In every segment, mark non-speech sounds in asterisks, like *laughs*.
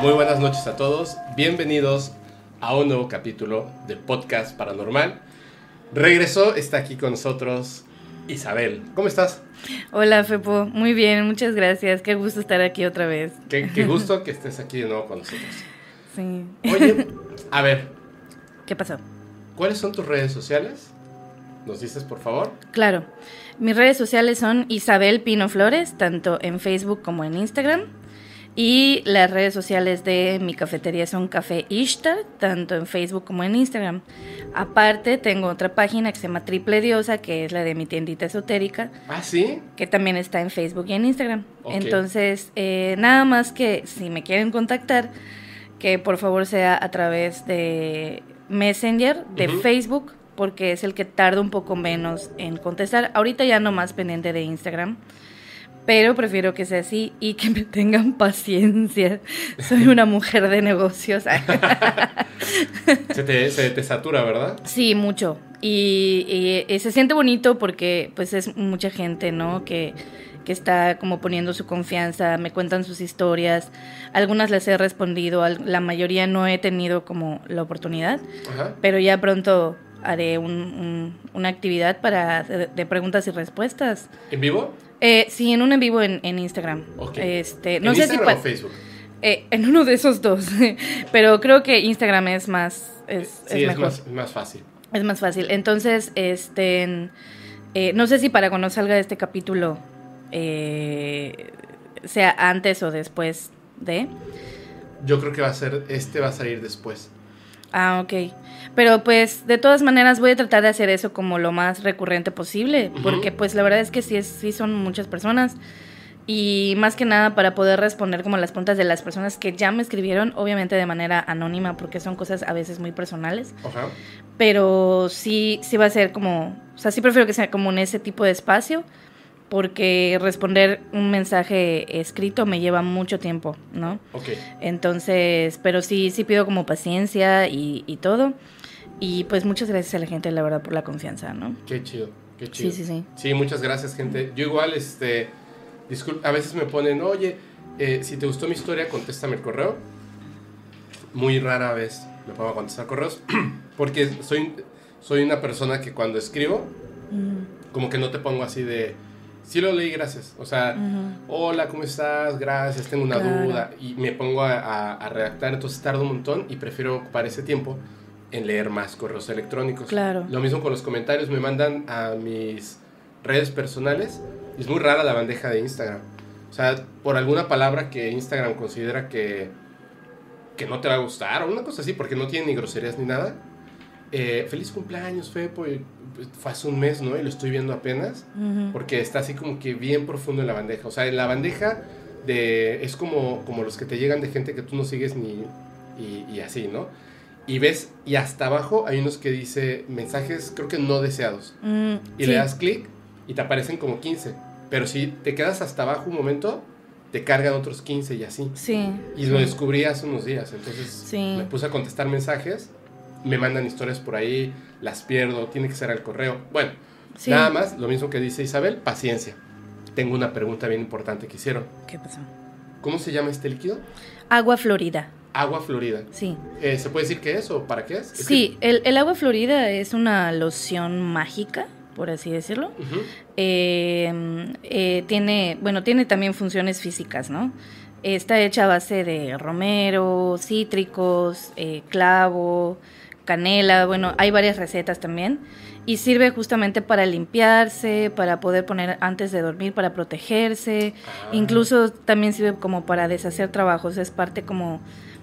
Muy buenas noches a todos. Bienvenidos a un nuevo capítulo de Podcast Paranormal. Regresó, está aquí con nosotros Isabel. ¿Cómo estás? Hola, Fepo. Muy bien, muchas gracias. Qué gusto estar aquí otra vez. Qué, qué gusto que estés aquí de nuevo con nosotros. *laughs* Sí. Oye, a ver, ¿Qué pasó? ¿cuáles son tus redes sociales? ¿Nos dices, por favor? Claro. Mis redes sociales son Isabel Pino Flores, tanto en Facebook como en Instagram. Y las redes sociales de mi cafetería son Café Ishtar, tanto en Facebook como en Instagram. Aparte, tengo otra página que se llama Triple Diosa, que es la de mi tiendita esotérica, Ah, sí. que también está en Facebook y en Instagram. Entonces, eh, nada más que si me quieren contactar, que por favor sea a través de Messenger, de. Facebook, porque es el que tarda un poco menos en contestar. Ahorita ya no más pendiente de Instagram. Pero prefiero que sea así y que me tengan paciencia. Soy una mujer de negocios. *laughs* Se te, se te satura, ¿verdad? Sí, mucho. Y, y- y se siente bonito porque pues es mucha gente, ¿no? Que, que está como poniendo su confianza, me cuentan sus historias. Algunas les he respondido, la mayoría no he tenido como la oportunidad, Ajá. pero ya pronto haré un- un- una actividad para de, de preguntas y respuestas. ¿En vivo? Eh, sí, en un en vivo en, en Instagram. Ok. Este, no ¿En sé Instagram o Facebook? eh, en uno de esos dos, *laughs* pero creo que Instagram es más es, sí, es es, mejor. más, más fácil. Es más fácil. Entonces, este, eh, no sé si para cuando salga este capítulo eh, sea antes o después de. Yo creo que va a ser, este va a salir después. Ah, ok. Pero pues de todas maneras voy a tratar de hacer eso como lo más recurrente posible, porque pues la verdad es que sí, es, sí son muchas personas. Y más que nada para poder responder como las preguntas de las personas que ya me escribieron, obviamente de manera anónima, porque son cosas a veces muy personales. Pero sí, sí va a ser como, o sea, sí prefiero que sea como en ese tipo de espacio, porque responder un mensaje escrito me lleva mucho tiempo, ¿no? Ok. Entonces, pero sí, sí pido como paciencia y, y todo. Y pues muchas gracias a la gente, la verdad, por la confianza, ¿no? Qué chido, qué chido. Sí, sí, sí. Sí, muchas gracias, gente. Yo igual, este, disculpa, a veces me ponen, oye, eh, si te gustó mi historia, contéstame el correo. Muy rara vez me pongo a contestar correos, *clears throat* porque soy, soy una persona que cuando escribo, como que no te pongo así de, sí lo leí, gracias. O sea, hola, ¿cómo estás? Gracias, tengo una Claro. duda. Y me pongo a, a- a redactar, entonces tardo un montón y prefiero ocupar ese tiempo en leer más correos electrónicos. Claro. Lo mismo con los comentarios, me mandan a mis redes personales. Es muy rara la bandeja de Instagram. O sea, por alguna palabra que Instagram considera que, que no te va a gustar o una cosa así, porque no tiene ni groserías ni nada. Eh, feliz cumpleaños, Fepo. y, pues, Fue hace un mes, ¿no? Y lo estoy viendo apenas porque está así como que bien profundo en la bandeja. O sea, en la bandeja de, es como, como los que te llegan de gente que tú no sigues ni y, y así, ¿no? Y ves, y hasta abajo hay unos que dice mensajes, creo que no deseados. Mm, Y sí. le das clic y te aparecen como 15. Pero si te quedas hasta abajo un momento, te cargan otros 15 y así. Sí. Y lo descubrí hace unos días. Entonces Sí. me puse a contestar mensajes, me mandan historias por ahí, las pierdo, tiene que ser al correo. Bueno, Sí. Nada más, lo mismo que dice Isabel, paciencia. Tengo una pregunta bien importante que hicieron. ¿Qué pasó? ¿Cómo se llama este líquido? Agua florida. Agua florida. Sí. Eh, ¿Se puede decir qué es o para qué es? Sí, el, el agua florida es una loción mágica, por así decirlo. Eh, eh, tiene, bueno, tiene también funciones físicas, ¿no? Está hecha a base de romero, cítricos, eh, clavo, canela, bueno, hay varias recetas también. Y sirve justamente para limpiarse, para poder poner antes de dormir, para protegerse. Ah. Incluso también sirve como para deshacer trabajos, es parte como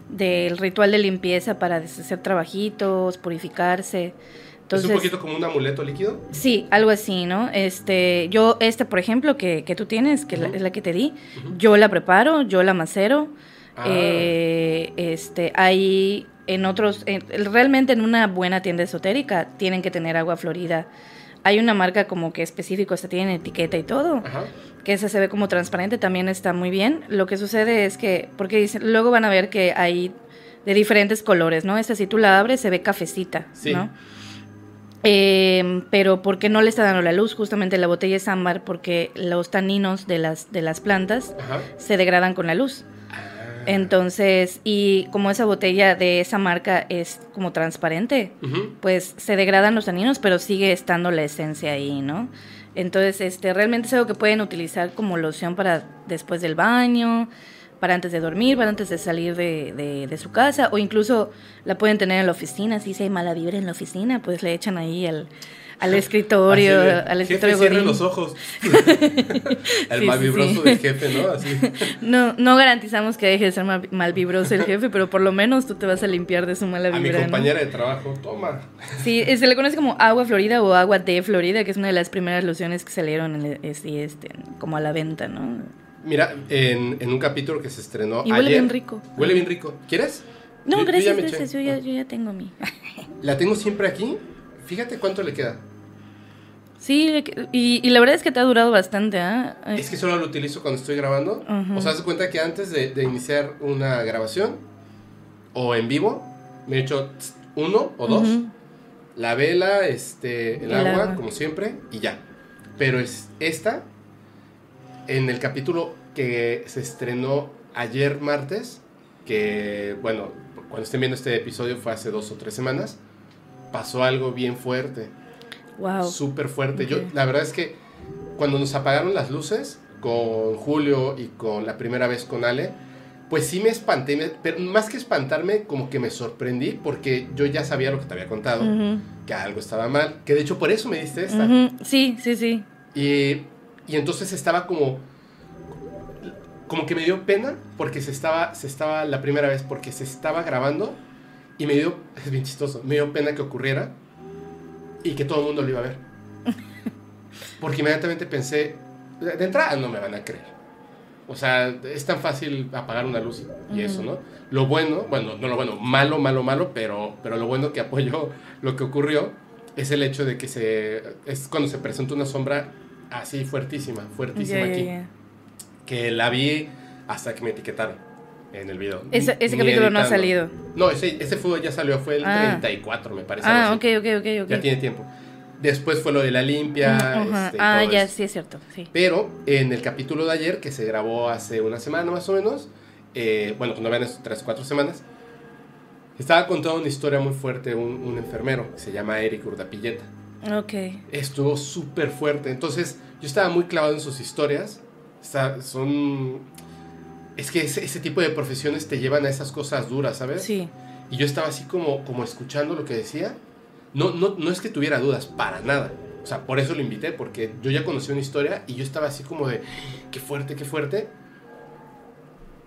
del ritual de limpieza para deshacer trabajitos, purificarse. es un poquito como un amuleto líquido. Sí, algo así, ¿no? Este, yo, este, por ejemplo, que, que tú tienes, que la- es la que te di, yo la preparo, yo la macero. Ah. eh, este, hay en otros, en- realmente en una buena tienda esotérica tienen que tener agua florida. Hay una marca como que específico, hasta tiene etiqueta y todo, Ajá. que esa se ve como transparente, también está muy bien. Lo que sucede es que, porque dicen, luego van a ver que hay de diferentes colores, ¿no? Esta si tú la abres se ve cafecita, Sí. ¿no? Eh, pero porque no le está dando la luz, justamente la botella es ámbar porque los taninos de las, de las plantas Ajá. se degradan con la luz. Entonces, y como esa botella de esa marca es como transparente, pues se degradan los taninos, pero sigue estando la esencia ahí, ¿no? Entonces, este, realmente es algo que pueden utilizar como loción para después del baño, para antes de dormir, para antes de salir de, de- de su casa, o incluso la pueden tener en la oficina, si hay mala vibra en la oficina, pues le echan ahí al, al escritorio, al jefe, escritorio cierre godín. los ojos. *laughs* El Sí, mal sí, del jefe, ¿no? Así. *laughs* No, no garantizamos que deje de ser mal, malvibroso el jefe, pero por lo menos tú te vas a limpiar de su mala A mi vibra, ¿no? compañera de trabajo, toma. Sí, eh, se le conoce como agua florida o agua de Florida, que es una de las primeras lociones que salieron en este, este, como a la venta, ¿no? Mira, en, en un capítulo que se estrenó Y huele ayer- bien rico. Huele bien rico. ¿Quieres? No, Yo- gracias, gracias, yo ya, yo ya tengo mi... La tengo siempre aquí. Fíjate cuánto le queda. Sí, y, y la verdad es que te ha durado bastante, ¿ah? Es que solo lo utilizo cuando estoy grabando. Ujú. O sea, haz cuenta que antes de, de iniciar una grabación o en vivo, me he hecho tss, uno o dos. La vela, este, el, El agua, agua. como siempre, y ya. Pero es esta, en el capítulo que se estrenó ayer martes, que, bueno, cuando estén viendo este episodio fue hace dos o tres semanas, pasó algo bien fuerte. Wow. súper fuerte. Yo, la verdad es que cuando nos apagaron las luces con Julio y con la primera vez con Ale, pues sí me espanté, me- pero más que espantarme, como que me sorprendí porque yo ya sabía lo que te había contado, que algo estaba mal, que de hecho por eso me diste esta. Sí, sí, sí. Y, y entonces estaba como, como que me dio pena porque se estaba, se estaba la primera vez, porque se estaba grabando y me dio, *laughs* es bien chistoso, me dio pena que ocurriera y que todo el mundo lo iba a ver. *laughs* Porque inmediatamente pensé, de entrada no me van a creer. O sea, es tan fácil apagar una luz y eso, ¿no? Lo bueno, bueno, no lo bueno, malo, malo, malo, pero, pero lo bueno que apoyó lo que ocurrió es el hecho de que se, es cuando se presenta una sombra así fuertísima, fuertísima aquí, que la vi hasta que me etiquetaron en el video. Ese, ese Ni capítulo no ha editando. salido. No, ese, ese fue, ya salió, fue el Ah. 34, me parece. Ah, ok, ok, ok, ok. Ya tiene tiempo. Después fue lo de la limpia. Ajá. este, y Ah, todo ya, eso. sí es cierto, sí. Pero en el capítulo de ayer, que se grabó hace una semana más o menos, eh, bueno, cuando vean esas tres, cuatro semanas, estaba contando una historia muy fuerte un, un enfermero que se llama Eric Urdapilleta. Ok. Estuvo súper fuerte. Entonces, yo estaba muy clavado en sus historias. Está- son. Es que ese, ese tipo de profesiones te llevan a esas cosas duras, ¿sabes? Sí. Y yo estaba así como, como escuchando lo que decía. No, no, no es que tuviera dudas, para nada. O sea, por eso lo invité, porque yo ya conocía una historia y yo estaba así como de, qué fuerte, qué fuerte.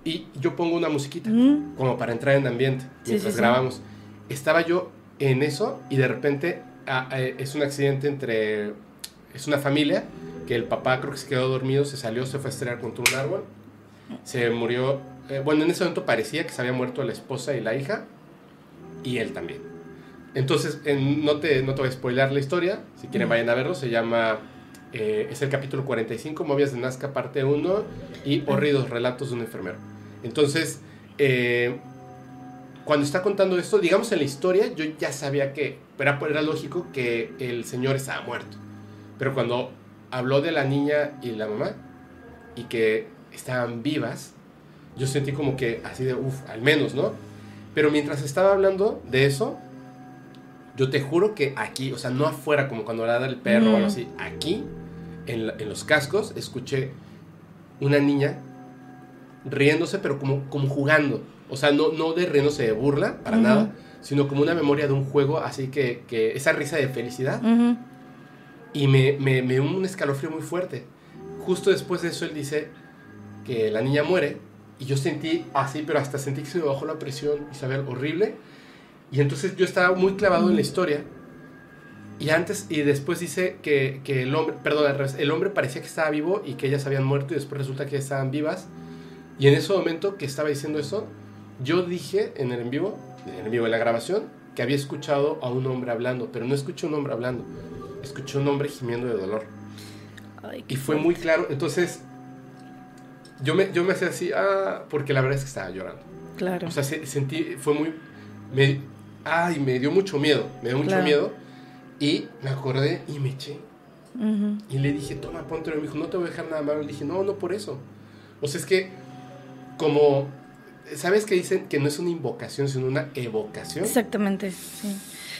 Y yo pongo una musiquita, Mm. como para entrar en ambiente, mientras sí, sí. grabamos. Estaba yo en eso y de repente es un accidente entre, es una familia, que el papá creo que se quedó dormido, se salió, se fue a estrellar contra un árbol, se murió, eh, bueno, en ese momento parecía que se había muerto la esposa y la hija, y él también. Entonces, en- no, te, no te voy a spoilar la historia, si quieren vayan a verlo, se llama, eh, es el capítulo 45, Movias de Nazca, parte 1, y Horridos Relatos de un enfermero. Entonces, eh, cuando está contando esto, digamos en la historia, yo ya sabía que era, era lógico que el señor estaba muerto. Pero cuando habló de la niña y la mamá, y que estaban vivas, yo sentí como que así de, uff, al menos, ¿no? Pero mientras estaba hablando de eso, yo te juro que aquí, o sea, no afuera como cuando ladra el perro o algo así, aquí, en, la- en los cascos, escuché una niña riéndose, pero como, como jugando. O sea, no, no de riéndose de burla, para nada, sino como una memoria de un juego, así que, que esa risa de felicidad. Y me, me, me dio un escalofrío muy fuerte. Justo después de eso él dice que la niña muere y yo sentí así, pero hasta sentí que se me bajó la presión, Isabel, horrible. Y entonces yo estaba muy clavado en la historia. Y antes y después dice que, que el hombre, perdón, el hombre parecía que estaba vivo y que ellas habían muerto y después resulta que estaban vivas. Y en ese momento que estaba diciendo eso, yo dije en el en vivo, en el vivo, en la grabación, que había escuchado a un hombre hablando, pero no escuché un hombre hablando, escuché un hombre gimiendo de dolor. Ay, Y fue muy claro, entonces yo me, yo me hacía así, ah, porque la verdad es que estaba llorando. Claro. O sea, se- sentí, fue muy, me, ay, me dio mucho miedo, me dio mucho Claro. miedo. Y me acordé y me eché. Y le dije, toma, ponte. Y me dijo, no te voy a dejar nada malo. Le dije, no, no por eso. O sea, es que como ¿Sabes que dicen que no es una invocación, sino una evocación? Exactamente, sí.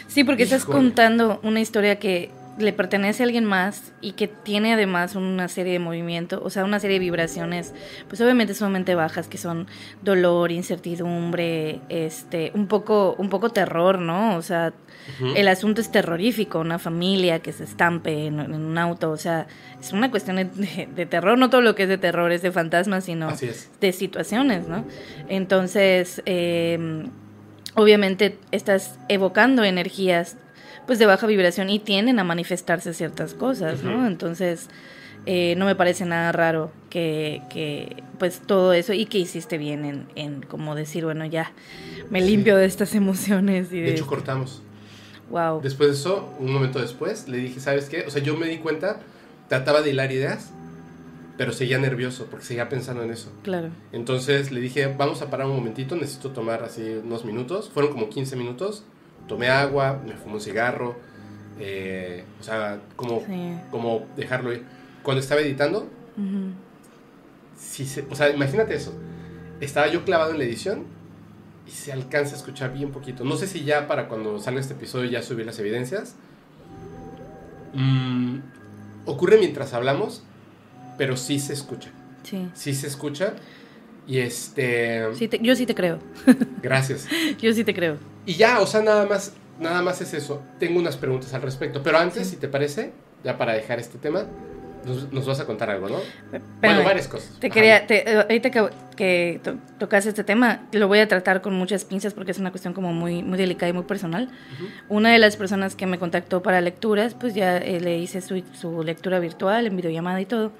Sí, porque estás contando una historia que le pertenece a alguien más y que tiene además una serie de movimientos, o sea, una serie de vibraciones, pues obviamente sumamente bajas, que son dolor, incertidumbre, este, un poco, un poco terror, ¿no? O sea, el asunto es terrorífico, una familia que se estampe en, un auto, o sea, es una cuestión de, terror, no todo lo que es de terror es de fantasmas, sino de situaciones, ¿no? Entonces, em, obviamente estás evocando energías pues de baja vibración y tienden a manifestarse ciertas cosas, ¿no? Entonces, eh, no me parece nada raro que, que, pues todo eso y que hiciste bien en, en como decir, bueno, ya me limpio de estas emociones. Y de, hecho, cortamos. Wow. Después de eso, un momento después, le dije, ¿sabes qué? O sea, yo me di cuenta, trataba de hilar ideas, pero seguía nervioso porque seguía pensando en eso. Claro. Entonces le dije, vamos a parar un momentito, necesito tomar así unos minutos. Fueron como 15 minutos tomé agua, me fumé un cigarro, eh, o sea, como, como dejarlo ir. Cuando estaba editando, o sea, imagínate eso, estaba yo clavado en la edición y se alcanza a escuchar bien poquito. No sé si ya para cuando salga este episodio ya subí las evidencias. Mm, ocurre mientras hablamos, pero sí se escucha. Sí. Sí se escucha. Y este... yo sí te creo. *laughs* Gracias. yo sí te creo. Y ya, o sea, nada más, nada más es eso. Tengo unas preguntas al respecto. Pero antes, si te parece, ya para dejar este tema, nos, vas a contar algo, ¿no? bueno, varias cosas. Te quería, te, eh, ahorita que, que tocas este tema, lo voy a tratar con muchas pinzas porque es una cuestión como muy, muy delicada y muy personal. Una de las personas que me contactó para lecturas, pues ya eh, le hice su, su lectura virtual en videollamada y todo.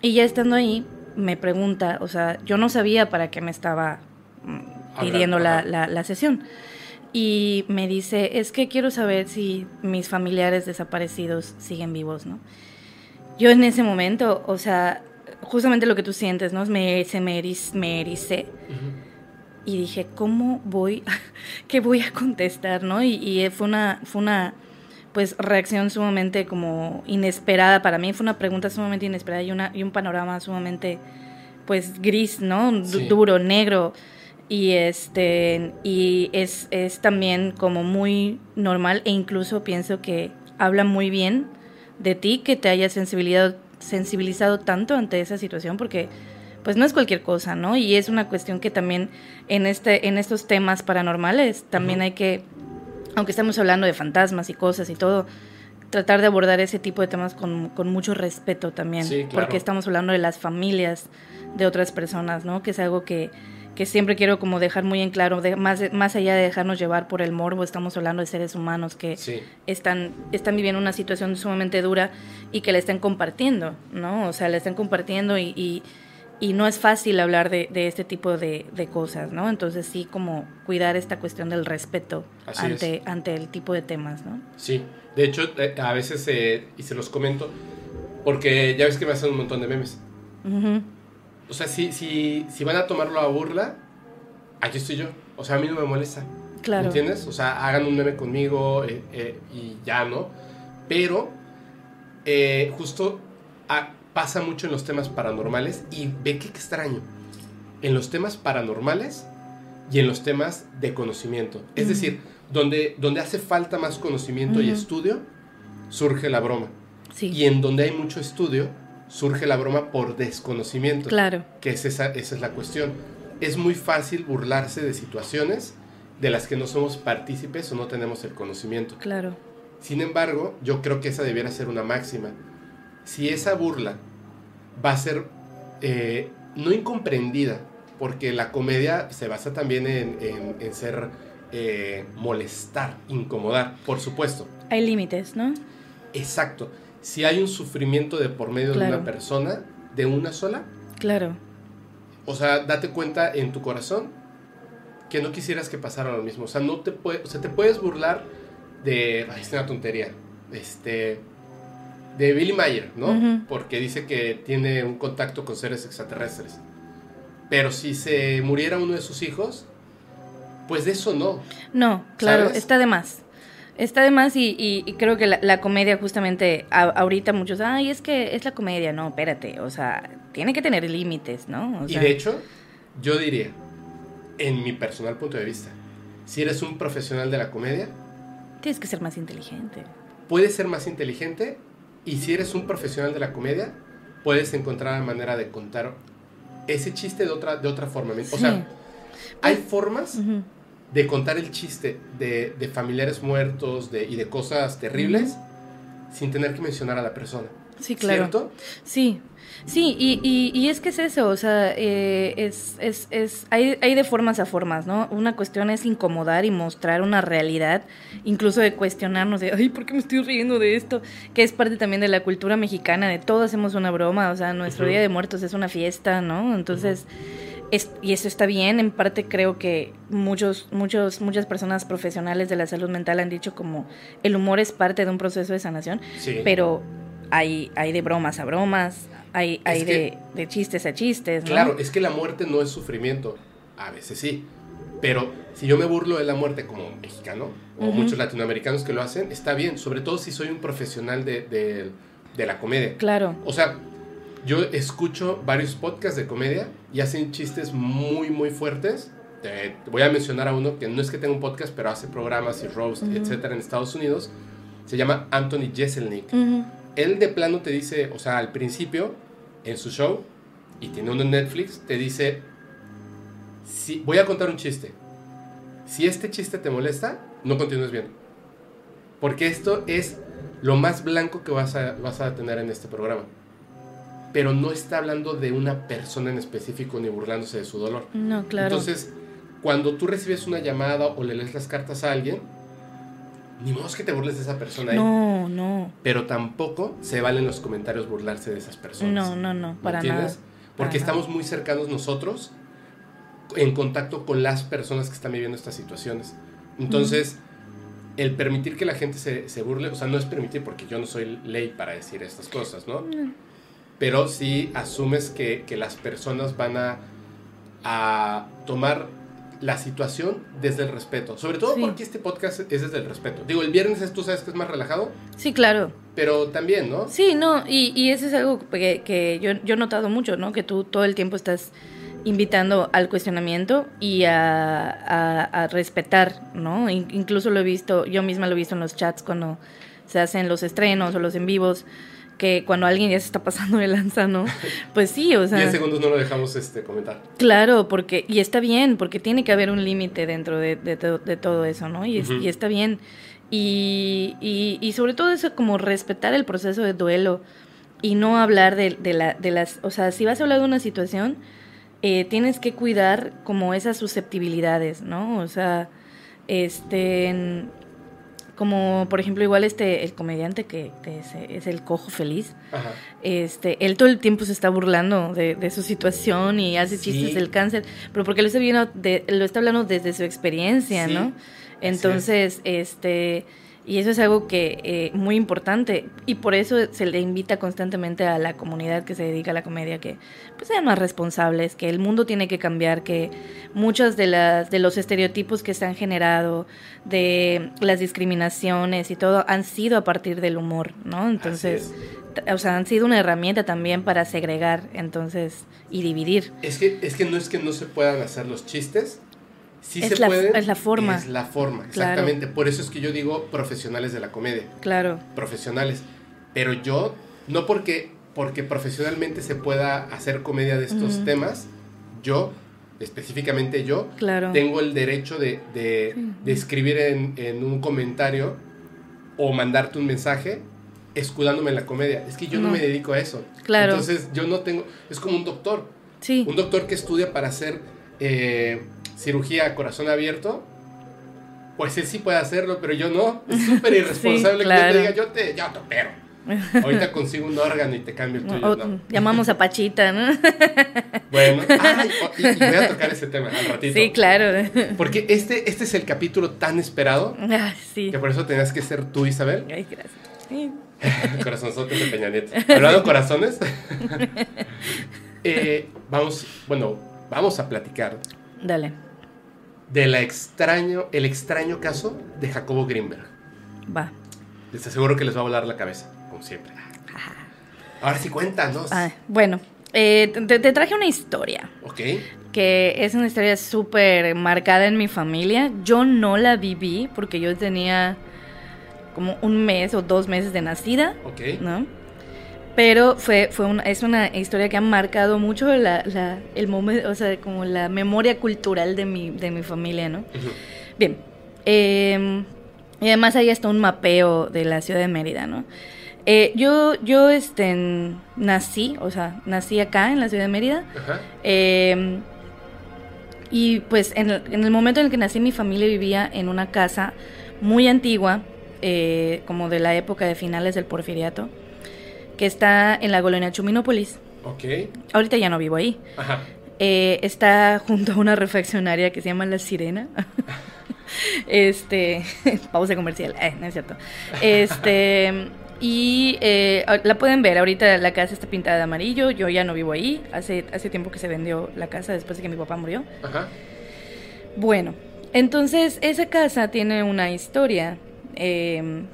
Y ya estando ahí, me pregunta, o sea, yo no sabía para qué me estaba mm, pidiendo la, la, la sesión y me dice, es que quiero saber si mis familiares desaparecidos siguen vivos, ¿no? Yo en ese momento, o sea, justamente lo que tú sientes, ¿no? Me, se me, me ericé. Y dije, ¿cómo voy? *laughs* ¿Qué voy a contestar, no? Y, fue una, fue una, pues, reacción sumamente como inesperada para mí. Fue una pregunta sumamente inesperada y, una, y un panorama sumamente, pues, gris, ¿no? Duro, negro y este y es, es también como muy normal e incluso pienso que habla muy bien de ti que te hayas sensibilizado, sensibilizado tanto ante esa situación porque pues no es cualquier cosa, ¿no? Y es una cuestión que también en este en estos temas paranormales también hay que aunque estamos hablando de fantasmas y cosas y todo, tratar de abordar ese tipo de temas con, con mucho respeto también, porque estamos hablando de las familias de otras personas, ¿no? Que es algo que que siempre quiero como dejar muy en claro, de, más, más allá de dejarnos llevar por el morbo, estamos hablando de seres humanos que están, están viviendo una situación sumamente dura y que la están compartiendo, ¿no? O sea, la están compartiendo y, y, no es fácil hablar de, de este tipo de, de, cosas, ¿no? Entonces sí, como cuidar esta cuestión del respeto ante, ante el tipo de temas, ¿no? Sí, de hecho, eh, a veces, eh, y se los comento, porque ya ves que me hacen un montón de memes o sea, si, si, si van a tomarlo a burla, aquí estoy yo. O sea, a mí no me molesta. Claro. ¿Entiendes? O sea, hagan un meme conmigo eh, eh, y ya, ¿no? Pero justo ah, pasa mucho en los temas paranormales y ve qué extraño. En los temas paranormales y en los temas de conocimiento. Es decir, donde, donde hace falta más conocimiento y estudio, surge la broma. Sí. Y en donde hay mucho estudio, surge la broma por desconocimiento. Claro. Que es esa, esa es la cuestión. Es muy fácil burlarse de situaciones de las que no somos partícipes o no tenemos el conocimiento. Claro. Sin embargo, yo creo que esa debiera ser una máxima. Si esa burla va a ser eh, no incomprendida, porque la comedia se basa también en, en, ser eh, molestar, incomodar, por supuesto. Hay límites, ¿no? Exacto si hay un sufrimiento de por medio de una persona, de una sola. Claro. O sea, date cuenta en tu corazón que no quisieras que pasara lo mismo. O sea, no te puede, o sea, te puedes burlar de, ay, es una tontería, este, de Billy Mayer, ¿no? Porque dice que tiene un contacto con seres extraterrestres. Pero si se muriera uno de sus hijos, pues de eso no. No, claro, está de más. Está de más y, creo que la, comedia justamente ahorita muchos, ay, es que es la comedia, no, espérate, o sea, tiene que tener límites, ¿no? y de hecho, yo diría, en mi personal punto de vista. Si eres un profesional de la comedia, Tienes que ser más inteligente. puedes ser más inteligente y si eres un profesional de la comedia, puedes encontrar la manera de contar ese chiste de otra, de otra forma. O Sí. sea, hay Pues- formas de contar el chiste de, de familiares muertos de, y de cosas terribles sin tener que mencionar a la persona. Sí, claro. ¿Cierto? Sí, sí, y, y, y es que es eso, o sea, eh, es, es, es, hay, hay de formas a formas, ¿no? Una cuestión es incomodar y mostrar una realidad, incluso de cuestionarnos de, ay, ¿por qué me estoy riendo de esto? Que es parte también de la cultura mexicana, de todos hacemos una broma, o sea, nuestro. Día de Muertos es una fiesta, ¿no? Entonces... es- y eso está bien, en parte creo que muchos, muchos, muchas personas profesionales de la salud mental han dicho como el humor es parte de un proceso de sanación, Sí. pero hay, hay de bromas a bromas, hay, de, chistes a chistes, ¿no? Claro, es que la muerte no es sufrimiento. A veces sí. Pero si yo me burlo de la muerte como mexicano, o muchos latinoamericanos que lo hacen, está bien. Sobre todo si soy un profesional de, de- de la comedia. Claro, O sea, yo escucho varios podcasts de comedia y hacen chistes muy, muy fuertes. Te, te voy a mencionar a uno que no es que tenga un podcast, pero hace programas y roast, Ujú. etcétera, en Estados Unidos. Se llama Anthony Jeselnik. Ujú, Él de plano te dice, o sea, al principio, en su show, y tiene uno en Netflix, te dice, si, voy a contar un chiste. Si este chiste te molesta, no continúes viendo. Porque esto es lo más blanco que vas a, vas a tener en este programa. Pero no está hablando de una persona en específico ni burlándose de su dolor. no, claro. Entonces, cuando tú recibes una llamada o le lees las cartas a alguien, ni modo que te burles de esa persona ahí no, no, pero tampoco se valen los comentarios burlarse de esas personas. no, no, no, ¿Me para nada. entiendes? Porque Para nada. estamos muy cercanos nosotros en contacto con las personas que están viviendo estas situaciones. Entonces, el permitir que la gente se, se burle, o sea, no es permitir porque yo no soy ley para decir estas cosas, ¿no? Mm, Pero sí asumes que, que las personas van a, a tomar la situación desde el respeto. Sobre todo Sí. porque este podcast es desde el respeto. Digo, el viernes es, tú sabes que es más relajado, Sí, claro. pero también, ¿no? Sí, no, y, y eso es algo que, que yo, yo he notado mucho, ¿no? Que tú todo el tiempo estás invitando al cuestionamiento y a, a- a respetar, ¿no? In- incluso lo he visto, yo misma lo he visto en los chats cuando se hacen los estrenos o los en vivos, que cuando alguien ya se está pasando de lanza, ¿no? Pues sí, o sea... 10 segundos no lo dejamos este, comentar. Claro, porque, y está bien, porque tiene que haber un límite dentro de, de to- de todo eso, ¿no? Y, está bien. Y, y, y sobre todo eso, como respetar el proceso de duelo y no hablar de, de, la, de las, o sea, si vas a hablar de una situación, eh, tienes que cuidar como esas susceptibilidades, ¿no? O sea, este, en- como por ejemplo igual este, el comediante que, que es, es el cojo feliz, Ajá. este, él todo el tiempo se está burlando de, de su situación y hace Sí. chistes del cáncer, pero porque lo está viendo de, lo está hablando desde su experiencia, Sí, ¿no? Entonces, este, y eso es algo que eh, muy importante y por eso se le invita constantemente a la comunidad que se dedica a la comedia que pues sean más responsables, que el mundo tiene que cambiar, que muchos de las de los estereotipos que se han generado, de las discriminaciones y todo han sido a partir del humor, ¿no? Entonces, o sea, han sido una herramienta también para segregar, entonces, y dividir. Es que, es que no es que no se puedan hacer los chistes. Sí Es se la- pueden. es la forma. Es la forma, Claro. exactamente. Por eso es que yo digo profesionales de la comedia. Claro, Profesionales. Pero yo, no porque, porque profesionalmente se pueda hacer comedia de estos temas, yo, específicamente yo, claro. tengo el derecho de, de, escribir en, en un comentario o mandarte un mensaje escudándome en la comedia. Es que yo no, No. me dedico a eso. Claro. Entonces yo no tengo, es como un doctor. Sí, Un doctor que estudia para hacer eh, cirugía corazón abierto, pues él sí puede hacerlo, pero yo no. Es *laughs* súper irresponsable que yo te diga, yo te, yo te opero. Ahorita consigo un órgano y te cambio el tuyo. O- no. llamamos a Pachita, ¿no? *laughs* Bueno, ay, o- y, y voy a tocar ese tema al ratito. Sí, claro. Porque este, este es el capítulo tan esperado Ah, sí. que por eso tenías que ser tú, Isabel. Ay, gracias. Sí. *laughs* Corazonzotes de Peña Nieto. Hablando de corazones, eh, vamos, bueno, vamos a platicar Dale, de la extraño, el extraño caso de Jacobo Greenberg. va. Les aseguro que les va a volar la cabeza, como siempre. Ahora sí cuéntanos. Ah, bueno, Eh, te, te traje una historia. Ok. que es una historia súper marcada en mi familia. Yo no la viví porque yo tenía como un mes o dos meses de nacida, Ok. ¿no? Pero fue, fue una, es una historia que ha marcado mucho la, la- el momento, o sea, como la memoria cultural de mi, de mi familia, ¿no? Bien. eh, y además ahí está un mapeo de la ciudad de Mérida, ¿no? Eh, yo, yo, este, nací, o sea, nací acá en la ciudad de Mérida. Eh, y pues en el, en el momento en el que nací mi familia vivía en una casa muy antigua, eh, como de la época de finales del porfiriato, que está en la colonia Chuminópolis. Ok. Ahorita ya no vivo ahí. Ajá. Eh, está junto a una refaccionaria que se llama La Sirena. *laughs* este, *laughs* pausa comercial, eh, no es cierto. Este, y eh, la pueden ver, ahorita la casa está pintada de amarillo, yo ya no vivo ahí, hace, hace tiempo que se vendió la casa después de que mi papá murió. Ajá. Bueno, entonces esa casa tiene una historia eh,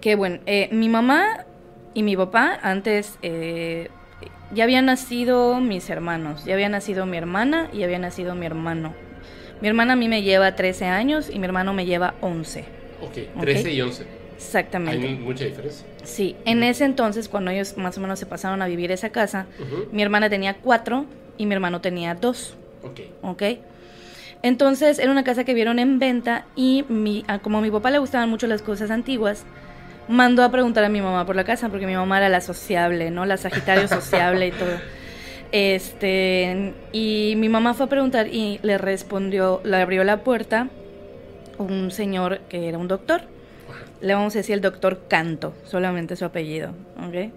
que, bueno, mi mamá y mi papá antes eh, ya habían nacido mis hermanos, ya había nacido mi hermana y había nacido mi hermano. Mi hermana a mí me lleva 13 años y mi hermano me lleva 11. Ok. 13 y 11. Exactamente. Hay mucha diferencia. Sí, en ese entonces, cuando ellos más o menos se pasaron a vivir esa casa, mi hermana tenía 4 y mi hermano tenía 2. Ok. ¿ok? Entonces era una casa que vieron en venta y mi, como a mi papá le gustaban mucho las cosas antiguas, mandó a preguntar a mi mamá por la casa porque mi mamá era la sociable, ¿no? La Sagitario sociable y todo. Este, y mi mamá fue a preguntar y le respondió, le abrió la puerta un señor que era un doctor. Le vamos a decir el doctor Canto, solamente su apellido, ¿ok?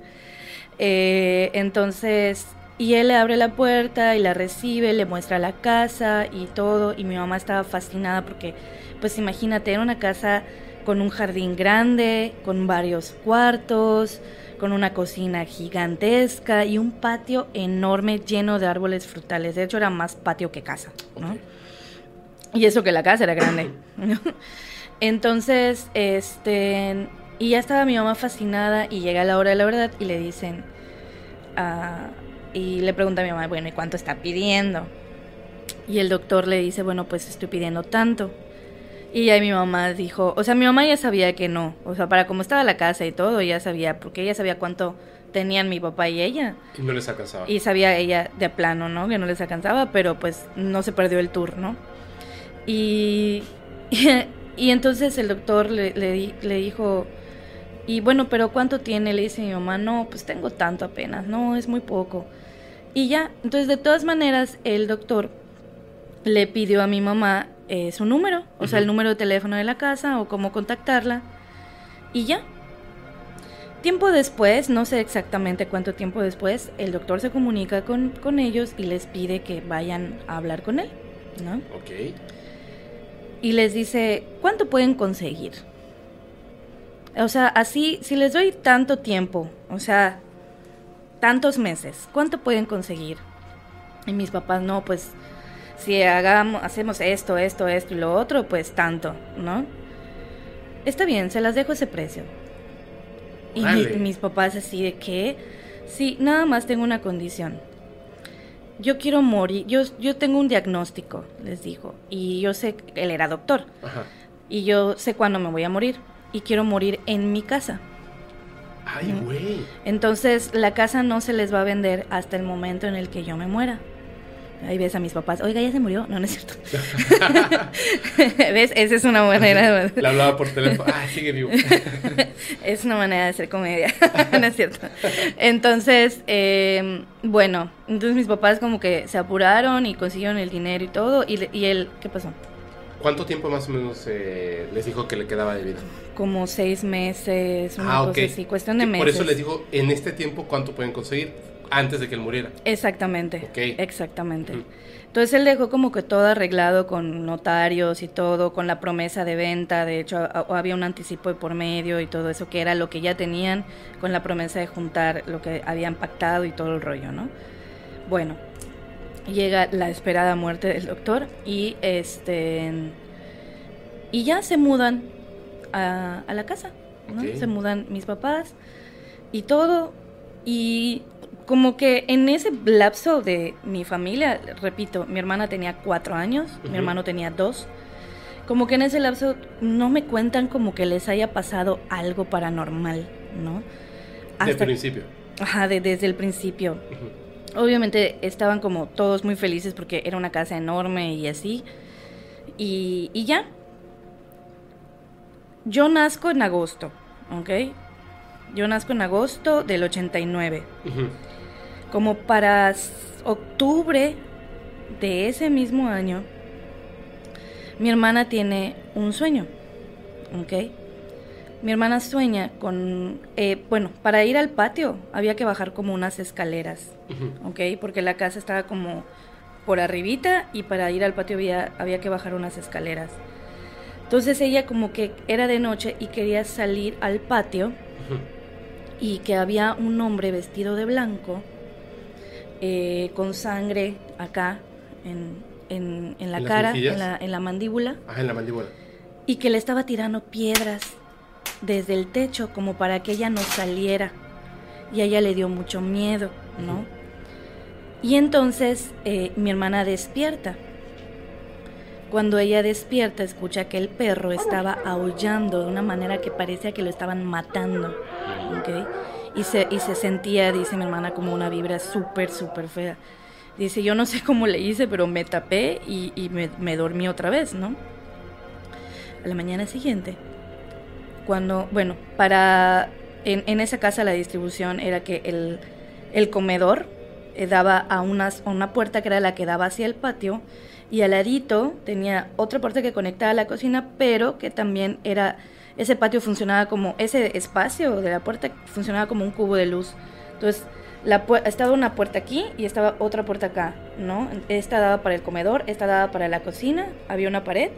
Eh, entonces, y él le abre la puerta y la recibe, le muestra la casa y todo, y mi mamá estaba fascinada porque, pues imagínate, era una casa con un jardín grande, con varios cuartos, con una cocina gigantesca y un patio enorme lleno de árboles frutales. De hecho, era más patio que casa, ¿no? Y eso que la casa era grande. ¿no? Entonces, este, y ya estaba mi mamá fascinada y llega la hora de la verdad y le dicen, ah, y le pregunta a mi mamá, bueno, ¿y cuánto está pidiendo? Y el doctor le dice, bueno, pues estoy pidiendo tanto. Y ya mi mamá dijo, o sea, mi mamá ya sabía que no, o sea, para cómo estaba la casa y todo, ya sabía, porque ella sabía cuánto tenían mi papá y ella. Y no les alcanzaba. Y sabía ella de plano, ¿no? Que no les alcanzaba, pero pues no se perdió el tour, ¿no? Y, *laughs* y entonces el doctor le, le, le dijo, y bueno, pero ¿cuánto tiene? Le dice mi mamá, no, pues tengo tanto apenas, no, es muy poco. Y ya, entonces de todas maneras el doctor le pidió a mi mamá eh, su número, o sea, el número de teléfono de la casa o cómo contactarla. Y ya. Tiempo después, no sé exactamente cuánto tiempo después, el doctor se comunica con, con ellos y les pide que vayan a hablar con él, ¿no? Ok. Y les dice, ¿cuánto pueden conseguir? O sea, así, si les doy tanto tiempo, o sea, tantos meses, ¿cuánto pueden conseguir? Y mis papás, no, pues, si hagamos, hacemos esto, esto, esto y lo otro, pues tanto, ¿no? Está bien, se las dejo ese precio. Y mis papás así de que, sí, nada más tengo una condición. Yo quiero morir, yo, yo tengo un diagnóstico, les dijo, y yo sé, que él era doctor, Ajá. y yo sé cuándo me voy a morir, y quiero morir en mi casa. Ay, güey. Entonces la casa no se les va a vender hasta el momento en el que yo me muera. Ahí ves a mis papás, oiga, ya se murió. No, no es cierto. *laughs* ¿Ves? Esa es una manera de... Le hablaba por teléfono. Ah, sigue vivo. *laughs* Es una manera de hacer comedia, *laughs* no es cierto. Entonces, eh, bueno, entonces mis papás como que se apuraron y consiguieron el dinero y todo. Y, y él, ¿qué pasó? ¿Cuánto tiempo más o menos eh, les dijo que le quedaba de vida? Como seis meses, una ah, cosa ok. así, cuestión de meses. Por eso les dijo, en este tiempo, ¿cuánto pueden conseguir? Antes de que él muriera. Exactamente. Ok. Exactamente. Ujú. Entonces él dejó como que todo arreglado con notarios y todo, con la promesa de venta, de hecho a- a- había un anticipo de por medio y todo eso, que era lo que ya tenían con la promesa de juntar lo que habían pactado y todo el rollo, ¿no? Bueno, llega la esperada muerte del doctor y este y ya se mudan a, a la casa, ¿no? Ok. Se mudan mis papás y todo y como que en ese lapso de mi familia, repito, mi hermana tenía cuatro años, mi hermano tenía dos, como que en ese lapso no me cuentan como que les haya pasado algo paranormal, ¿no? Desde el principio. Ajá, desde el principio. Obviamente estaban como todos muy felices porque era una casa enorme y así. Y, y ya. Yo nazco en agosto, ¿ok? Yo nazco en agosto del 89. Como para octubre de ese mismo año, mi hermana tiene un sueño, ¿ok? Mi hermana sueña con, eh, bueno, para ir al patio había que bajar como unas escaleras, ¿ok? Porque la casa estaba como por arribita y para ir al patio había, había que bajar unas escaleras. Entonces ella como que era de noche y quería salir al patio y que había un hombre vestido de blanco eh, con sangre acá en, en, la cara, en la, en la, mandíbula. Ajá, en la mandíbula. Y que le estaba tirando piedras desde el techo como para que ella no saliera. Y a ella le dio mucho miedo, ¿no? Y entonces eh, mi hermana despierta. Cuando ella despierta, escucha que el perro estaba aullando de una manera que parecía que lo estaban matando. ¿okay? Y, se, y se sentía, dice mi hermana, como una vibra súper, súper fea. Dice, yo no sé cómo le hice, pero me tapé y, y me, me, dormí otra vez, ¿no? A la mañana siguiente, cuando, bueno, para, en, en esa casa la distribución era que el, el comedor eh, daba a, unas, a una puerta que era la que daba hacia el patio y al ladito tenía otra puerta que conectaba a la cocina, pero que también era, ese patio funcionaba como, ese espacio de la puerta funcionaba como un cubo de luz. Entonces, la, estaba una puerta aquí y estaba otra puerta acá, ¿no? Esta daba para el comedor, esta daba para la cocina, había una pared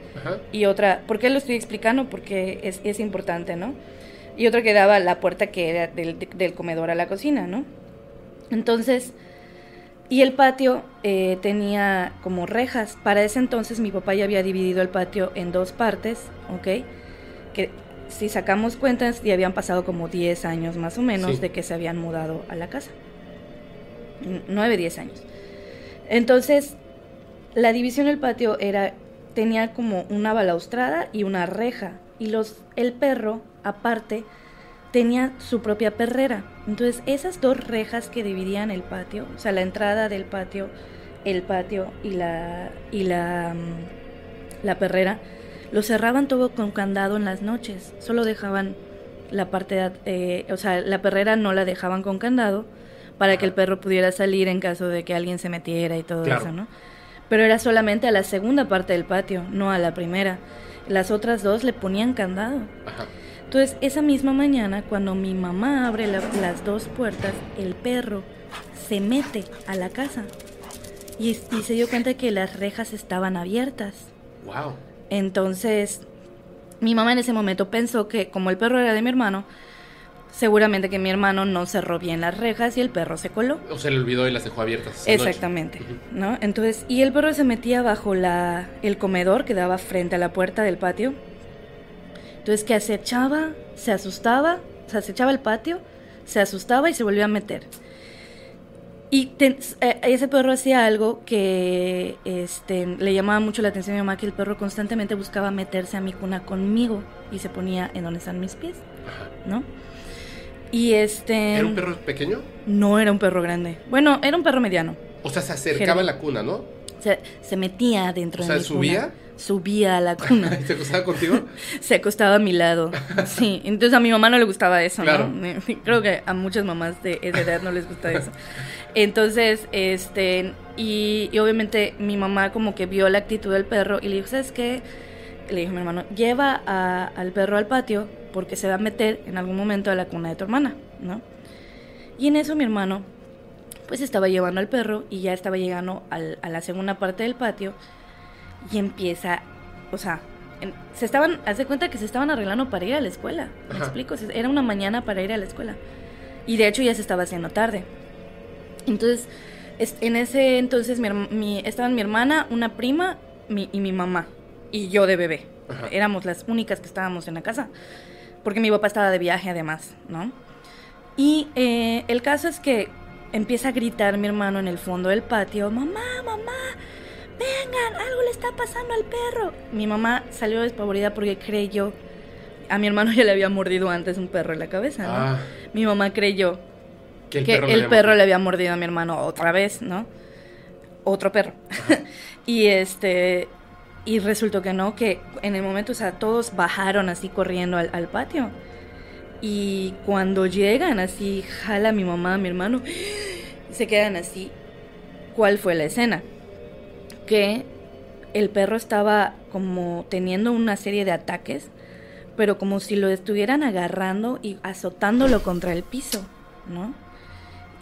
y otra, ¿por qué lo estoy explicando? Porque es, es importante, ¿no? Y otra que daba la puerta que era del, del comedor a la cocina, ¿no? Entonces, y el patio eh, tenía como rejas. Para ese entonces mi papá ya había dividido el patio en dos partes, ¿ok? Que si sacamos cuentas ya habían pasado como 10 años más o menos de que se habían mudado a la casa. 9, 10 años. Entonces, la división del patio era tenía como una balaustrada y una reja y los el perro aparte tenía su propia perrera. Entonces, esas dos rejas que dividían el patio, o sea, la entrada del patio, el patio y la y la mm, la perrera, lo cerraban todo con candado en las noches. Solo dejaban la parte, eh, o sea, la perrera no la dejaban con candado para que el perro pudiera salir en caso de que alguien se metiera y todo eso, ¿no? Pero era solamente a la segunda parte del patio, no a la primera. Las otras dos le ponían candado. Ajá. Entonces, esa misma mañana, cuando mi mamá abre las dos puertas, el perro se mete a la casa y, se dio cuenta que las rejas estaban abiertas. Wow. Entonces, mi mamá en ese momento pensó que como el perro era de mi hermano, seguramente que mi hermano no cerró bien las rejas y el perro se coló. O se le olvidó y las dejó abiertas. Exactamente, ¿no? Entonces, y el perro se metía bajo la, el comedor que daba frente a la puerta del patio entonces que acechaba, se asustaba, se acechaba el patio, se asustaba y se volvió a meter. Y eh, ese perro hacía algo que este, le llamaba mucho la atención a mi mamá, que el perro constantemente buscaba meterse a mi cuna conmigo y se ponía en donde están mis pies, ¿no? Y este... ¿Era un perro pequeñño? No, era un perro grande. Bueno, era un perro mediano. O sea, se acercaba a la cuna, ¿no? Se, se metía dentro o de sea, subía subía a la *laughs* cuna. ¿Se acostaba contigo? *laughs* Se acostaba a mi lado. Sí, entonces a mi mamá no le gustaba eso, ¿no? Creo que a muchas mamás de esa edad no les gusta eso. Entonces, este, y, obviamente mi mamá como que vio la actitud del perro y le dijo, ¿sabes qué? Le dijo a mi hermano, lleva al perro al patio porque se va a meter en algún momento a la cuna de tu hermana, ¿no? Y en eso mi hermano pues estaba llevando al perro y ya estaba llegando al, a la segunda parte del patio y empieza, o sea, se estaban, hace cuenta que se estaban arreglando para ir a la escuela, ¿me explico? Era una mañana para ir a la escuela. Y de hecho ya se estaba haciendo tarde. Entonces, en ese entonces mi, estaban mi hermana, una prima y mi mamá. Y yo de bebé. Éramos las únicas que estábamos en la casa. Porque mi papá estaba de viaje además, ¿no? Y eh, el caso es que empieza a gritar mi hermano en el fondo del patio, mamá, mamá, vengan, algo le está pasando al perro. Mi mamá salió despavorida porque creyó, a mi hermano ya le había mordido antes un perro en la cabeza, ¿no? Ah. Mi mamá creyó Que el que perro, le el había perro mordido. le había mordido a mi hermano otra vez, ¿no? Otro perro. *laughs* y este y resultó que no, que en el momento, o sea, todos bajaron así corriendo al, al patio. Y cuando llegan así, jala a mi mamá, a mi hermano, *gasps* se quedan así. ¿Cuál fue la escena? Que el perro estaba como teniendo una serie de ataques, pero como si lo estuvieran agarrando y azotándolo contra el piso, ¿no?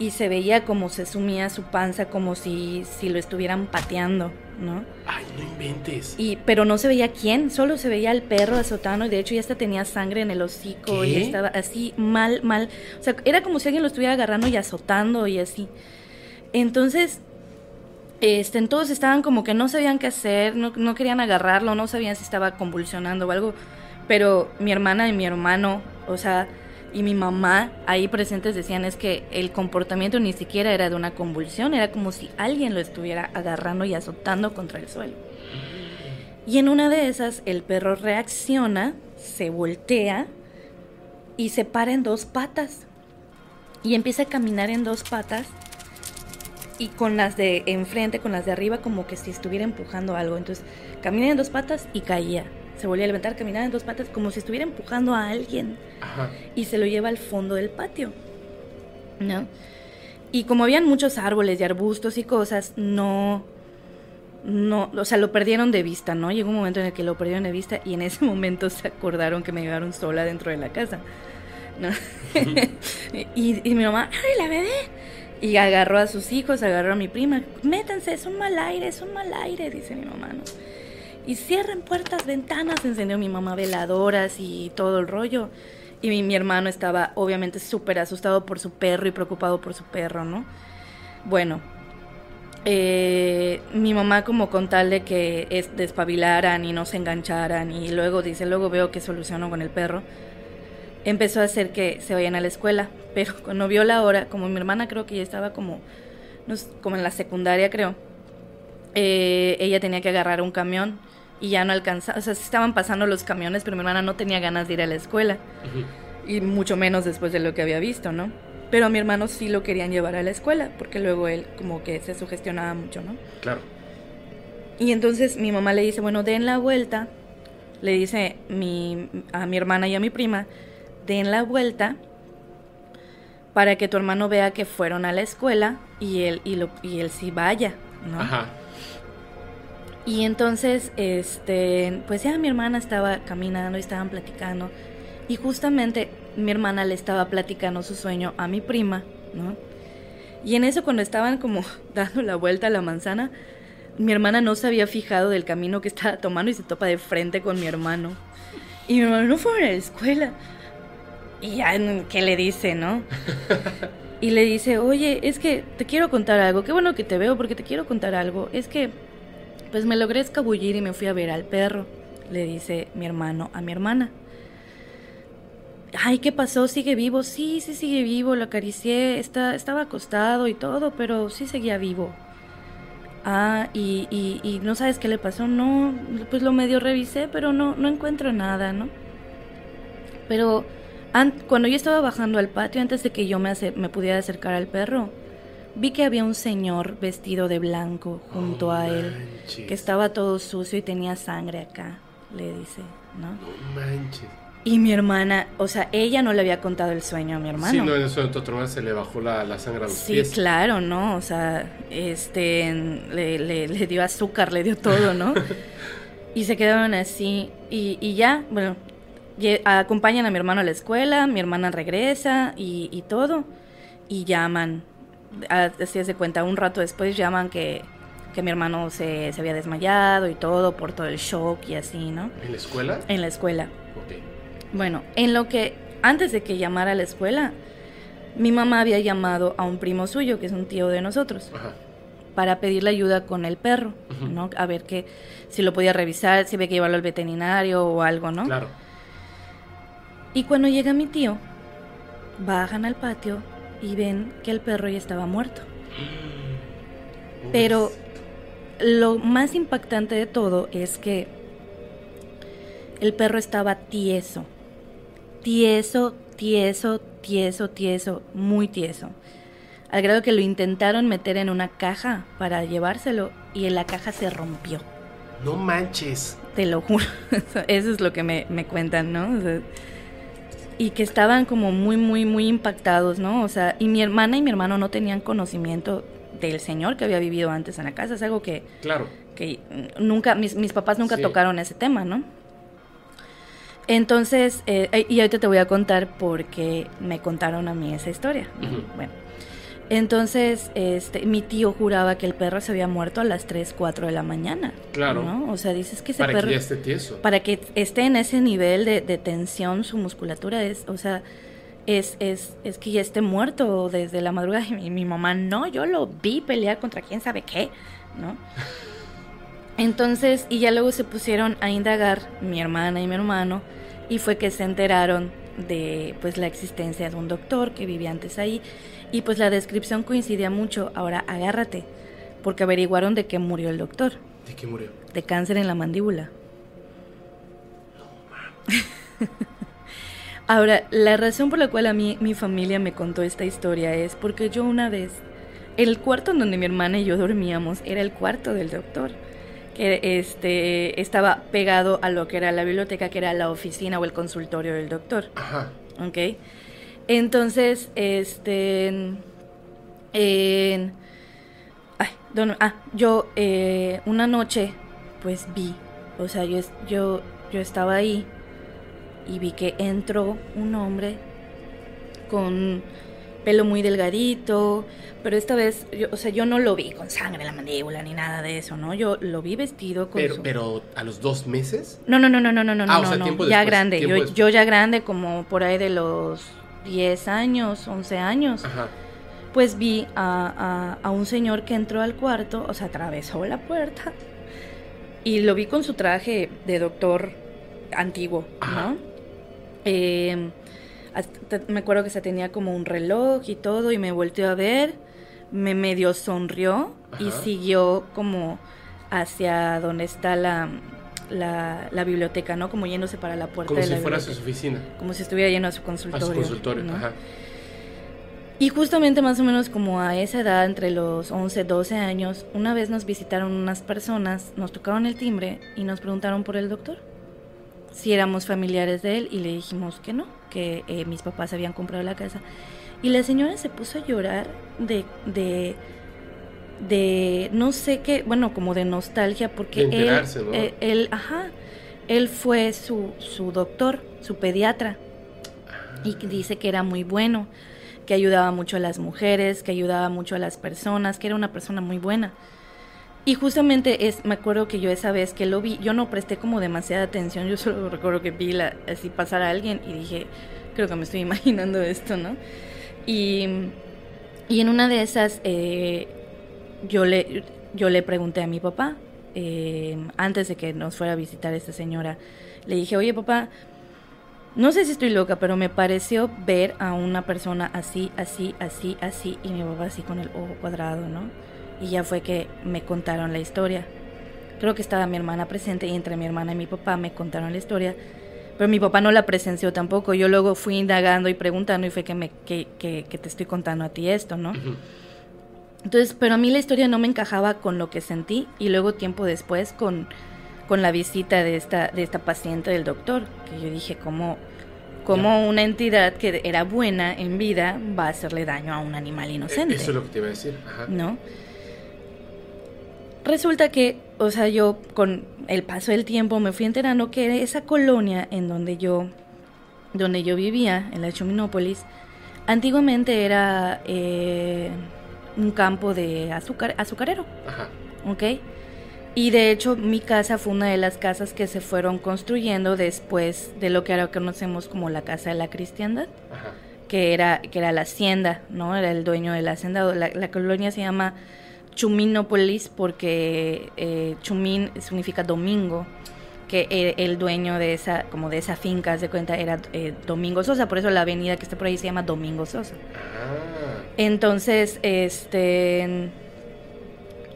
Y se veía como se sumía su panza como si, si lo estuvieran pateando, ¿no? Ay, no inventes. Y, pero no se veía quién, solo se veía al perro azotando y de hecho ya hasta tenía sangre en el hocico y estaba así mal, mal. O sea, era como si alguien lo estuviera agarrando y azotando y así. Entonces, este, todos estaban como que no sabían qué hacer, no, no querían agarrarlo, no sabían si estaba convulsionando o algo. Pero mi hermana y mi hermano, o sea, y mi mamá ahí presentes decían es que el comportamiento ni siquiera era de una convulsión, era como si alguien lo estuviera agarrando y azotando contra el suelo. Y en una de esas el perro reacciona, se voltea y se para en dos patas. Y empieza a caminar en dos patas y con las de enfrente, con las de arriba, como que si estuviera empujando algo. Entonces, camina en dos patas y caía. Se volvía a levantar, caminaba en dos patas, como si estuviera empujando a alguien. Ajá. Y se lo lleva al fondo del patio. ¿No? Y como habían muchos árboles y arbustos y cosas, no. No, o sea, lo perdieron de vista, ¿no? Llegó un momento en el que lo perdieron de vista y en ese *laughs* momento se acordaron que me llevaron sola dentro de la casa. ¿no? *laughs* y, y mi mamá, ¡ay, la bebé! Y agarró a sus hijos, agarró a mi prima. Métanse, es un mal aire, es un mal aire, dice mi mamá, ¿no? Y cierren puertas, ventanas, encendió mi mamá veladoras y todo el rollo. Y mi, hermano estaba obviamente súper asustado por su perro y preocupado por su perro, ¿no? Bueno, eh, mi mamá como con tal de que es, despabilaran y no se engancharan y luego dice, luego veo que solucionó con el perro, empezó a hacer que se vayan a la escuela, pero *laughs* cuando vio la hora, como mi hermana creo que ya estaba como, no como en la secundaria creo, eh, ella tenía que agarrar un camión y ya no alcanzaba, o sea, estaban pasando los camiones, pero mi hermana no tenía ganas de ir a la escuela y mucho menos después de lo que había visto, ¿no? Pero a mi hermano sí lo querían llevar a la escuela, porque luego él como que se sugestionaba mucho, ¿no? Claro. Y entonces mi mamá le dice, bueno, den la vuelta, le dice mi, a mi hermana y a mi prima, den la vuelta para que tu hermano vea que fueron a la escuela y él, y lo, y él sí vaya, ¿no? Ajá. Y entonces, este, pues ya mi hermana estaba caminando y estaban platicando. Y justamente mi hermana le estaba platicando su sueño a mi prima, ¿no? Y en eso cuando estaban como *laughs* dando la vuelta a la manzana, mi hermana no se había fijado del camino que estaba tomando y se topa de frente con mi hermano. Y mi hermano no fue a la escuela. Y ya, ¿qué le dice, no? *laughs* Y le dice, oye, es que te quiero contar algo. Qué bueno que te veo porque te quiero contar algo. Es que, pues me logré escabullir y me fui a ver al perro. Le dice mi hermano a mi hermana. Ay, ¿qué pasó? ¿Sigue vivo? Sí, sí sigue vivo. Lo acaricié. Está, estaba acostado y todo, pero sí seguía vivo. Ah, y, y, y no sabes qué le pasó. No, pues lo medio revisé, pero no, no encuentro nada, ¿no? Pero an- cuando yo estaba bajando al patio, antes de que yo me, me pudiera acercar al perro, vi que había un señor vestido de blanco junto No a él, manches. que estaba todo sucio y tenía sangre acá, le dice, ¿no? No manches. Y mi hermana, o sea, ella no le había contado el sueño a mi hermano. Sí, no, en eso hermano se le bajó la, la sangre a los Sí, pies. claro, ¿no? O sea, este, le, le- le dio azúcar, le dio todo, ¿no? *laughs* y se quedaron así. Y, y ya, bueno, lle- acompañan a mi hermano a la escuela, mi hermana regresa y, y todo. Y llaman, así se cuenta, un rato después llaman que, que mi hermano se, se había desmayado y todo por todo el shock y así, ¿no? ¿En la escuela? En la escuela. Ok. Bueno, en lo que antes de que llamara a la escuela, mi mamá había llamado a un primo suyo, que es un tío de nosotros, Ajá. para pedirle ayuda con el perro. ¿no? A ver que si lo podía revisar, si había que llevarlo al veterinario o algo, ¿no? Claro. Y cuando llega mi tío, bajan al patio y ven que el perro ya estaba muerto. *gasps* Pero lo más impactante de todo es que el perro estaba tieso. Tieso, tieso, tieso, tieso, muy tieso. Al grado que lo intentaron meter en una caja para llevárselo y en la caja se rompió. No manches. Te lo juro. *laughs* Eso es lo que me, me cuentan, ¿no? O sea, y que estaban como muy, muy, muy impactados, ¿no? O sea, y mi hermana y mi hermano no tenían conocimiento del señor que había vivido antes en la casa. Es algo que, Claro. que nunca, mis, mis papás nunca Sí. tocaron ese tema, ¿no? Entonces, eh, y ahorita te voy a contar por qué me contaron a mí esa historia. Ujú. Bueno, entonces, este, mi tío juraba que el perro se había muerto a las 3, 4 de la mañana. Claro. ¿no? O sea, dices que ese Para perro que ya esté tieso. para que esté en ese nivel de, de tensión su musculatura es, o sea, es, es, es que ya esté muerto desde la madrugada *laughs* y mi, mi mamá no, yo lo vi pelear contra quién sabe qué, ¿no? Entonces, y ya luego se pusieron a indagar mi hermana y mi hermano y fue que se enteraron de pues la existencia de un doctor que vivía antes ahí y pues la descripción coincidía mucho. Ahora agárrate, porque averiguaron de qué murió el doctor, ¿De qué murió? de cáncer en la mandíbula. Ahora, la razón por la cual a mí mi familia me contó esta historia es porque yo una vez, el cuarto en donde mi hermana y yo dormíamos era el cuarto del doctor, que este estaba pegado a lo que era la biblioteca, que era la oficina o el consultorio del doctor. Ajá. ¿ok? Entonces, este, en- ay, ¿dónde? ah, yo eh, una noche, pues vi, o sea, yo, yo, yo estaba ahí y vi que entró un hombre con pelo muy delgadito, pero esta vez, yo, o sea, yo no lo vi con sangre en la mandíbula ni nada de eso, ¿no? Yo lo vi vestido con Pero, su... pero a los dos meses. No, no, no, no, no, no, no, Ah, o no, sea, no, tiempo ya después, grande, yo, yo ya grande como por ahí de los 10 años, 11 años, Ajá. pues vi a, a- a un señor que entró al cuarto, o sea, atravesó la puerta y lo vi con su traje de doctor antiguo, Ajá. ¿no? Eh, hasta- me acuerdo que se tenía como un reloj y todo y me volteó a ver, me medio sonrió y siguió como hacia donde está la, la, la biblioteca, ¿no? Como yéndose para la puerta Como de si la fuera a su biblioteca. oficina. Como si estuviera yendo a su A consultorio. su consultorio. ¿no? Ajá. Y justamente más o menos como a esa edad, entre los 11, 12 años, una vez nos visitaron unas personas, nos tocaron el timbre y nos preguntaron por el doctor. Si éramos familiares de él y le dijimos que no, que eh, mis papás habían comprado la casa. Y la señora se puso a llorar de, de, de no sé qué, bueno, como de nostalgia, porque De él, ¿no? eh, él, ajá, él fue su, su doctor, su pediatra, y dice que era muy bueno, que ayudaba mucho a las mujeres, que ayudaba mucho a las personas, que era una persona muy buena. Y justamente es, me acuerdo que yo esa vez que lo vi, yo no presté como demasiada atención, yo solo recuerdo que vi la, así pasar a alguien y dije, creo que me estoy *laughs* imaginando esto, ¿no? Y, y en una de esas, eh, yo, le, yo le pregunté a mi papá, eh, antes de que nos fuera a visitar esta señora, le dije, oye papá, no sé si estoy loca, pero me pareció ver a una persona así, así, así, así, y mi papá así con el ojo cuadrado, ¿no? Y ya fue que me contaron la historia. Creo que estaba mi hermana presente y entre mi hermana y mi papá me contaron la historia. Pero mi papá no la presenció tampoco. Yo luego fui indagando y preguntando y fue que, me, que, que, que te estoy contando a ti esto, ¿no? Entonces, pero a mí la historia no me encajaba con lo que sentí y luego tiempo después con, con la visita de esta, de esta paciente del doctor, que yo dije, ¿cómo, cómo una entidad que era buena en vida va a hacerle daño a un animal inocente? Eh, Eso es lo que te iba a decir. Ajá. ¿no? Resulta que, o sea, yo con el paso del tiempo me fui enterando que esa colonia en donde yo, donde yo vivía, en la Chuminópolis, antiguamente era eh, un campo de azúcar, azucarero, Ajá. ¿ok? Y de hecho mi casa fue una de las casas que se fueron construyendo después de lo que ahora conocemos como la Casa de la Cristiandad Ajá. que era, que era la hacienda, ¿no? Era el dueño de la hacienda. La, la colonia se llama Chumínópolis porque eh, Chumín significa domingo, que el dueño de esa, como de esa finca, de cuenta, era eh, Domingo Sosa, por eso la avenida que está por ahí se llama Domingo Sosa, Ah. Entonces, este...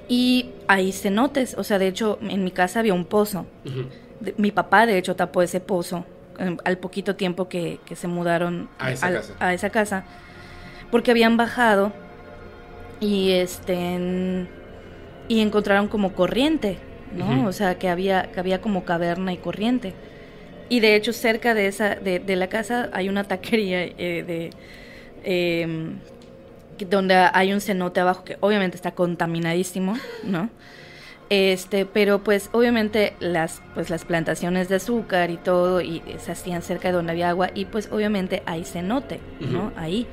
Y hay cenotes, o sea, de hecho, en mi casa había un pozo. De- mi papá, de hecho, tapó ese pozo em, al poquito tiempo que, que se mudaron A esa al- casa. a esa casa, porque habían bajado y este en- y encontraron como corriente, ¿no? O sea, que había que había como caverna y corriente. Y de hecho cerca de esa de, de la casa hay una taquería eh, de em, donde hay un cenote abajo que obviamente está contaminadísimo, ¿no? Este, pero pues obviamente las pues las plantaciones de azúcar y todo y se hacían cerca de donde había agua y pues obviamente hay cenote, ¿no? Ahí.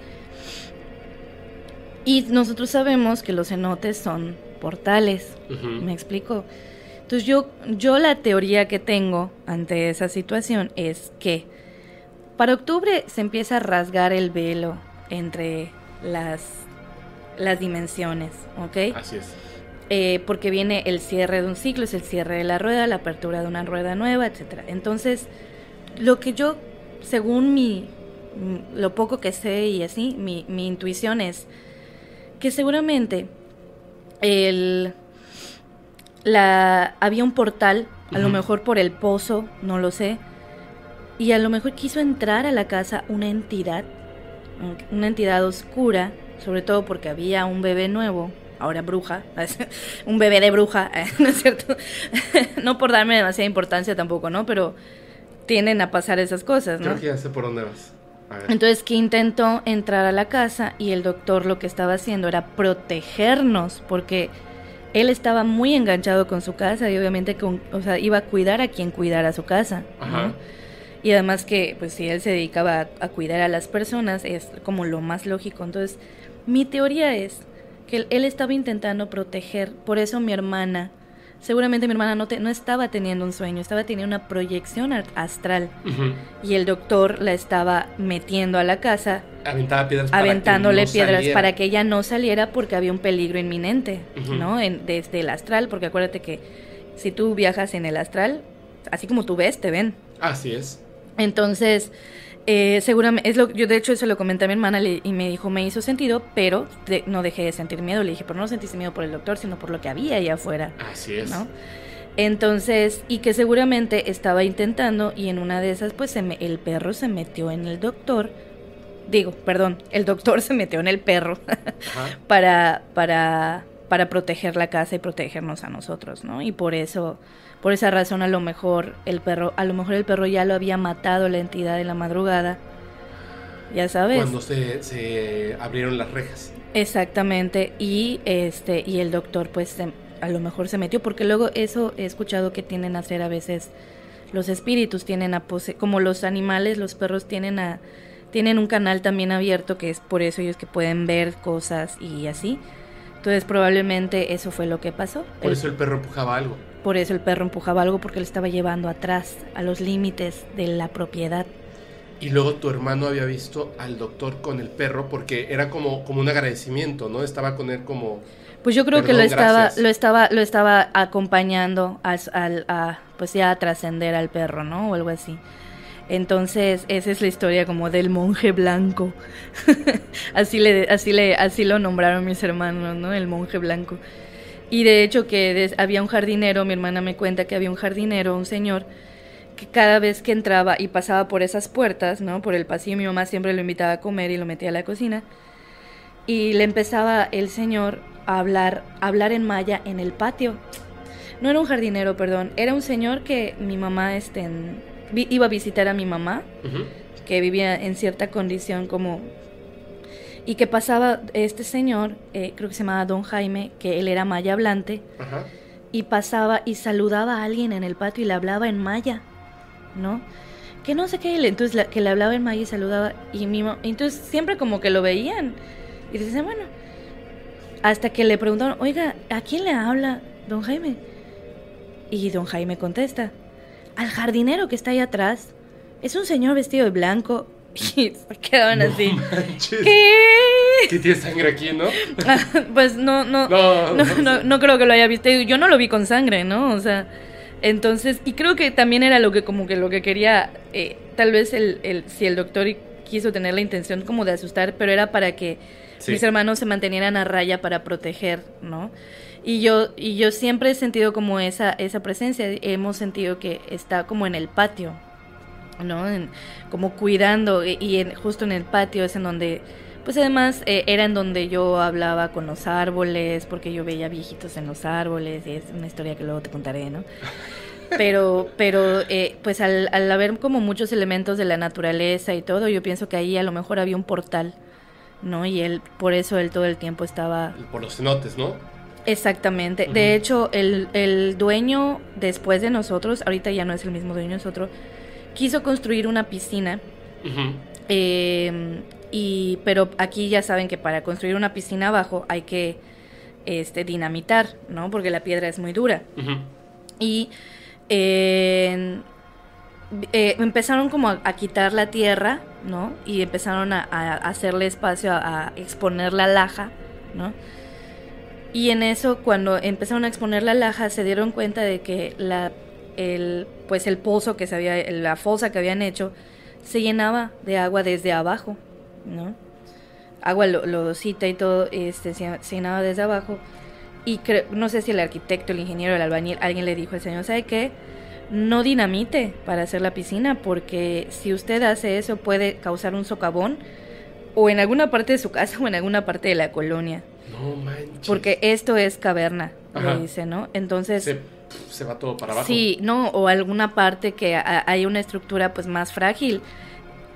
Y nosotros sabemos que los cenotes son portales. ¿me explico? Entonces yo yo la teoría que tengo ante esa situación es que para octubre se empieza a rasgar el velo entre las las dimensiones, ¿ok? Así es. eh, porque viene el cierre de un ciclo, es el cierre de la rueda, la apertura de una rueda nueva, etcétera. Entonces, lo que yo, según mi, lo poco que sé y así, mi, mi intuición es que seguramente el, la, había un portal, a lo mejor por el pozo, no lo sé, y a lo mejor quiso entrar a la casa una entidad, una entidad oscura, sobre todo porque había un bebé nuevo, ahora bruja, *laughs* un bebé de bruja, *laughs* ¿no es cierto? *laughs* no por darme demasiada importancia tampoco, ¿no? Pero tienden a pasar esas cosas, ¿no? Creo que ya sé por dónde vas. A ver. Entonces que intentó entrar a la casa y el doctor lo que estaba haciendo era protegernos porque él estaba muy enganchado con su casa y obviamente con, o sea, iba a cuidar a quien cuidara su casa. ¿no? Ajá. Y además que pues si él se dedicaba a, a cuidar a las personas es como lo más lógico. Entonces mi teoría es que él, él estaba intentando proteger, por eso mi hermana, seguramente mi hermana no, te- no estaba teniendo un sueño, estaba teniendo una proyección astral y el doctor la estaba metiendo a la casa, Aventaba piedras para que aventándole no piedras saliera. para que ella no saliera porque había un peligro inminente. ¿no? En- desde el astral, porque acuérdate que si tú viajas en el astral, así como tú ves, te ven. Así es. Entonces, eh, seguramente, es lo, yo de hecho eso lo comenté a mi hermana le- y me dijo, me hizo sentido, pero de- no dejé de sentir miedo. Le dije, pero no sentiste miedo por el doctor, sino por lo que había allá afuera. Así es. ¿no? Entonces, y que seguramente estaba intentando y en una de esas, pues se me- el perro se metió en el doctor. Digo, perdón, el doctor se metió en el perro *laughs* para, para, para proteger la casa y protegernos a nosotros, ¿no? Y por eso, por esa razón a lo mejor el perro, a lo mejor el perro ya lo había matado la entidad de la madrugada. Ya sabes. Cuando se, se abrieron las rejas. Exactamente, y este y el doctor pues se- a lo mejor se metió porque luego eso he escuchado que tienden a hacer a veces los espíritus tienen a pose como los animales, los perros tienen a tienen un canal también abierto que es por eso ellos que pueden ver cosas y así. Entonces probablemente eso fue lo que pasó. Por El- eso el perro empujaba algo. Por eso el perro empujaba algo porque le estaba llevando atrás a los límites de la propiedad. Y luego tu hermano había visto al doctor con el perro porque era como, como un agradecimiento, ¿no? Estaba con él como... Pues yo creo que lo estaba, gracias. lo estaba, lo estaba acompañando al, al- a, pues ya a trascender al perro, ¿no? O algo así. Entonces, esa es la historia como del monje blanco. *laughs* así le, así le, así lo nombraron mis hermanos, ¿no? El monje blanco. Y de hecho que des- había un jardinero, mi hermana me cuenta que había un jardinero, un señor, que cada vez que entraba y pasaba por esas puertas, ¿no? Por el pasillo, mi mamá siempre lo invitaba a comer y lo metía a la cocina. Y le empezaba el señor a hablar, a hablar en maya en el patio. No era un jardinero, perdón, era un señor que mi mamá este, iba a visitar a mi mamá, que vivía en cierta condición como... Y que pasaba este señor, eh, creo que se llamaba Don Jaime, que él era maya hablante, Ajá. y pasaba y saludaba a alguien en el patio y le hablaba en maya, ¿no? Que no sé qué, entonces la- que le hablaba en maya y saludaba, y mi entonces siempre como que lo veían, y dicen, bueno, hasta que le preguntaron, oiga, ¿a quién le habla don Jaime? Y don Jaime contesta, al jardinero que está ahí atrás, es un señor vestido de blanco, y se quedaban así. ¿qué? Tiene sangre aquí, ¿no? pues no, no, No, no, no, no, no creo que lo haya visto. Yo no lo vi con sangre, ¿no? O sea, entonces, y creo que también era lo que como que lo que quería, eh, tal vez el, el, si el doctor quiso tener la intención como de asustar, pero era para que mis hermanos se mantenieran a raya para proteger, ¿no? Y yo, y yo siempre he sentido como esa, esa presencia, hemos sentido que está como en el patio, ¿no? como cuidando, y en, justo en el patio es en donde, pues además eh, era en donde yo hablaba con los árboles, porque yo veía viejitos en los árboles, y es una historia que luego te contaré, ¿no? *laughs* Pero, pero eh, pues al, al haber como muchos elementos de la naturaleza y todo, yo pienso que ahí a lo mejor había un portal, ¿no? Y él, por eso él todo el tiempo estaba... Por los cenotes, ¿no? Exactamente. De hecho, el, el, dueño después de nosotros, ahorita ya no es el mismo dueño, es otro, quiso construir una piscina. Em, y, pero aquí ya saben que para construir una piscina abajo hay que este, dinamitar, ¿no? Porque la piedra es muy dura. Y eh, empezaron como a, quitar la tierra, ¿no? Y empezaron a, hacerle espacio, a, exponer la laja, ¿no? Y en eso, cuando empezaron a exponer la laja, se dieron cuenta de que la, el, pues el pozo que se había, la fosa que habían hecho, se llenaba de agua desde abajo, ¿no? Agua lodosita y todo, este, se, llenaba desde abajo. Y no sé si el arquitecto, el ingeniero, el albañil, alguien le dijo al señor, ¿sabe qué? No dinamite para hacer la piscina, porque si usted hace eso puede causar un socavón o en alguna parte de su casa o en alguna parte de la colonia. No manches. Porque esto es caverna, le dice, ¿no? Entonces... Se, va todo para abajo. Sí, no, o alguna parte que hay una estructura pues más frágil.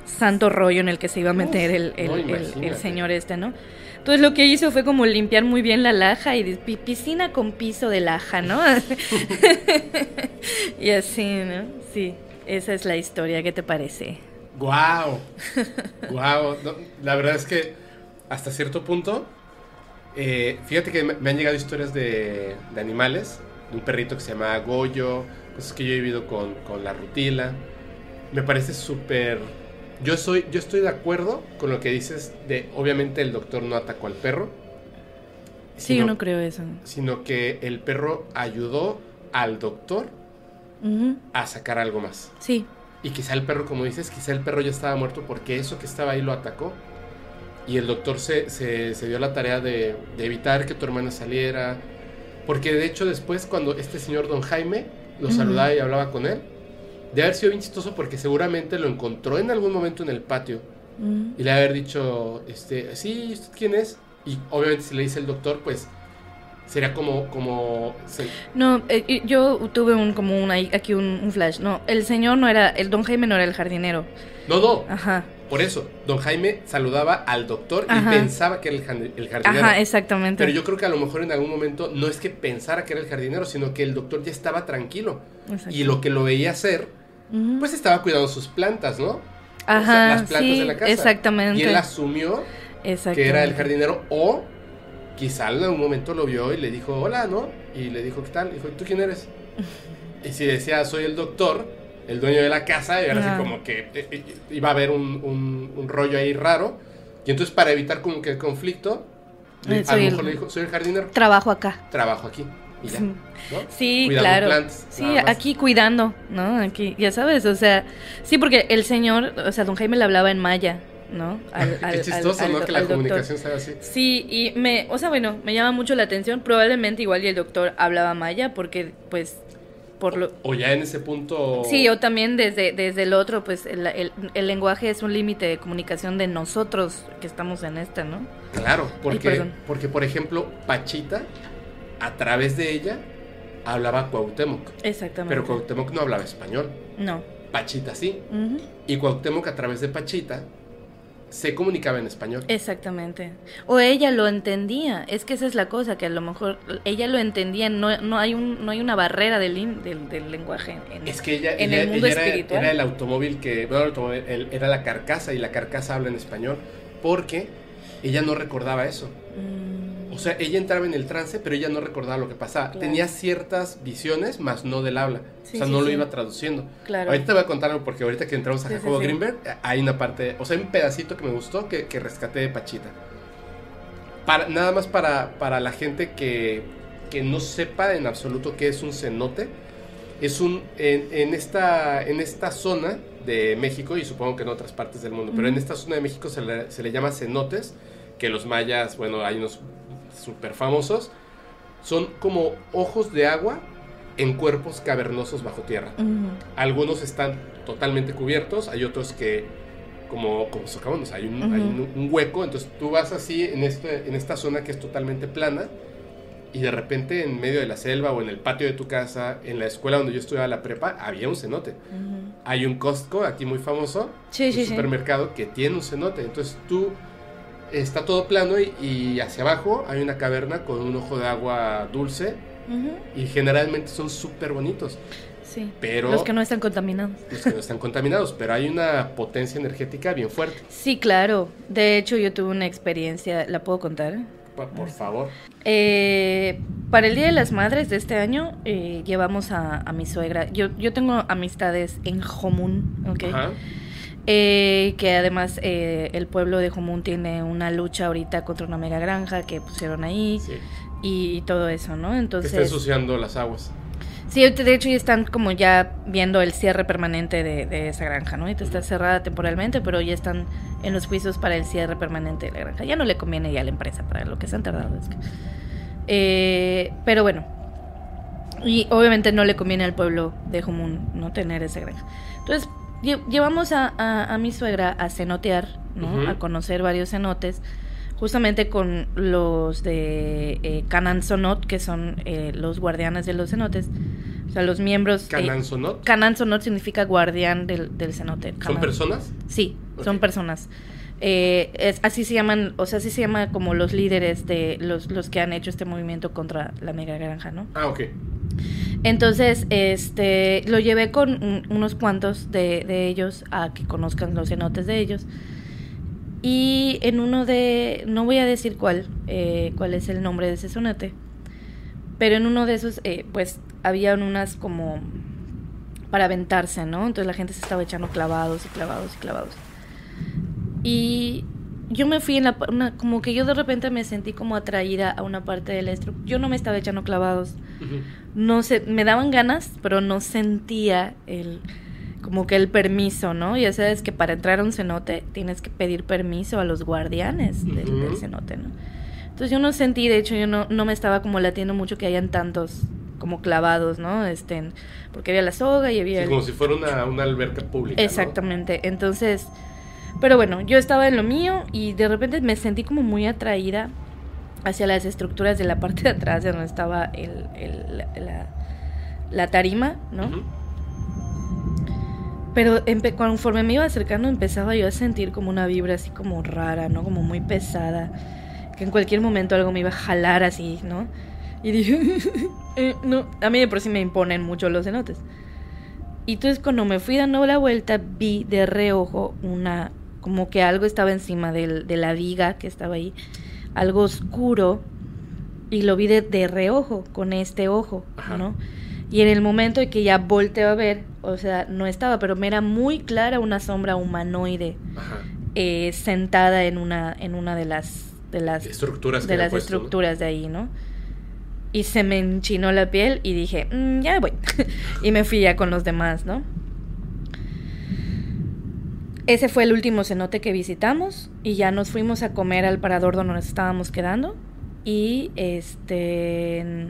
Santo rollo en el que se iba a meter el, el, señor este, ¿no? Entonces lo que hizo fue como limpiar muy bien la laja y piscina con piso de laja, ¿no? *laughs* *laughs* y así, ¿no? Sí, esa es la historia, ¿qué te parece? ¡Guau! *laughs* ¡Guau! la verdad es que hasta cierto punto eh, fíjate que me han llegado historias de, animales, de un perrito que se llama Goyo, cosas que yo he vivido con, la rutila. Me parece súper... Yo, soy, yo estoy de acuerdo con lo que dices de, obviamente el doctor no atacó al perro. Sí, yo no creo eso. Sino que el perro ayudó al doctor a sacar algo más. Sí. Y quizá el perro, como dices, quizá el perro ya estaba muerto porque eso que estaba ahí lo atacó y el doctor se, se, dio la tarea de, evitar que tu hermana saliera. Porque de hecho después cuando este señor don Jaime lo saludaba y hablaba con él, de haber sido bien chistoso porque seguramente lo encontró en algún momento en el patio. Y le haber dicho, este, sí, ¿usted quién es? Y obviamente si le dice el doctor, pues sería como como no eh, yo tuve un como un aquí un, un, flash. No el señor no era el don Jaime no era el jardinero. No no. Ajá por eso, don Jaime saludaba al doctor y pensaba que era el, jardinero. Ajá, exactamente. Pero yo creo que a lo mejor en algún momento no es que pensara que era el jardinero, sino que el doctor ya estaba tranquilo. Y lo que lo veía hacer, pues estaba cuidando sus plantas, ¿no? Ajá, las plantas de la casa. Exactamente. Y él asumió que era el jardinero o quizá en algún momento lo vio y le dijo, hola, ¿no? Y le dijo, ¿qué tal? Y dijo, ¿tú quién eres? *laughs* y si decía, soy el doctor, el dueño de la casa, y ahora así como que eh, eh, iba a haber un, un, rollo ahí raro. Y entonces para evitar como que el conflicto, eh, a lo mejor le dijo, soy el jardinero. Trabajo acá. Trabajo aquí. Y ya, Sí, claro. sí, aquí cuidando, ¿no? Aquí, ya sabes, o sea, sí, porque el señor, o sea, don Jaime le hablaba en maya, ¿no? *laughs* Qué chistoso, ¿no? Que la comunicación sea así. Sí, y me, o sea, bueno, me llama mucho la atención, probablemente igual y el doctor hablaba maya, porque pues o ya en ese punto... Sí, o también desde, desde el otro, pues el, el, lenguaje es un límite de comunicación de nosotros que estamos en esta, ¿no? Claro, porque, porque por ejemplo, Pachita, a través de ella, hablaba Cuauhtémoc. Exactamente. Pero Cuauhtémoc no hablaba español. No. Pachita sí. Y Cuauhtémoc a través de Pachita se comunicaba en español. Exactamente. O ella lo entendía. Es que esa es la cosa, que a lo mejor ella lo entendía. No, no, hay, un, no hay una barrera del, del, lenguaje en, es que ella, en el mundo espiritual. Era, el automóvil que. Bueno, era la carcasa y la carcasa habla en español. Porque ella no recordaba eso. Mm. O sea, ella entraba en el trance, pero ella no recordaba lo que pasaba. Tenía ciertas visiones, más no del habla. o sea, no lo iba traduciendo. Claro. Ahorita te voy a contar algo, porque ahorita que entramos a Jacobo Greenberg, hay una parte, o sea, hay un pedacito que me gustó que, que rescaté de Pachita. Para, nada más para, para la gente que, que no sepa en absoluto qué es un cenote. Es un, en, en, esta, en esta zona de México, y supongo que en otras partes del mundo, pero en esta zona de México se le, se le llama cenotes que los mayas, bueno, hay unos súper famosos, son como ojos de agua en cuerpos cavernosos bajo tierra. Algunos están totalmente cubiertos, hay otros que, como, como socavones, hay, un, hay un- un hueco, entonces tú vas así en, este, en esta zona que es totalmente plana y de repente en medio de la selva o en el patio de tu casa, en la escuela donde yo estudiaba la prepa, había un cenote. Hay un Costco aquí muy famoso, Sí, un sí, sí. supermercado que tiene un cenote, entonces tú está todo plano y, y hacia abajo hay una caverna con un ojo de agua dulce y generalmente son súper bonitos. Sí. Pero- Los que no están contaminados. los que no están contaminados, pero hay una potencia energética bien fuerte. Sí, claro. De hecho, yo tuve una experiencia, ¿la puedo contar? Por favor. Eh, para el Día de las Madres de este año, eh, llevamos a, a mi suegra. Yo, yo tengo amistades en Jomún, ¿ok? Ajá. Eh, que además eh, el pueblo de Jomún tiene una lucha ahorita contra una mega granja que pusieron ahí Sí. y, y todo eso, ¿no? Que está Entonces, ensuciando las aguas. sí, de hecho ya están como ya viendo el cierre permanente de, de esa granja, ¿no? Ahorita está cerrada temporalmente, pero ya están en los juicios para el cierre permanente de la granja. Ya no le conviene ya a la empresa para lo que se han tardado. es que- Eh, pero bueno, y obviamente no le conviene al pueblo de Jomún no tener esa granja. Entonces, lle- llevamos a, a- a mi suegra a cenotear, ¿no? A conocer varios cenotes, justamente con los de eh, Cananzonot, que son eh, los guardianes de los cenotes. O sea, los miembros... eh, Cananzonot. Cananzonot significa guardián del, del cenote. ¿Son personas? Sí, son personas. Eh, es, así se llaman, o sea, así se llama como los líderes de los, los que han hecho este movimiento contra la mega granja, ¿no? Ah, ok. Entonces, este, lo llevé con un- unos cuantos de, de ellos a que conozcan los cenotes de ellos. Y en uno de, no voy a decir cuál, eh, cuál es el nombre de ese cenote, pero en uno de esos, eh, pues, habían unas como para aventarse, ¿no? Entonces la gente se estaba echando clavados y clavados y clavados. Y yo me fui en la, una, como que yo de repente me sentí como atraída a una parte del estructura. Yo no me estaba echando clavados no sé, me daban ganas, pero no sentía el como que el permiso, ¿no? Ya sabes que para entrar a un cenote tienes que pedir permiso a los guardianes del, cenote, ¿no? Entonces yo no sentí, de hecho yo no, no me estaba como latiendo mucho que hayan tantos como clavados, ¿no? Este, porque había la soga y había... Sí, el- como si fuera una, una alberca pública. ¿no? Exactamente. Entonces, pero bueno, yo estaba en lo mío y de repente me sentí como muy atraída hacia las estructuras de la parte de atrás de donde estaba el, el- la, la- la tarima, ¿no? Pero conforme me iba acercando empezaba yo a sentir como una vibra así como rara, ¿no? Como muy pesada. Que en cualquier momento algo me iba a jalar así, ¿no? Y dije, *laughs* eh, no, a mí de por sí me imponen mucho los cenotes. Y entonces cuando me fui dando la vuelta vi de reojo una, como que algo estaba encima del- de la viga que estaba ahí, algo oscuro, y lo vi de, de reojo, con este ojo, Ajá. ¿no? Y en el momento en que ya volteo a ver, o sea, no estaba, pero me era muy clara una sombra humanoide eh, sentada en una, en una de las, de las, Estructuras de había las puesto, ¿no? estructuras de ahí, ¿no? Y se me enchinó la piel y dije, "Mm, ya me voy. *laughs* y me fui ya con los demás, ¿no? Ese fue el último cenote que visitamos y ya nos fuimos a comer al parador donde nos estábamos quedando. Y este.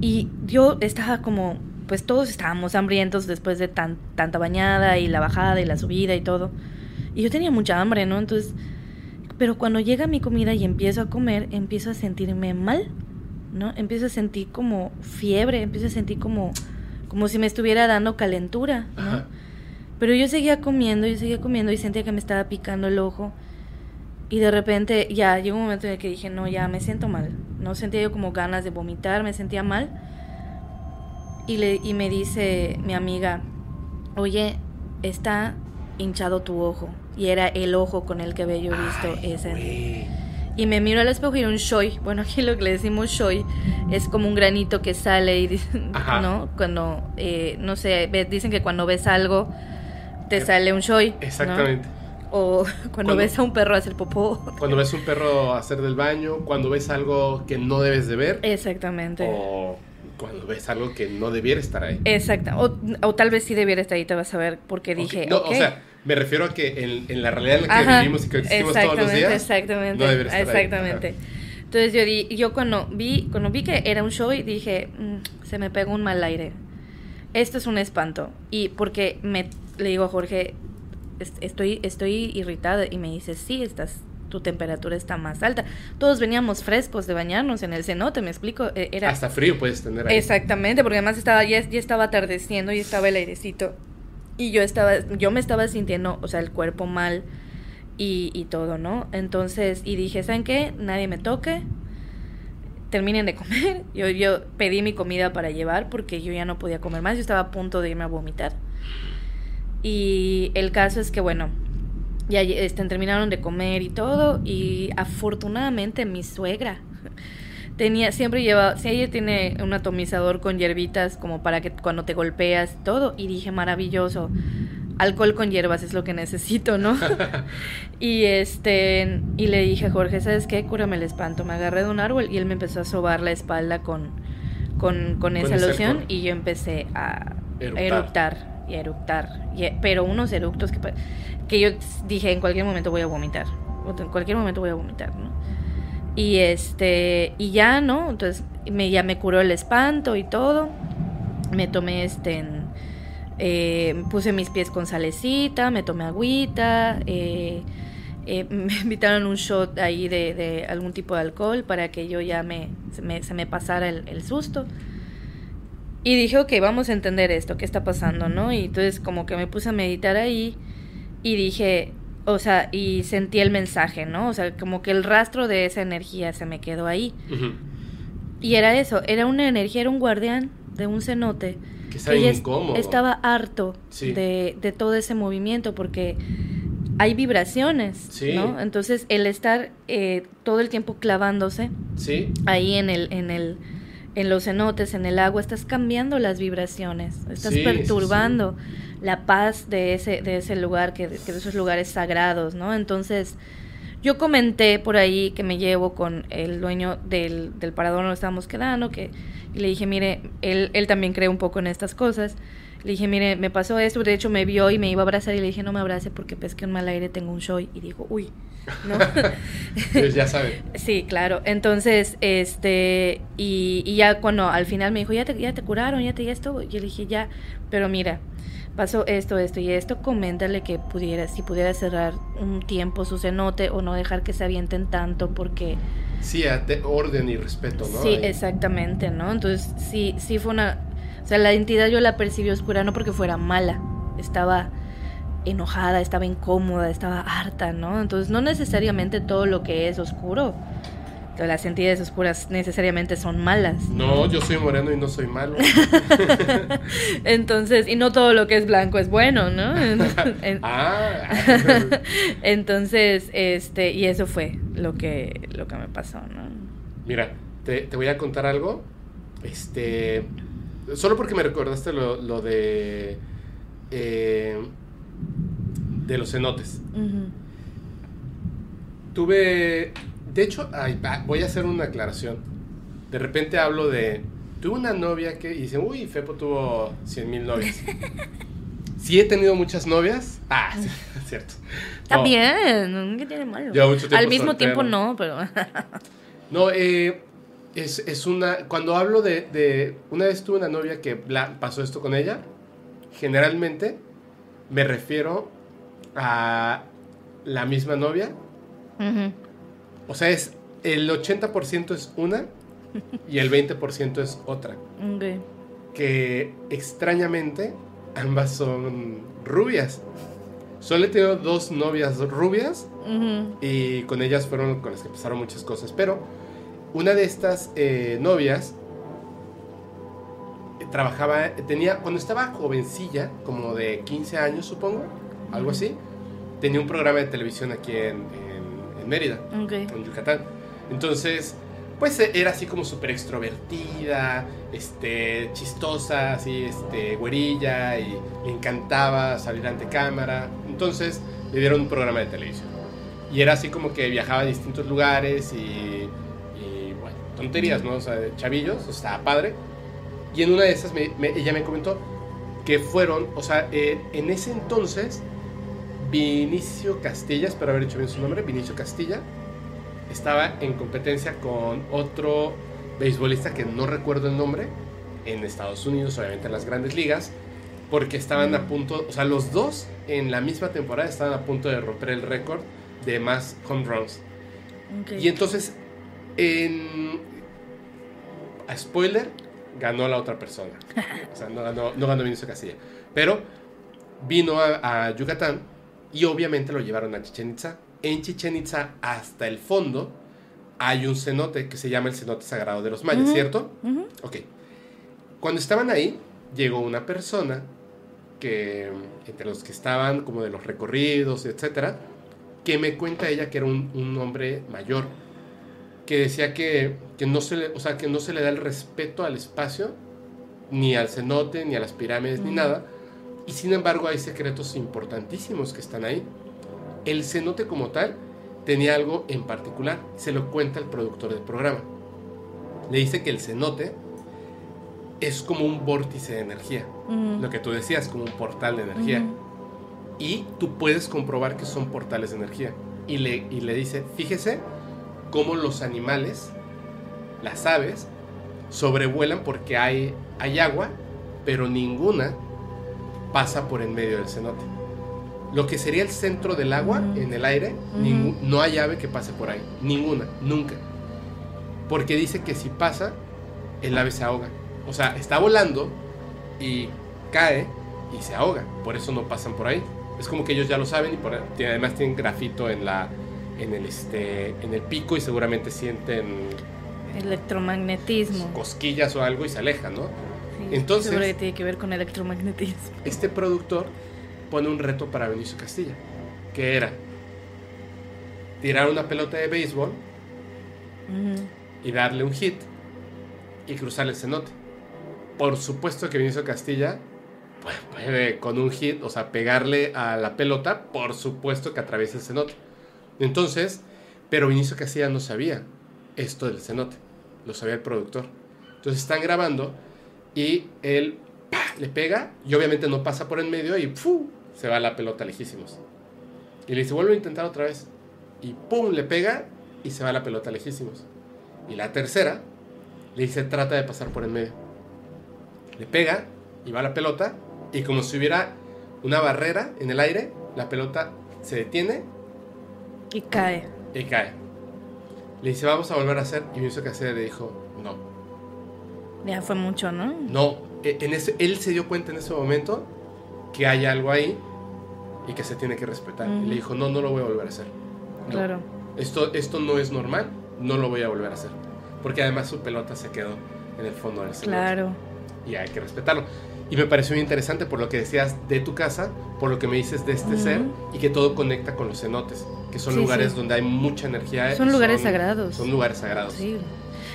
Y yo estaba como. Pues todos estábamos hambrientos después de tan, tanta bañada y la bajada y la subida y todo. Y yo tenía mucha hambre, ¿no? Entonces. Pero cuando llega mi comida y empiezo a comer, empiezo a sentirme mal, ¿no? Empiezo a sentir como fiebre, empiezo a sentir como. Como si me estuviera dando calentura. Ajá. Pero yo seguía comiendo, yo seguía comiendo y sentía que me estaba picando el ojo. Y de repente ya llegó un momento en el que dije, no, ya me siento mal. No sentía yo como ganas de vomitar, me sentía mal. Y, le, y me dice mi amiga, oye, está hinchado tu ojo. Y era el ojo con el que había yo visto Ay, ese. güey. Y me miro al espejo y era un shoy. Bueno, aquí lo que le decimos shoy es como un granito que sale y Ajá. ¿no? Cuando, eh, no sé, dicen que cuando ves algo te Eh, sale un shoy. ¿no? Exactamente. O *laughs* cuando, Cuando- ves a un perro hacer popó. Cuando ves un perro hacer del baño, cuando ves algo que no debes de ver, Exactamente. o cuando ves algo que no debiera estar ahí. Exacto. O, o tal vez sí debiera estar ahí, te vas a ver, porque dije, no, o sea, Me refiero a que en, en la realidad en la que vivimos y que existimos todos los días. Exactamente, no exactamente. Entonces yo, di, yo cuando, vi, cuando vi que era un show y dije, mm, se me pegó un mal aire. Esto es un espanto. Y porque me, le digo a Jorge, estoy, estoy irritada y me dice, sí, estás tu temperatura está más alta. Todos veníamos frescos de bañarnos en el cenote, me explico. E, era... Hasta frío puedes tener ahí. Exactamente, porque además estaba, ya, ya estaba atardeciendo y estaba el airecito. Y yo estaba, yo me estaba sintiendo, o sea, el cuerpo mal y, y todo, ¿no? Entonces, y dije, ¿saben qué? Nadie me toque. Terminen de comer. *laughs* Yo, yo pedí mi comida para llevar porque yo ya no podía comer más. Yo estaba a punto de irme a vomitar. Y el caso es que, bueno, ya este, terminaron de comer y todo. Y afortunadamente mi suegra *laughs* tenía, siempre lleva, si ella tiene un atomizador con hierbitas como para que cuando te golpeas todo. Y dije, maravilloso. Alcohol con hierbas es lo que necesito, ¿no? *laughs* *laughs* y este, y le dije a Jorge, ¿sabes qué? Cúrame el espanto. Me agarré de un árbol y él me empezó a sobar la espalda con, con, con esa loción y yo empecé a eructar y eructar. pero unos eructos que, que yo dije, en cualquier momento voy a vomitar. En cualquier momento voy a vomitar, ¿no? Y este, y ya, ¿no? Entonces me, ya me curó el espanto y todo. Me tomé este, eh, puse mis pies con salecita, me tomé agüita, eh, eh, *laughs* me invitaron un shot ahí de, de, algún tipo de alcohol para que yo ya me, se, me, se me pasara el, el susto. Y dije, ok, vamos a entender esto, qué está pasando, ¿no? Y entonces como que me puse a meditar ahí y dije, o sea, y sentí el mensaje, ¿no? O sea, como que el rastro de esa energía se me quedó ahí. Y era eso, era una energía, era un guardián de un cenote. Que estaba incómodo. Estaba harto de, de, todo ese movimiento porque hay vibraciones, ¿no? Entonces el estar eh, todo el tiempo clavándose ¿Sí? ahí en el, en el en los cenotes, en el agua, estás cambiando las vibraciones, estás perturbando la paz de ese, de ese lugar, que, de esos lugares sagrados, ¿no? Entonces, yo comenté por ahí que me llevo con el dueño del, del parador donde estábamos quedando, que y le dije, mire, él, él también cree un poco en estas cosas. Le dije, mire, me pasó esto, de hecho me vio y me iba a abrazar y le dije, no me abrace porque pesque un mal aire, tengo un show. Y dijo, uy, ¿no? *laughs* pues ya sabe. sí, claro. Entonces, este, y, y, ya cuando al final me dijo, ya te, ya te curaron, ya te, ya esto, yo le dije, ya, pero mira, pasó esto, esto y esto, coméntale que pudiera, si pudiera cerrar un tiempo su cenote o no dejar que se avienten tanto porque... Sí, orden y respeto, ¿no? Sí, exactamente, ¿no? Entonces, sí, sí fue una sea, la entidad yo la percibí oscura no porque fuera mala, estaba enojada, estaba incómoda, estaba harta, ¿no? Entonces no necesariamente todo lo que es oscuro, las entidades oscuras necesariamente son malas. No, yo soy moreno y no soy malo. *laughs* Entonces, y no todo lo que es blanco es bueno, ¿no? *laughs* ah. *laughs* Entonces, este, y eso fue lo que, lo que me pasó, ¿no? Mira, te, te voy a contar algo. Este, Solo porque me recordaste lo, de. Eh, de los cenotes. Tuve. De hecho, voy a hacer una aclaración. De repente hablo de. Tuve una novia que. Y dice, uy, Fepo tuvo 100 mil novias. *laughs* Sí he tenido muchas novias. Ah, *laughs* cierto. Está bien, ¿qué tiene malo? Al mismo tiempo no, pero... *laughs* no, eh, es, es una. Cuando hablo de, de, Una vez tuve una novia que pasó esto con ella. Generalmente me refiero a la misma novia. O sea, es el 80% es una y el 20% es otra. Que extrañamente ambas son rubias. Solo he tenido dos novias rubias y con ellas fueron con las que pasaron muchas cosas. Pero una de estas eh, novias eh, trabajaba, tenía, cuando estaba jovencilla, como de 15 años supongo, algo así, tenía un programa de televisión aquí en, en, Mérida, en Yucatán. Entonces, pues eh, era así como súper extrovertida, este, chistosa, así, este, güerilla, y le encantaba salir ante cámara. Entonces, le dieron un programa de televisión. Y era así como que viajaba a distintos lugares y tonterías, ¿no? O sea, chavillos, o sea, padre. Y en una de esas ella me comentó que fueron, o sea, eh, en ese entonces Vinicio Castilla, espero haber dicho bien su nombre, Vinicio Castilla, estaba en competencia con otro beisbolista que no recuerdo el nombre, en Estados Unidos, obviamente en las grandes ligas, porque estaban a punto, o sea, los dos en la misma temporada estaban a punto de romper el récord de más home runs. Y entonces, en... A spoiler, ganó la otra persona. O sea, no ganó, no ganó Vinicio Castilla. Pero vino a, a Yucatán y obviamente lo llevaron a Chichen Itza. En Chichen Itza, hasta el fondo, hay un cenote que se llama el cenote sagrado de los mayas, ¿cierto? Ok. Cuando estaban ahí, llegó una persona que, entre los que estaban, como de los recorridos, etcétera, que me cuenta ella que era un, un hombre mayor, que decía que, que, no se le, o sea, que no se le da el respeto al espacio, ni al cenote, ni a las pirámides, ni nada, y sin embargo hay secretos importantísimos que están ahí. El cenote como tal tenía algo en particular, se lo cuenta el productor del programa. Le dice que el cenote es como un vórtice de energía, lo que tú decías, como un portal de energía. Y tú puedes comprobar que son portales de energía. Y le, y le dice, fíjese cómo los animales, las aves, sobrevuelan porque hay, hay agua, pero ninguna pasa por en medio del cenote. Lo que sería el centro del agua en el aire, no hay ave que pase por ahí. Ninguna, nunca. Porque dice que si pasa, el ave se ahoga. O sea, está volando y cae y se ahoga. Por eso no pasan por ahí. Es como que ellos ya lo saben y por, además tienen grafito en la en el este en el pico y seguramente sienten electromagnetismo, cosquillas o algo y se alejan, ¿no? Entonces, seguro que tiene que ver con electromagnetismo. Este productor pone un reto para Benicio Castilla, que era tirar una pelota de béisbol y darle un hit y cruzar el cenote. Por supuesto que Benicio Castilla pues, puede con un hit, o sea, pegarle a la pelota, por supuesto que atraviesa el cenote. Entonces, pero Vinicio Castilla no sabía esto del cenote, lo sabía el productor. Entonces están grabando y él le pega y obviamente no pasa por en medio y se va la pelota lejísimos. Y le dice, vuelve a intentar otra vez. Y ¡pum! le pega y se va la pelota lejísimos. Y la tercera le dice, trata de pasar por en medio. Le pega y va la pelota y como si hubiera una barrera en el aire, la pelota se detiene. Y cae. Y cae. Le dice, vamos a volver a hacer. Y que hacer le dijo, no. Ya fue mucho, ¿no? No. E, en ese, él se dio cuenta en ese momento que hay algo ahí y que se tiene que respetar. Y le dijo, no, no lo voy a volver a hacer. Claro. Esto, esto no es normal, no lo voy a volver a hacer. Porque además su pelota se quedó en el fondo del cemento. Claro. Y hay que respetarlo. Y me pareció muy interesante por lo que decías de tu casa, por lo que me dices de este ser y que todo conecta con los cenotes, que son lugares donde hay mucha energía. Son lugares sagrados. Son lugares sagrados. Sí.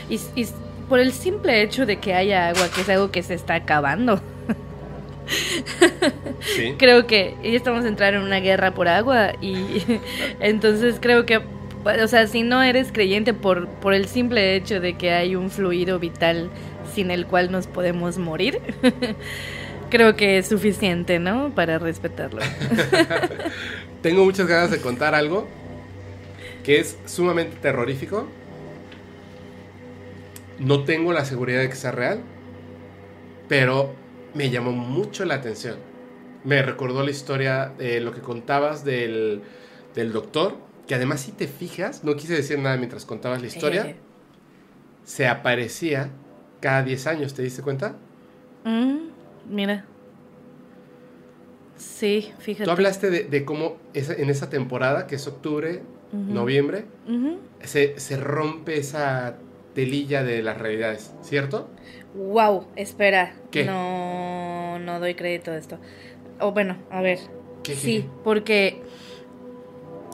Y, y, por el simple hecho de que haya agua, que es algo que se está acabando. ¿Sí? *laughs* Creo que ya estamos entrando en una guerra por agua y *laughs* entonces creo que, o sea, si no eres creyente por, por el simple hecho de que hay un fluido vital sin el cual nos podemos morir, *laughs* creo que es suficiente, ¿no? Para respetarlo. Tengo muchas ganas de contar algo que es sumamente terrorífico. No tengo la seguridad de que sea real, pero me llamó mucho la atención. Me recordó la historia de lo que contabas del, del doctor, que además si te fijas, no quise decir nada mientras contabas la historia, *laughs* se aparecía cada 10 años, ¿te diste cuenta? Mm, mira. Sí, fíjate. Tú hablaste de, cómo en esa temporada, que es octubre, noviembre, se, se, rompe esa telilla de las realidades, ¿cierto? Wow, espera. ¿Qué? No, no doy crédito a esto. O bueno, a ver. ¿Qué, sí, porque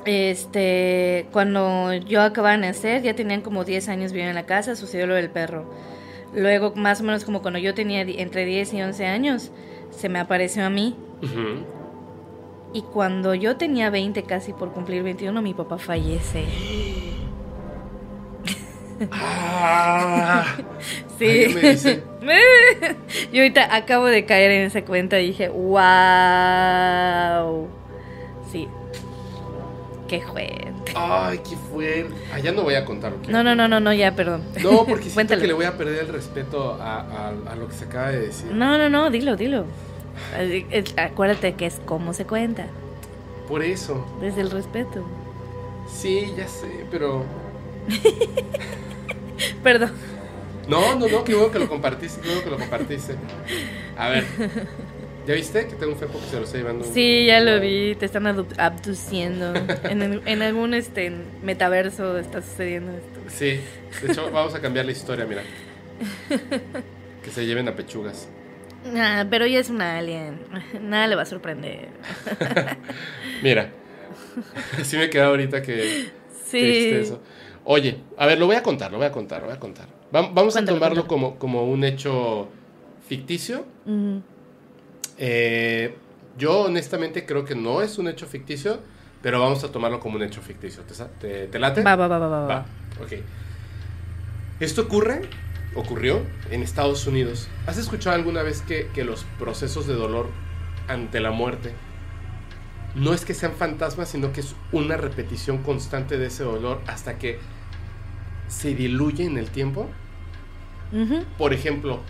este cuando yo acababa de nacer, ya tenían como 10 años viviendo en la casa, sucedió lo del perro. Luego, más o menos como cuando yo tenía entre 10 y 11 años, se me apareció a mí. Y cuando yo tenía 20, casi por cumplir 21, mi papá fallece. Ah, *laughs* sí. *laughs* yo ahorita acabo de caer en esa cuenta y dije, wow. Sí. Qué fuerte. Ay, qué fuerte. Ah, ya no voy a contar lo que. No, no, no, no, no, ya, perdón. No, porque *laughs* siento que le voy a perder el respeto a, a- a lo que se acaba de decir. No, no, no, dilo, dilo. Acuérdate que es como se cuenta, Por eso. desde el respeto. Sí, ya sé, pero. *laughs* Perdón. No, no, no, qué bueno que lo compartiste, qué bueno que lo compartiste. A ver. ¿Ya viste que tengo un fepo que se lo está llevando? un- Sí, ya lo vi, te están abdu- abduciendo. En, el- en algún este metaverso está sucediendo esto. Sí, de hecho, vamos a cambiar la historia, mira. Que se lleven a pechugas. Ah, pero ella es una alien. Nada le va a sorprender. *laughs* Mira. *laughs* Así me queda ahorita que. Sí. Triste eso. Oye, a ver, lo voy a contar, lo voy a contar, lo voy a contar. Va- Vamos Cuéntalo, a tomarlo como, como un hecho ficticio. Eh, yo honestamente creo que no es un hecho ficticio, pero vamos a tomarlo como un hecho ficticio. ¿Te, te- te late? Va, va, va, va, va. Va, va. ok. Esto ocurre, ocurrió en Estados Unidos. ¿Has escuchado alguna vez que, que los procesos de dolor ante la muerte no es que sean fantasmas, sino que es una repetición constante de ese dolor hasta que se diluye en el tiempo? Por ejemplo,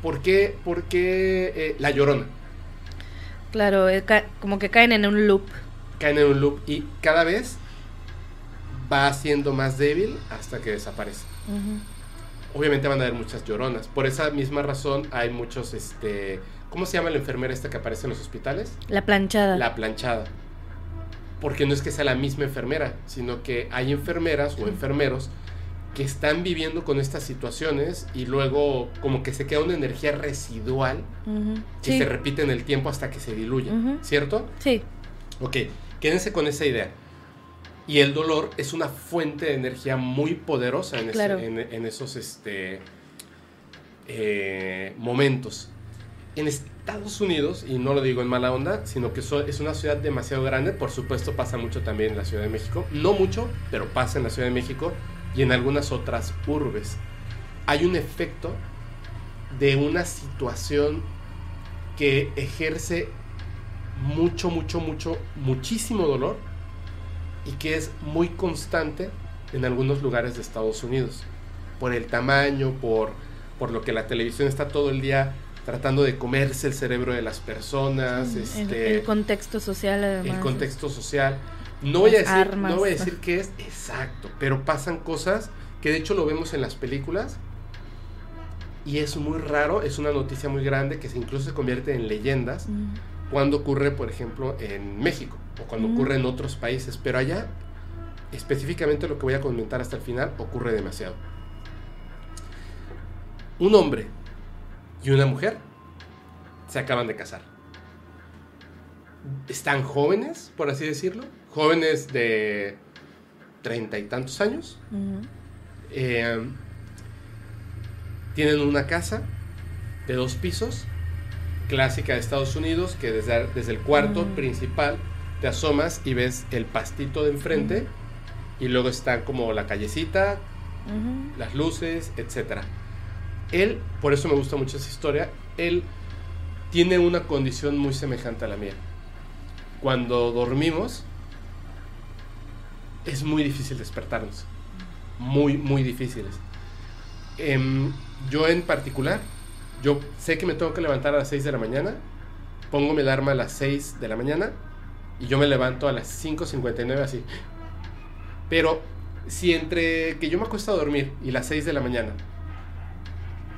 ¿por qué, por qué, eh, la llorona? Claro, eh, como que caen en un loop. caen en un loop y cada vez va siendo más débil hasta que desaparece. Obviamente van a haber muchas lloronas. Por esa misma razón hay muchos, este, ¿cómo se llama la enfermera esta que aparece en los hospitales? La planchada. La planchada. Porque no es que sea la misma enfermera, sino que hay enfermeras o enfermeros que están viviendo con estas situaciones y luego como que se queda una energía residual Ujú. que Sí. se repite en el tiempo hasta que se diluye. ¿cierto? Sí. Ok, quédense con esa idea. Y el dolor es una fuente de energía muy poderosa en, ese- Claro. en- en esos este, eh, momentos. En Estados Unidos, y no lo digo en mala onda, sino que so- es una ciudad demasiado grande, por supuesto pasa mucho también en la Ciudad de México, no mucho, pero pasa en la Ciudad de México y en algunas otras urbes. Hay un efecto de una situación que ejerce mucho, mucho, mucho, muchísimo dolor y que es muy constante en algunos lugares de Estados Unidos. Por el tamaño, por, por lo que la televisión está todo el día tratando de comerse el cerebro de las personas, este, el contexto social además. el contexto social. No voy, a decir, armas. no voy a decir qué es exacto, pero pasan cosas que de hecho lo vemos en las películas y es muy raro, es una noticia muy grande que se incluso se convierte en leyendas. Cuando ocurre, por ejemplo, en México o cuando Mm. ocurre en otros países, pero allá, específicamente lo que voy a comentar hasta el final, ocurre demasiado. Un hombre y una mujer se acaban de casar. Están jóvenes, por así decirlo, jóvenes de treinta y tantos años. Eh, tienen una casa de dos pisos, clásica de Estados Unidos, que desde, desde el cuarto Mm. principal te asomas y ves el pastito de enfrente y luego está como la callecita, las luces, etc. Él, por eso me gusta mucho esa historia, él tiene una condición muy semejante a la mía. Cuando dormimos, es muy difícil despertarnos. Muy, muy difíciles. Em, yo en particular, yo sé que me tengo que levantar a las 6 de la mañana, pongo mi alarma a las 6 de la mañana y yo me levanto a las 5.59 así. Pero si entre que yo me acuesto a dormir y las 6 de la mañana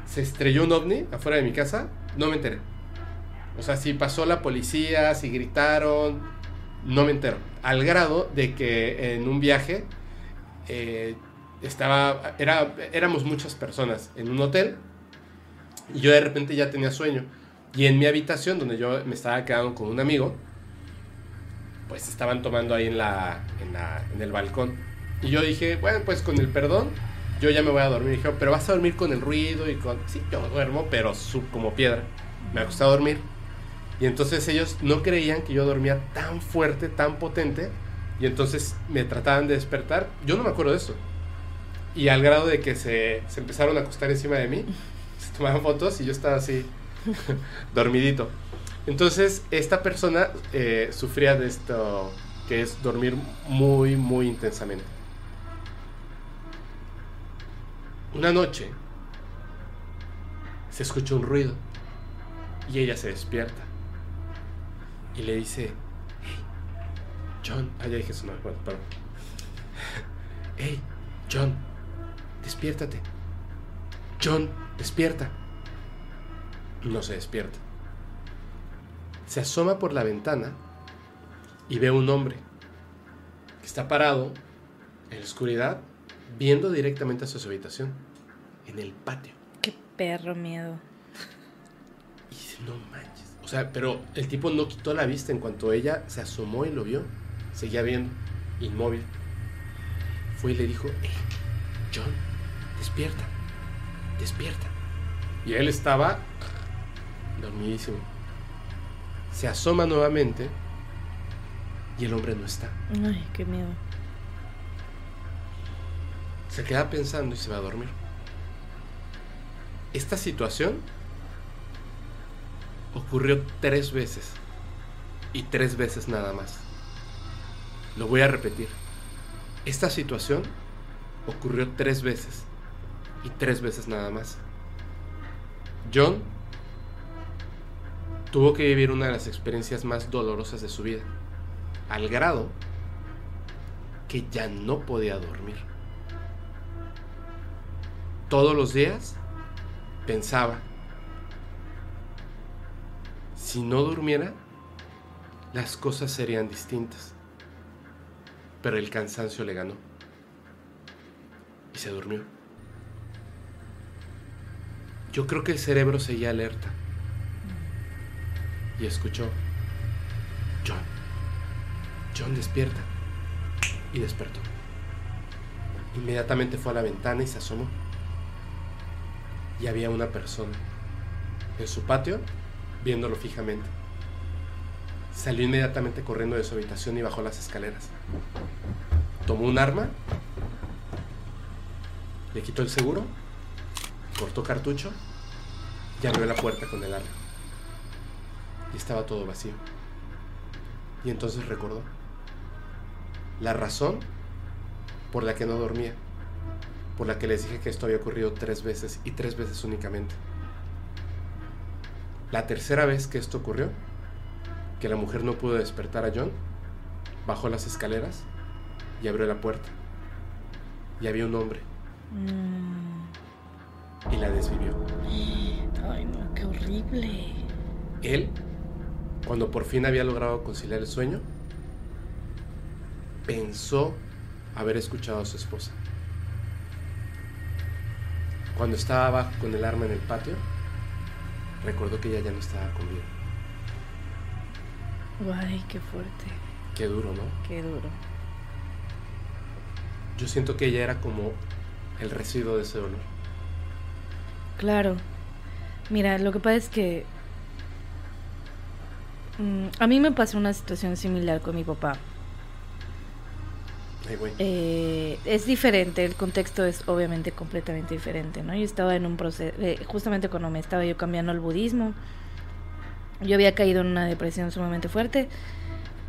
se estrelló un ovni afuera de mi casa, no me enteré. O sea, si pasó la policía, si gritaron, no me entero. Al grado de que en un viaje eh, estaba, era, éramos muchas personas en un hotel y yo de repente ya tenía sueño. Y en mi habitación, donde yo me estaba quedando con un amigo, pues estaban tomando ahí en, la, en, el balcón. Y yo dije, bueno, pues con el perdón, yo ya me voy a dormir. Y dije, pero vas a dormir con el ruido y con... Sí, yo duermo, pero sub como piedra. Me acosté a dormir. Y entonces ellos no creían que yo dormía tan fuerte, tan potente. Y entonces me trataban de despertar. Yo no me acuerdo de eso. Y al grado de que se, se empezaron a acostar encima de mí. Tomaban fotos y yo estaba así, dormidito. Entonces, esta persona eh, sufría de esto que es dormir muy, muy intensamente. Una noche se escucha un ruido y ella se despierta y le dice, hey, John, ah, ya dije su nombre, bueno, perdón. Hey, John, despiértate. John, despierta. No se despierta. Se asoma por la ventana y ve un hombre que está parado en la oscuridad viendo directamente hacia su habitación, en el patio. Qué perro miedo. Y dice, no manches. O sea, pero el tipo no quitó la vista en cuanto ella se asomó y lo vio. Seguía viendo, inmóvil. Fue y le dijo, hey, John, despierta, despierta. Y él estaba dormidísimo. Se asoma nuevamente y el hombre no está. Ay, qué miedo. Se queda pensando y se va a dormir. Esta situación ocurrió tres veces. Y tres veces nada más. Lo voy a repetir. Esta situación ocurrió tres veces. Y tres veces nada más. John tuvo que vivir una de las experiencias más dolorosas de su vida. Al grado que ya no podía dormir. Todos los días pensaba, si no durmiera, las cosas serían distintas. Pero el cansancio le ganó. Y se durmió. Yo creo que el cerebro seguía alerta. Y escuchó, John, John despierta. Y despertó. Inmediatamente fue a la ventana y se asomó. Y había una persona en su patio viéndolo fijamente. Salió inmediatamente corriendo de su habitación y bajó las escaleras. Tomó un arma, le quitó el seguro, cortó cartucho y abrió la puerta con el arma. Y estaba todo vacío. Y entonces recordó la razón por la que no dormía, por la que les dije que esto había ocurrido tres veces y tres veces únicamente. La tercera vez que esto ocurrió, que la mujer no pudo despertar a John, bajó las escaleras y abrió la puerta. Y había un hombre. Y la desvivió. Ay, no, qué horrible. Él, cuando por fin había logrado conciliar el sueño, pensó haber escuchado a su esposa. Cuando estaba abajo con el arma en el patio, recordó que ella ya no estaba con vida. Ay, qué fuerte. Qué duro, ¿no? Qué duro. Yo siento que ella era como el residuo de ese dolor. Claro. Mira, lo que pasa es que mm, a mí me pasó una situación similar con mi papá. Ay, güey. Eh, es diferente, el contexto es obviamente completamente diferente, ¿no? Yo estaba en un proceso, eh, justamente cuando me estaba yo cambiando al budismo, yo había caído en una depresión sumamente fuerte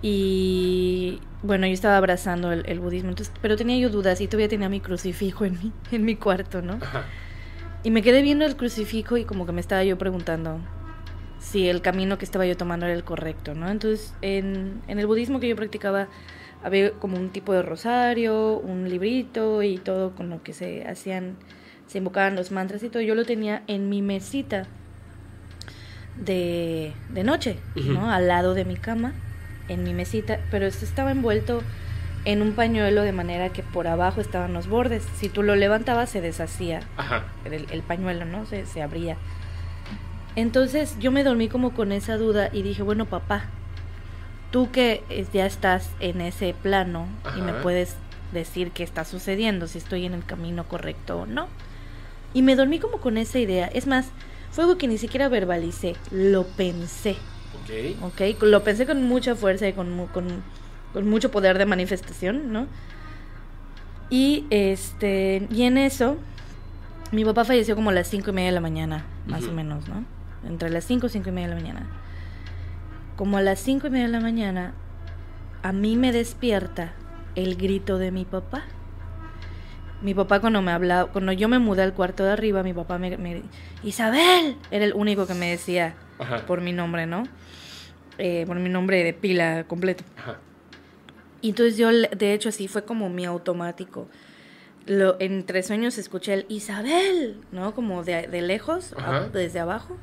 y bueno, yo estaba abrazando el, el budismo, entonces, pero tenía yo dudas y todavía tenía mi crucifijo en mi, en mi cuarto, ¿no? Ajá. Y me quedé viendo el crucifijo y como que me estaba yo preguntando si el camino que estaba yo tomando era el correcto, ¿no? Entonces, en, en el budismo que yo practicaba había como un tipo de rosario, un librito y todo con lo que se hacían, se invocaban los mantras y todo. Yo lo tenía en mi mesita de, de noche, ¿no? Al lado de mi cama, en mi mesita, pero esto estaba envuelto en un pañuelo de manera que por abajo estaban los bordes. Si tú lo levantabas se deshacía Ajá. el, el pañuelo, ¿no? Se, se abría. Entonces yo me dormí como con esa duda y dije, bueno, papá, tú que eh, ya estás en ese plano y me puedes decir qué está sucediendo, si estoy en el camino correcto o no. Y me dormí como con esa idea. Es más, fue algo que ni siquiera verbalicé, lo pensé, Ok. ¿ok? Lo pensé con mucha fuerza y con, con mucho poder de manifestación, ¿no? Y este, y en eso, mi papá falleció como a las cinco y media de la mañana, más Ujú. o menos, ¿no? Entre las cinco y cinco y media de la mañana. como a las cinco y media de la mañana, a mí me despierta el grito de mi papá. Mi papá cuando me hablaba, cuando yo me mudé al cuarto de arriba, mi papá me, me Isabel, era el único que me decía por mi nombre, ¿no? Eh, por mi nombre de pila completo. Y entonces yo, de hecho, así fue como mi automático. Lo, entre sueños escuché el Isabel, ¿no? Como de, de lejos, desde abajo.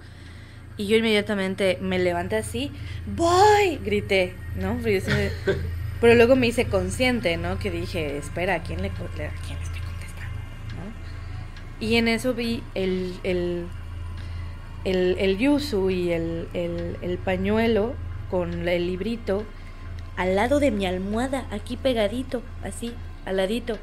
Y yo inmediatamente me levanté así, voy, grité, ¿no? *laughs* Pero, luego me hice consciente, ¿no? Que dije, espera, ¿a quién le, a quién le estoy contestando? ¿no? Y en eso vi el, el, el, el yuzu y el, el, el pañuelo con el librito al lado de mi almohada, aquí pegadito, así, al ladito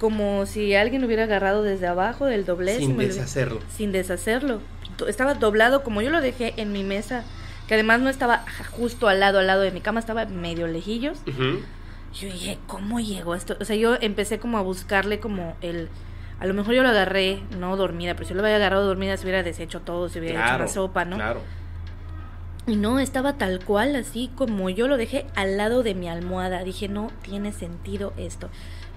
como si alguien hubiera agarrado desde abajo del doblez. Sin deshacerlo. Sin deshacerlo estaba doblado como yo lo dejé en mi mesa, que además no estaba justo al lado, al lado de mi cama, estaba medio lejillos. Yo dije, ¿cómo llegó esto? O sea, yo empecé como a buscarle como el... A lo mejor yo lo agarré, no dormida, pero si yo lo había agarrado dormida se hubiera deshecho todo, se hubiera hecho la sopa, ¿no? Claro. Y no, estaba tal cual, así como yo lo dejé al lado de mi almohada. Dije, no tiene sentido esto.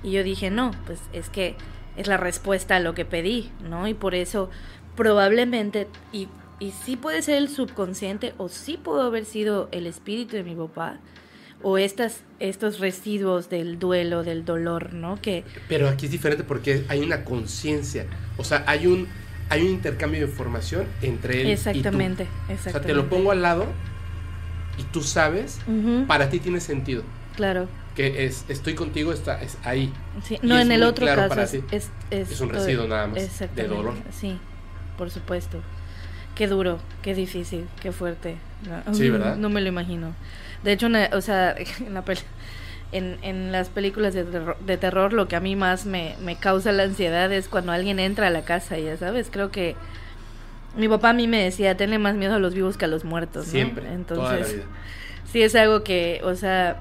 Y yo dije, no, pues es que es la respuesta a lo que pedí, ¿no? Y por eso probablemente, y, y sí puede ser el subconsciente, o sí pudo haber sido el espíritu de mi papá, o estas, estos residuos del duelo, del dolor, ¿no? Que... Pero aquí es diferente porque hay una conciencia, o sea, hay un, hay un intercambio de información entre él exactamente, y tú. Exactamente. O sea, te lo pongo al lado y tú sabes, para ti tiene sentido. Claro. Que es, estoy contigo, está, es ahí. Sí, no, en el otro caso es, es, es, un residuo nada más de dolor. Sí por supuesto. Qué duro, qué difícil, qué fuerte. No, sí, ¿verdad? No me lo imagino. De hecho, o sea, *laughs* en, la en, en, las películas de terror, de terror, lo que a mí más me, me causa la ansiedad es cuando alguien entra a la casa, ya sabes. Creo que mi papá a mí me decía, tenle más miedo a los vivos que a los muertos. Siempre. Entonces, sí es algo que, o sea,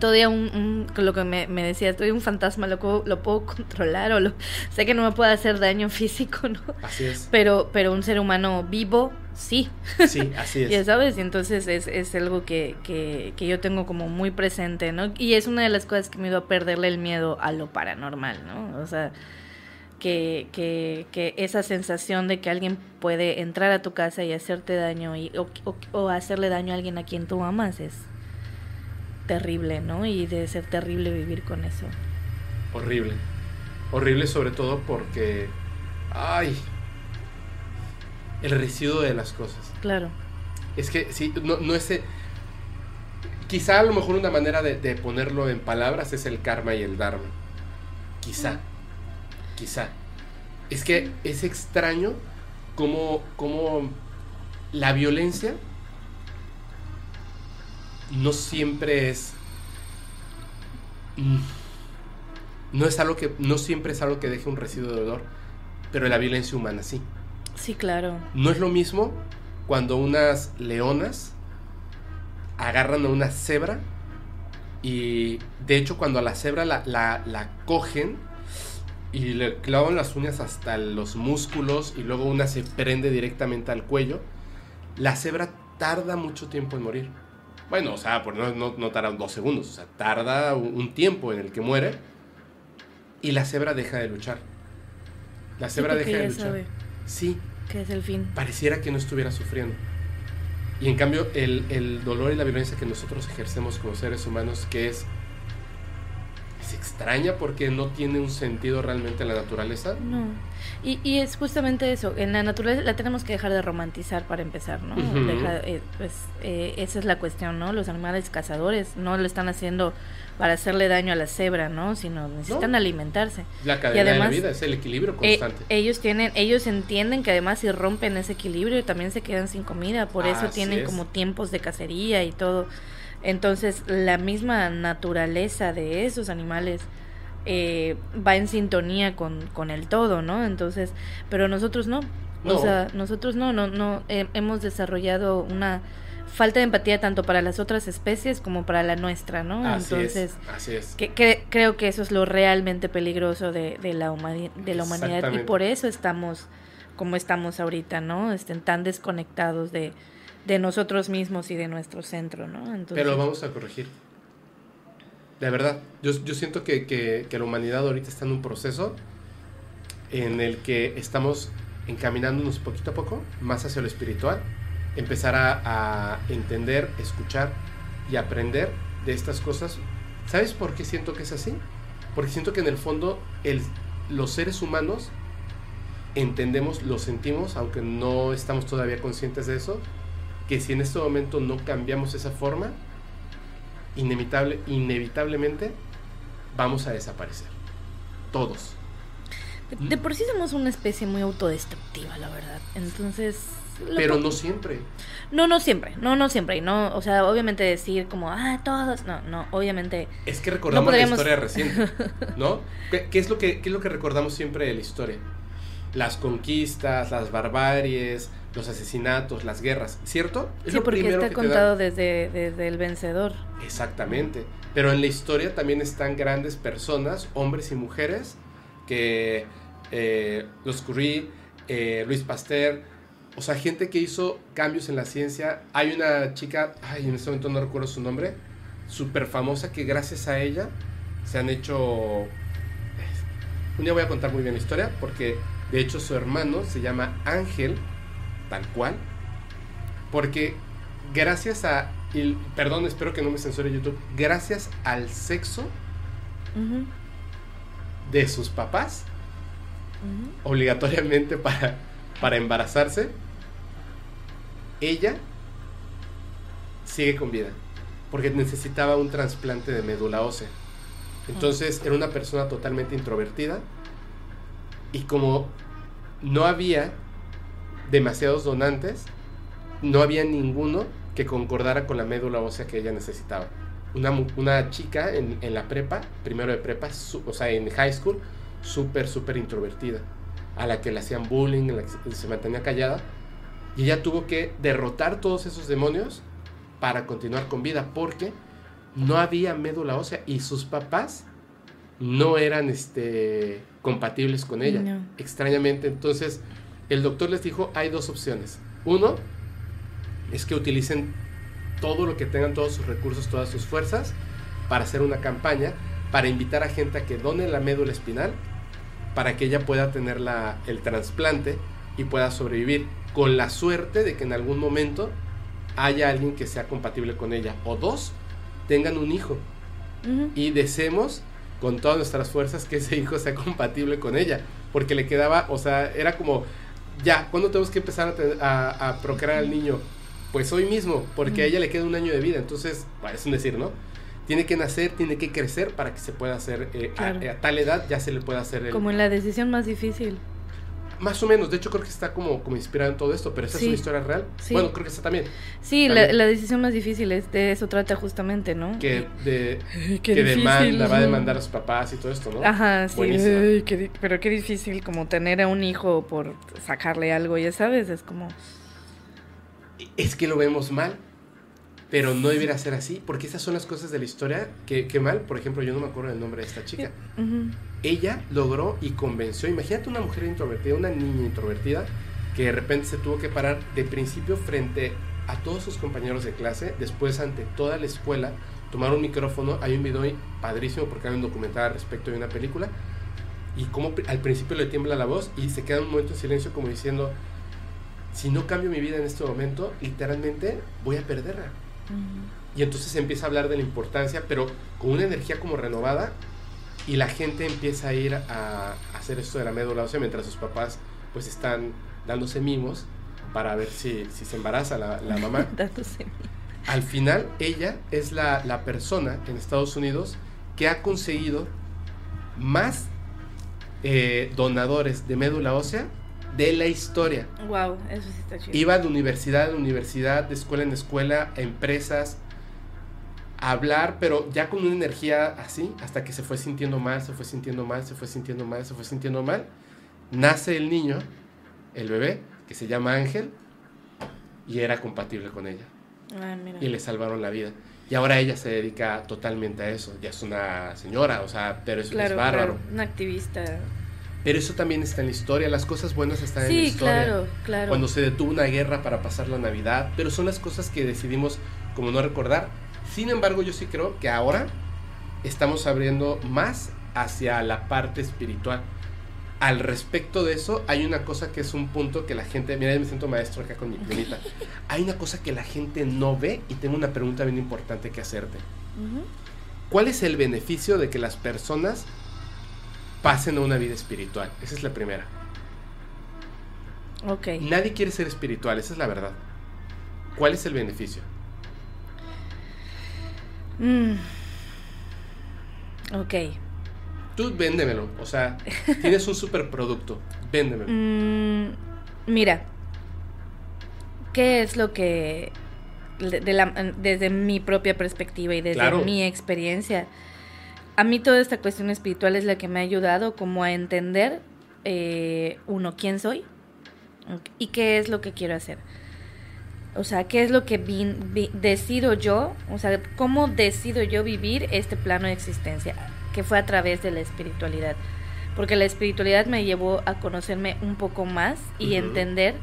todavía un, lo que me, me, decía, estoy un fantasma, lo, lo puedo controlar o lo, sé que no me puede hacer daño *laughs* físico, ¿no? Así es. Pero, pero un ser humano vivo, sí. Sí, así es. *laughs* ya sabes, y entonces es, es algo que, que, que, yo tengo como muy presente, ¿no? Y es una de las cosas que me iba a perderle el miedo a lo paranormal, ¿no? O sea, que, que, que esa sensación de que alguien puede entrar a tu casa y hacerte daño y, o, o hacerle daño a alguien a quien tú amas es terrible, ¿no? Y debe ser terrible vivir con eso. Horrible. Horrible sobre todo porque, ay, el residuo de las cosas. Claro. Es que sí, no, no es... Quizá a lo mejor una manera de, ponerlo en palabras es el karma y el dharma. Quizá. Quizá. Es que es extraño como, como la violencia no siempre es mm, no es algo que no siempre es algo que deje un residuo de dolor, pero la violencia humana sí. Sí, claro. No es lo mismo cuando unas leonas agarran a una cebra y de hecho cuando a la cebra la, la, la cogen y le clavan las uñas hasta los músculos y luego una se prende directamente al cuello, la cebra tarda mucho tiempo en morir. Bueno, o sea, por no, no, no tarda dos segundos, o sea, tarda un tiempo en el que muere y la cebra deja de luchar. La cebra deja de luchar. Sí. Que es el fin. Pareciera que no estuviera sufriendo. Y en cambio, el, el dolor y la violencia que nosotros ejercemos como seres humanos, que es se extraña porque no tiene un sentido realmente la naturaleza. No. Y, y es justamente eso, en la naturaleza la tenemos que dejar de romantizar para empezar, ¿no? Eh, pues eh, esa es la cuestión, ¿no? Los animales cazadores no lo están haciendo para hacerle daño a la cebra, ¿no? Sino necesitan alimentarse. La cadena de la vida es el equilibrio eh, constante. ellos tienen, ellos entienden que además si rompen ese equilibrio también se quedan sin comida, por eso tienen como tiempos de cacería y todo. Entonces, la misma naturaleza de esos animales eh, va en sintonía con, con, el todo, ¿no? Entonces, pero nosotros no. O sea, nosotros no, no, no hemos desarrollado una falta de empatía tanto para las otras especies como para la nuestra, ¿no? Entonces, así es. Que, creo que eso es lo realmente peligroso de, de la, de la humanidad y por eso estamos como estamos ahorita, ¿no? Estén tan desconectados de, de nosotros mismos y de nuestro centro, ¿no? Entonces, Pero lo vamos a corregir. De verdad, yo, yo siento que, que, que, la humanidad ahorita está en un proceso en el que estamos encaminándonos poquito a poco más hacia lo espiritual, empezar a, a entender, escuchar y aprender de estas cosas. ¿Sabes por qué siento que es así? Porque siento que en el fondo el, los seres humanos entendemos, lo sentimos, aunque no estamos todavía conscientes de eso, que si en este momento no cambiamos esa forma, inevitable, inevitablemente vamos a desaparecer. Todos. De, por sí somos una especie muy autodestructiva, la verdad. Entonces... Pero no siempre. No, no siempre, no, no siempre. No, o sea, obviamente decir como, ah, todos, no, no, obviamente. Es que recordamos la historia reciente, *laughs* ¿no? ¿Qué, es lo que, ¿Qué es lo que recordamos siempre de la historia? Las conquistas, las barbaries, los asesinatos, las guerras, ¿cierto? sí, porque está contado desde, desde el vencedor. Exactamente. Pero en la historia también están grandes personas, hombres y mujeres, que eh, los Curie, eh, Luis Pasteur, o sea, gente que hizo cambios en la ciencia. Hay una chica, ay, en este momento no recuerdo su nombre, súper famosa que gracias a ella se han hecho... Un día voy a contar muy bien la historia porque de hecho su hermano se llama Ángel, tal cual, porque gracias a, perdón, espero que no me censure YouTube, gracias al sexo de sus papás, obligatoriamente para, para embarazarse, ella sigue con vida, porque necesitaba un trasplante de médula ósea. Entonces era una persona totalmente introvertida y como no había demasiados donantes, no había ninguno que concordara con la médula ósea que ella necesitaba. Una, una chica en, en, la prepa, primero de prepa, o sea, en high school, súper, súper introvertida, a la que le hacían bullying, la que se mantenía callada, y ella tuvo que derrotar todos esos demonios para continuar con vida, porque no había médula ósea y sus papás no eran este, compatibles con ella, extrañamente. Entonces, el doctor les dijo, hay dos opciones. Uno es que utilicen todo lo que tengan, todos sus recursos, todas sus fuerzas, para hacer una campaña, para invitar a gente a que done la médula espinal, para que ella pueda tener la, el trasplante y pueda sobrevivir, con la suerte de que en algún momento haya alguien que sea compatible con ella. O dos, tengan un hijo. Y deseemos con todas nuestras fuerzas que ese hijo sea compatible con ella. Porque le quedaba, o sea, era como ya, ¿cuándo tenemos que empezar a, a, procrear al niño? Pues hoy mismo, porque a ella le queda un año de vida, entonces, es un decir, ¿no? Tiene que nacer, tiene que crecer para que se pueda hacer, eh, a, tal edad ya se le pueda hacer el... Como en la decisión más difícil. Más o menos, de hecho creo que está como, como inspirado en todo esto, pero esa es una historia real. Bueno, creo que está también. Sí, La, la, decisión más difícil es de eso trata justamente, ¿no? Que, de, *laughs* que demanda, va a demandar a sus papás y todo esto, ¿no? Ajá, sí. pero qué difícil como tener a un hijo por sacarle algo, ya sabes, es como... Es que lo vemos mal, pero no debería ser así, porque esas son las cosas de la historia que, que mal, por ejemplo, yo no me acuerdo del nombre de esta chica ella logró y convenció, imagínate una mujer introvertida, una niña introvertida, que de repente se tuvo que parar de principio frente a todos sus compañeros de clase, después ante toda la escuela, tomar un micrófono, hay un video padrísimo porque hay un documental respecto de una película, y como al principio le tiembla la voz y se queda un momento en silencio como diciendo, si no cambio mi vida en este momento, literalmente voy a perderla. Y entonces empieza a hablar de la importancia, pero con una energía como renovada y la gente empieza a ir a, hacer esto de la médula ósea mientras sus papás pues están dándose mimos para ver si, se embaraza la, *laughs* mamá. Al final, ella es la, persona en Estados Unidos que ha conseguido más eh, donadores de médula ósea de la historia. Wow, eso sí está chido. Iba de universidad en universidad, de escuela en escuela, a empresas, hablar, pero ya con una energía así, hasta que se fue sintiendo mal, se fue sintiendo mal, se fue sintiendo mal, se fue sintiendo mal. Nace el niño, el bebé, que se llama Ángel, y era compatible con ella. Ah, y le salvaron la vida. Y ahora ella se dedica totalmente a eso. Ya es una señora, o sea, pero es, es bárbaro. una activista. Pero eso también está en la historia, las cosas buenas están en la historia. claro, claro. Cuando se detuvo una guerra para pasar la Navidad, pero son las cosas que decidimos como no recordar. Sin embargo, yo sí creo que ahora estamos abriendo más hacia la parte espiritual. Al respecto de eso, hay una cosa que es un punto que la gente, mira, yo me siento maestro acá con mi primita. *laughs* Hay una cosa que la gente no ve y tengo una pregunta bien importante que hacerte. ¿Cuál es el beneficio de que las personas pasen a una vida espiritual? Esa es la primera. Ok. Nadie quiere ser espiritual, esa es la verdad. ¿Cuál es el beneficio? Mm. Ok. Tú véndemelo, o sea, tienes un superproducto, véndemelo. Mm, mira, ¿qué es lo que, de la- desde mi propia perspectiva y desde Claro. mi experiencia, a mí toda esta cuestión espiritual es la que me ha ayudado como a entender, eh, uno, quién soy y qué es lo que quiero hacer. O sea, qué es lo que vi- decido yo, o sea, cómo decido yo vivir este plano de existencia, que fue a través de la espiritualidad. Porque la espiritualidad me llevó a conocerme un poco más y entender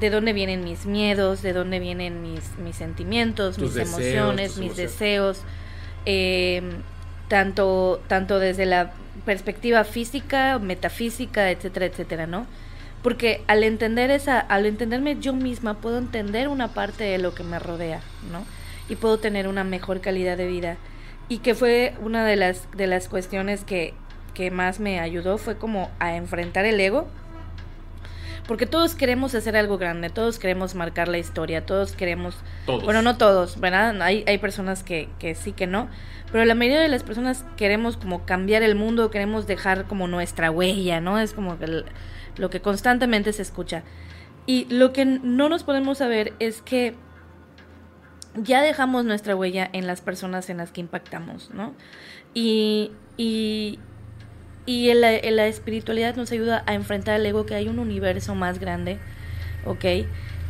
de dónde vienen mis miedos, de dónde vienen mis, mis sentimientos, Tus mis deseos, emociones, mis emociones. deseos, eh, tanto, tanto desde la perspectiva física, metafísica, etcétera, etcétera, ¿no? Porque al entender esa, al entenderme yo misma, puedo entender una parte de lo que me rodea, ¿no? Y puedo tener una mejor calidad de vida. Y que fue una de las, de las cuestiones que, que más me ayudó, fue como a enfrentar el ego. Porque todos queremos hacer algo grande, todos queremos marcar la historia, todos queremos Todos. bueno, no todos, ¿verdad? Hay, hay personas que, que sí que no, pero la mayoría de las personas queremos como cambiar el mundo, queremos dejar como nuestra huella, ¿no? Es como el- lo que constantemente se escucha. Y lo que no nos podemos saber es que ya dejamos nuestra huella en las personas en las que impactamos, ¿no? Y, y, y en la, en la espiritualidad nos ayuda a enfrentar el ego que hay un universo más grande, ¿ok?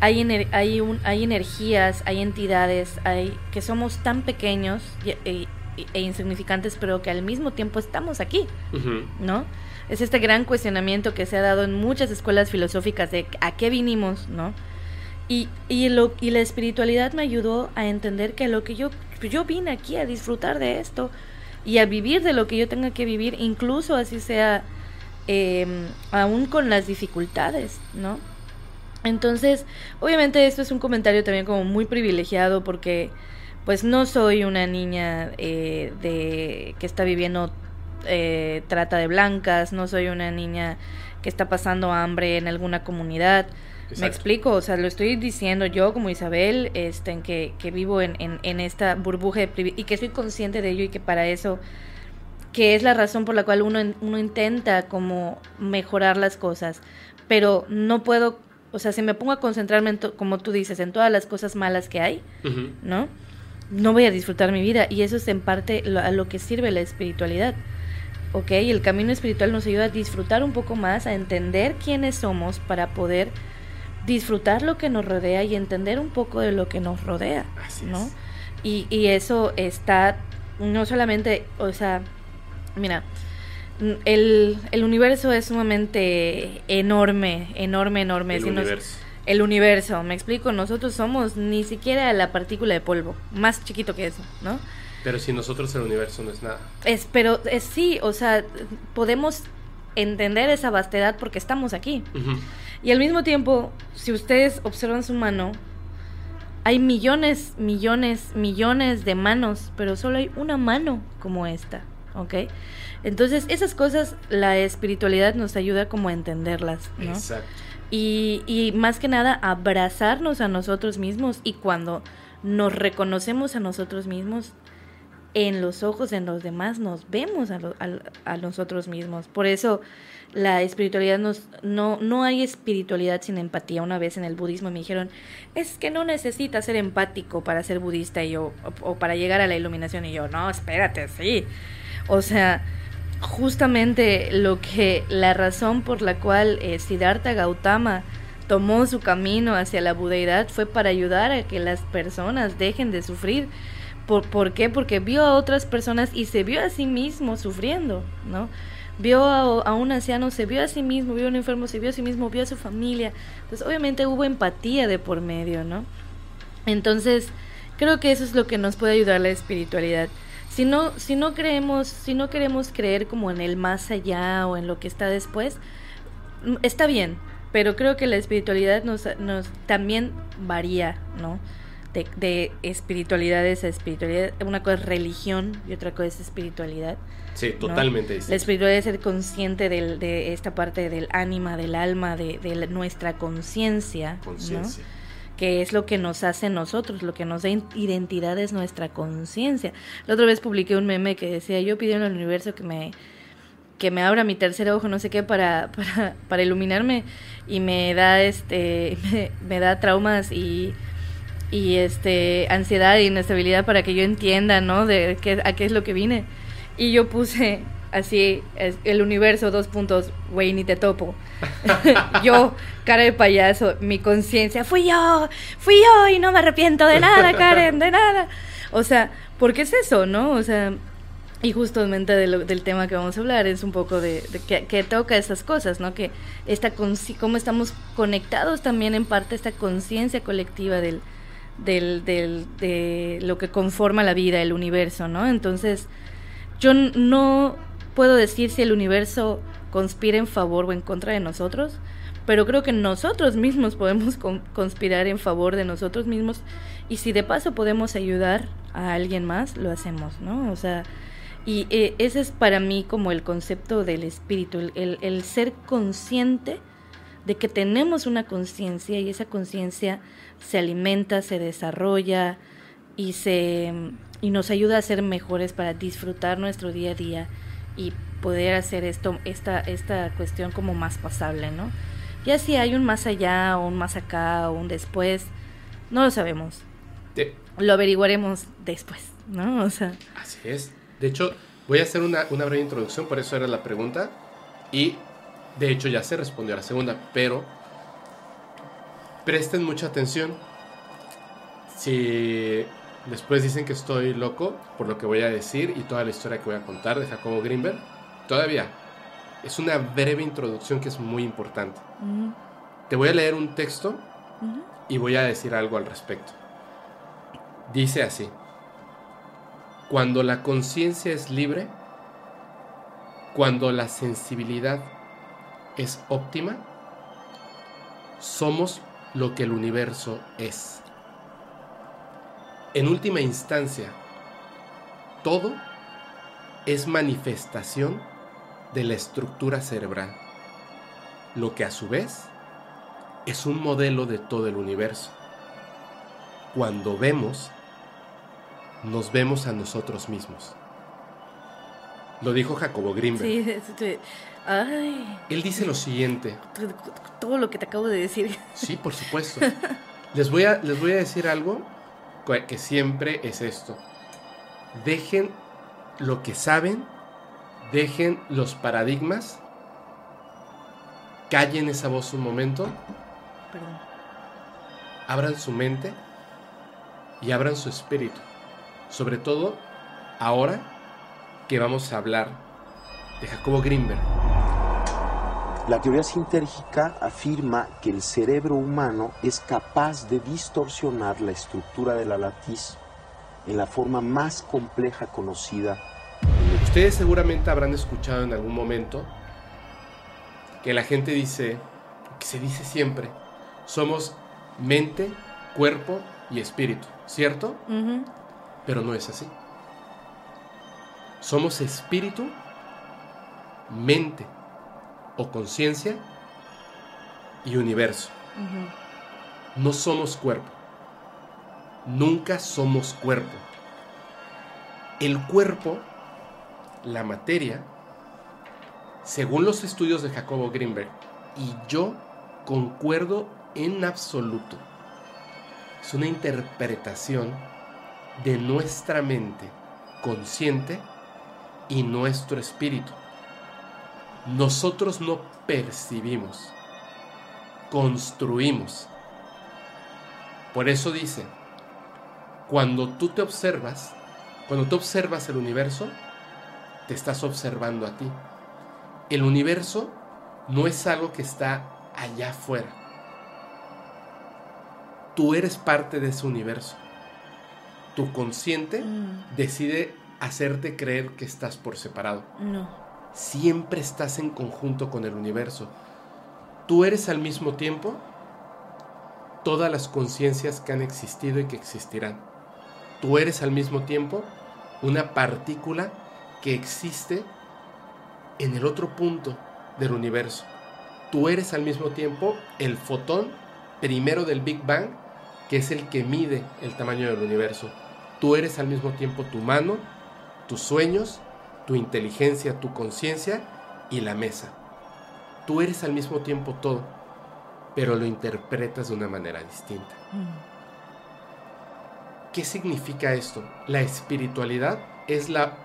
Hay, ener- hay, un, hay energías, hay entidades, hay que somos tan pequeños y- e, e insignificantes, pero que al mismo tiempo estamos aquí, Ujú. ¿no? Es este gran cuestionamiento que se ha dado en muchas escuelas filosóficas de a qué vinimos, ¿no? Y, y, lo, y la espiritualidad me ayudó a entender que lo que yo, yo vine aquí a disfrutar de esto y a vivir de lo que yo tenga que vivir, incluso así sea, eh, aún con las dificultades, ¿no? Entonces, obviamente esto es un comentario también como muy privilegiado porque pues no soy una niña eh, de que está viviendo eh, trata de blancas, no soy una niña que está pasando hambre en alguna comunidad. Me explico, o sea, lo estoy diciendo yo como Isabel, este, en que, que vivo en, en, en esta burbuja de y que soy consciente de ello y que para eso, que es la razón por la cual uno, uno intenta como mejorar las cosas, pero no puedo, o sea, si me pongo a concentrarme, en to- como tú dices, en todas las cosas malas que hay. ¿no? No voy a disfrutar mi vida y eso es en parte lo- a lo que sirve la espiritualidad. ¿Ok? El camino espiritual nos ayuda a disfrutar un poco más, a entender quiénes somos para poder disfrutar lo que nos rodea y entender un poco de lo que nos rodea, Así ¿no? es. Y, y eso está no solamente, o sea, mira, el, el universo es sumamente enorme, enorme, enorme. El Si nos- universo. el universo, me explico, nosotros somos ni siquiera la partícula de polvo, más chiquito que eso, ¿no? Pero si nosotros el universo no es nada. Es, pero es sí, o sea, podemos entender esa vastedad porque estamos aquí. Y al mismo tiempo, si ustedes observan su mano, hay millones, millones, millones de manos, pero solo hay una mano como esta, ¿ok? Entonces, esas cosas, la espiritualidad nos ayuda como a entenderlas, ¿no? Exacto. Y, y más que nada abrazarnos a nosotros mismos y cuando nos reconocemos a nosotros mismos, en los ojos de los demás nos vemos a, lo- a- a nosotros mismos. Por eso la espiritualidad nos, no, no hay espiritualidad sin empatía. Una vez en el budismo me dijeron, es que no necesitas ser empático para ser budista y yo, o, para llegar a la iluminación y yo, no, espérate, sí. O sea, justamente lo que la razón por la cual eh, Siddhartha Gautama tomó su camino hacia la budeidad fue para ayudar a que las personas dejen de sufrir. ¿Por, por qué? Porque vio a otras personas y se vio a sí mismo sufriendo, ¿no? Vio a, un anciano, se vio a sí mismo, vio a un enfermo, se vio a sí mismo, vio a su familia. Entonces, obviamente hubo empatía de por medio, ¿no? Entonces, creo que eso es lo que nos puede ayudar la espiritualidad. Si no, si no creemos, si no queremos creer como en el más allá o en lo que está después, mm, está bien, pero creo que la espiritualidad nos, nos también varía, ¿no? De, de espiritualidades a espiritualidad. Una cosa es religión y otra cosa es espiritualidad. Sí, totalmente. La espiritualidad es ser consciente de esta parte del ánima, del alma, de, de nuestra conciencia. Conciencia. Que es lo que nos hace nosotros, lo que nos da identidad es nuestra conciencia. La otra vez publiqué un meme que decía, yo pido al universo que me que me abra mi tercer ojo, no sé qué, para, *laughs* para, para iluminarme y me da este *laughs* me, da traumas y, y este ansiedad y inestabilidad para que yo entienda, ¿no? De qué, a qué es lo que vine. Y yo puse así el universo dos puntos, güey, ni te topo. *laughs* yo, cara de payaso, mi conciencia, fui yo, fui yo y no me arrepiento de nada, Karen, de nada. O sea, porque es eso, ¿no? O sea, y justamente del tema que vamos a hablar es un poco de, que, toca esas cosas, ¿no? Que esta cómo estamos conectados también en parte esta conciencia colectiva del, del, del, de lo que conforma la vida, el universo, ¿no? Entonces, yo no puedo decir si el universo conspira en favor o en contra de nosotros, pero creo que nosotros mismos podemos conspirar en favor de nosotros mismos y si de paso podemos ayudar a alguien más, lo hacemos, ¿no? O sea, y eh, ese es para mí como el concepto del espíritu, el, el, ser consciente de que tenemos una conciencia y esa conciencia se alimenta, se desarrolla y, se, y nos ayuda a ser mejores para disfrutar nuestro día a día y poder hacer esto, esta, esta cuestión como más pasable, ¿no? Ya si hay un más allá o un más acá o un después, no lo sabemos. Lo averiguaremos después, ¿no? O sea. Así es. De hecho, voy a hacer una, una breve introducción, por eso era la pregunta. Y de hecho ya se respondió a la segunda, pero presten mucha atención. Si después dicen que estoy loco por lo que voy a decir y toda la historia que voy a contar de Jacobo Greenberg, todavía es una breve introducción que es muy importante. Te voy a leer un texto y voy a decir algo al respecto. Dice así. Cuando la conciencia es libre, cuando la sensibilidad es óptima, somos lo que el universo es. En última instancia, todo es manifestación de la estructura cerebral, lo que a su vez es un modelo de todo el universo. Cuando vemos, nos vemos a nosotros mismos. Lo dijo Jacobo Greenberg. Sí, *laughs* Él dice lo siguiente. Todo lo que te acabo de decir. *laughs* Sí, por supuesto. Les voy a, les voy a decir algo que siempre es esto. Dejen lo que saben, dejen los paradigmas, callen esa voz un momento, Perdón. abran su mente y abran su espíritu. Sobre todo ahora que vamos a hablar de Jacobo Greenberg. La teoría sintérgica afirma que el cerebro humano es capaz de distorsionar la estructura de la latiz en la forma más compleja conocida. Ustedes seguramente habrán escuchado en algún momento que la gente dice, que se dice siempre, somos mente, cuerpo y espíritu, ¿cierto? pero no es así. Somos espíritu, mente o conciencia y universo. No somos cuerpo. Nunca somos cuerpo. El cuerpo, la materia, según los estudios de Jacobo Greenberg, y yo concuerdo en absoluto, es una interpretación de nuestra mente consciente y nuestro espíritu. Nosotros no percibimos, construimos. Por eso dice, cuando tú te observas, cuando tú observas el universo, te estás observando a ti. el universo no es algo que está allá afuera. Tú eres parte de ese universo. Tu consciente Mm, decide hacerte creer que estás por separado. no. Siempre estás en conjunto con el universo. Tú eres al mismo tiempo todas las conciencias que han existido y que existirán. Tú eres al mismo tiempo una partícula que existe en el otro punto del universo. Tú eres al mismo tiempo el fotón primero del Big Bang, que es el que mide el tamaño del universo. Tú eres al mismo tiempo tu mano, tus sueños, tu inteligencia, tu conciencia y la mesa. Tú eres al mismo tiempo todo, pero lo interpretas de una manera distinta. Mm, ¿Qué significa esto? La espiritualidad es la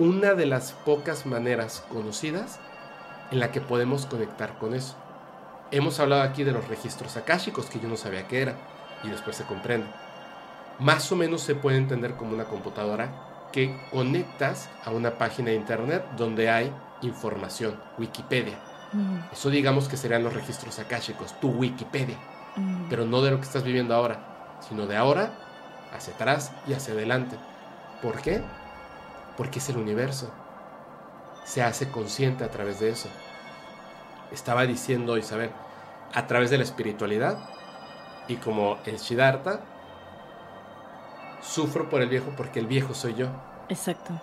una de las pocas maneras conocidas en la que podemos conectar con eso. Hemos hablado aquí de los registros akáshicos que yo no sabía qué era y después se comprende. Más o menos se puede entender como una computadora que conectas a una página de internet donde hay información, Wikipedia. mm, Eso digamos que serían los registros akáshicos, tu Wikipedia mm. pero no de lo que estás viviendo ahora, sino de ahora hacia atrás y hacia adelante. ¿Por qué? Porque es el universo. Se hace consciente a través de eso. Estaba diciendo Isabel, a través de la espiritualidad y como el Siddhartha, sufro por el viejo porque el viejo soy yo. Exacto.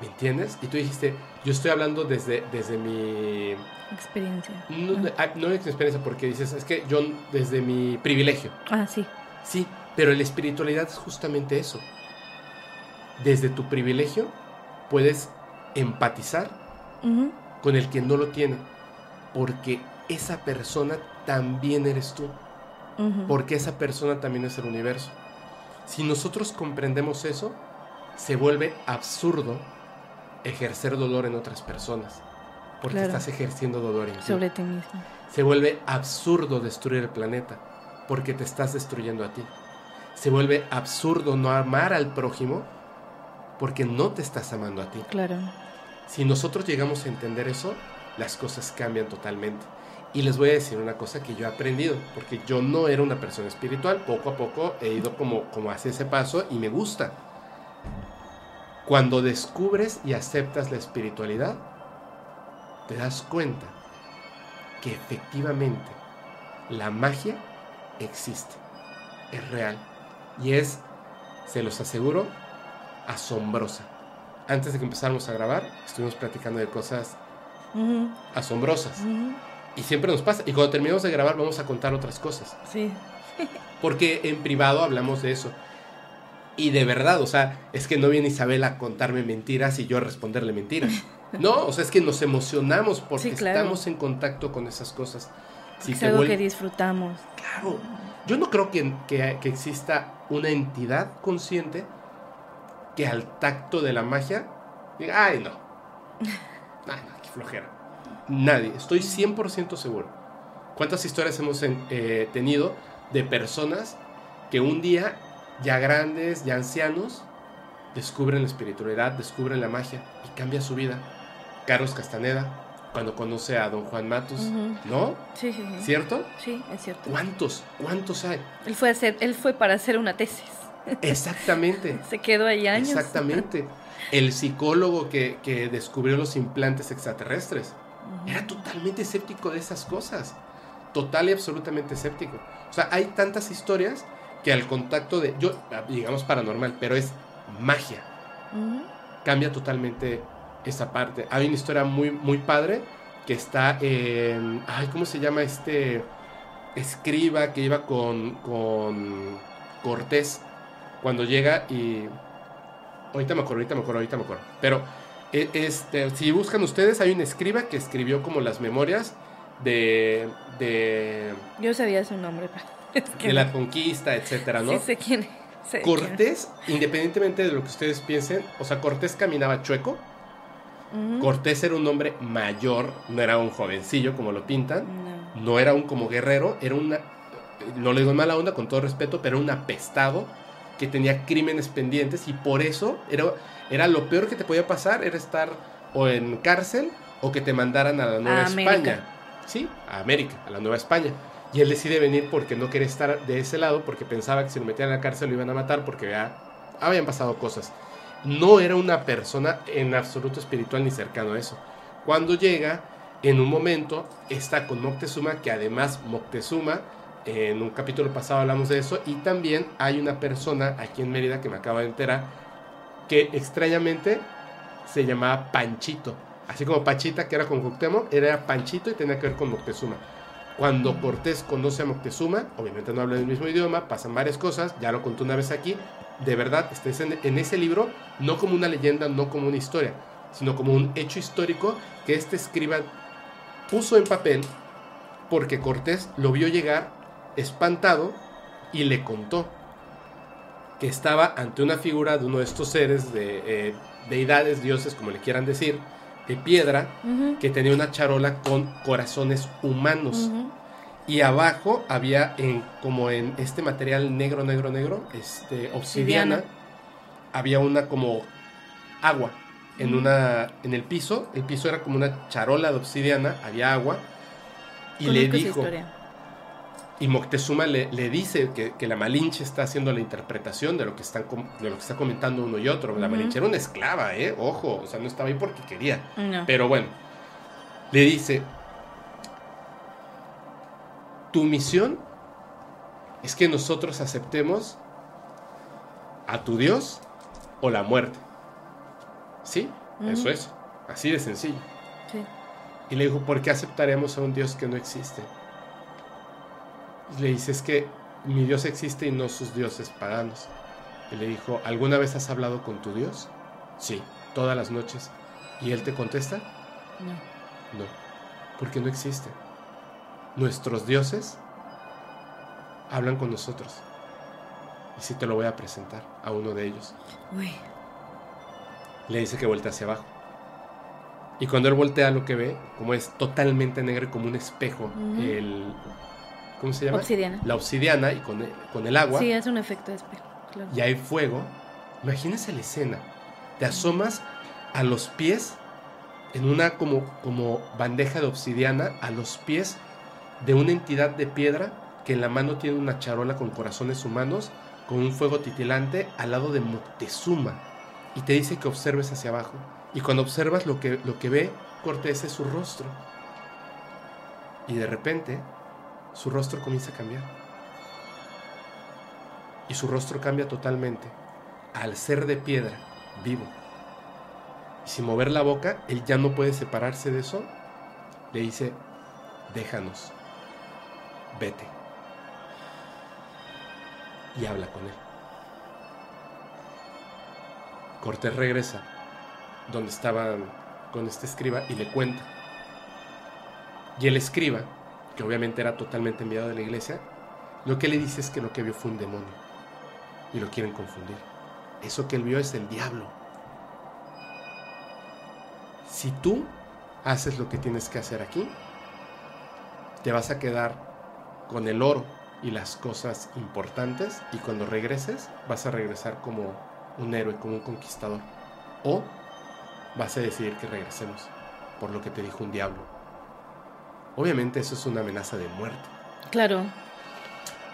¿Me entiendes? Y tú dijiste, yo estoy hablando desde, desde mi... Experiencia. No, ah, no es experiencia porque dices, es que yo desde mi privilegio. Ah, sí. Sí, pero la espiritualidad es justamente eso. Desde tu privilegio puedes empatizar con el que no lo tiene, porque esa persona también eres tú, porque esa persona también es el universo. Si nosotros comprendemos eso, se vuelve absurdo ejercer dolor en otras personas, porque Claro. estás ejerciendo dolor en ti. Sobre ti mismo. Se vuelve absurdo destruir el planeta porque te estás destruyendo a ti. Se vuelve absurdo no amar al prójimo porque no te estás amando a ti. Claro. Si nosotros llegamos a entender eso, las cosas cambian totalmente. Y les voy a decir una cosa que yo he aprendido, porque yo no era una persona espiritual, poco a poco he ido como, como hacia ese paso y me gusta. Cuando descubres y aceptas la espiritualidad, te das cuenta que efectivamente la magia existe, es real y es, se los aseguro, asombrosa. Antes de que empezáramos a grabar, estuvimos platicando de cosas asombrosas. Y siempre nos pasa. Y cuando terminemos de grabar, vamos a contar otras cosas. Sí. Porque en privado hablamos de eso. Y de verdad, o sea, es que no viene Isabel a contarme mentiras y yo a responderle mentiras. *laughs* No, o sea, es que nos emocionamos porque Sí, claro. estamos en contacto con esas cosas. Si es algo que disfrutamos. Claro. Yo no creo que, que- que exista una entidad consciente que al tacto de la magia diga, ay, no. *laughs* Ay, no, qué flojera. Nadie. Estoy 100% seguro. ¿Cuántas historias hemos eh, tenido de personas que un día, ya grandes, ya ancianos, descubren la espiritualidad, descubren la magia y cambia su vida? Carlos Castaneda, cuando conoce a don Juan Matus, Ujú. ¿no? Sí, sí, sí. ¿Cierto? Sí, es cierto. ¿Cuántos? ¿Cuántos hay? Él fue a hacer, él fue para hacer una tesis. Exactamente. *laughs* Se quedó ahí años. Exactamente. El psicólogo que, que descubrió los implantes extraterrestres. Era totalmente escéptico de esas cosas. Total y absolutamente escéptico. O sea, hay tantas historias que al contacto de, yo, digamos paranormal, pero es magia. Cambia totalmente esa parte. Hay una historia muy, muy padre que está en, ay, ¿cómo se llama este escriba que iba con, con Cortés cuando llega y... Ahorita me acuerdo, ahorita me acuerdo, ahorita me acuerdo. Pero este, si buscan ustedes, hay un escriba que escribió como las memorias de, de, Yo sabía su nombre, *laughs* de la conquista, etcétera, ¿no? Sí sé quién es. Cortés, independientemente de lo que ustedes piensen, o sea, Cortés caminaba chueco. Cortés era un hombre mayor, no era un jovencillo como lo pintan. No. No era un como guerrero, era una. No le digo en mala onda, con todo respeto, pero un apestado que tenía crímenes pendientes y por eso era, era lo peor que te podía pasar, era estar o en cárcel o que te mandaran a la Nueva España. Sí, a América, a la Nueva España. Y él decide venir porque no quería estar de ese lado, porque pensaba que si lo metían en la cárcel lo iban a matar, porque ya habían pasado cosas. No era una persona en absoluto espiritual ni cercano a eso. Cuando llega, en un momento, está con Moctezuma, que además Moctezuma, en un capítulo pasado hablamos de eso, y también hay una persona aquí en Mérida que me acaba de enterar, que extrañamente se llamaba Panchito. Así como Pachita, que era con Cuauhtémoc, era Panchito y tenía que ver con Moctezuma. Cuando Cortés conoce a Moctezuma, obviamente no hablan el mismo idioma, pasan varias cosas, ya lo conté una vez aquí, de verdad estés en, en, ese libro, no como una leyenda, no como una historia, sino como un hecho histórico que este escriba puso en papel porque Cortés lo vio llegar espantado y le contó que estaba ante una figura de uno de estos seres de eh, deidades, dioses, como le quieran decir, de piedra que tenía una charola con corazones humanos. Y abajo había en, como en este material negro, negro, negro, este, obsidiana, había una como agua en una en el piso, el piso era como una charola de obsidiana, había agua. Y le dijo y Moctezuma le, le dice que, la Malinche está haciendo la interpretación de lo que, están, de lo que está comentando uno y otro. La Malinche era una esclava, ¿eh? Ojo, o sea, no estaba ahí porque quería. Pero bueno, le dice, tu misión es que nosotros aceptemos a tu Dios o la muerte. ¿Sí? Eso es. Así de sencillo. Sí. Y le dijo, ¿por qué aceptaremos a un Dios que no existe? Le dice, es que mi Dios existe y no sus dioses paganos. Y le dijo, ¿alguna vez has hablado con tu Dios? Sí, todas las noches. ¿Y él te contesta? No. No, porque no existe. Nuestros dioses hablan con nosotros. Y sí te lo voy a presentar a uno de ellos. Uy. Le dice que vuelta hacia abajo. Y cuando él voltea lo que ve, como es totalmente negro y como un espejo, el, ¿cómo se llama? Obsidiana. La obsidiana y con el, con el agua. Sí, es un efecto de espejo, claro. Y hay fuego. Imagínese la escena. Te asomas a los pies en una como, como bandeja de obsidiana, a los pies de una entidad de piedra que en la mano tiene una charola con corazones humanos, con un fuego titilante al lado de Moctezuma. Y te dice que observes hacia abajo. Y cuando observas lo que, lo que ve Cortés es su rostro. Y de repente su rostro comienza a cambiar. Y su rostro cambia totalmente al ser de piedra, vivo. Y sin mover la boca, él ya no puede separarse de eso. Le dice, déjanos, vete. Y habla con él. Cortés regresa donde estaba con este escriba y le cuenta. Y el escriba que obviamente era totalmente enviado de la iglesia, lo que le dice es que lo que vio fue un demonio y lo quieren confundir. Eso que él vio es el diablo. Si tú haces lo que tienes que hacer aquí, te vas a quedar con el oro y las cosas importantes y cuando regreses vas a regresar como un héroe, como un conquistador. O vas a decidir que regresemos por lo que te dijo un diablo Obviamente eso es una amenaza de muerte. Claro.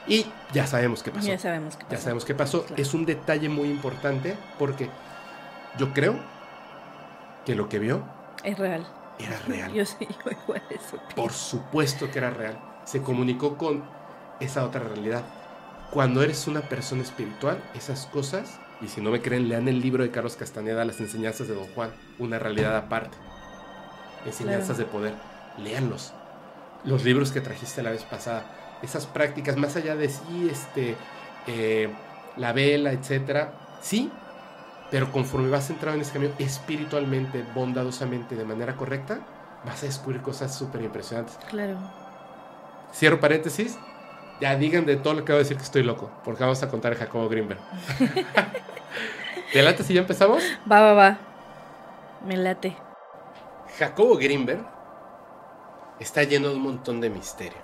Y ya sabemos qué pasó. Ya sabemos qué pasó. Ya sabemos qué pasó. Es un detalle muy importante porque yo creo que lo que vio es real. Era real. *laughs* Yo sí, yo igual eso. Por supuesto que era real. Se comunicó con esa otra realidad. Cuando eres una persona espiritual, esas cosas, y si no me creen, lean el libro de Carlos Castañeda, Las enseñanzas de Don Juan, una realidad aparte. Enseñanzas de poder. Léanlos los libros que trajiste la vez pasada, esas prácticas, más allá de sí, este, eh, la vela, etcétera, sí, pero conforme vas entrando en ese camino espiritualmente, bondadosamente, de manera correcta, vas a descubrir cosas súper impresionantes. Claro. Cierro paréntesis. Ya digan de todo lo que voy a decir que estoy loco, porque vamos a contar a Jacobo Greenberg. *laughs* ¿Te late si ya empezamos? Va, va, va. Me late. Jacobo Greenberg está lleno de un montón de misterio.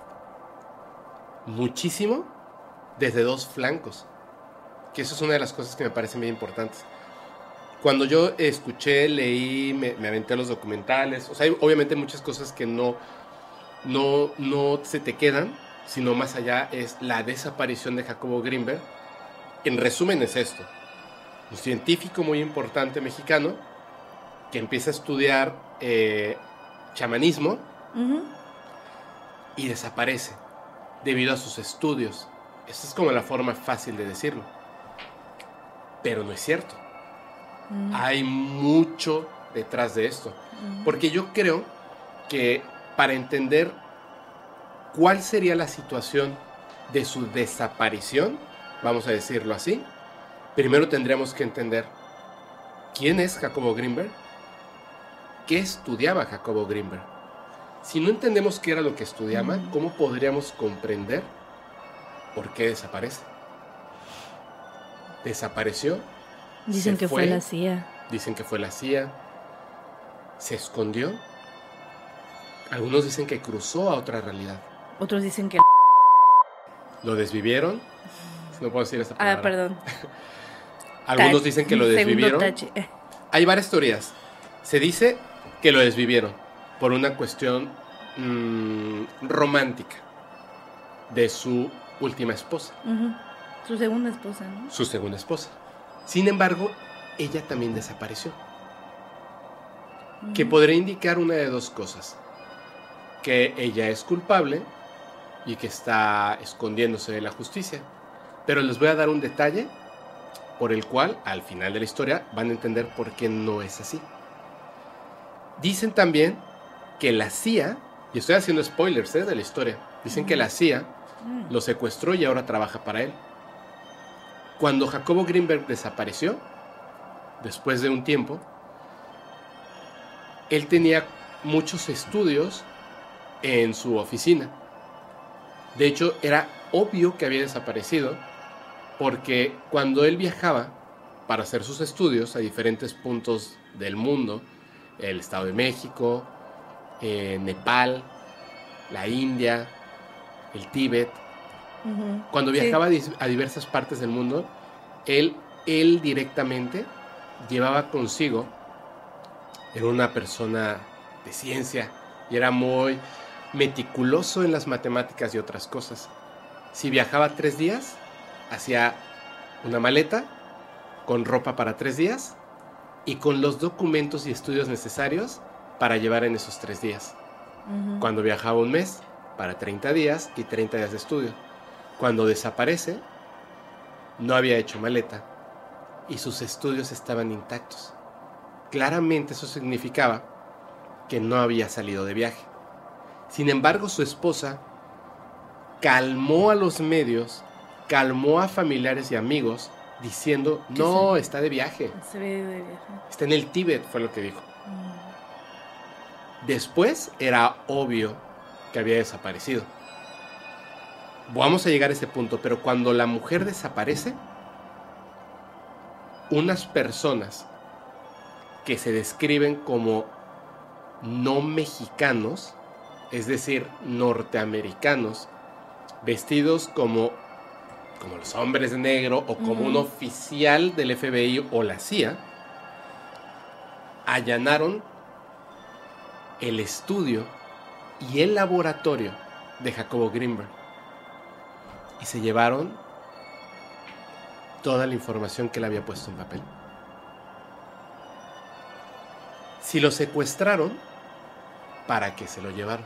Muchísimo desde dos flancos. Que eso es una de las cosas que me parecen bien importantes. cuando yo escuché, leí, me, me aventé los documentales, o sea, hay obviamente muchas cosas que no, no, no se te quedan, sino más allá es la desaparición de Jacobo Greenberg. En resumen es esto, un científico muy importante mexicano que empieza a estudiar eh, chamanismo Y desaparece debido a sus estudios. Esa es como la forma fácil de decirlo. Pero no es cierto. Mm. Hay mucho detrás de esto. Ujú. Porque yo creo que para entender cuál sería la situación de su desaparición, vamos a decirlo así, primero tendríamos que entender quién es Jacobo Greenberg, qué estudiaba Jacobo Greenberg. Si no entendemos qué era lo que estudiaba. ¿cómo podríamos comprender por qué desaparece? Desapareció, Dicen que fue fue. la CIA. dicen que fue la CIA, se escondió, algunos dicen que cruzó a otra realidad. Otros dicen que... Lo desvivieron. No puedo decir esa palabra. Ah, perdón. *laughs* Algunos dicen que lo desvivieron. Hay varias teorías. Se dice que lo desvivieron por una cuestión mm, romántica de su última esposa. Su segunda esposa, ¿no? su segunda esposa. Sin embargo, ella también desapareció. Que podría indicar una de dos cosas. Que ella es culpable y que está escondiéndose de la justicia. Pero les voy a dar un detalle por el cual al final de la historia van a entender por qué no es así. Dicen también que la CIA, y estoy haciendo spoilers ¿eh? de la historia, dicen que la CIA Mm. lo secuestró y ahora trabaja para él. Cuando Jacobo Greenberg desapareció, después de un tiempo, él tenía muchos estudios en su oficina. De hecho, era obvio que había desaparecido porque cuando él viajaba para hacer sus estudios a diferentes puntos del mundo, el Estado de México, eh, Nepal, la India, el Tíbet, cuando viajaba a diversas partes del mundo, él, él directamente llevaba consigo, era una persona de ciencia y era muy meticuloso en las matemáticas y otras cosas. Si viajaba tres días, hacía una maleta con ropa para tres días y con los documentos y estudios necesarios para llevar en esos tres días. Cuando viajaba un mes, para 30 días y 30 días de estudio. Cuando desaparece, no había hecho maleta y sus estudios estaban intactos. Claramente eso significaba que no había salido de viaje. Sin embargo, su esposa calmó a los medios, calmó a familiares y amigos diciendo, no, está de viaje, Se ve de viaje. está en el Tíbet, fue lo que dijo. Después era obvio que había desaparecido. Vamos a llegar a ese punto, pero cuando la mujer desaparece, unas personas que se describen como no mexicanos, es decir, norteamericanos, vestidos como, como los hombres de negro o como un oficial del FBI o la CIA, allanaron el estudio y el laboratorio de Jacobo Greenberg. Y se llevaron toda la información que él había puesto en papel. Si lo secuestraron, ¿para qué se lo llevaron?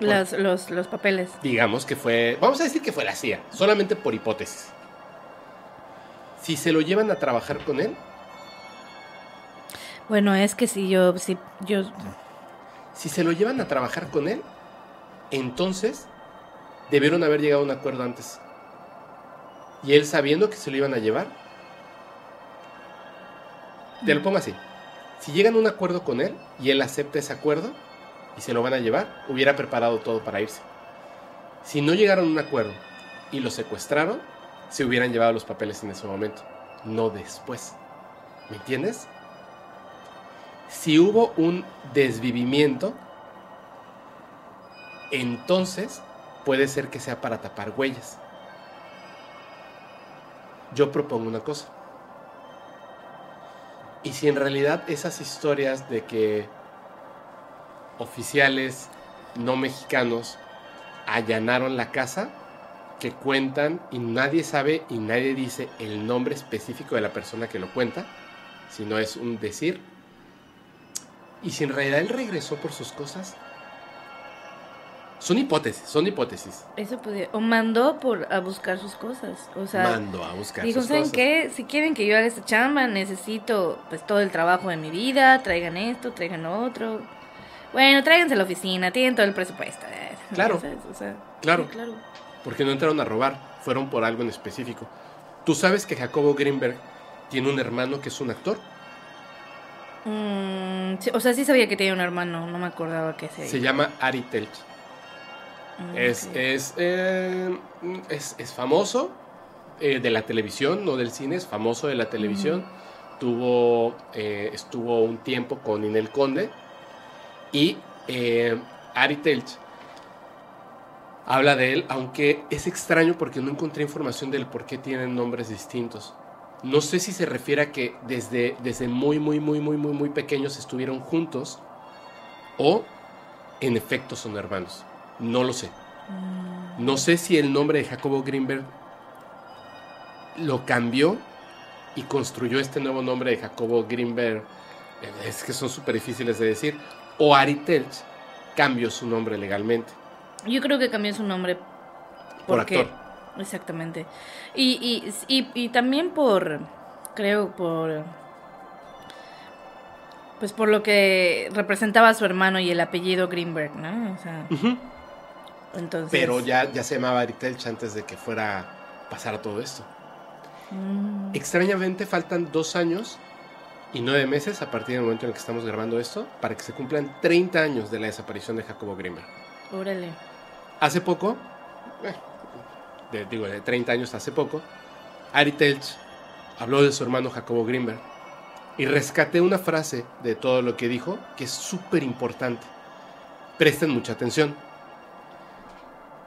Las- los, los papeles. Digamos que fue, vamos a decir que fue la CIA, solamente por hipótesis. Si se lo llevan a trabajar con él, Bueno, es que si yo, si yo, Si se lo llevan a trabajar con él, entonces debieron haber llegado a un acuerdo antes. Y él sabiendo que se lo iban a llevar, te lo pongo así. Si llegan a un acuerdo con él y él acepta ese acuerdo y se lo van a llevar, hubiera preparado todo para irse. Si no llegaron a un acuerdo y lo secuestraron, se hubieran llevado los papeles en ese momento, no después. ¿Me entiendes? Si hubo un desvivimiento, entonces puede ser que sea para tapar huellas. Yo propongo una cosa. Y si en realidad esas historias de que oficiales no mexicanos allanaron la casa, que cuentan y nadie sabe y nadie dice el nombre específico de la persona que lo cuenta, sino es un decir. Y si en realidad él regresó por sus cosas, son hipótesis, son hipótesis. Eso podía. O mandó por a buscar sus cosas. O sea. Mandó a buscar Dijo, sus ¿saben cosas. qué? Si quieren que yo haga esta chamba, necesito pues todo el trabajo de mi vida, traigan esto, traigan lo otro. Bueno, tráiganse a la oficina, tienen todo el presupuesto. eh, Claro. ¿sabes? O sea, Claro. sí, claro. Porque no entraron a robar, fueron por algo en específico. ¿Tú sabes que Jacobo Greenberg tiene un hermano que es un actor? Mm, o sea, sí sabía que tenía un hermano, no me acordaba que se... Se llama Ari Telch. Mm, Es, es, eh, es, es famoso eh, de la televisión, no del cine, es famoso de la televisión. Tuvo, eh, estuvo un tiempo con Inel Conde. Y Ari Telch habla de él, aunque es extraño porque no encontré información del por qué tienen nombres distintos. No sé si se refiere a que desde, desde muy, muy, muy, muy, muy, muy pequeños estuvieron juntos o en efecto son hermanos. No lo sé. Mm, No sé si el nombre de Jacobo Greenberg lo cambió y construyó este nuevo nombre de Jacobo Greenberg. eh, Es que son súper difíciles de decir. O Ari Telch cambió su nombre legalmente. Yo creo que cambió su nombre Por porque- actor. Exactamente. Y, y, y, y también por, creo, por... Pues por lo que representaba a su hermano y el apellido Greenberg, ¿no? O sea, entonces... Pero ya, ya se llamaba Ari Telch antes de que fuera pasara todo esto. Mm, Extrañamente faltan dos años y nueve meses a partir del momento en el que estamos grabando esto para que se cumplan 30 años de la desaparición de Jacobo Greenberg. órale. Hace poco, eh, de- digo, de 30 años hace poco, Ari Telch habló de su hermano Jacobo Greenberg y rescaté una frase de todo lo que dijo que es súper importante. Presten mucha atención.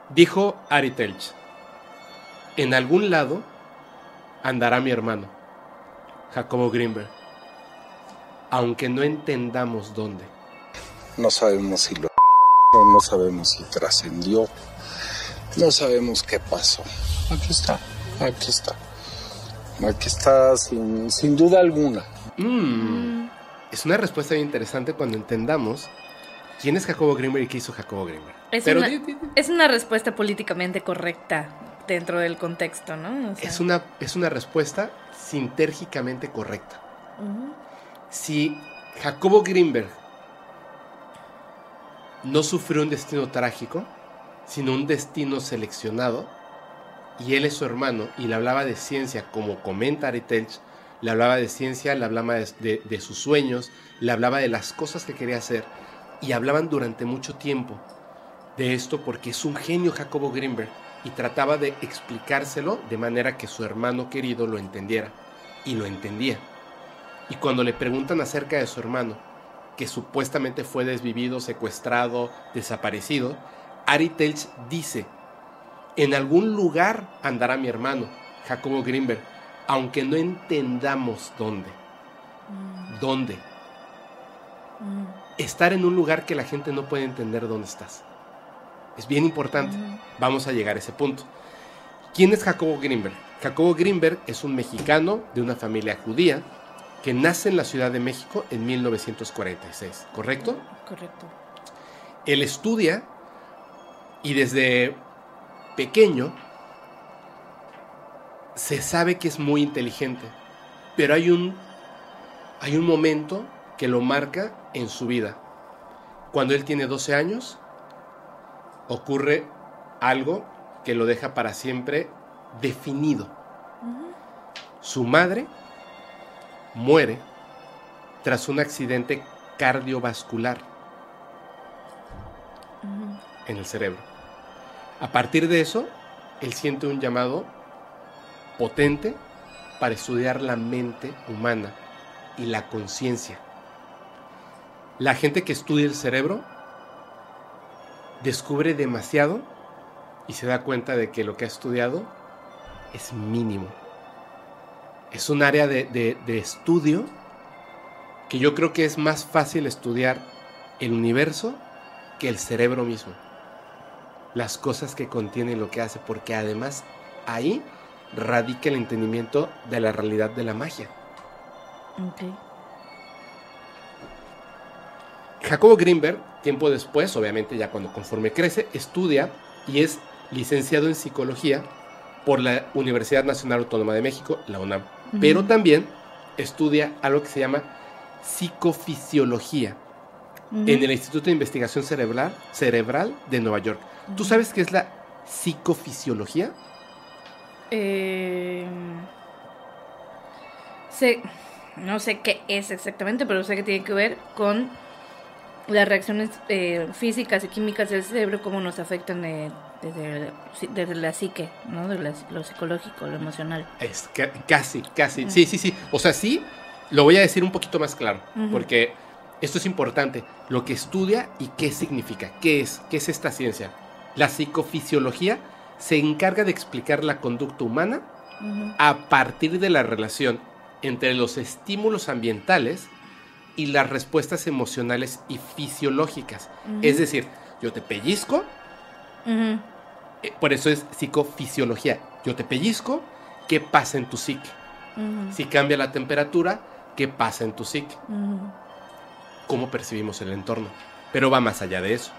Dijo Ari Telch, en algún lado andará mi hermano, Jacobo Greenberg, aunque no entendamos dónde. No sabemos si lo no, *laughs* no sabemos si trascendió, no sabemos qué pasó. Aquí está, aquí está. Aquí está sin, sin duda alguna. Mm. Es una respuesta bien interesante cuando entendamos quién es Jacobo Greenberg y qué hizo Jacobo Greenberg. Es, Pero una, es una respuesta políticamente correcta dentro del contexto, ¿no? O sea, es, una, es una respuesta sintérgicamente correcta. Si Jacobo Greenberg no sufrió un destino trágico, sino un destino seleccionado, y él es su hermano, y le hablaba de ciencia, como comenta Ari Telch, le hablaba de ciencia, le hablaba de sus sueños, le hablaba de las cosas que quería hacer, y hablaban durante mucho tiempo de esto porque es un genio Jacobo Greenberg, y trataba de explicárselo de manera que su hermano querido lo entendiera, y lo entendía. Y cuando le preguntan acerca de su hermano, que supuestamente fue desvivido, secuestrado, desaparecido, Ari Telch dice, en algún lugar andará mi hermano, Jacobo Greenberg, aunque no entendamos dónde. Mm, ¿Dónde? mm, Estar en un lugar que la gente no puede entender dónde estás. Es bien importante. mm. Vamos a llegar a ese punto. ¿Quién es Jacobo Greenberg? Jacobo Greenberg es un mexicano de una familia judía que nace en la Ciudad de México en 1946, ¿correcto? Correcto. Él estudia y desde pequeño se sabe que es muy inteligente, pero hay un, hay un momento que lo marca en su vida. Cuando él tiene 12 años, ocurre algo que lo deja para siempre definido. Su madre muere tras un accidente cardiovascular. En el cerebro. A partir de eso, él siente un llamado potente para estudiar la mente humana y la conciencia. La gente que estudia el cerebro descubre demasiado y se da cuenta de que lo que ha estudiado es mínimo. Es un área de, de- estudio que yo creo que es más fácil estudiar el universo que el cerebro mismo. Las cosas que contiene lo que hace, porque además ahí radica el entendimiento de la realidad de la magia. Ok. Jacobo Greenberg, tiempo después, obviamente ya cuando conforme crece, estudia y es licenciado en psicología por la Universidad Nacional Autónoma de México, la UNAM. Pero también estudia algo que se llama psicofisiología en el Instituto de Investigación Cerebral, Cerebral de Nueva York. ¿Tú sabes qué es la psicofisiología? Eh, sé, no sé qué es exactamente, pero sé que tiene que ver con las reacciones eh, físicas y químicas del cerebro, cómo nos afectan eh, desde, desde la psique, ¿no? De la- lo psicológico, lo emocional. Es ca- casi, casi. Sí, sí, sí. O sea, sí, lo voy a decir un poquito más claro, porque esto es importante. Lo que estudia y qué significa, qué es, qué es esta ciencia. La psicofisiología se encarga de explicar la conducta humana a partir de la relación entre los estímulos ambientales y las respuestas emocionales y fisiológicas. Es decir, yo te pellizco, eh, por eso es psicofisiología. Yo te pellizco, ¿qué pasa en tu psique? Si cambia la temperatura, ¿qué pasa en tu psique? ¿Cómo percibimos el entorno? Pero va más allá de eso.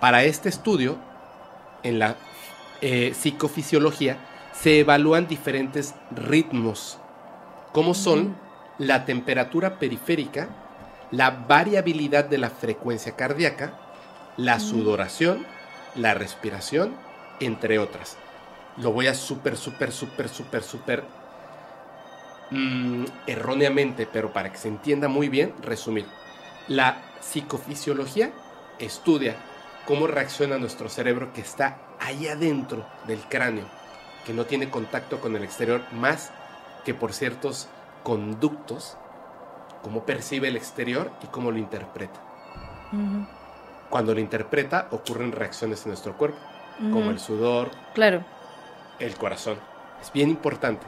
Para este estudio, en la eh, psicofisiología, se evalúan diferentes ritmos, como son la temperatura periférica, la variabilidad de la frecuencia cardíaca, la sudoración, la respiración, entre otras. Lo voy a súper, súper, súper, súper, súper mm, erróneamente, pero para que se entienda muy bien, resumir. La psicofisiología estudia cómo reacciona nuestro cerebro que está ahí adentro del cráneo, que no tiene contacto con el exterior más que por ciertos conductos, cómo percibe el exterior y cómo lo interpreta. Cuando lo interpreta ocurren reacciones en nuestro cuerpo, como el sudor, Claro. el corazón. Es bien importante.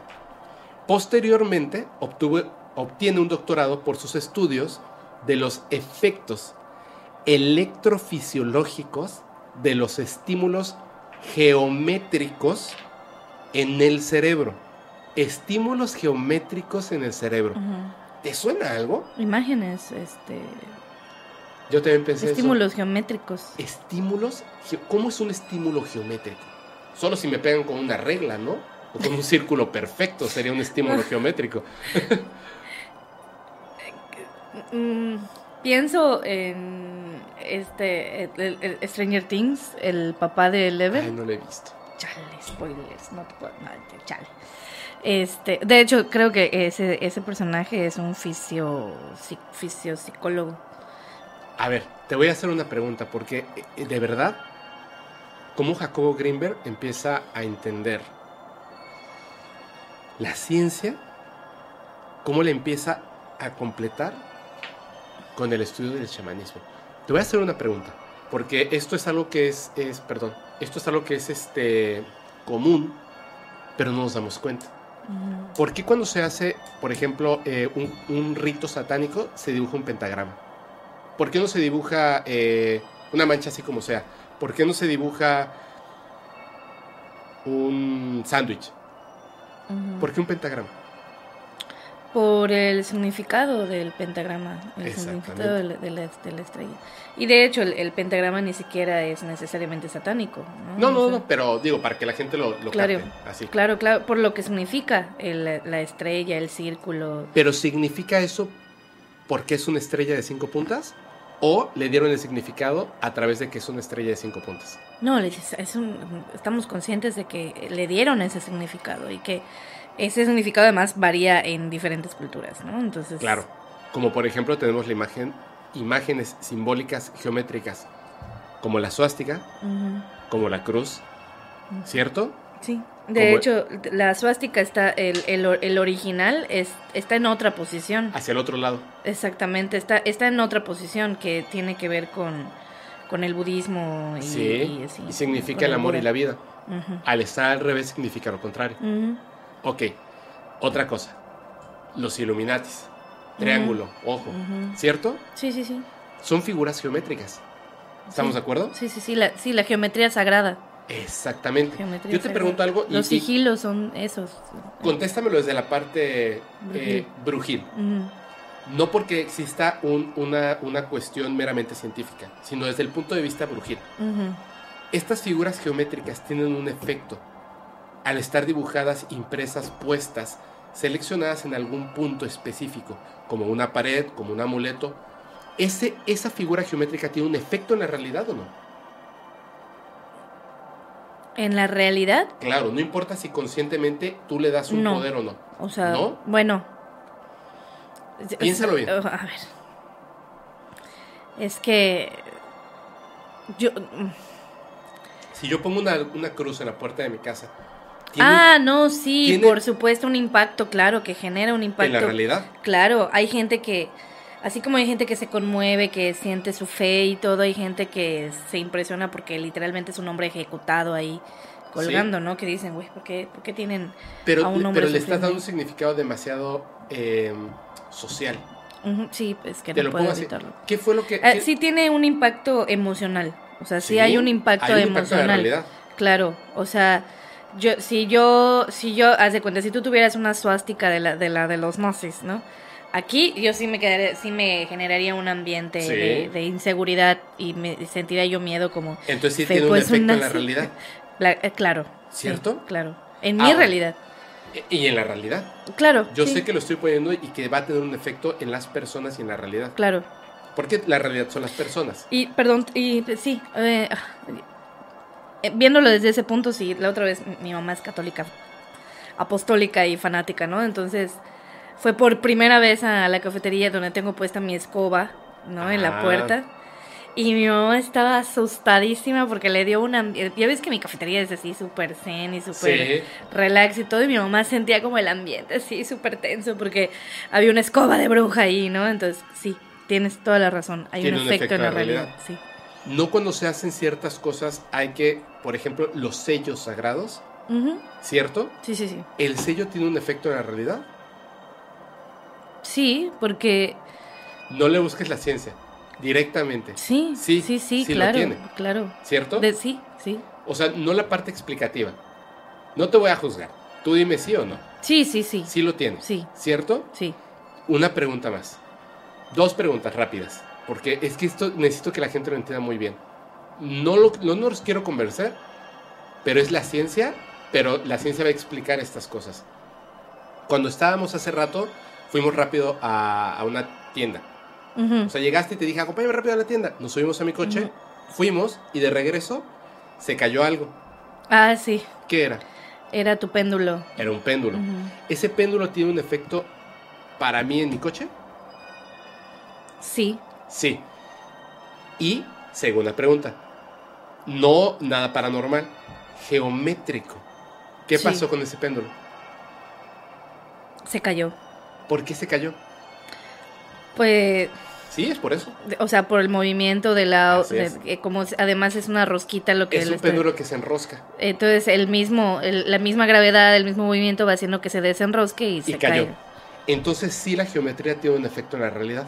Posteriormente obtiene un doctorado por sus estudios de los efectos electrofisiológicos de los estímulos geométricos en el cerebro. Estímulos geométricos en el cerebro. ¿Te suena algo? Imágenes, este, Yo también pensé eso. estímulos geométricos. estímulos. ¿Cómo es un estímulo geométrico? Solo si me pegan con una regla, ¿no? O con un círculo perfecto sería un estímulo geométrico. *laughs* Mm, pienso en este el- el- el Stranger Things, el papá de Eleven. Ay, no lo he visto. Chale, spoilers, no te puedo. no, chale. Este, de hecho, creo que ese, ese personaje es un fisio, psi- fisiopsicólogo. A ver, te voy a hacer una pregunta, porque eh, de verdad, ¿cómo Jacobo Greenberg empieza a entender la ciencia? ¿Cómo le empieza a completar con el estudio del chamanismo? Te voy a hacer una pregunta, porque esto es algo que es, es perdón, esto es algo que es este común, pero no nos damos cuenta. ¿Por qué cuando se hace, por ejemplo, eh, un, un rito satánico, se dibuja un pentagrama? ¿Por qué no se dibuja eh, una mancha así como sea? ¿Por qué no se dibuja un sándwich? ¿Por qué un pentagrama? Por el significado del pentagrama, el significado de la, de la- de la estrella. Y de hecho, el, el pentagrama ni siquiera es necesariamente satánico. No, No, no, O sea, no, pero digo, para que la gente lo, lo Claro. capte, así. Claro, claro, por lo que significa el- la estrella, el círculo. Pero ¿significa eso porque es una estrella de cinco puntas? ¿O le dieron el significado a través de que es una estrella de cinco puntas? No, es un- estamos conscientes de que le dieron ese significado y que ese significado además varía en diferentes culturas, ¿no? Entonces, Claro. Como por ejemplo tenemos la imagen, imágenes simbólicas geométricas, como la suástica, como la cruz. ¿cierto? Sí. De hecho, la suástica está, el, el, el original es, está en otra posición. Hacia el otro lado. Exactamente, está, está en otra posición que tiene que ver con, con el budismo y, sí. y así, y significa el amor y la vida. Al estar al revés significa lo contrario. ujú, Ok. Otra cosa. Los Illuminatis. triángulo, ojo, Ujú. ¿cierto? Sí, sí, sí. Son figuras geométricas. ¿Estamos Sí. de acuerdo? Sí, sí, sí, la, sí, la geometría sagrada. Exactamente. Geometría Yo te sagrada. pregunto algo Los y sigilos son esos. contéstamelo desde la parte eh, brujil. No porque exista un- una, una cuestión meramente científica, sino desde el punto de vista brujil. Estas figuras geométricas tienen un efecto. Al estar dibujadas, impresas, puestas, seleccionadas en algún punto específico, como una pared, como un amuleto, ese, esa figura geométrica tiene un efecto en la realidad o no? En la realidad, Claro, no importa si conscientemente tú le das un No. poder o no. o sea, ¿No? bueno. Piénsalo bien. A ver. Es que yo Si yo pongo una, una cruz en la puerta de mi casa, ¿tiene Ah, no, sí, tiene- por supuesto un impacto, claro, que genera un en impacto. la realidad? Claro, hay gente que, así como hay gente que se conmueve, que siente su fe y todo, hay gente que se impresiona porque literalmente es un hombre ejecutado ahí colgando, ¿no? Que dicen, güey, ¿por qué, por qué tienen Pero, a un hombre pero le estás dando un significado demasiado eh, social. Sí, es que Te no lo puedo evitarlo. ¿Qué fue lo que...? Eh, qué- sí tiene un impacto emocional, o sea, sí, Sí, hay un impacto hay un impacto en la emocional. realidad. Claro, o sea, yo, si yo, si yo, haz de cuenta, si tú tuvieras una suástica de la, de la de los nazis, ¿no? Aquí yo sí me quedaría, sí me generaría un ambiente Sí. de, de inseguridad y me sentiría yo miedo como Entonces sí tiene un pues, efecto una- en la realidad. *laughs* la- eh, claro. sí, ¿Cierto? claro. En Ah, mi bueno. realidad. Y en la realidad. Claro. Yo sí, sé que lo estoy poniendo y que va a tener un efecto en las personas y en la realidad. Claro. Porque la realidad son las personas. Y, perdón, y sí, eh, viéndolo desde ese punto, sí, la otra vez mi mamá es católica, apostólica y fanática, ¿no? Entonces fue por primera vez a la cafetería donde tengo puesta mi escoba, ¿no? En la puerta. Y mi mamá estaba asustadísima porque le dio una... Ya ves que mi cafetería es así súper zen y súper Sí. relax y todo. Y mi mamá sentía como el ambiente así súper tenso porque había una escoba de bruja ahí, ¿no? Entonces, sí, tienes toda la razón. Hay un un efecto, efecto en la en la realidad. realidad. Sí. No cuando se hacen ciertas cosas hay que, por ejemplo, los sellos sagrados. ¿cierto? Sí, sí, sí. ¿El sello tiene un efecto en la realidad? Sí, porque No le busques la ciencia, directamente, sí, Sí, sí, sí, sí lo tiene. claro. ¿cierto? De- sí, sí. O sea, no la parte explicativa. No te voy a juzgar. Tú dime sí o no. Sí, sí, sí. Sí lo tienes. Sí, ¿Cierto? sí. Una pregunta más. Dos preguntas rápidas. Porque es que esto necesito que la gente lo entienda muy bien. No, lo, no los quiero convencer, pero es la ciencia, pero la ciencia va a explicar estas cosas. Cuando estábamos hace rato, fuimos rápido a, a una tienda. Ujú. O sea, llegaste y te dije, acompáñame rápido a la tienda. Nos subimos a mi coche, Ujú. fuimos y de regreso se cayó algo. Ah, sí. ¿Qué era? Era tu péndulo. Era un péndulo. Ujú. ¿Ese péndulo tiene un efecto para mí en mi coche? Sí. Sí. Y, segunda pregunta, no nada paranormal, geométrico. ¿Qué Sí. pasó con ese péndulo? Se cayó. ¿Por qué se cayó? Pues, Sí, es por eso. o sea, por el movimiento de la... De- como además es una rosquita lo que Es un péndulo que se enrosca Entonces el mismo, el- la misma gravedad, el mismo movimiento va haciendo que se desenrosque y, y se cayó. Entonces sí la geometría tiene un efecto en la realidad.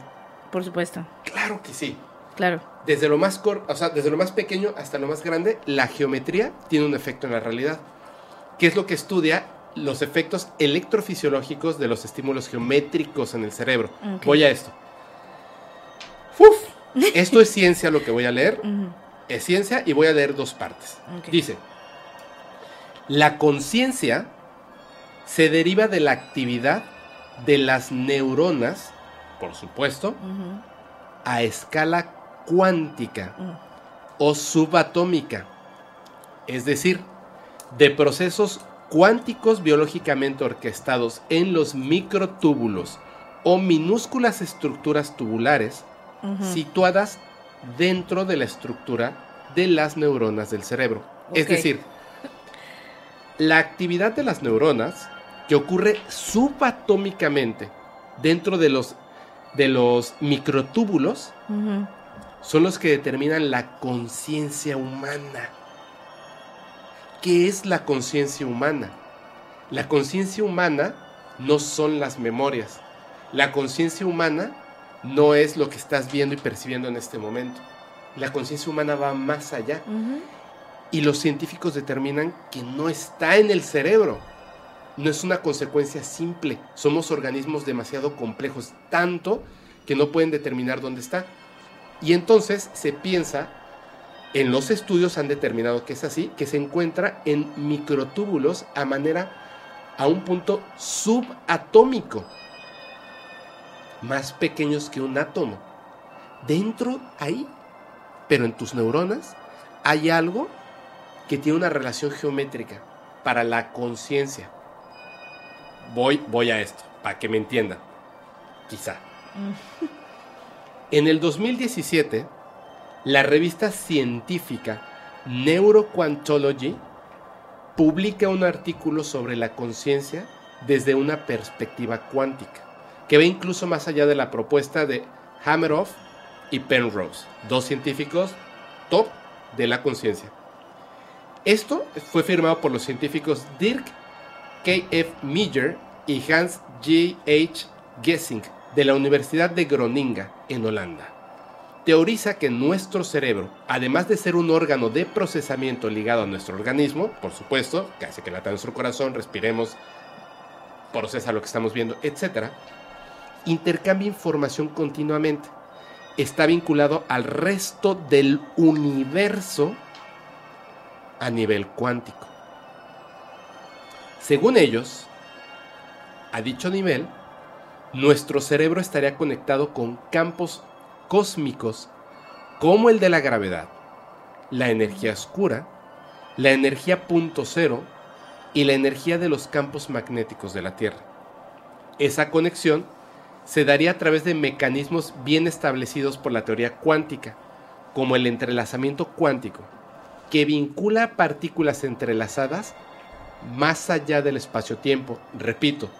Por supuesto. Claro que sí. Claro. Desde lo más cor o sea, desde lo más pequeño hasta lo más grande, la geometría tiene un efecto en la realidad. ¿Qué es lo que estudia? Los efectos electrofisiológicos de los estímulos geométricos en el cerebro. Voy a esto. Uf, *laughs* esto es ciencia lo que voy a leer. Es ciencia y voy a leer dos partes. Dice, la conciencia se deriva de la actividad de las neuronas, por supuesto, a escala cuántica o subatómica, es decir, de procesos cuánticos biológicamente orquestados en los microtúbulos o minúsculas estructuras tubulares situadas dentro de la estructura de las neuronas del cerebro. Es decir, la actividad de las neuronas que ocurre subatómicamente dentro de los, de los microtúbulos son los que determinan la conciencia humana. ¿Qué es la conciencia humana? La conciencia humana no son las memorias. La conciencia humana no es lo que estás viendo y percibiendo en este momento. La conciencia humana va más allá. Y los científicos determinan que no está en el cerebro. No es una consecuencia simple. Somos organismos demasiado complejos, tanto que no pueden determinar dónde está. Y entonces se piensa, en los estudios han determinado que es así, que se encuentra en microtúbulos a manera, a un punto subatómico, más pequeños que un átomo. Dentro, ahí, pero en tus neuronas, hay algo que tiene una relación geométrica para la conciencia. Voy, voy a esto, para que me entiendan. Quizá. En el 2017, la revista científica Neuroquantology publica un artículo sobre la conciencia desde una perspectiva cuántica, que va incluso más allá de la propuesta de Hameroff y Penrose, dos científicos top de la conciencia. Esto fue firmado por los científicos Dirk K.F. Miller y Hans G.H. Gessing de la Universidad de Groninga, en Holanda. Teoriza que nuestro cerebro, además de ser un órgano de procesamiento ligado a nuestro organismo, por supuesto, que hace que lata nuestro corazón, respiremos, procesa lo que estamos viendo, etc., intercambia información continuamente. Está vinculado al resto del universo a nivel cuántico. Según ellos, a dicho nivel, nuestro cerebro estaría conectado con campos cósmicos como el de la gravedad, la energía oscura, la energía punto cero y la energía de los campos magnéticos de la Tierra. Esa conexión se daría a través de mecanismos bien establecidos por la teoría cuántica, como el entrelazamiento cuántico, que vincula partículas entrelazadas más allá del espacio-tiempo. Repito,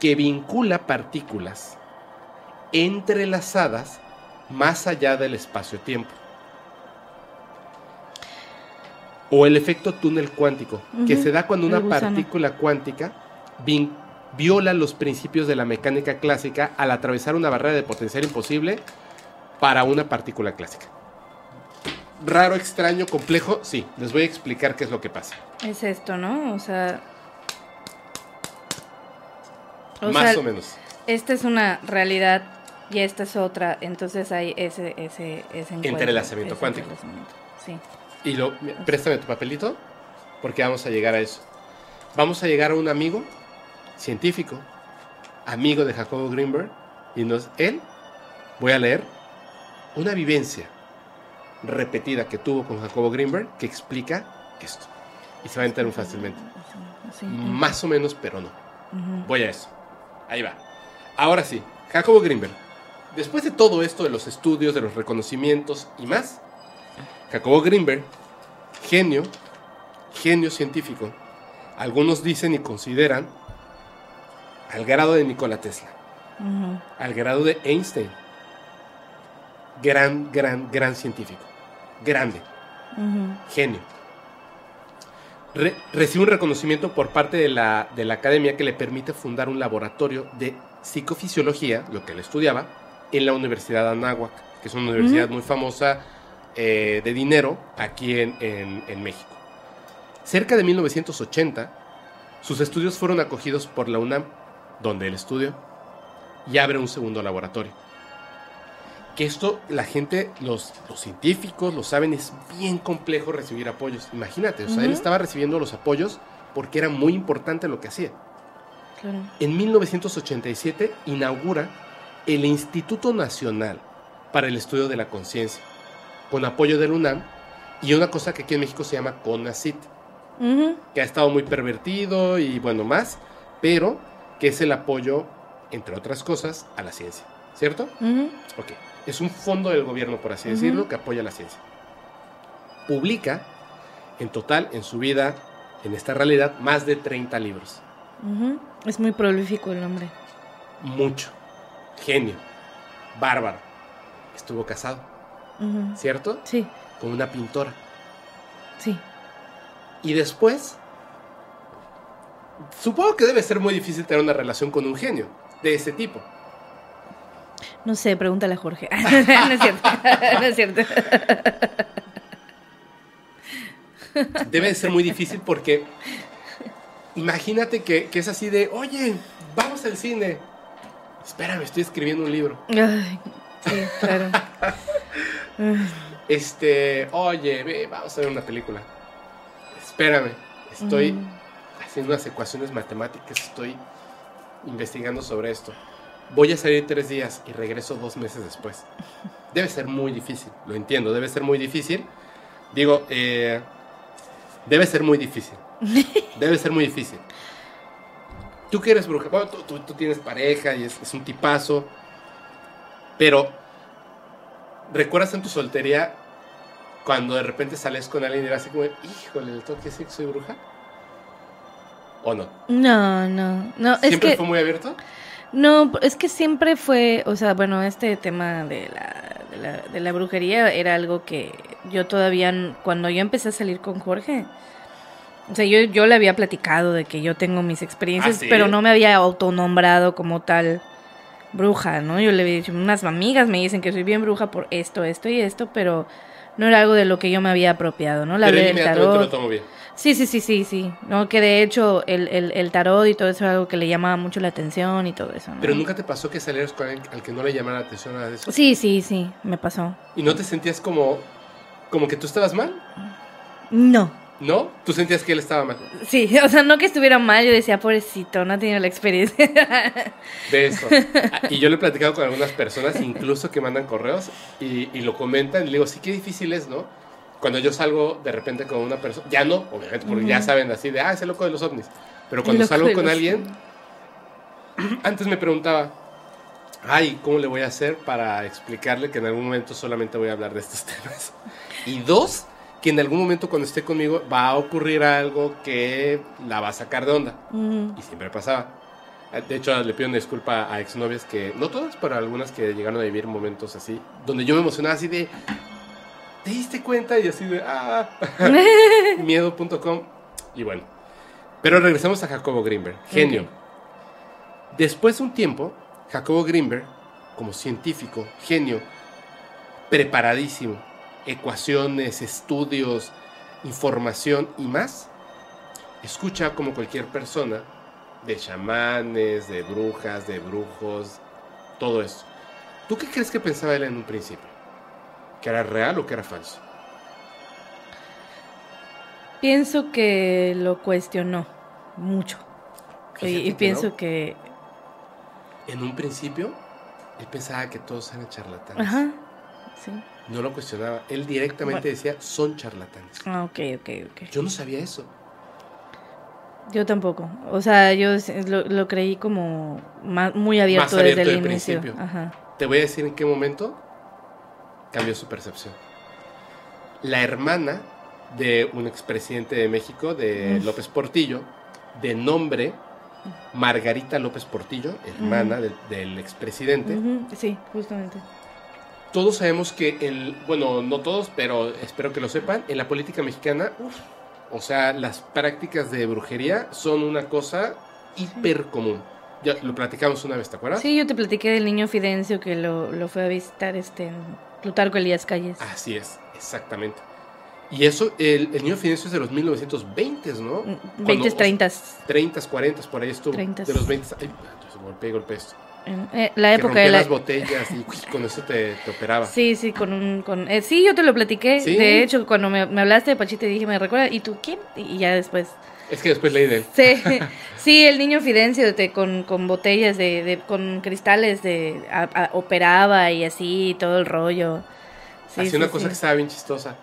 que vincula partículas entrelazadas más allá del espacio-tiempo. O el efecto túnel cuántico, que se da cuando una partícula cuántica viola los principios de la mecánica clásica al atravesar una barrera de potencial imposible para una partícula clásica. Raro, extraño, complejo, sí, les voy a explicar qué es lo que pasa. Es esto, ¿no? O sea. o Más sea, o menos. Esta es una realidad y esta es otra. Entonces hay ese, ese, ese Entrelazamiento ese cuántico. entrelazamiento, Sí. Y lo, préstame tu papelito, porque vamos a llegar a eso. Vamos a llegar a un amigo científico, amigo de Jacobo Greenberg, y nos, él, voy a leer, una vivencia repetida que tuvo con Jacobo Greenberg que explica esto. Y se va a entender fácilmente. Sí. Más o menos, pero no. Voy a eso. Ahí va. Ahora sí, Jacobo Greenberg. Después de todo esto de los estudios, de los reconocimientos y más, Jacobo Greenberg, genio, genio científico, algunos dicen y consideran al grado de Nikola Tesla, al grado de Einstein. Gran, gran, gran científico. Grande genio. Re- recibe un reconocimiento por parte de la, de la academia que le permite fundar un laboratorio de psicofisiología, lo que él estudiaba, en la Universidad de Anáhuac, que es una universidad muy famosa eh, de dinero aquí en, en- en México. Cerca de 1980, sus estudios fueron acogidos por la UNAM, donde él estudió, y abre un segundo laboratorio que esto la gente, los, los científicos lo saben, es bien complejo recibir apoyos. Imagínate, o sea, él estaba recibiendo los apoyos porque era muy importante lo que hacía. Claro. En 1987 inaugura el Instituto Nacional para el Estudio de la Conciencia, con apoyo del UNAM y una cosa que aquí en México se llama CONACIT, que ha estado muy pervertido y bueno, más, pero que es el apoyo, entre otras cosas, a la ciencia, ¿cierto? Ujú. Ok, es un fondo del gobierno, por así decirlo, que apoya la ciencia. Publica, en total, en su vida, en esta realidad, más de 30 libros. Es muy prolífico el hombre. Mucho. Genio. Bárbaro. Estuvo casado. ¿cierto? Sí, Con una pintora. sí. Y después, supongo que debe ser muy difícil tener una relación con un genio de ese tipo. No sé, pregúntale a Jorge. *laughs* no es cierto. *laughs* no es cierto. *laughs* Debe de ser muy difícil porque imagínate que, que es así de, oye, vamos al cine. Espérame, estoy escribiendo un libro. Ay, sí, claro. Este, oye, ve, vamos a ver una película. Espérame, estoy Mm. haciendo unas ecuaciones matemáticas, estoy investigando sobre esto. Voy a salir tres días y regreso dos meses después. Debe ser muy difícil, lo entiendo, debe ser muy difícil. Digo, eh, debe ser muy difícil. *laughs* Debe ser muy difícil. Tú que eres bruja, bueno, tú, tú- tú tienes pareja y es, es un tipazo, pero ¿recuerdas en tu soltería cuando de repente sales con alguien y era así como, híjole, ¿le tengo que decir que soy bruja? ¿O no? No, no, no, es ¿Siempre que fue muy abierto? No, es que siempre fue, o sea, bueno, este tema de la, de la, de la brujería era algo que yo todavía, cuando yo empecé a salir con Jorge, o sea, yo, yo le había platicado de que yo tengo mis experiencias, ¿Ah, sí? pero no me había autonombrado como tal bruja, ¿no? Yo le había dicho, unas amigas me dicen que soy bien bruja por esto, esto y esto, pero no era algo de lo que yo me había apropiado, ¿no? La Pero lo tomo bien. Sí, sí, sí, sí, sí. No, que de hecho el, el, el tarot y todo eso era algo que le llamaba mucho la atención y todo eso. ¿no? Pero nunca te pasó que salieras con alguien al que no le llamara la atención nada de eso. Sí, sí, sí, me pasó. ¿Y no te sentías como, como que tú estabas mal? No. ¿No? ¿Tú sentías que él estaba mal? Sí, *laughs* o sea, no que estuviera mal, yo decía, pobrecito, no ha tenido la experiencia. *laughs* De eso. Ah, Y yo le he platicado con algunas personas, incluso que mandan correos, y, y lo comentan, y le digo, sí, qué difícil es, ¿no? Cuando yo salgo de repente con una persona, ya no, obviamente, porque ya saben así de, ah, es el loco de los ovnis. Pero cuando salgo con alguien, antes me preguntaba, ay, ¿cómo le voy a hacer para explicarle que en algún momento solamente voy a hablar de estos *laughs* temas? Y dos, que en algún momento cuando esté conmigo va a ocurrir algo que la va a sacar de onda. Ujú. Y siempre pasaba. De hecho, le pido una disculpa a exnovias que, no todas, pero algunas que llegaron a vivir momentos así, donde yo me emocionaba así de, ¿te diste cuenta? Y así de, ah, *laughs* miedo.com. Y bueno, pero regresamos a Jacobo Greenberg, genio. Después de un tiempo, Jacobo Greenberg, como científico, genio, preparadísimo, ecuaciones, estudios, información y más, escucha como cualquier persona de chamanes, de brujas, de brujos, todo eso. ¿Tú qué crees que pensaba él en un principio? ¿Que era real o que era falso? Pienso que lo cuestionó mucho. Y, Fíjate y que pienso no. que... En un principio, él pensaba que todos eran charlatanes. Ajá. Sí. No lo cuestionaba. Él directamente decía, son charlatanes. Ah, ok, ok, ok. Yo no sabía eso. Yo tampoco. O sea, yo lo, lo creí como muy abierto, Más abierto desde el inicio. principio. Ajá. Te voy a decir en qué momento cambió su percepción. La hermana de un expresidente de México, de. López Portillo, de nombre Margarita López Portillo, hermana del, del expresidente. Ujú, Sí, justamente. Todos sabemos que el, bueno, no todos, pero espero que lo sepan, en la política mexicana, uf, o sea, las prácticas de brujería son una cosa hiper común. Ya lo platicamos una vez, ¿te acuerdas? Sí, yo te platiqué del niño Fidencio que lo, lo fue a visitar este Plutarco Elías Calles. Así es, exactamente. Y eso, el, el niño Fidencio es de los 1920, ¿no? Mm, Cuando- 20, 30. 30, 40, por ahí estuvo. 30. De los 20. Ay, golpeé, golpeé esto. Eh, la Que época rompía de la... las botellas y uy, con eso te, te operaba. Sí, sí, con un... Con, eh, sí, yo te lo platiqué. ¿Sí? De hecho, cuando me, me hablaste de Pachita dije, ¿me recuerda? ¿Y tú quién? Y ya después... Es que después leí de él. Sí, *laughs* sí el niño Fidencio te, con, con botellas de, de- con cristales de a- a- operaba y así todo el rollo. Sí, Hacía sí, una cosa que estaba bien chistosa.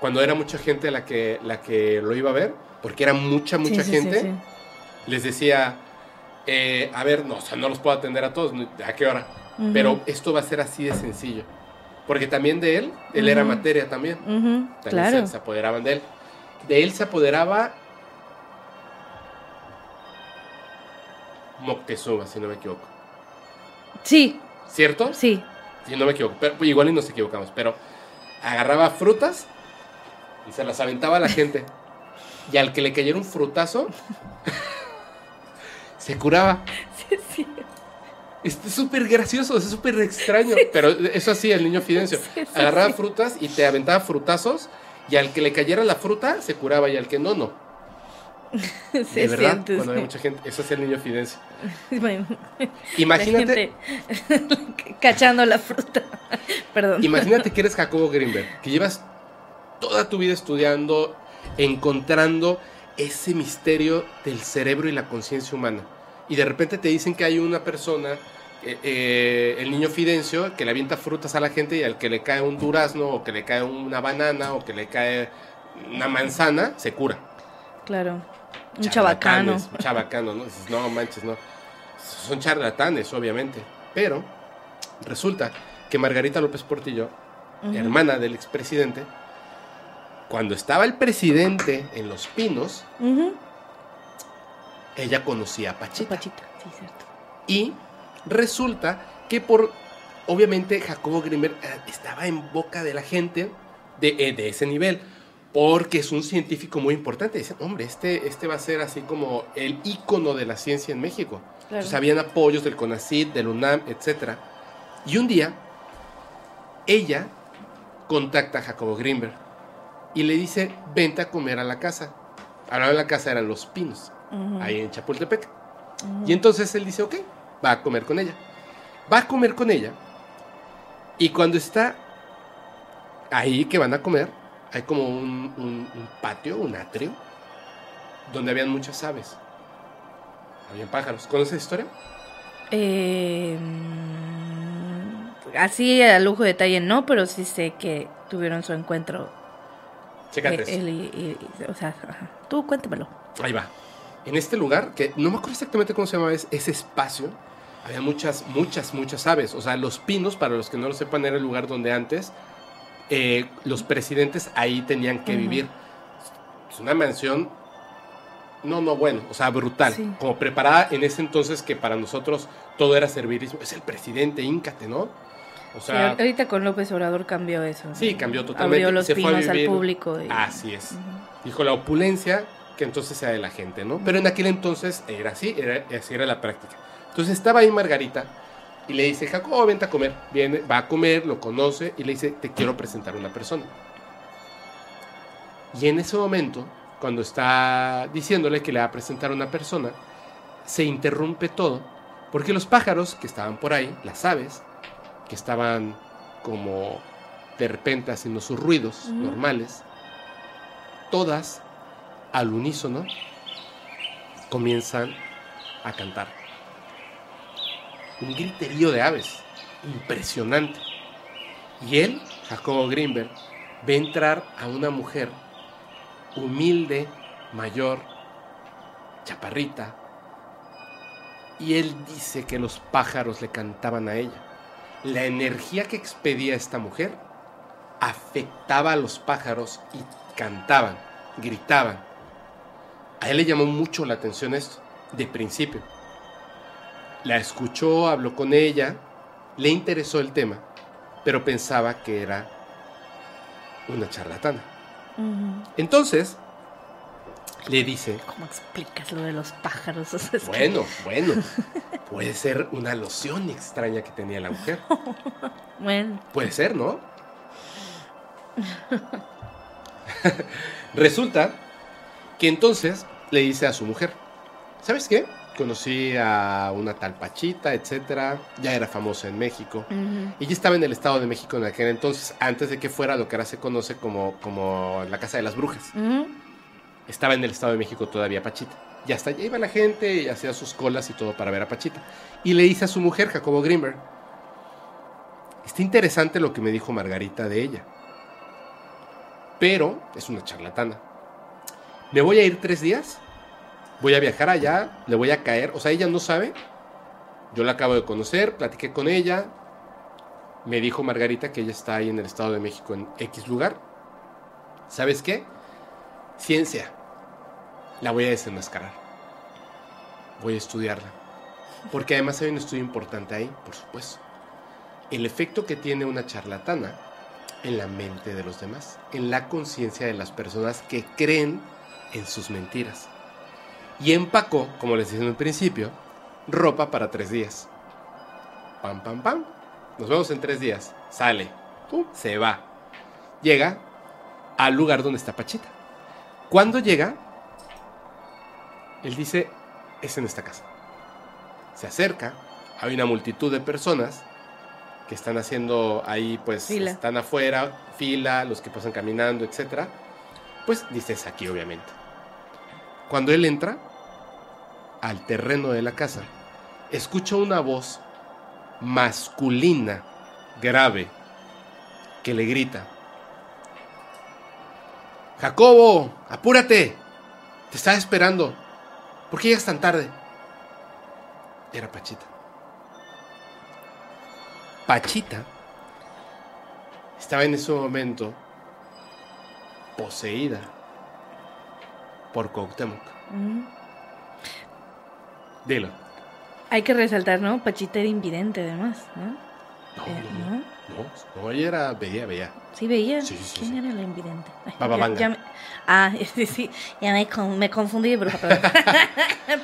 Cuando era mucha gente la que, la que lo iba a ver, porque era mucha, mucha gente, les decía, eh, a ver, no, o sea, no los puedo atender a todos, ¿a qué hora? Ujú. Pero esto va a ser así de sencillo. Porque también de él, él era Ujú. materia también. Ujú, También claro. se, se apoderaban de él. De él se apoderaba Moctezuma, si no me equivoco. Sí, ¿Cierto? sí. Si no me equivoco. Pero, pues, igual y nos equivocamos. Pero agarraba frutas y se las aventaba a la gente. Y al que le cayera un frutazo, *laughs* se curaba. Sí, sí. Es súper gracioso, es súper extraño. Pero eso hacía el niño Fidencio. Sí, Agarraba frutas y te aventaba frutazos. Y al que le cayera la fruta se curaba y al que no, no. *laughs* De es verdad, cierto, cuando hay mucha gente, eso hacía el niño Fidencio. *laughs* Bueno, Imagínate, la gente *laughs* cachando la fruta. Perdón. imagínate que eres Jacobo Greenberg, que llevas toda tu vida estudiando, encontrando ese misterio del cerebro y la conciencia humana. Y de repente te dicen que hay una persona, eh, eh, el niño Fidencio, que le avienta frutas a la gente y al que le cae un durazno, o que le cae una banana, o que le cae una manzana, se cura. Claro. Un chabacano. Un chabacano, ¿no? Dices, no manches, no. Son charlatanes, obviamente. Pero resulta que Margarita López Portillo, hermana del expresidente, cuando estaba el presidente en Los Pinos, ella conocía a Pachita. Pachita, sí, cierto. Y resulta que por, obviamente, Jacobo Grimmer eh, estaba en boca de la gente de, eh, de ese nivel. Porque es un científico muy importante. Dicen, hombre, este, este va a ser así como el ícono de la ciencia en México. Claro. Entonces habían apoyos del CONACYT, del UNAM, etc. Y un día, ella contacta a Jacobo Grimberg y le dice, vente a comer a la casa. Ahora la casa eran Los Pinos, ahí en Chapultepec. Y entonces él dice, ok, va a comer con ella. Va a comer con ella. Y cuando está ahí que van a comer, hay como un, un- un patio, un atrio, donde habían muchas aves. Habían pájaros. ¿Conoces esa historia? Eh, así a lujo de detalle no, pero sí sé que tuvieron su encuentro. Chécate eh, eso. él y- y- y- o sea, ajá. tú cuéntamelo. Ahí va. En este lugar, que no me acuerdo exactamente cómo se llamaba es- ese espacio, había muchas, muchas, muchas aves. O sea, los pinos, para los que no lo sepan, era el lugar donde antes eh, los presidentes ahí tenían que vivir. Es una mansión, no, no, bueno, o sea, brutal. Sí. Como preparada en ese entonces que para nosotros todo era servilismo. Es el presidente, íncate, ¿no? O Sí, sea, ahorita con López Obrador cambió eso. Sí, cambió totalmente. Abrió los Se fue a pinos al vivir- público. y- así es. Dijo la opulencia, que entonces sea de la gente, ¿no? Pero en aquel entonces era así, era, así era la práctica. Entonces estaba ahí Margarita y le dice, Jacobo, vente a comer. Viene, va a comer, lo conoce y le dice, te quiero presentar a una persona. Y en ese momento, cuando está diciéndole que le va a presentar a una persona, se interrumpe todo, porque los pájaros que estaban por ahí, las aves, que estaban como de repente haciendo sus ruidos normales, todas al unísono comienzan a cantar. Un griterío de aves, impresionante. Y él, Jacobo Greenberg, ve entrar a una mujer humilde, mayor, chaparrita, y él dice que los pájaros le cantaban a ella. La energía que expedía esta mujer afectaba a los pájaros y cantaban, gritaban. A él le llamó mucho la atención esto, de principio. La escuchó, habló con ella, le interesó el tema, pero pensaba que era una charlatana. Entonces, le dice, ¿Cómo explicas lo de los pájaros? *laughs* Que- bueno, *laughs* bueno, puede ser una loción extraña que tenía la mujer. *laughs* bueno, Puede ser, ¿no? Resulta que entonces le dice a su mujer, ¿sabes qué? Conocí a una tal Pachita, etcétera, ya era famosa en México. ujú. Ella estaba en el Estado de México en aquel entonces, antes de que fuera lo que ahora se conoce como, como la Casa de las Brujas. Estaba en el Estado de México todavía Pachita. Y hasta allá iba la gente y hacía sus colas y todo para ver a Pachita. Y le dice a su mujer, Jacobo Grimberg, está interesante lo que me dijo Margarita de ella. Pero es una charlatana. Me voy a ir tres días. Voy a viajar allá. Le voy a caer. O sea, ella no sabe. Yo la acabo de conocer. Platiqué con ella. Me dijo Margarita que ella está ahí en el Estado de México en X lugar. ¿Sabes qué? Ciencia. La voy a desenmascarar. Voy a estudiarla. Porque además hay un estudio importante ahí, por supuesto. El efecto que tiene una charlatana en la mente de los demás, en la conciencia de las personas que creen en sus mentiras. Y empacó, como les dije en el principio, ropa para tres días. Pam, pam, pam. Nos vemos en tres días. Sale. Pum, se va. Llega al lugar donde está Pachita. Cuando llega, él dice, es en esta casa. Se acerca, hay una multitud de personas que están haciendo ahí, pues, Fila. están afuera, fila, los que pasan caminando, etc. Pues dice, es aquí, obviamente. Cuando él entra al terreno de la casa, escucha una voz masculina, grave, que le grita, Jacobo, apúrate, te estaba esperando. ¿Por qué llegas tan tarde? Era Pachita. Pachita estaba en ese momento poseída por Cuauhtémoc. Mm. Dilo. Hay que resaltar, ¿no? Pachita era invidente, además, ¿no? No, Eh, no, ¿no? no, no, ella era, veía, veía. Sí veía. Sí, sí, ¿Quién sí. era la invidente? Ay, ya- Vanga. ya me- Ah, sí, *laughs* sí. Ya me, con- me confundí bruja, *laughs* perdón.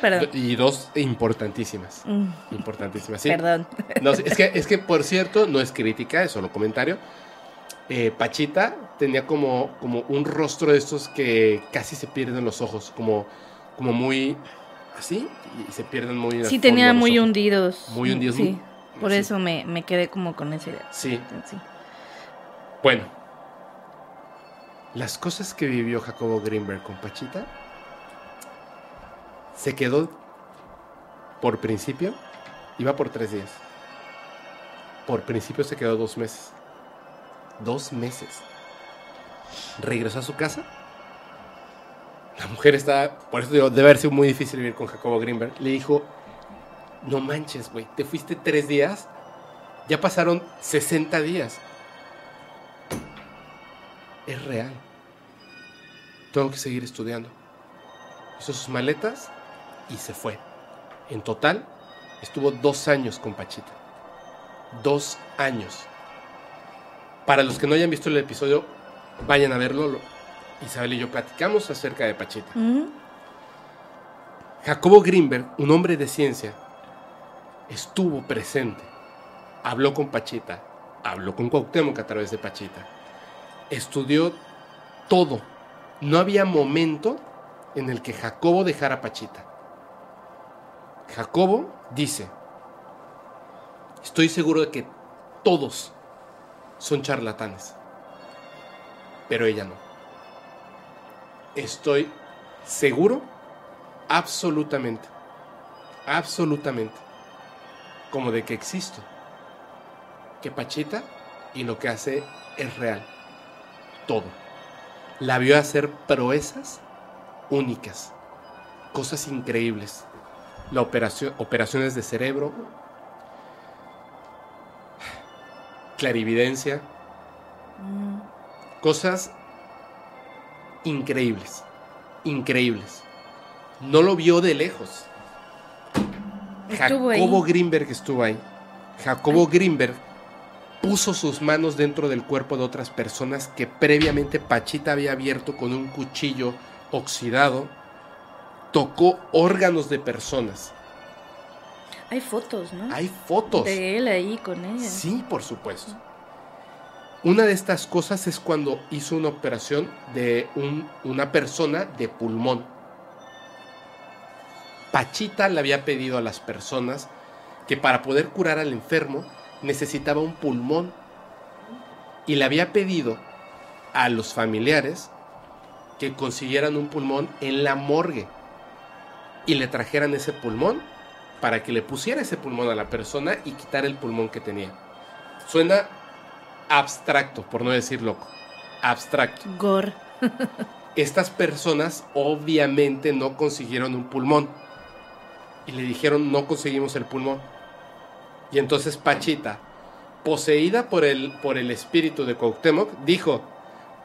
perdón. Y dos importantísimas. Mm, Importantísimas, sí. Perdón. No, es, que, es que, por cierto, no es crítica, es solo comentario. Eh, Pachita tenía como, como un rostro de estos que casi se pierden los ojos, como, como muy así, y se pierden muy. Sí, tenía muy ojos. hundidos. Muy hundidos, Sí. muy- Por eso me, me quedé como con esa idea. Sí, Sí. bueno. Las cosas que vivió Jacobo Greenberg con Pachita se quedó por principio, iba por tres días. Por principio se quedó dos meses. Dos meses. Regresó a su casa. La mujer está, por eso digo, debe haber sido muy difícil vivir con Jacobo Greenberg. Le dijo, no manches, güey, te fuiste tres días, ya pasaron 60 días. Es real. Tengo que seguir estudiando. Hizo sus maletas y se fue. En total, estuvo dos años con Pachita. Dos años. Para los que no hayan visto el episodio, vayan a verlo. Isabel y yo platicamos acerca de Pachita. Jacobo Greenberg, un hombre de ciencia, estuvo presente. Habló con Pachita, habló con Cuauhtémoc a través de Pachita. Estudió todo. No había momento en el que Jacobo dejara a Pachita. Jacobo dice, estoy seguro de que todos son charlatanes, pero ella no. Estoy seguro absolutamente, absolutamente, como de que existo, que Pachita y lo que hace es real, todo. La vio hacer proezas únicas, cosas increíbles, la operación, operaciones de cerebro, clarividencia, mm. cosas increíbles, increíbles. No lo vio de lejos. Estuvo ahí. Jacobo Greenberg estuvo ahí. Jacobo Greenberg puso sus manos dentro del cuerpo de otras personas que previamente Pachita había abierto con un cuchillo oxidado. Tocó órganos de personas. Hay fotos, ¿no? Hay fotos. De él ahí con ella. Sí, por supuesto. Una de estas cosas es cuando hizo una operación de un- una persona de pulmón. Pachita le había pedido a las personas que para poder curar al enfermo necesitaba un pulmón. Y le había pedido a los familiares que consiguieran un pulmón en la morgue. Y le trajeran ese pulmón para que le pusiera ese pulmón a la persona y quitar el pulmón que tenía. Suena abstracto, por no decir loco. Abstracto. Gore. *laughs* Estas personas obviamente no consiguieron un pulmón. Y le dijeron, no conseguimos el pulmón. Y entonces Pachita, poseída por el, por el espíritu de Cuauhtémoc, dijo,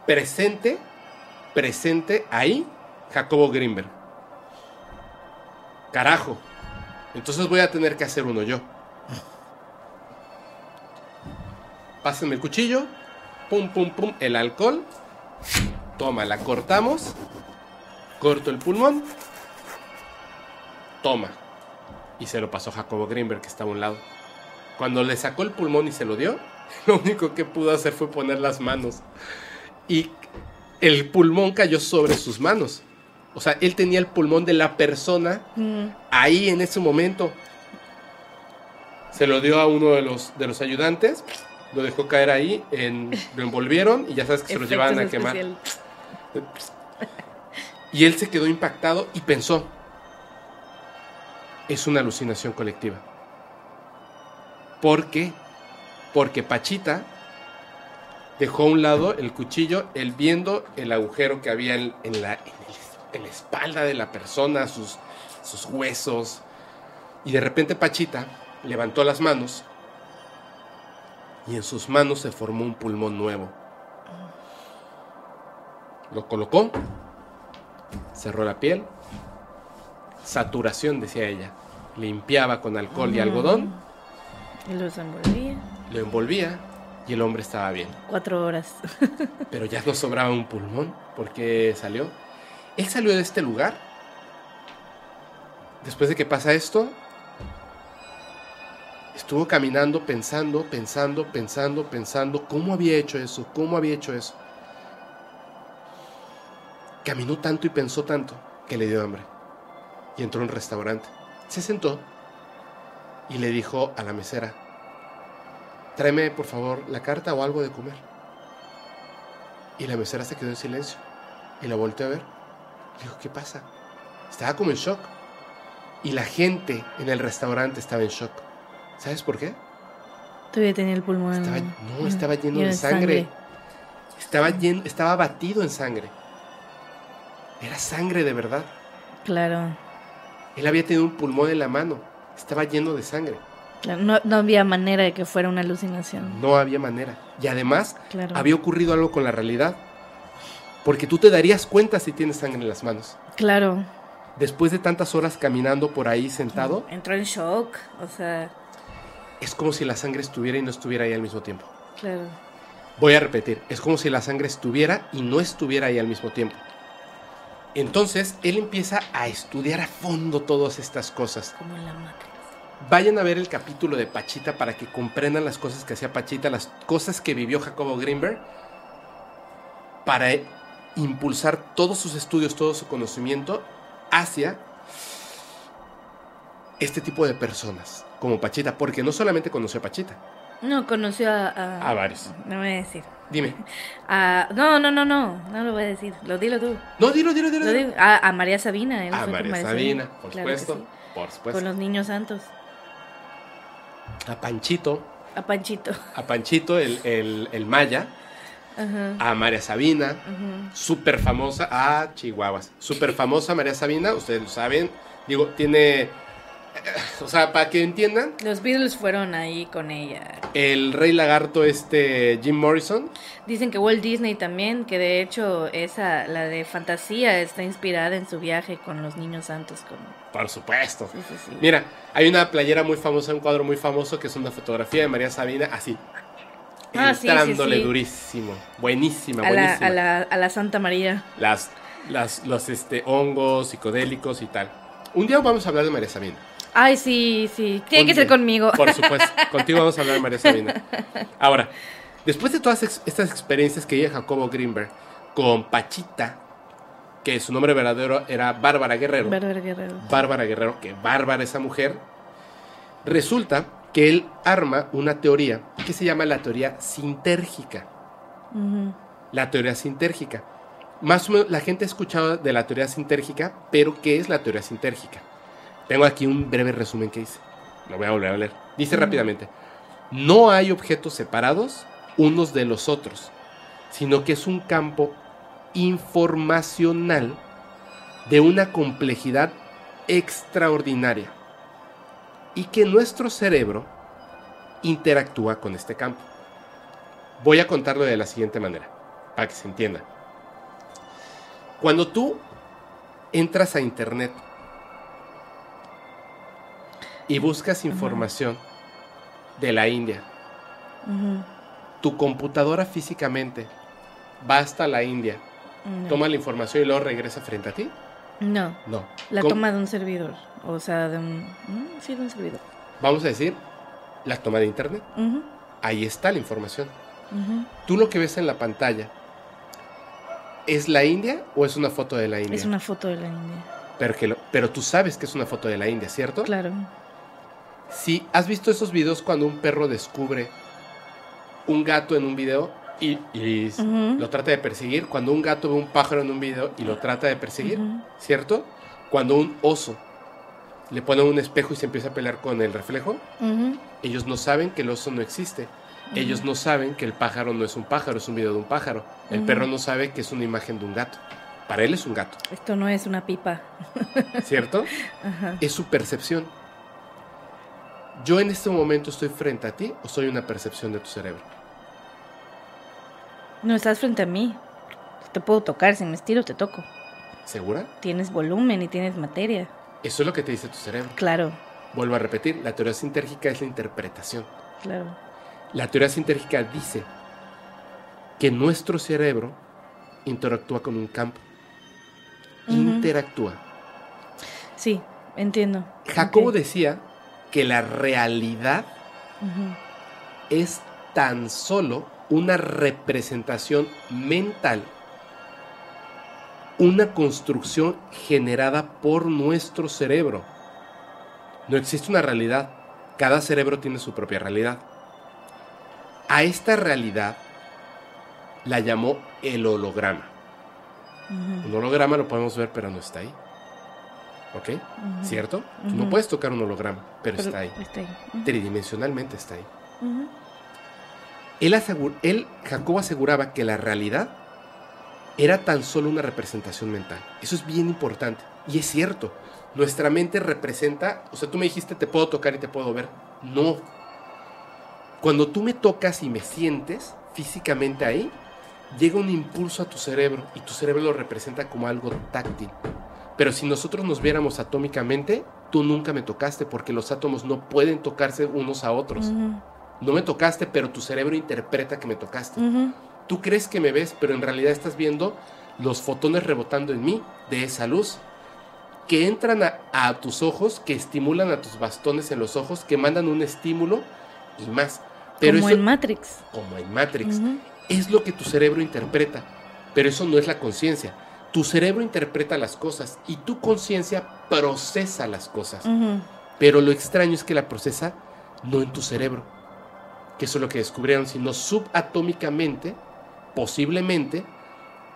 presente, presente ahí, Jacobo Greenberg. Carajo. Entonces voy a tener que hacer uno yo. Pásenme el cuchillo. Pum, pum, pum. El alcohol. Toma, la cortamos. Corto el pulmón. Toma. Y se lo pasó Jacobo Greenberg, que estaba a un lado. Cuando le sacó el pulmón y se lo dio, *laughs* lo único que pudo hacer fue poner las manos. Y el pulmón cayó sobre sus manos. O sea, él tenía el pulmón de la persona Mm, ahí en ese momento. Se lo dio a uno de los, de los ayudantes, lo dejó caer ahí, en- lo envolvieron y ya sabes que se lo llevaban a quemar. Y él se quedó impactado y pensó, es una alucinación colectiva. ¿Por qué? Porque Pachita dejó a un lado el cuchillo, él viendo el agujero que había en, en la, en el- en la espalda de la persona, sus, sus huesos. Y de repente Pachita levantó las manos y en sus manos se formó un pulmón nuevo. Lo colocó, cerró la piel, saturación, decía ella. Limpiaba con alcohol y algodón, Y los envolvía. lo envolvía y el hombre estaba bien. Cuatro horas. *laughs* Pero ya no sobraba un pulmón porque salió. Él salió de este lugar. Después de que pasa esto, estuvo caminando, pensando, pensando, pensando, pensando cómo había hecho eso, cómo había hecho eso. Caminó tanto y pensó tanto que le dio hambre. Y entró a un restaurante. Se sentó y le dijo a la mesera, tráeme por favor la carta o algo de comer. Y la mesera se quedó en silencio y la volteó a ver. Le dijo, ¿qué pasa? Estaba como en shock. Y la gente en el restaurante estaba en shock. ¿Sabes por qué? Todavía tenía el pulmón. Estaba, no, estaba lleno de sangre. sangre. Estaba, lleno, estaba batido en sangre. Era sangre de verdad. Claro. Él había tenido un pulmón en la mano. Estaba lleno de sangre. No, no había manera de que fuera una alucinación. No había manera. Y además, Claro. había ocurrido algo con la realidad. Porque tú te darías cuenta si tienes sangre en las manos. Claro. Después de tantas horas caminando por ahí sentado, Entró en shock. O sea, es como si la sangre estuviera y no estuviera ahí al mismo tiempo. claro. Voy a repetir, es como si la sangre estuviera y no estuviera ahí al mismo tiempo. Entonces, él empieza a estudiar a fondo todas estas cosas. Como en la Matrix. Vayan a ver el capítulo de Pachita para que comprendan las cosas que hacía Pachita, las cosas que vivió Jacobo Greenberg para impulsar todos sus estudios, todo su conocimiento hacia este tipo de personas, como Pachita, porque no solamente conoció a Pachita, No, conoció a... a- a varios. No voy a decir. Dime. *laughs* A- no, no, no, no. No lo voy a decir. Lo dilo tú. No, dilo, dilo, dilo. Lo dilo. A, a María Sabina. él A con María Sabina, por Claro supuesto. sí. Por Con supuesto. los niños santos. A Panchito, A Panchito. a Panchito, el, el, el Maya, Ajá. a María Sabina, súper famosa, a Chihuahuas, súper famosa María Sabina, ustedes lo saben, digo, tiene, o sea, para que entiendan, Los Beatles fueron ahí con ella. el rey lagarto este Jim Morrison, Dicen que Walt Disney también, que de hecho esa, la de fantasía, está inspirada en su viaje con los niños santos. Como... por supuesto. Sí, sí, sí. Mira, hay una playera muy famosa, un cuadro muy famoso, que es una fotografía de María Sabina, así, Ah, sí, sí, entrándole durísimo, buenísima, a, la, buenísima. a, la, a la Santa María. las, las, los este, hongos psicodélicos y tal. Un día vamos a hablar de María Sabina. Ay, sí, sí. Tiene que ser conmigo. Por supuesto, contigo vamos a hablar María Sabina. *laughs* Ahora, después de todas ex- estas experiencias que vive Jacobo Greenberg con Pachita, que su nombre verdadero era Bárbara Guerrero, Bárbara Guerrero. Bárbara Guerrero, que bárbara esa mujer, resulta que él arma una teoría que se llama la teoría sintérgica. La teoría sintérgica. Más o menos la gente ha escuchado de la teoría sintérgica, pero ¿qué es la teoría sintérgica? Tengo aquí un breve resumen que dice. Lo voy a volver a leer. Dice rápidamente, no hay objetos separados unos de los otros, sino que es un campo informacional de una complejidad extraordinaria y que nuestro cerebro interactúa con este campo. Voy a contarlo de la siguiente manera, para que se entienda. Cuando tú entras a internet y buscas información de la India, tu computadora físicamente va hasta la India, No. toma la información y luego regresa frente a ti. No, No. la toma de un servidor. O sea, de un... mm, Sí, de un servidor. Vamos a decir la toma de internet. Ahí está la información. Tú lo que ves en la pantalla, ¿es la India o es una foto de la India? Es una foto de la India. pero, que lo- pero tú sabes que es una foto de la India, ¿cierto? Claro. Si has visto esos videos cuando un perro descubre un gato en un video y, lo trata de perseguir, cuando un gato ve un pájaro en un video y lo trata de perseguir. ¿cierto? Cuando un oso le pone un espejo y se empieza a pelear con el reflejo, ellos no saben que el oso no existe. Ellos no saben que el pájaro no es un pájaro, es un video de un pájaro. El perro no sabe que es una imagen de un gato. Para él es un gato, Esto no es una pipa. ¿cierto? *laughs* Es su percepción. Yo en este momento estoy frente a ti o soy una percepción de tu cerebro. No estás frente a mí. Te puedo tocar, si me estiro te toco. ¿Segura? Tienes volumen y tienes materia. Eso es lo que te dice tu cerebro. Claro, Vuelvo a repetir, la teoría sintérgica es la interpretación. claro. La teoría sintérgica dice que nuestro cerebro interactúa con un campo. Interactúa. Sí, entiendo. Jacobo decía que la realidad es tan solo una representación mental, una construcción generada por nuestro cerebro. No existe una realidad, cada cerebro tiene su propia realidad. A esta realidad la llamó el holograma. Un holograma lo podemos ver, pero no está ahí. ¿Ok? ¿Cierto? No puedes tocar un holograma, pero, Pero está ahí. Está ahí. Tridimensionalmente está ahí. Él, asegur- él, Jacobo aseguraba que la realidad era tan solo una representación mental. Eso es bien importante. Y es cierto. Nuestra mente representa, o sea, tú me dijiste te puedo tocar y te puedo ver. No. Cuando tú me tocas y me sientes físicamente ahí, llega un impulso a tu cerebro y tu cerebro lo representa como algo táctil. Pero si nosotros nos viéramos atómicamente, tú nunca me tocaste porque los átomos no pueden tocarse unos a otros. No me tocaste, pero tu cerebro interpreta que me tocaste. Tú crees que me ves, pero en realidad estás viendo los fotones rebotando en mí de esa luz que entran a, a tus ojos, que estimulan a tus bastones en los ojos, que mandan un estímulo y más. Pero Como eso, en Matrix. como en Matrix, es lo que tu cerebro interpreta, pero eso no es la conciencia. Tu cerebro interpreta las cosas y tu conciencia procesa las cosas. Pero lo extraño es que la procesa no en tu cerebro, que eso es lo que descubrieron, sino subatómicamente, posiblemente,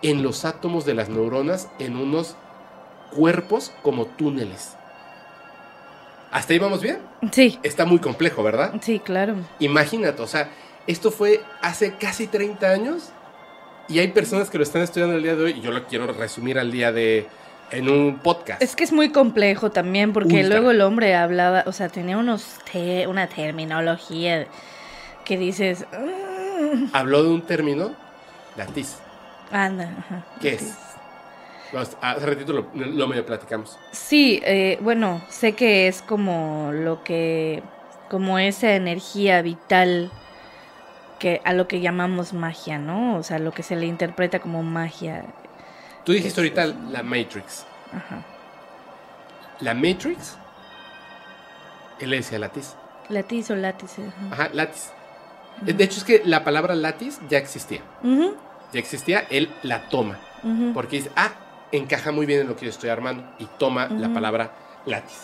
en los átomos de las neuronas, en unos cuerpos como túneles. ¿Hasta ahí vamos bien? Sí, Está muy complejo, ¿verdad? sí, claro. Imagínate, o sea, esto fue hace casi 30 años y hay personas que lo están estudiando el día de hoy y yo lo quiero resumir al día de en un podcast. Es que es muy complejo también porque Ultra. luego el hombre hablaba, o sea, tenía unos te- una terminología que dices, "Mm". Habló de un término, latiz. anda. ajá, ¿Qué es? Hace ratito lo, lo medio platicamos. Sí, eh, bueno, sé que es como lo que, como esa energía vital que a lo que llamamos magia, ¿no? O sea, lo que se le interpreta como magia. Tú dijiste Es- ahorita la Matrix. Ajá. La Matrix, él le decía latiz. Latiz o látice. ajá. Ajá, látiz. De hecho, es que la palabra látiz ya existía. Ya existía, él la toma. Porque dice, ah, encaja muy bien en lo que yo estoy armando. Y toma la palabra látiz.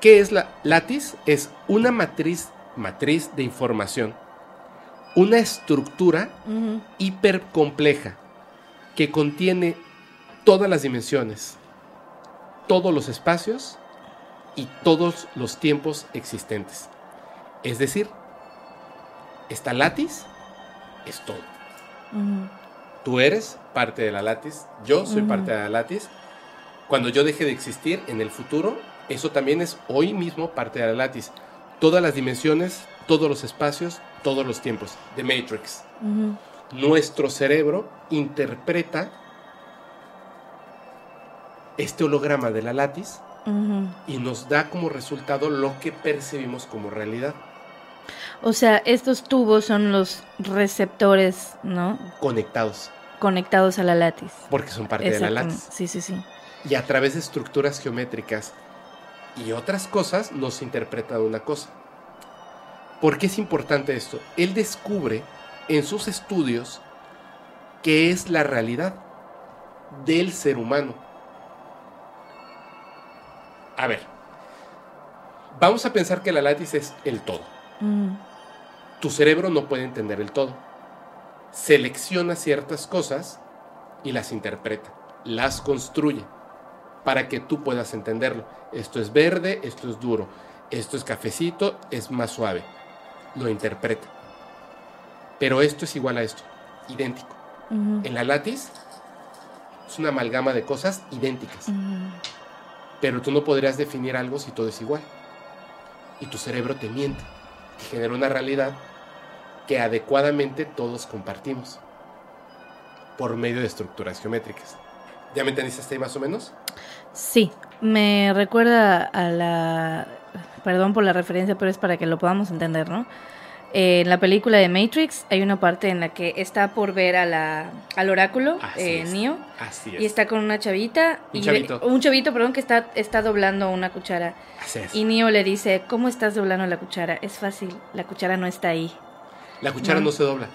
¿Qué es la látiz? Es una matriz, matriz de información. Una estructura Ujú, hipercompleja que contiene todas las dimensiones, todos los espacios y todos los tiempos existentes. Es decir, esta látiz es todo. Tú eres parte de la látiz, yo soy parte de la látiz. Cuando yo deje de existir en el futuro, eso también es hoy mismo parte de la látiz. Todas las dimensiones, todos los espacios, todos los tiempos. The Matrix. Nuestro cerebro interpreta este holograma de la látiz Ujú. y nos da como resultado lo que percibimos como realidad, O sea, estos tubos son los receptores, ¿no? conectados, Conectados a la látiz. porque son parte de la látiz. Sí, sí, sí. Y a través de estructuras geométricas y otras cosas nos interpreta una cosa. ¿Por qué es importante esto? Él descubre en sus estudios qué es la realidad del ser humano. A ver, vamos a pensar que la látiz es el todo. Ujú. Tu cerebro no puede entender el todo. Selecciona ciertas cosas y las interpreta, las construye para que tú puedas entenderlo. Esto es verde, esto es duro, esto es cafecito, es más suave. Lo interpreta. Pero esto es igual a esto, idéntico. En la látiz es una amalgama de cosas idénticas. Pero tú no podrías definir algo si todo es igual. Y tu cerebro te miente. Y genera una realidad que adecuadamente todos compartimos. Por medio de estructuras geométricas. ¿Ya me entendiste hasta ahí más o menos? Sí, me recuerda a la... Perdón por la referencia, pero es para que lo podamos entender, ¿no? Eh, en la película de Matrix hay una parte en la que está por ver a la, al oráculo, eh. Neo, Así es. y está con una chavita. Un y chavito. un chavito, perdón, que está, está doblando una cuchara. Así es. Y Neo le dice, ¿cómo estás doblando la cuchara? Es fácil, la cuchara no está ahí. La cuchara No. no, se dobla.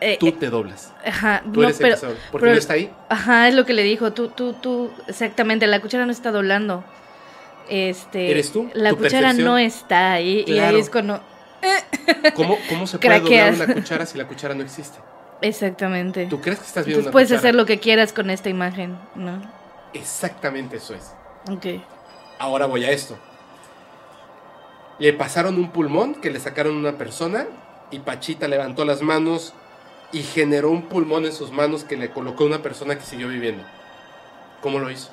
Eh, Tú eh, te doblas. ajá, Tú no, eres pero- el que se dobla. Porque pero- no está ahí. Ajá, es lo que le dijo. Tú, tú, tú, exactamente, la cuchara no está doblando. Este, ¿Eres tú? La ¿Tu cuchara percepción? no está ahí. Y ahí Claro. es cuando. ¿Cómo, cómo se puede doblar Craqueas. una cuchara si la cuchara no existe? Exactamente. ¿Tú crees que estás viendo Entonces una puedes cuchara? hacer lo que quieras con esta imagen, ¿no? Exactamente eso es. Ok. Ahora voy a esto. Le pasaron un pulmón que le sacaron a una persona y Pachita levantó las manos y generó un pulmón en sus manos que le colocó a una persona que siguió viviendo. ¿Cómo lo hizo?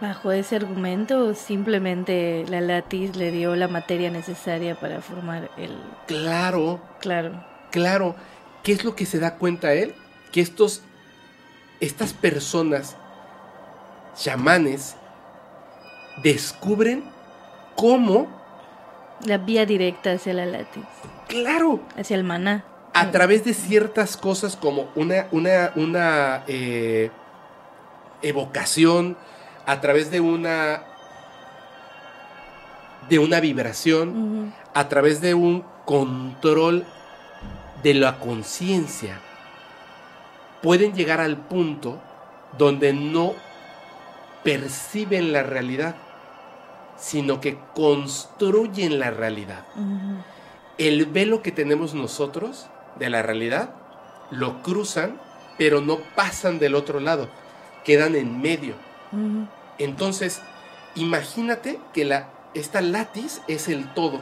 Bajo ese argumento, simplemente la látiz le dio la materia necesaria para formar el. Claro, Claro. claro. ¿Qué es lo que se da cuenta él? Que estos, estas personas, chamanes, descubren cómo, La vía directa hacia la látiz, claro, hacia el maná. a través de ciertas cosas como una, una, una eh, evocación, a través de una de una vibración, a través de un control de la conciencia, pueden llegar al punto donde no perciben la realidad, sino que construyen la realidad. El velo que tenemos nosotros de la realidad lo cruzan, pero no pasan del otro lado, quedan en medio. Entonces, imagínate que la, esta látiz es el todo,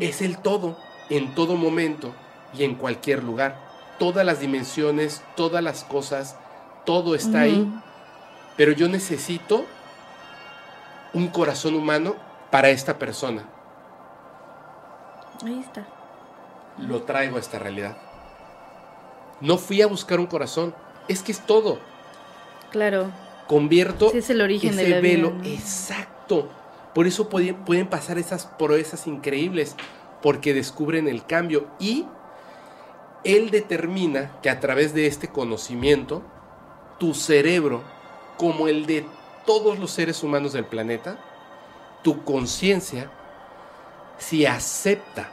es el todo en todo momento y en cualquier lugar. Todas las dimensiones, todas las cosas, todo está ahí, pero yo necesito un corazón humano para esta persona. Ahí está. lo traigo a esta realidad. No fui a buscar un corazón, es que es todo. Claro. Convierto Sí, es el origen ese de la vida, velo, ¿no? exacto. Por eso pueden, pueden pasar esas proezas increíbles, porque descubren el cambio y él determina que a través de este conocimiento, tu cerebro, como el de todos los seres humanos del planeta, tu conciencia, si acepta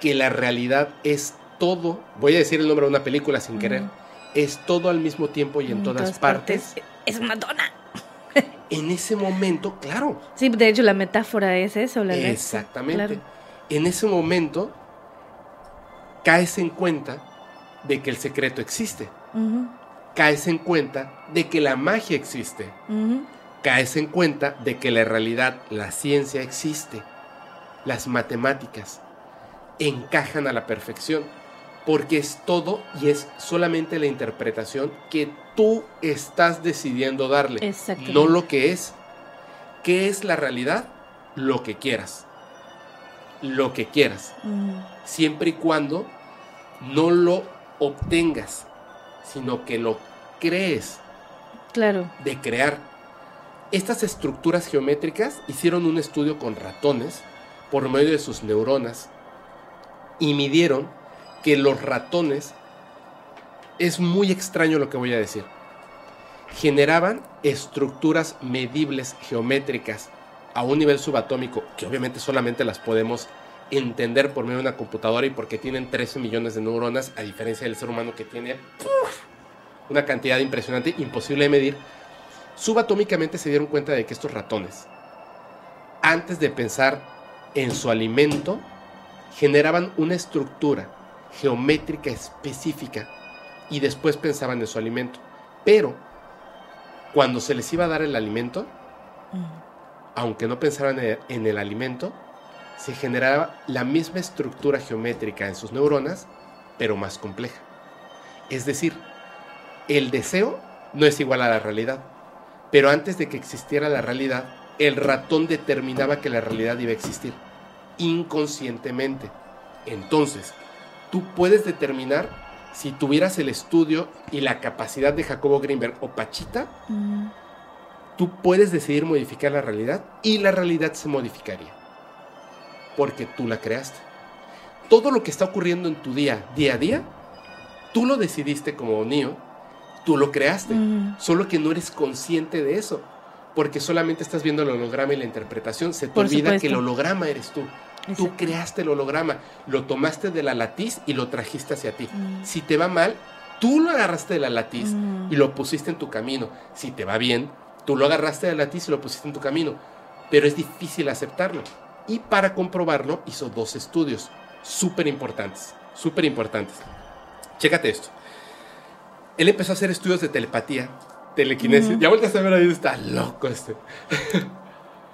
que la realidad es todo, voy a decir el nombre de una película sin querer. Es todo al mismo tiempo y en, todas, partes, Es una dona. *laughs* en ese momento, claro, Sí, de hecho la metáfora es eso, la exactamente, Claro. en ese momento caes en cuenta de que el secreto existe, caes en cuenta de que la magia existe, caes en cuenta de que la realidad, la ciencia existe, las matemáticas encajan a la perfección, porque es todo y es solamente la interpretación que tú estás decidiendo darle, no lo que es. ¿Qué es la realidad? Lo que quieras. Lo que quieras, Ujú. siempre y cuando no lo obtengas, sino que lo crees Claro. de crear. Estas estructuras geométricas hicieron un estudio con ratones por medio de sus neuronas y midieron que los ratones, es muy extraño lo que voy a decir, generaban estructuras medibles geométricas a un nivel subatómico, que obviamente solamente las podemos entender por medio de una computadora y porque tienen 13 millones de neuronas, a diferencia del ser humano que tiene una cantidad impresionante, imposible de medir, subatómicamente se dieron cuenta de que estos ratones, antes de pensar en su alimento, generaban una estructura geométrica específica y después pensaban en su alimento. Pero cuando se les iba a dar el alimento, aunque no pensaran en el alimento, se generaba la misma estructura geométrica en sus neuronas, pero más compleja. Es decir, el deseo no es igual a la realidad, pero antes de que existiera la realidad, el ratón determinaba que la realidad iba a existir, inconscientemente. Entonces, tú puedes determinar si tuvieras el estudio y la capacidad de Jacobo Greenberg o Pachita, Mm. tú puedes decidir modificar la realidad y la realidad se modificaría. Porque tú la creaste. Todo lo que está ocurriendo en tu día, día a día, tú lo decidiste como Neo, tú lo creaste. Mm. Solo que no eres consciente de eso. Porque solamente estás viendo el holograma y la interpretación. Se te Por olvida que el holograma eres tú. Tú creaste el holograma, lo tomaste de la latiz y lo trajiste hacia ti. Mm. Si te va mal, tú lo agarraste de la latiz Mm. y lo pusiste en tu camino. Si te va bien, tú lo agarraste de la latiz y lo pusiste en tu camino. Pero es difícil aceptarlo. Y para comprobarlo hizo dos estudios súper importantes, súper importantes. Chécate esto. Él empezó a hacer estudios de telepatía, telequinesis. Ya vueltas a ver ahí, está loco este. *laughs*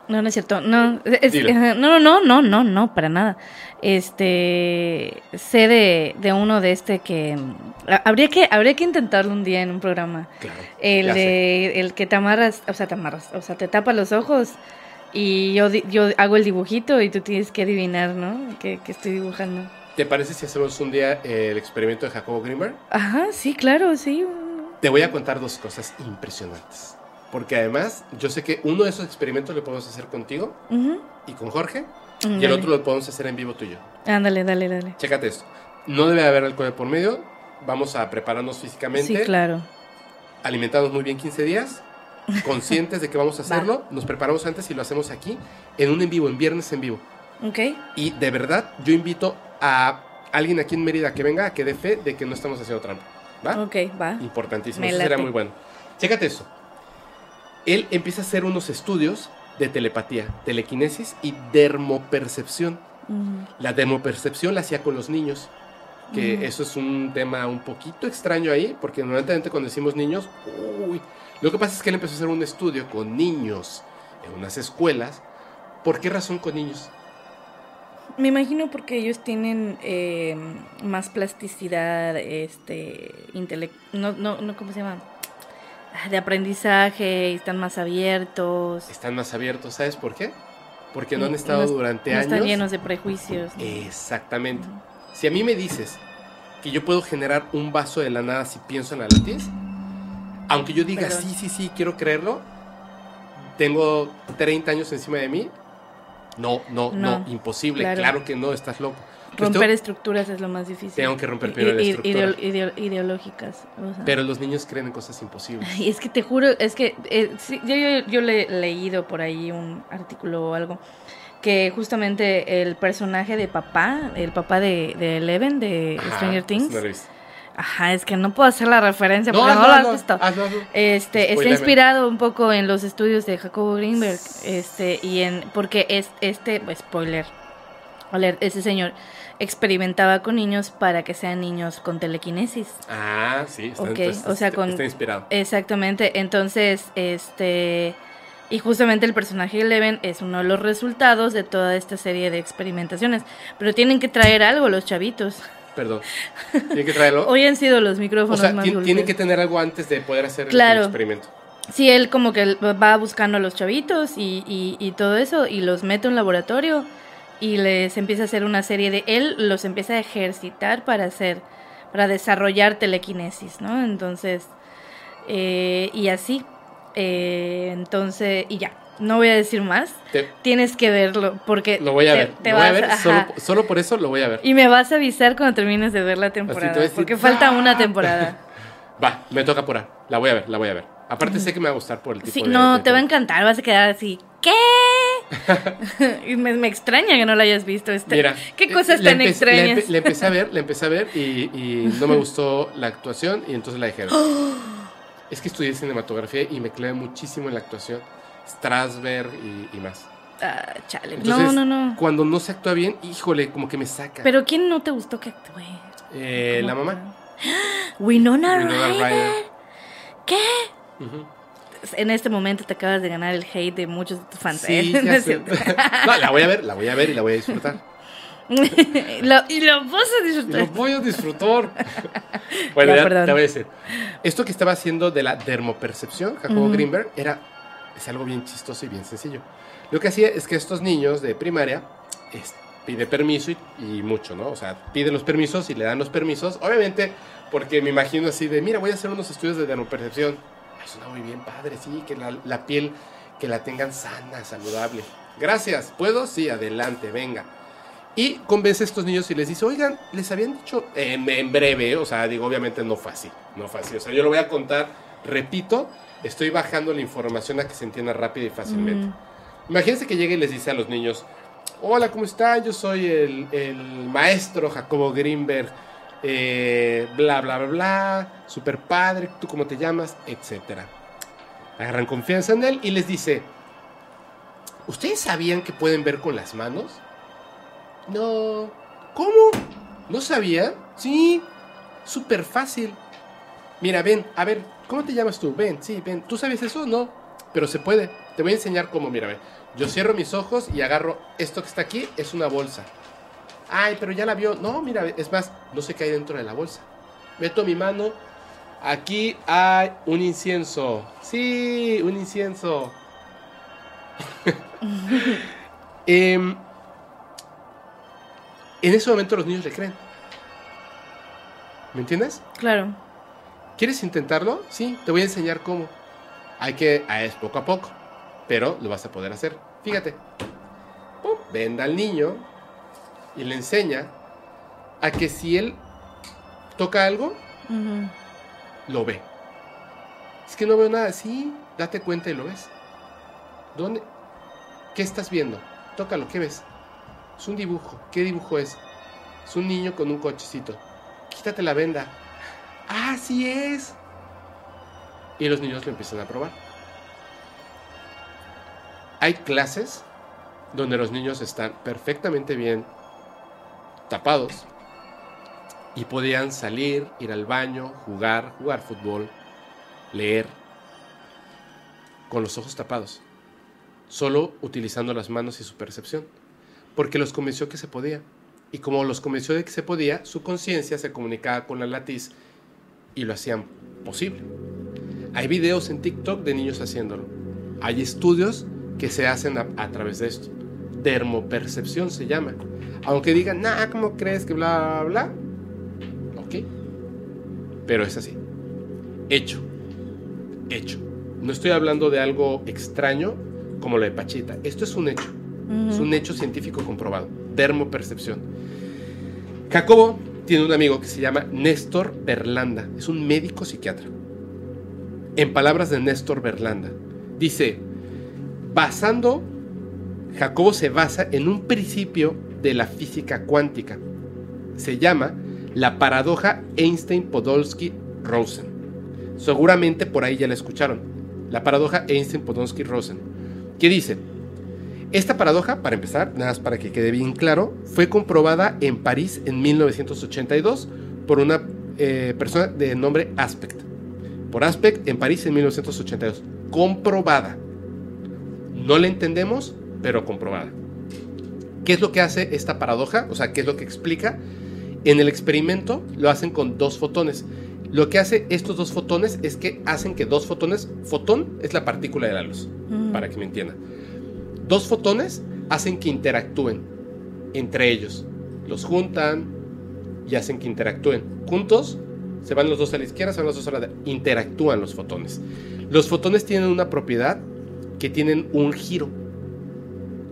No, no es cierto. No, es- no, no, no, no, no, para nada. Este, sé de, de uno de este que ha- habría que habría que intentarlo un día en un programa. Claro. El de el que te amarras, o sea, te amarras, o sea, te tapa los ojos y yo yo hago el dibujito y tú tienes que adivinar, ¿no? Que, que estoy dibujando. ¿Te parece si hacemos un día el experimento de Jacobo Greenberg? Ajá, sí, claro, sí. Te voy a contar dos cosas impresionantes. Porque además, yo sé que uno de esos experimentos lo podemos hacer contigo y con Jorge, y el otro lo podemos hacer en vivo tú y yo. Ándale, dale, dale. Chécate esto. No debe haber alcohol por medio. Vamos a prepararnos físicamente, Sí, claro. alimentarnos muy bien 15 días, conscientes de que vamos a *laughs* hacerlo. Nos preparamos antes y lo hacemos aquí, en un en vivo, en viernes en vivo. Ok. Y de verdad, yo invito a alguien aquí en Mérida que venga a que dé fe de que no estamos haciendo trampa. ¿Va? Ok, va. Importantísimo. Eso sería late. muy bueno. Chécate eso. Él empieza a hacer unos estudios de telepatía, telequinesis y dermopercepción. La dermopercepción la hacía con los niños. Que eso es un tema un poquito extraño ahí, porque normalmente cuando decimos niños, uy. Lo que pasa es que él empezó a hacer un estudio con niños en unas escuelas. ¿Por qué razón con niños? Me imagino porque ellos tienen eh, más plasticidad, este, intele- no, no, no, ¿cómo se llama? De aprendizaje, están más abiertos. Están más abiertos, ¿sabes por qué? Porque no han estado no durante no años. están llenos de prejuicios. ¿no? Exactamente. Si a mí me dices que yo puedo generar un vaso de la nada si pienso en la latiz, aunque yo diga Perdón. sí, sí, sí, quiero creerlo, tengo 30 años encima de mí. No, no, no, No, imposible. claro. Claro. que no, estás loco. Pues Romper estructuras es lo más difícil. Tengo que romper primero la i- estructura. ideo- ideo- ideológicas. o sea. Pero los niños creen en cosas imposibles. Ay, es que te juro, es que eh, sí, yo, yo, yo le he leído por ahí un artículo o algo que justamente el personaje de papá, el papá de, de Eleven de Ajá, Stranger eso Things, ajá, es que no puedo hacer la referencia No, porque no lo has visto. Este, está inspirado un poco en los estudios de Jacobo Greenberg, este, y en, porque es, este, pues, spoiler, alert, ese señor experimentaba con niños para que sean niños con telequinesis. Ah, sí, está, o sea, con- inspirado. Exactamente, entonces, este, y justamente el personaje de Eleven es uno de los resultados de toda esta serie de experimentaciones, pero tienen que traer algo los chavitos. Perdón. *laughs* Tiene que traerlo. Hoy han sido los o micrófonos sea, más ti- dulces. tienen que tener algo antes de poder hacer el- Claro. el experimento. Sí, él como que va buscando a los chavitos y, y, y todo eso y los mete a un laboratorio y les empieza a hacer una serie de... Él los empieza a ejercitar para hacer, para desarrollar telequinesis, ¿no? Entonces, eh, y así. eh, entonces, y ya, no voy a decir más. Te- Tienes que verlo porque... lo voy a te- ver. te lo voy a vas- ver. Solo, solo por eso lo voy a ver. Y me vas a avisar cuando termines de ver la temporada, decir, porque falta "Ah". una temporada. *laughs* Va, me toca apurar. La voy a ver, la voy a ver. Aparte sé que me va a gustar por el tipo Sí, de... no, de- te va a encantar, vas a quedar así, ¿qué? *laughs* me, me extraña que no la hayas visto. Este. Mira, ¿Qué eh, cosas tan empe- la extrañas? empe- La empecé a ver, la empecé a ver y, y no me gustó *laughs* la actuación y entonces la dejé. *gasps* Es que estudié cinematografía y me clavé muchísimo en la actuación. Strasberg y, y más. Ah, chale. Entonces, no, no, no. Cuando no se actúa bien, híjole, como que me saca. Pero ¿quién no te gustó que actúe? Eh, la mamá. *gasps* Winona, Winona Ryder. Ryder. ¿Qué? Ujú. En este momento te acabas de ganar el hate de muchos de tus fans. Sí, ¿eh? ya *laughs* sé. *laughs* No, la voy a ver, la voy a ver y la voy a disfrutar. *laughs* Lo- y lo vas a Y disfrutar. Lo voy a disfrutar. bueno, Ya, ya, te voy a decir. Esto que estaba haciendo de la dermopercepción, Jacobo Ujú. Greenberg, era es algo bien chistoso y bien sencillo. Lo que hacía es que estos niños de primaria es- pide permiso y, y mucho, ¿no? O sea, piden los permisos y le dan los permisos. Obviamente, porque me imagino así de, mira, voy a hacer unos estudios de dermopercepción. Suena muy bien, padre, sí, que la, la piel, que la tengan sana, saludable. Gracias, ¿puedo? Sí, adelante, venga. Y convence a estos niños y les dice, oigan, les habían dicho en, en breve, o sea, digo, obviamente no fue así, no fue así. O sea, yo lo voy a contar, repito, estoy bajando la información a que se entienda rápido y fácilmente. Mm. Imagínense que llegue y les dice a los niños, hola, ¿cómo están? Yo soy el, el maestro Jacobo Greenberg, eh, bla, bla, bla, bla, super padre, ¿tú cómo te llamas? Etcétera. Agarran confianza en él y les dice, ¿ustedes sabían que pueden ver con las manos? No. ¿Cómo? ¿No sabían? Sí, súper fácil. Mira, ven, a ver, ¿cómo te llamas tú? Ven, sí, ven. ¿Tú sabes eso? No, pero se puede. Te voy a enseñar cómo, mira, ven. Yo cierro mis ojos y agarro esto que está aquí, es una bolsa. Ay, pero ya la vio. No, mira, es más, no sé qué hay dentro de la bolsa. Meto mi mano. Aquí hay un incienso. Sí, un incienso. *laughs* Em, en ese momento los niños le creen. ¿Me entiendes? Claro. ¿Quieres intentarlo? Sí, te voy a enseñar cómo. Hay que, ah, es poco a poco, pero lo vas a poder hacer. Fíjate. Pum, Venda al niño y le enseña a que si él toca algo, lo ve. Es que no veo nada. Sí, date cuenta y lo ves. ¿Dónde? ¿Qué estás viendo? Tócalo, ¿qué ves? Es un dibujo. ¿Qué dibujo es? Es un niño con un cochecito. Quítate la venda. ¡Ah, sí es! Y los niños lo empiezan a probar. Hay clases donde los niños están perfectamente bien tapados y podían salir, ir al baño, jugar, jugar fútbol, leer, con los ojos tapados, solo utilizando las manos y su percepción, porque los convenció que se podía. Y como los convenció de que se podía, su conciencia se comunicaba con la latiz y lo hacían posible. Hay videos en TikTok de niños haciéndolo. Hay estudios que se hacen a, a través de esto. Dermopercepción se llama. Aunque digan, nah, ¿cómo crees que bla, bla, bla? Ok. Pero es así. Hecho. Hecho. No estoy hablando de algo extraño como lo de Pachita. Esto es un hecho. Es un hecho científico comprobado. Dermopercepción. Jacobo tiene un amigo que se llama Néstor Berlanda. Es un médico psiquiatra. En palabras de Néstor Berlanda, dice, basando, Jacobo se basa en un principio de la física cuántica. Se llama la paradoja Einstein-Podolsky-Rosen. Seguramente por ahí ya la escucharon. La paradoja Einstein-Podolsky-Rosen. ¿Qué dice? Esta paradoja, para empezar, nada más para que quede bien claro, fue comprobada en París en 1982 por una eh, persona de nombre Aspect. Por Aspect en París en 1982. Comprobada. No la entendemos, pero comprobada. ¿Qué es lo que hace esta paradoja? O sea, ¿qué es lo que explica? En el experimento lo hacen con dos fotones. Lo que hace estos dos fotones es que hacen que dos fotones, fotón es la partícula de la luz, Ujú. para que me entiendan. Dos fotones hacen que interactúen entre ellos. Los juntan y hacen que interactúen. Juntos, se van los dos a la izquierda, se van los dos a la derecha. Interactúan los fotones. Los fotones tienen una propiedad que tienen un giro.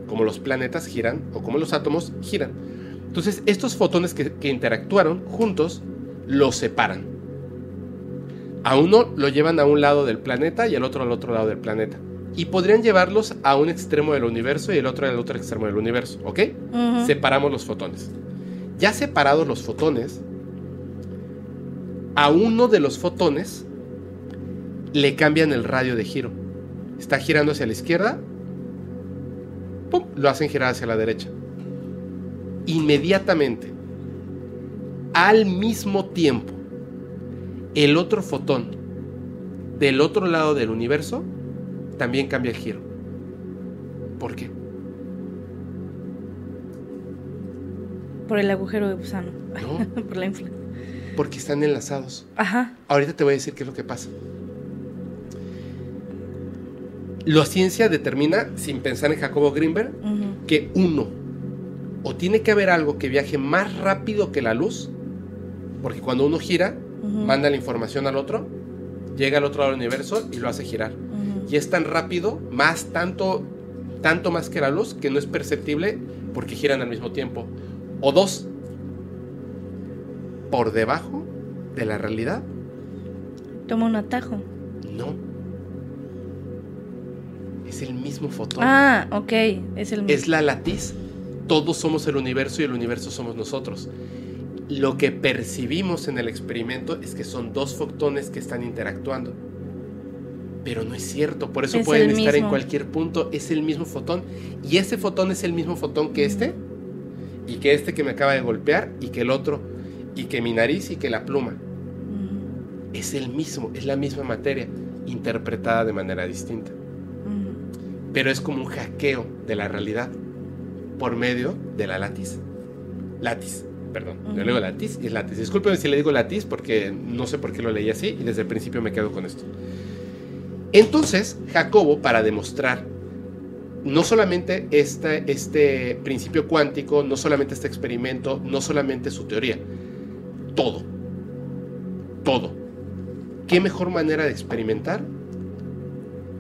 Como los planetas giran o como los átomos giran. Entonces, estos fotones que, que interactuaron juntos los separan. A uno lo llevan a un lado del planeta y al otro al otro lado del planeta. y podrían llevarlos a un extremo del universo y el otro al otro extremo del universo, ¿ok? Separamos los fotones. Ya separados los fotones, a uno de los fotones le cambian el radio de giro. Está girando hacia la izquierda, ¡pum! lo hacen girar hacia la derecha. Inmediatamente, al mismo tiempo, el otro fotón del otro lado del universo también cambia el giro. ¿Por qué? Por el agujero de gusano. No. *laughs* Por la infla. Porque están enlazados. Ajá. Ahorita te voy a decir qué es lo que pasa. La ciencia determina, sin pensar en Jacobo Greenberg, que uno, o tiene que haber algo que viaje más rápido que la luz, porque cuando uno gira, manda la información al otro, llega al otro lado del universo y lo hace girar. Y es tan rápido, más tanto, tanto más que la luz, que no es perceptible porque giran al mismo tiempo. O dos, por debajo de la realidad, Toma un atajo. no. Es el mismo fotón. Ah, ok. Es el Es la latiz. Todos somos el universo y el universo somos nosotros. Lo que percibimos en el experimento es que son dos fotones que están interactuando. Pero no es cierto, por eso Es pueden estar en mismo. cualquier punto, es el mismo fotón. Y ese fotón es el mismo fotón que este, y que este que me acaba de golpear, y que el otro, y que mi nariz, y que la pluma. Ujú. Es el mismo, es la misma materia, interpretada de manera distinta. Pero es como un hackeo de la realidad por medio de la latiz. Latiz, perdón. Yo le digo latiz y es latiz. Discúlpenme si le digo latiz porque no sé por qué lo leí así y desde el principio me quedo con esto. Entonces, Jacobo, para demostrar no solamente este, este principio cuántico, no solamente este experimento, no solamente su teoría, todo. Todo. ¿Qué mejor manera de experimentar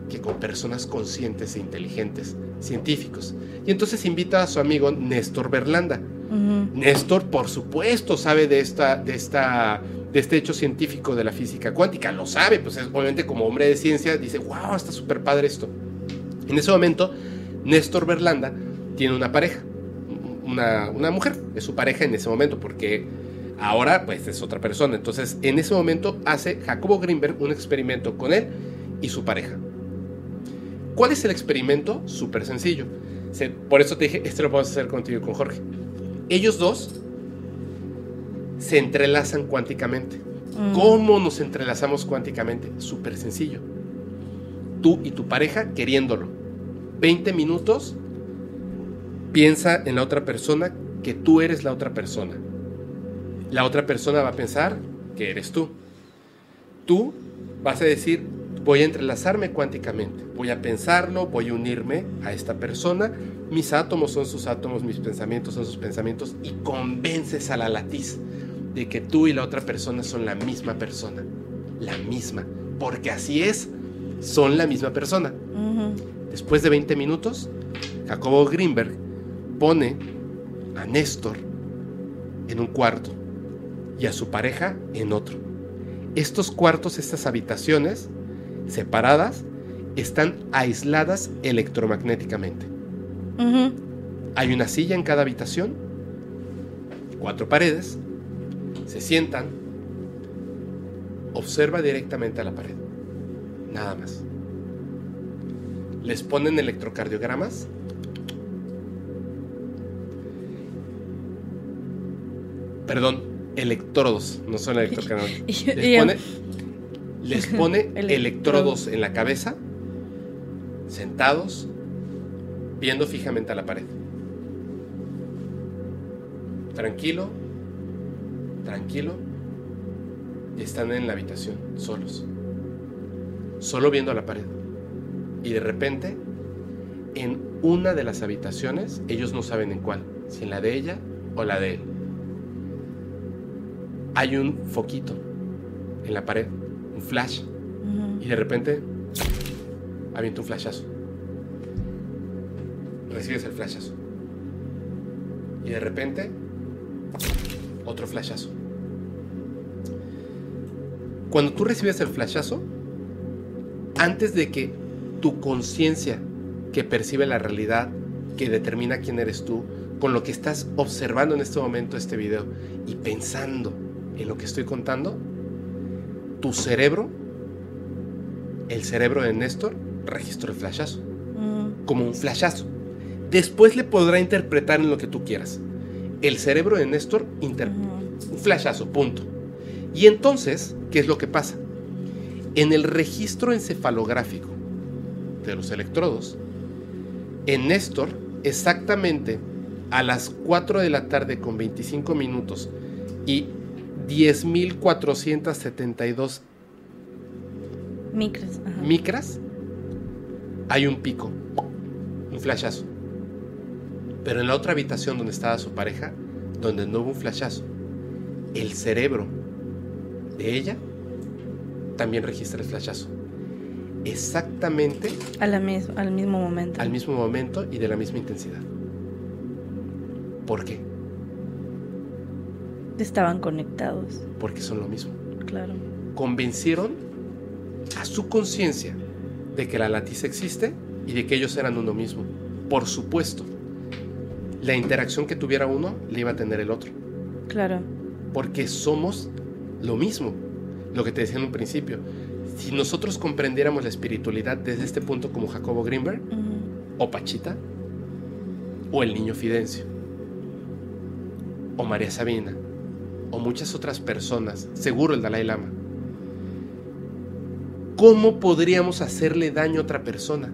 que con personas conscientes e inteligentes, científicos? Y entonces invita a su amigo Néstor Berlanda. Ujú. Néstor, por supuesto, sabe de esta, de esta, de este hecho científico de la física cuántica, lo sabe, pues es, obviamente como hombre de ciencia dice, wow, está súper padre esto. En ese momento, Néstor Berlanda tiene una pareja, una, una mujer, es su pareja en ese momento, porque ahora pues es otra persona. Entonces, en ese momento hace Jacobo Greenberg un experimento con él y su pareja. ¿Cuál es el experimento? Súper sencillo. Se- por eso te dije, este lo podemos hacer contigo y con Jorge. Ellos dos se entrelazan cuánticamente. Mm. ¿Cómo nos entrelazamos cuánticamente? Súper sencillo. Tú y tu pareja queriéndolo. 20 minutos, piensa en la otra persona que tú eres la otra persona. La otra persona va a pensar que eres tú. Tú vas a decir, voy a entrelazarme cuánticamente, voy a pensarlo, voy a unirme a esta persona, mis átomos son sus átomos, mis pensamientos son sus pensamientos, y convences a la latiz de que tú y la otra persona son la misma persona, la misma, porque así es, son la misma persona. Después de 20 minutos, Jacobo Greenberg pone a Néstor en un cuarto y a su pareja en otro. Estos cuartos, estas habitaciones separadas, están aisladas electromagnéticamente. Hay una silla en cada habitación, cuatro paredes, se sientan, observa directamente a la pared, nada más. Les ponen electrocardiogramas. Perdón, electrodos, no son *laughs* electrocardiogramas. Les yo- pone, les pone *laughs* Electrodos. en la cabeza, sentados, viendo fijamente a la pared. Tranquilo, tranquilo, y están en la habitación, solos, solo viendo a la pared. Y de repente, en una de las habitaciones, ellos no saben en cuál, si en la de ella o la de él. Hay un foquito en la pared, un flash, y de repente avienta un flashazo. Recibes el flashazo. Y de repente otro flashazo. Cuando tú recibes el flashazo, antes de que tu conciencia que percibe la realidad, que determina quién eres tú, con lo que estás observando en este momento este video y pensando en lo que estoy contando, tu cerebro, el cerebro de Néstor, registró el flashazo. Mm, Como un flashazo. Después le podrá interpretar en lo que tú quieras. El cerebro de Néstor interpreta. Un flashazo, punto. Y entonces, ¿qué es lo que pasa? En el registro encefalográfico de los electrodos, en Néstor, exactamente a las 4 de la tarde con 25 minutos y 10.472 Micros. ajá. micras, hay un pico, un flashazo. Pero en la otra habitación donde estaba su pareja, donde no hubo un flashazo, el cerebro de ella también registra el flashazo. Exactamente A la mis- al mismo momento. al mismo momento y de la misma intensidad. ¿Por qué? Estaban conectados, Porque son lo mismo. claro. Convencieron a su conciencia de que la latiz existe y de que ellos eran uno mismo. Por supuesto, la interacción que tuviera uno le iba a tener el otro. Claro. Porque somos lo mismo. Lo que te decía en un principio. Si nosotros comprendiéramos la espiritualidad desde este punto como Jacobo Greenberg, o Pachita, o el niño Fidencio, o María Sabina, o muchas otras personas, seguro el Dalai Lama. ¿Cómo podríamos hacerle daño a otra persona?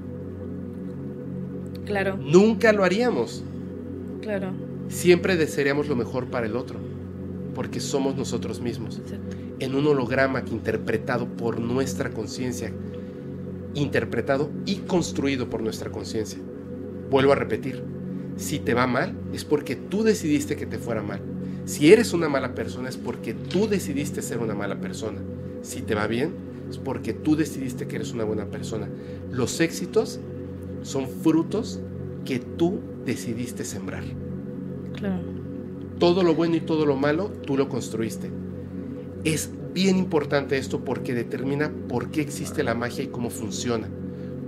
Claro, Nunca lo haríamos. claro. Siempre desearíamos lo mejor para el otro, porque somos nosotros mismos, Exacto. en un holograma que interpretado por nuestra conciencia, interpretado y construido por nuestra conciencia. Vuelvo a repetir, si te va mal es porque tú decidiste que te fuera mal. Si eres una mala persona es porque tú decidiste ser una mala persona. Si te va bien es porque tú decidiste que eres una buena persona. Los éxitos son frutos que tú decidiste sembrar. Claro. Todo lo bueno y todo lo malo tú lo construiste. Es bien importante esto porque determina por qué existe la magia y cómo funciona.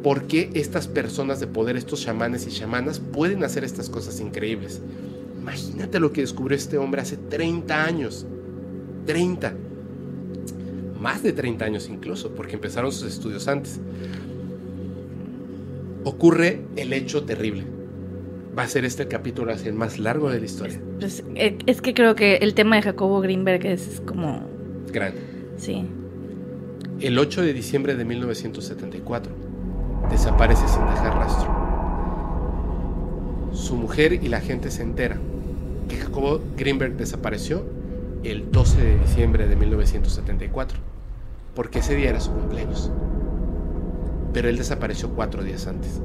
Por qué estas personas de poder, estos chamanes y chamanas, pueden hacer estas cosas increíbles. Imagínate lo que descubrió este hombre hace 30 años. 30. Más de 30 años incluso, porque empezaron sus estudios antes. Ocurre el hecho terrible. Va a ser este el capítulo el más largo de la historia. Pues, eh, es que creo que el tema de Jacobo Greenberg es como. Grande. Sí. El 8 de diciembre de 1974 desaparece sin dejar rastro. Su mujer y la gente se entera que Jacobo Greenberg desapareció el 12 de diciembre de 1974, porque ese día era su cumpleaños. Pero él desapareció cuatro días antes.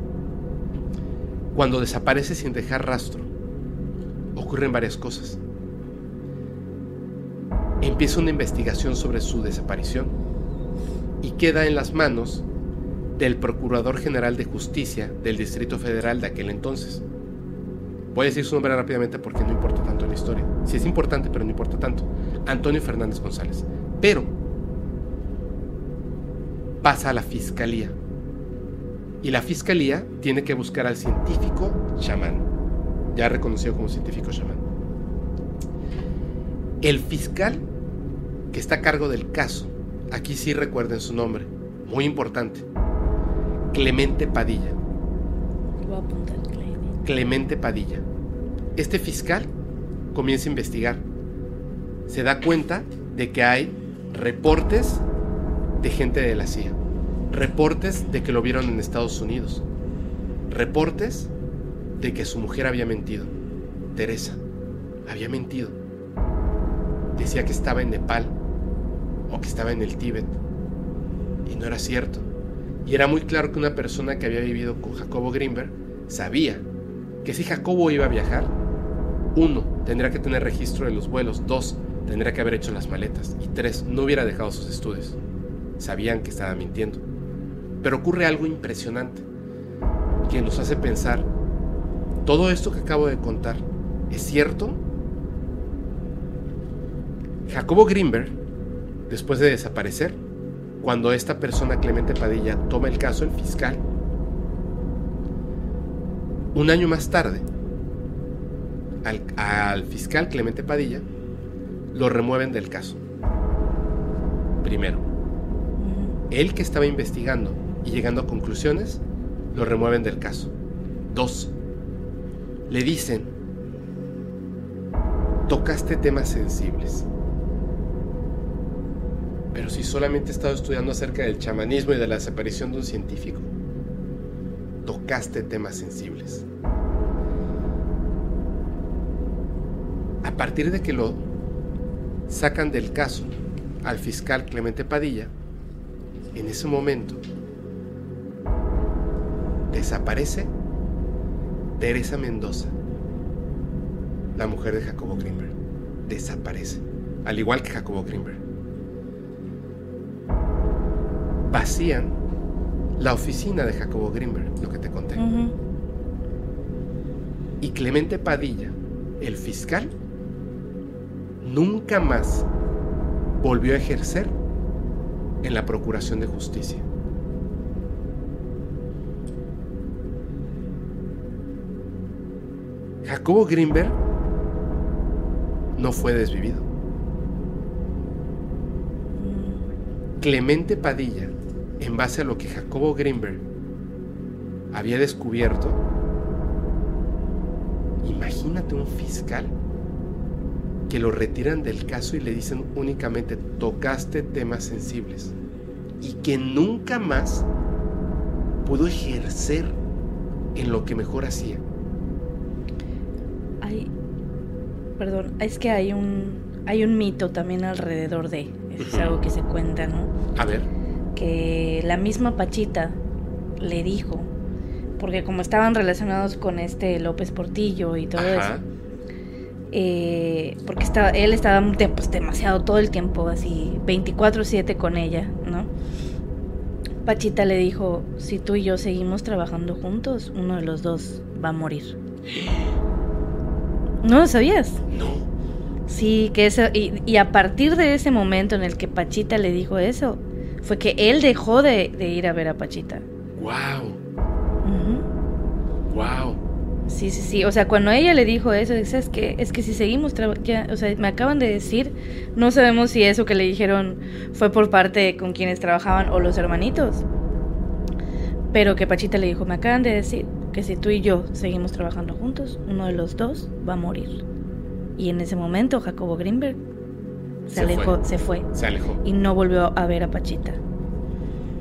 Cuando desaparece sin dejar rastro, ocurren varias cosas. Empieza una investigación sobre su desaparición y queda en las manos del Procurador General de Justicia del Distrito Federal de aquel entonces. Voy a decir su nombre rápidamente porque no importa tanto la historia. Sí es importante, pero no importa tanto. Antonio Fernández González. Pero pasa a la fiscalía. Y la fiscalía tiene que buscar al científico chamán, ya reconocido como científico chamán. El fiscal que está a cargo del caso, aquí sí recuerden su nombre, muy importante, Clemente Padilla. Clemente Padilla. Este fiscal comienza a investigar. Se da cuenta de que hay reportes de gente de la CIA. Reportes de que lo vieron en Estados Unidos. Reportes de que su mujer había mentido. Teresa había mentido. Decía que estaba en Nepal o que estaba en el Tíbet. Y no era cierto. Y era muy claro que una persona que había vivido con Jacobo Greenberg sabía que si Jacobo iba a viajar, uno, tendría que tener registro de los vuelos, dos, tendría que haber hecho las maletas, y tres, no hubiera dejado sus estudios. Sabían que estaba mintiendo. Pero ocurre algo impresionante, que nos hace pensar, ¿todo esto que acabo de contar es cierto? Jacobo Greenberg, después de desaparecer, cuando esta persona, Clemente Padilla, toma el caso, el fiscal, Un año más tarde, al, al fiscal Clemente Padilla lo remueven del caso. Primero, él que estaba investigando y llegando a conclusiones, lo remueven del caso. Dos, le dicen, tocaste temas sensibles. Pero si solamente he estado estudiando acerca del chamanismo y de la desaparición de un científico, tocaste temas sensibles. A partir de que lo sacan del caso al fiscal Clemente Padilla, en ese momento desaparece Teresa Mendoza, la mujer de Jacobo Greenberg. Desaparece, al igual que Jacobo Greenberg. Vacían la oficina de Jacobo Greenberg, lo que te conté. Y Clemente Padilla, el fiscal, nunca más volvió a ejercer en la Procuración de Justicia. Jacobo Greenberg no fue desvivido. Clemente Padilla, en base a lo que Jacobo Greenberg había descubierto, imagínate un fiscal que lo retiran del caso y le dicen únicamente tocaste temas sensibles y que nunca más pudo ejercer en lo que mejor hacía. Hay, perdón, es que hay un hay un mito también alrededor de, es algo que se cuenta, ¿no? A ver. Que la misma Pachita le dijo, porque como estaban relacionados con este López Portillo y todo eso, eh, porque estaba, él estaba pues, demasiado todo el tiempo, así 24/7 con ella, ¿no? Pachita le dijo, si tú y yo seguimos trabajando juntos, uno de los dos va a morir. ¿No lo sabías? No. Sí, que eso, y, a partir de ese momento en el que Pachita le dijo eso, fue que él dejó de, ir a ver a Pachita. Wow. Wow. Sí, sí, sí. O sea, cuando ella le dijo eso, dice, es que, es que si seguimos, ya, o sea, me acaban de decir, no sabemos si eso que le dijeron fue por parte con quienes trabajaban o los hermanitos. Pero que Pachita le dijo, me acaban de decir que si tú y yo seguimos trabajando juntos, uno de los dos va a morir. Y en ese momento Jacobo Greenberg se, alejó, se fue. Se alejó. Y no volvió a ver a Pachita.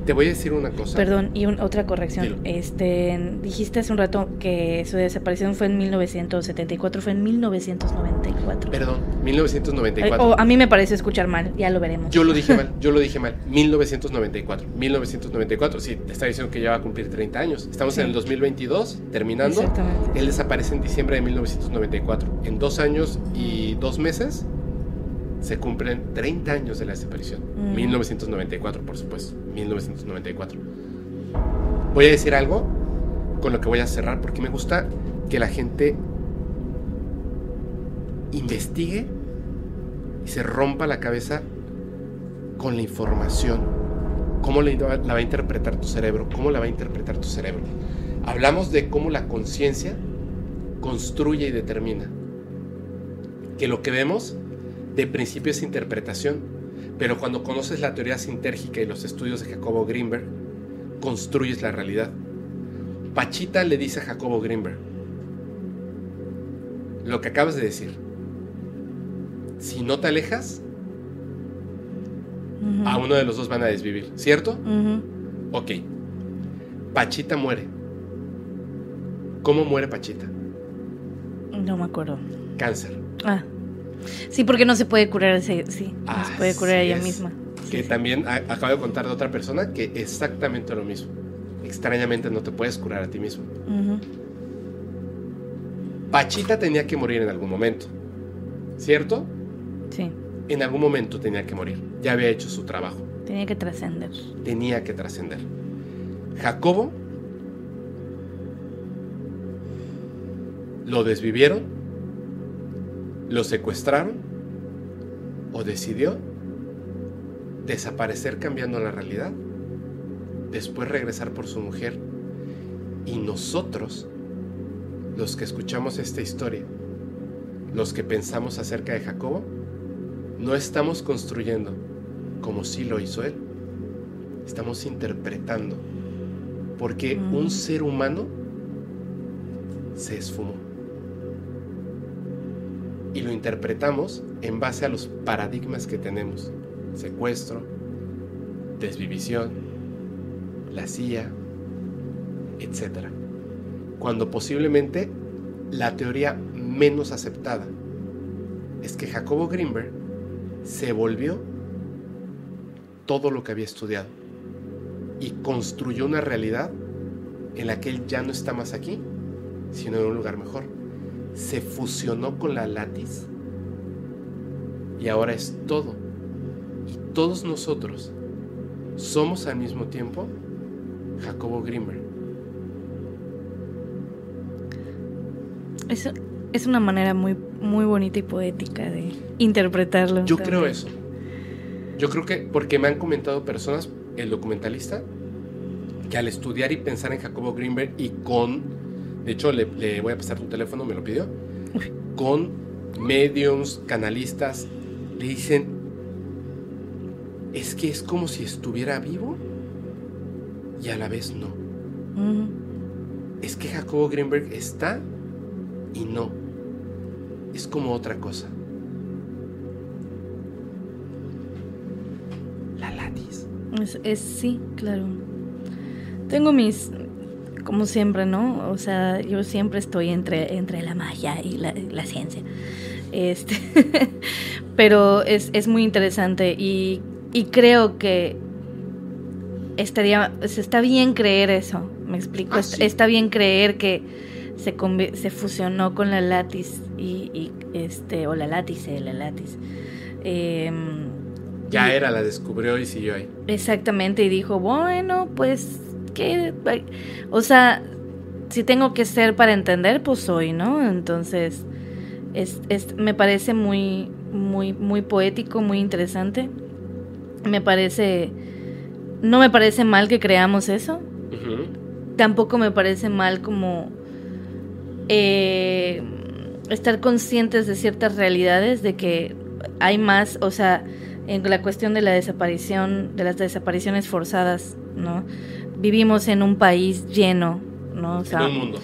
Te voy a decir una cosa. Perdón, y otra corrección. Este, dijiste hace un rato que su desaparición fue en 1974, fue en 1994. Perdón, 1994. o a mí me parece escuchar mal, ya lo veremos. Yo lo dije *laughs* mal, yo lo dije mal. 1994. 1994, sí, te está diciendo que ya va a cumplir 30 años. Estamos en el 2022, terminando. Exactamente. Él desaparece en diciembre de 1994. En dos años y dos meses se cumplen 30 años de la desaparición. 1994, mm. por supuesto. 1994. Voy a decir algo con lo que voy a cerrar porque me gusta que la gente investigue y se rompa la cabeza con la información. ¿Cómo la va a interpretar tu cerebro? ¿Cómo la va a interpretar tu cerebro? Hablamos de cómo la conciencia construye y determina. Que lo que vemos de principio es interpretación, pero cuando conoces la teoría sintérgica y los estudios de Jacobo Greenberg, construyes la realidad. Pachita le dice a Jacobo Greenberg, lo que acabas de decir, si no te alejas, a uno de los dos van a desvivir, ¿cierto? Ok. Pachita muere. ¿Cómo muere Pachita? No me acuerdo. Cáncer. Ah. Sí, porque no se puede curar ese, sí, no se puede curar ella misma. Que también acabo de contar de otra persona que exactamente lo mismo. Extrañamente no te puedes curar a ti mismo. Pachita tenía que morir en algún momento, ¿cierto? Sí. En algún momento tenía que morir. Ya había hecho su trabajo. Tenía que trascender. Tenía que trascender. Jacobo lo desvivieron lo secuestraron o decidió desaparecer cambiando la realidad, después regresar por su mujer y nosotros los que escuchamos esta historia, los que pensamos acerca de Jacobo, no estamos construyendo como sí lo hizo él. Estamos interpretando. Porque un Mm. ser humano se esfumó. Y lo interpretamos en base a los paradigmas que tenemos. Secuestro, desvivisión, la CIA, etc. Cuando posiblemente la teoría menos aceptada es que Jacobo Greenberg se volvió todo lo que había estudiado y construyó una realidad en la que él ya no está más aquí, sino en un lugar mejor. Se fusionó con la látiz y ahora es todo. Y todos nosotros somos al mismo tiempo Jacobo Greenberg. Es, es una manera muy, muy bonita y poética de interpretarlo. Yo también. creo eso. Yo creo que, porque me han comentado personas, el documentalista, que al estudiar y pensar en Jacobo Greenberg y con, de hecho le, le voy a pasar tu teléfono, me lo pidió, con mediums, canalistas, le dicen, es que es como si estuviera vivo y a la vez no. Es que Jacobo Greenberg está y no. Es como otra cosa. La látiz. Es, es- sí, claro. Tengo mis, como siempre, ¿no? O sea, yo siempre estoy entre, entre la magia y la, la ciencia. Este, *laughs* pero es, es muy interesante y, y creo que estaría, se está bien creer eso, me explico. Ah, sí. Está bien creer que se, se fusionó con la látiz y, y, este, o la látice, la látiz. Em, Ya y- era, la descubrió y siguió ahí. Exactamente, y dijo, bueno, pues, ¿qué? O sea, si tengo que ser para entender, pues soy, ¿no? Entonces, es, es, me parece muy, muy, muy poético, muy interesante. Me parece, no me parece mal que creamos eso. Tampoco me parece mal como eh, estar conscientes de ciertas realidades, de que hay más, o sea, en la cuestión de la desaparición, de las desapariciones forzadas, ¿no? Vivimos en un país lleno, ¿no? O sea, en un mundo.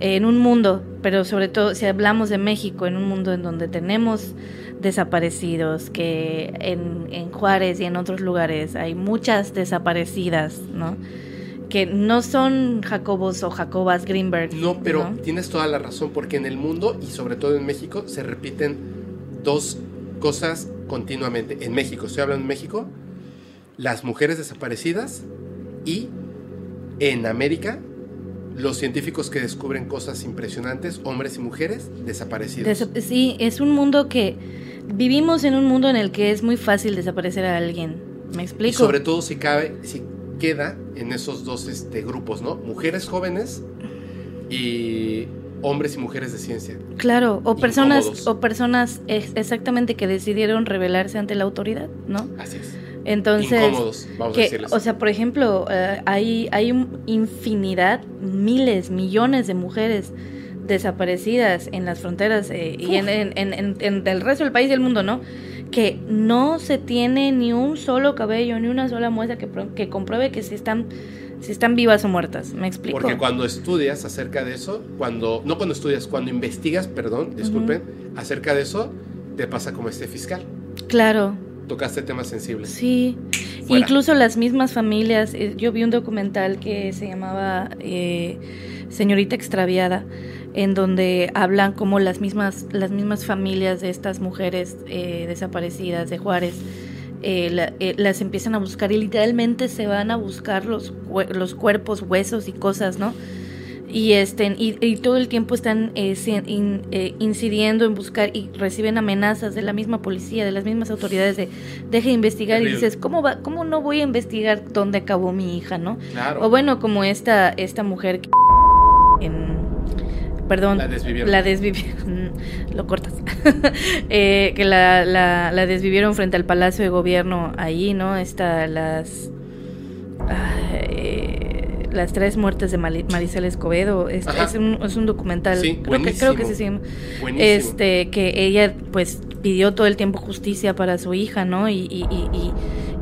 en un mundo, pero sobre todo si hablamos de México, en un mundo en donde tenemos desaparecidos, que en, en Juárez y en otros lugares hay muchas desaparecidas, ¿no? Que no son Jacobos o Jacobas Greenberg. No, pero tienes toda la razón, porque en el mundo y sobre todo en México se repiten dos cosas continuamente. En México, estoy hablando en México, las mujeres desaparecidas y en América, los científicos que descubren cosas impresionantes, hombres y mujeres desaparecidos. Desa- sí, es un mundo que vivimos en un mundo en el que es muy fácil desaparecer a alguien. ¿Me y explico? sobre todo si cabe, si queda en esos dos este, grupos, ¿no? Mujeres jóvenes y hombres y mujeres de ciencia. Claro, o personas, Incómodos. o personas ex- exactamente que decidieron rebelarse ante la autoridad, ¿no? Así es. Entonces, Incómodos, vamos a que, decirles. o sea, por ejemplo, eh, hay, hay infinidad, miles, millones de mujeres desaparecidas en las fronteras eh, y en, en, en- en- en el resto del país y del mundo, ¿no? Que no se tiene ni un solo cabello, ni una sola muestra que, pro- que compruebe que si están, si están vivas o muertas. ¿Me explico? Porque cuando estudias acerca de eso, cuando no cuando estudias, cuando investigas, perdón, disculpen, acerca de eso, te pasa como este fiscal. Claro, Tocaste temas sensibles. Sí, Fuera. incluso las mismas familias, eh, yo vi un documental que se llamaba eh, Señorita Extraviada, en donde hablan como las mismas, las mismas familias de estas mujeres eh, desaparecidas de Juárez eh, la- eh, las empiezan a buscar y literalmente se van a buscar los, los cuerpos, huesos y cosas, ¿no? Y, este, y, y todo el tiempo están eh, in- eh, incidiendo en buscar y reciben amenazas de la misma policía, de las mismas autoridades de deje de investigar y dices, ¿cómo, va, ¿cómo no voy a investigar dónde acabó mi hija, no? Claro. O bueno, como esta, esta mujer que en, perdón, La desvivieron. la desvivieron, *laughs* lo cortas, *laughs* Eh, que la, la, la desvivieron frente al Palacio de Gobierno ahí, ¿no? Está las... las tres muertes de Maricel Escobedo. Es, es, un, es, un, documental. Sí, creo, que, creo que sí, sí. Este, que ella pues pidió todo el tiempo justicia para su hija, ¿no? Y, y, y,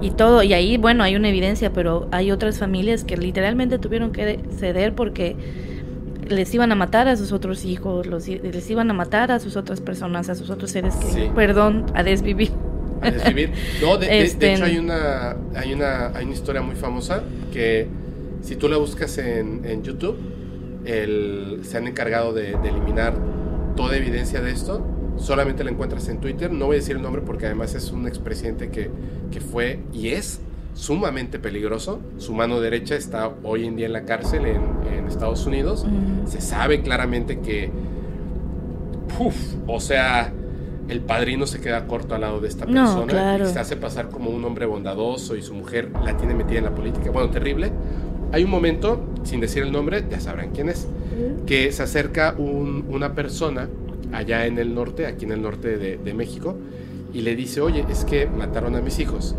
y, todo. Y ahí, bueno, hay una evidencia, pero hay otras familias que literalmente tuvieron que ceder porque les iban a matar a sus otros hijos, los, les iban a matar a sus otras personas, a sus otros seres que, perdón, a desvivir. A desvivir. No, de, este, hecho hay una, hay, una, hay una historia muy famosa que si tú la buscas en, en YouTube, el, se han encargado de, de, eliminar toda evidencia de esto. Solamente la encuentras en Twitter. No voy a decir el nombre porque además es un expresidente que, que fue y es sumamente peligroso. Su mano derecha está hoy en día en la cárcel en, en Estados Unidos. Se sabe claramente que, o sea, el padrino se queda corto al lado de esta persona y se hace pasar como un hombre bondadoso y su mujer la tiene metida en la política. Bueno, terrible. Hay un momento, sin decir el nombre, ya sabrán quién es, que se acerca una persona allá en el norte, aquí en el norte de, de México, y le dice, oye, es que mataron a mis hijos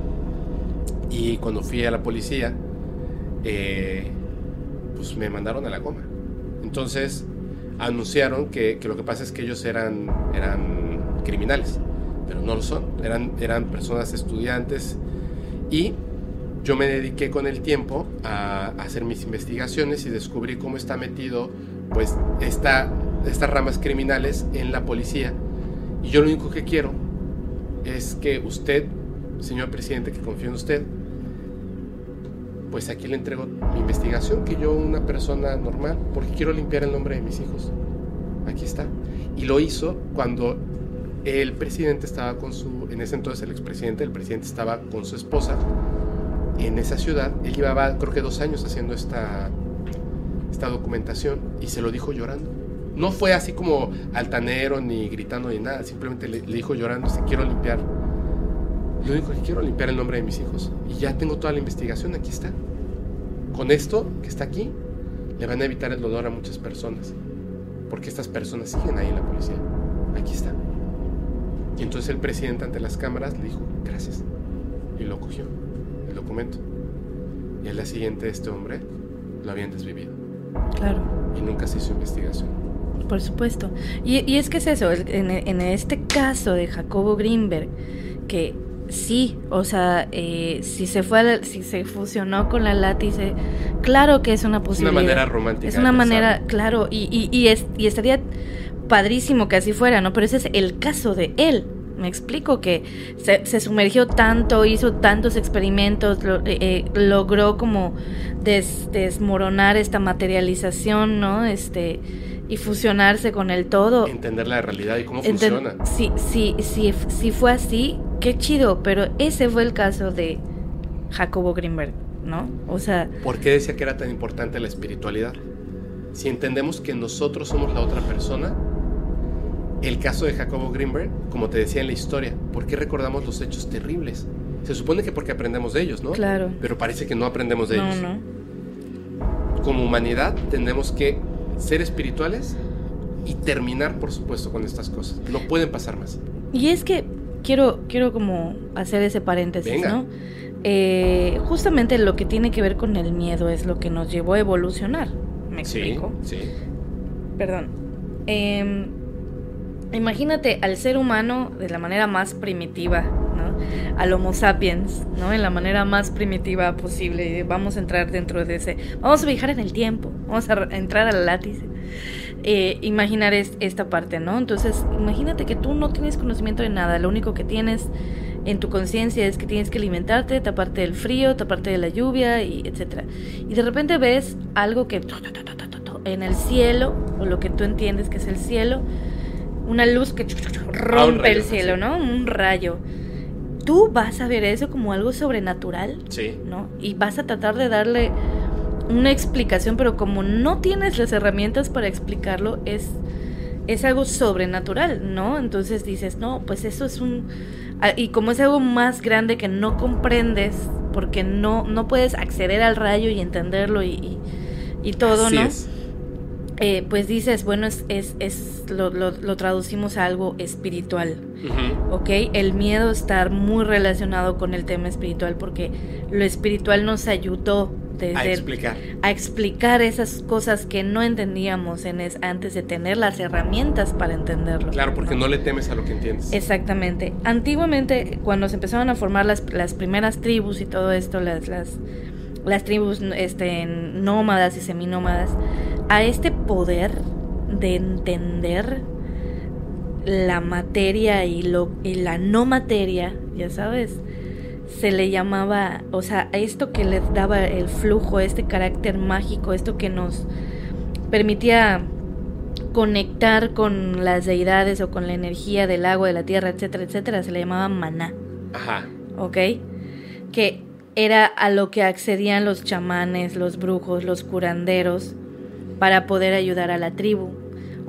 y cuando fui a la policía, eh, pues me mandaron a la goma. Entonces anunciaron que, que, lo que pasa es que ellos eran, eran criminales, pero no lo son. Eran, eran personas estudiantes y yo me dediqué con el tiempo a, hacer mis investigaciones y descubrí cómo está metido pues esta, estas ramas criminales en la policía. Y yo lo único que quiero es que usted, señor presidente, que confío en usted, pues aquí le entrego mi investigación, que yo una persona normal, porque quiero limpiar el nombre de mis hijos. Aquí está. Y lo hizo cuando el presidente estaba con su, en ese entonces el expresidente, el presidente estaba con su esposa en esa ciudad. Él llevaba creo que dos años haciendo esta, esta documentación y se lo dijo llorando. No fue así como altanero ni gritando ni nada, simplemente le, dijo llorando, si quiero limpiar lo único que quiero limpiar el nombre de mis hijos. Y ya tengo toda la investigación, aquí está. Con esto que está aquí, le van a evitar el dolor a muchas personas. Porque estas personas siguen ahí en la policía. Aquí está. Y entonces el presidente ante las cámaras le dijo, gracias. Y lo cogió, el documento. Y al día siguiente este hombre lo habían desvivido. Claro. Y nunca se hizo investigación. Por supuesto. Y, y es que es eso, en, en este caso de Jacobo Greenberg, que sí, o sea, eh, si se fue, si se fusionó con la látice, claro que es una posibilidad. Es una manera romántica. Es una manera, claro, y, y, y, es, y estaría padrísimo que así fuera, ¿no? Pero ese es el caso de él. Me explico que se, sumergió tanto, hizo tantos experimentos, eh, eh, logró como desmoronar esta materialización, ¿no? Este y fusionarse con el todo. Entender la realidad y cómo funciona. Sí, sí, sí, si fue así, qué chido, pero ese fue el caso de Jacobo Greenberg, ¿no? O sea... ¿Por qué decía que era tan importante la espiritualidad? Si entendemos que nosotros somos la otra persona, el caso de Jacobo Greenberg, como te decía en la historia, ¿por qué recordamos los hechos terribles? Se supone que porque aprendemos de ellos, ¿no? Claro. Pero parece que no aprendemos de no, ellos. No. Como humanidad tenemos que ser espirituales y terminar, por supuesto, con estas cosas. No pueden pasar más. Y es que quiero, quiero como hacer ese paréntesis, ¿no? Eh, justamente lo que tiene que ver con el miedo es lo que nos llevó a evolucionar. ¿Me explico? Sí, sí. Perdón. Em, imagínate al ser humano de la manera más primitiva, ¿no? Al Homo sapiens, ¿no? En la manera más primitiva posible. Vamos a entrar dentro de ese. Vamos a viajar en el tiempo. Vamos a entrar al látice. Eh, imaginar esta parte, ¿no? Entonces, imagínate que tú no tienes conocimiento de nada. Lo único que tienes en tu conciencia es que tienes que alimentarte, taparte del frío, taparte de la lluvia, y etcétera. Y de repente ves algo que en el cielo, o lo que tú entiendes que es el cielo, una luz que rompe el cielo, ¿no? Un rayo. Tú vas a ver eso como algo sobrenatural, sí. ¿no? Y vas a tratar de darle una explicación, pero como no tienes las herramientas para explicarlo, es, es algo sobrenatural, ¿no? Entonces dices, no, pues eso es un... Y como es algo más grande que no comprendes, porque no, no puedes acceder al rayo y entenderlo y, y, todo, ¿no? Eh, pues dices, bueno, es, es, es lo, lo, traducimos a algo espiritual, ¿ok? El miedo está muy relacionado con el tema espiritual porque lo espiritual nos ayudó a explicar. A explicar esas cosas que no entendíamos en es, antes de tener las herramientas para entenderlo. Claro, porque ¿no? le temes a lo que entiendes. Exactamente. Antiguamente, cuando se empezaron a formar las, las primeras tribus y todo esto, las, las, las tribus este, nómadas y seminómadas, a este poder de entender la materia y, lo, y la no materia, ya sabes, se le llamaba, o sea, esto que les daba el flujo, este carácter mágico, esto que nos permitía conectar con las deidades o con la energía del agua, de la tierra, etcétera, etcétera, se le llamaba maná. Ajá. ¿Ok? Que era a lo que accedían los chamanes, los brujos, los curanderos para poder ayudar a la tribu.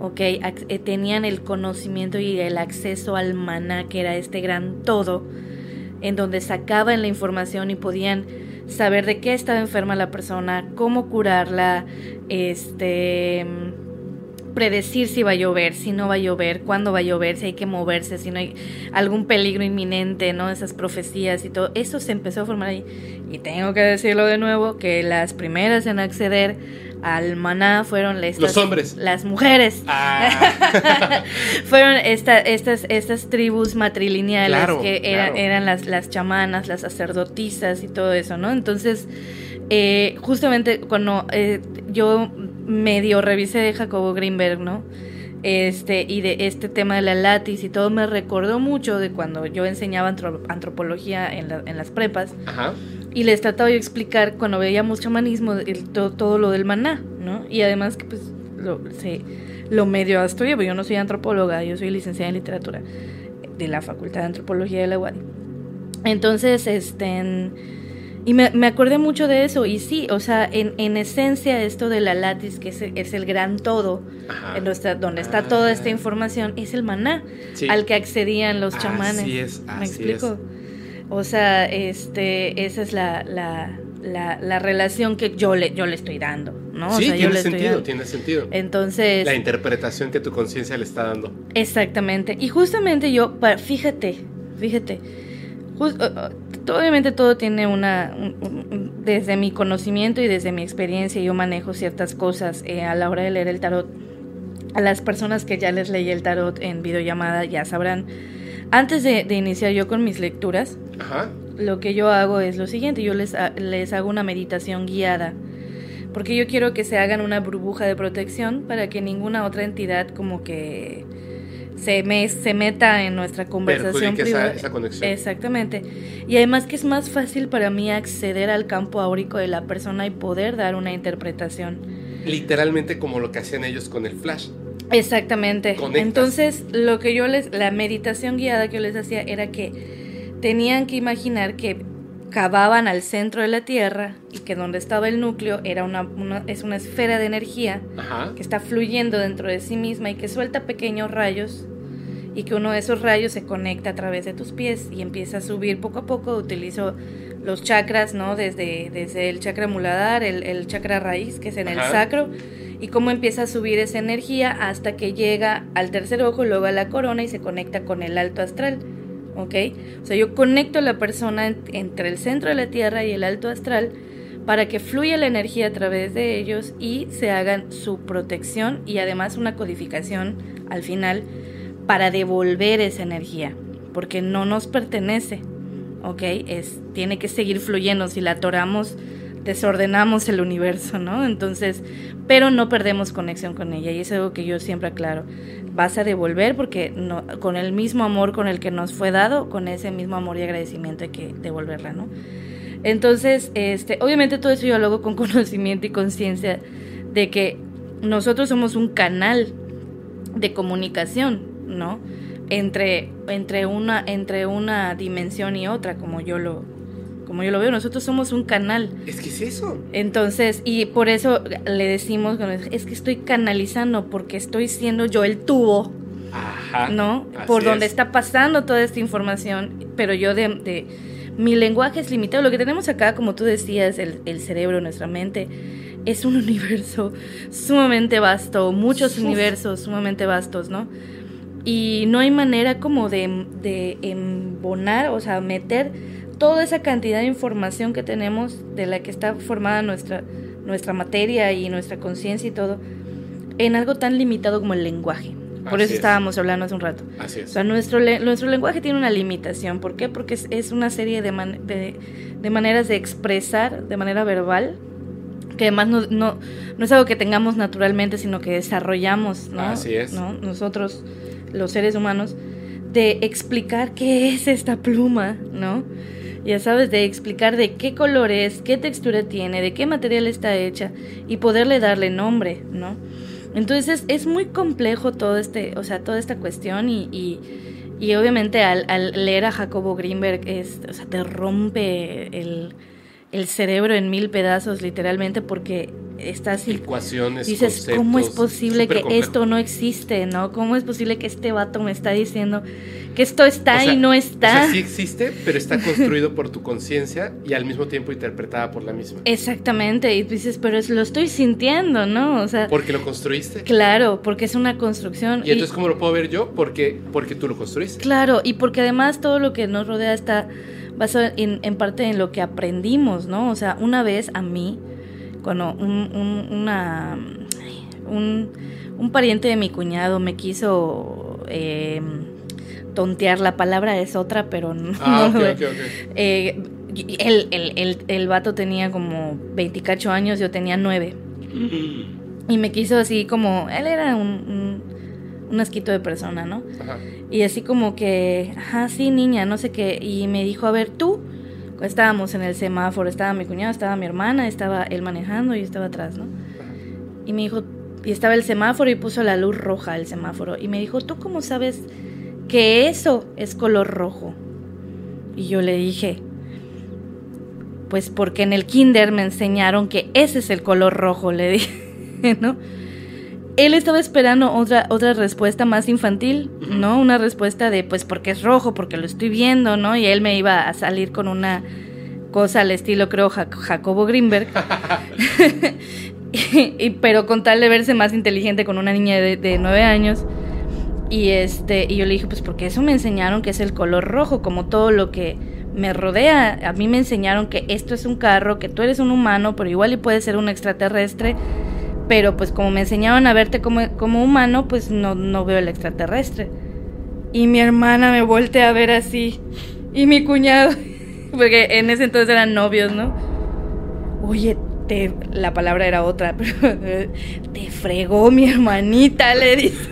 ¿Ok? Eh, tenían el conocimiento y el acceso al maná, que era este gran todo en donde sacaban la información y podían saber de qué estaba enferma la persona, cómo curarla, este predecir si va a llover, si no va a llover, cuándo va a llover, si hay que moverse, si no hay algún peligro inminente, ¿no? Esas profecías y todo. Eso se empezó a formar ahí. Y tengo que decirlo de nuevo, que las primeras en acceder al maná fueron los hombres las mujeres ah. *laughs* fueron estas estas tribus matrilineales que eran, eran las, las chamanas las sacerdotisas y todo eso no entonces eh, justamente cuando eh, yo medio revisé de Jacobo Greenberg no este y de este tema de la latis y todo me recordó mucho de cuando yo enseñaba antropología en, en las prepas Ajá y les trataba de explicar cuando veíamos chamanismo todo, lo del maná, ¿no? Y además que pues lo, lo medio estudié, porque yo no soy antropóloga, yo soy licenciada en literatura de la Facultad de Antropología de la UAD. Entonces, este... y me, me, acordé mucho de eso, y sí, o sea, en, en esencia esto de la latis, que es, es el gran todo, en nuestra, donde está toda esta ah. información, es el maná al que accedían los chamanes. Así es, ¿Me explico? O sea, este, esa es la, la, la, relación que yo le, yo le estoy dando, ¿no? Sí, tiene sentido, tiene sentido. Entonces... La interpretación que tu conciencia le está dando. Exactamente. Y justamente yo, fíjate, fíjate, obviamente todo tiene una, desde mi conocimiento y desde mi experiencia, yo manejo ciertas cosas eh, a la hora de leer el tarot. A las personas que ya les leí el tarot en videollamada ya sabrán antes de, iniciar yo con mis lecturas, lo que yo hago es lo siguiente, yo les, les hago una meditación guiada, porque yo quiero que se hagan una burbuja de protección para que ninguna otra entidad como que se, me, se meta en nuestra conversación privada. Esa, conexión. Exactamente. Y además que es más fácil para mí acceder al campo áurico de la persona y poder dar una interpretación. Literalmente como lo que hacían ellos con el flash. Exactamente. Entonces, lo que yo les, la meditación guiada que yo les hacía era que tenían que imaginar que cavaban al centro de la Tierra y que donde estaba el núcleo era una, es una esfera de energía que está fluyendo dentro de sí misma y que suelta pequeños rayos y que uno de esos rayos se conecta a través de tus pies y empieza a subir poco a poco. Utilizo los chakras, ¿no? Desde, desde el chakra muladar, el, el chakra raíz, que es en el sacro y cómo empieza a subir esa energía hasta que llega al tercer ojo, luego a la corona y se conecta con el alto astral. ¿Ok? O sea, yo conecto a la persona entre el centro de la Tierra y el alto astral para que fluya la energía a través de ellos y se hagan su protección y además una codificación al final para devolver esa energía, porque no nos pertenece, ¿ok? Es, tiene que seguir fluyendo, si la atoramos desordenamos el universo, ¿no? Entonces, pero no perdemos conexión con ella y es algo que yo siempre aclaro. Vas a devolver porque no, con el mismo amor con el que nos fue dado, con ese mismo amor y agradecimiento hay que devolverla, ¿no? Entonces, este, obviamente todo eso yo lo hago con *laughs* conocimiento y conciencia de que nosotros somos un canal de comunicación, ¿no? Entre, entre, una, entre una dimensión y otra, como yo lo, como yo lo veo, nosotros somos un canal. Es que es eso. Entonces, y por eso le decimos, es que estoy canalizando porque estoy siendo yo el tubo. Ajá, ¿No? Por donde está pasando toda esta información, pero yo de, mi lenguaje es limitado. Lo que tenemos acá, como tú decías, el, el cerebro, nuestra mente, es un *laughs* universo sumamente vasto, muchos universos sumamente vastos, ¿no? Y no hay manera como de, de embonar, o sea, meter toda esa cantidad de información que tenemos, de la que está formada nuestra, nuestra materia y nuestra conciencia y todo, en algo tan limitado como el lenguaje. Por eso estábamos hablando hace un rato. Así es. O sea, nuestro, nuestro lenguaje tiene una limitación. ¿Por qué? Porque es, una serie de, de, de, maneras de expresar de manera verbal, que además no, no, no, es algo que tengamos naturalmente, sino que desarrollamos, ¿no? Así es. ¿no? Nosotros, los seres humanos, de explicar qué es esta pluma, ¿no? Ya sabes, de explicar de qué color es, qué textura tiene, de qué material está hecha y poderle darle nombre, ¿no? Entonces es, muy complejo todo este, o sea, toda esta cuestión y, y, obviamente al, al, leer a Jacobo Greenberg es, o sea, te rompe el, el cerebro en mil pedazos literalmente porque estás ecuaciones dices cómo es posible que esto no existe no cómo es posible que este vato me está diciendo que esto está y no está o sea, sí existe pero está construido por tu conciencia y al mismo tiempo interpretada por la misma. Exactamente y dices pero lo estoy sintiendo no o sea porque lo construiste. claro porque es una construcción y entonces cómo lo puedo ver yo porque porque tú lo construiste. Claro y porque además todo lo que nos rodea está basado en, en parte en lo que aprendimos no o sea una vez a mí cuando un, una, un, pariente de mi cuñado me quiso eh, tontear, la palabra es otra, pero *laughs* no, ah, eh, el, el, el, vato tenía como 28 años, yo tenía 9. Y me quiso así como, él era un, un, asquito de persona, ¿no? Y así como que, ajá, sí, niña, no sé qué. Y me dijo, a ver, tú, estábamos en el semáforo, estaba mi cuñado, estaba mi hermana, estaba él manejando y yo estaba atrás, ¿no? Y me dijo, y estaba el semáforo y puso la luz roja el semáforo. Y me dijo, ¿tú cómo sabes que eso es color rojo? Y yo le dije, pues porque en el kinder me enseñaron que ese es el color rojo, le *laughs* dije, ¿no? Él estaba esperando otra, otra respuesta más infantil, ¿no? Una respuesta de, pues, porque es rojo, porque lo estoy viendo, ¿no? Y él me iba a salir con una cosa al estilo, creo, Jacobo Greenberg. *laughs* *laughs* y, pero con tal de verse más inteligente con una niña de, nueve años. Y, este, y yo le dije, pues, porque eso me enseñaron que es el color rojo, como todo lo que me rodea. A mí me enseñaron que esto es un carro, que tú eres un humano, pero igual y puede ser un extraterrestre pero pues como me enseñaban a verte como, como humano, pues no, no veo el extraterrestre. Y mi hermana me voltea a ver así. Y mi cuñado, *laughs* porque en ese entonces eran novios, ¿no? Oye, te, la palabra era otra, *laughs* pero te fregó mi hermanita, le dice.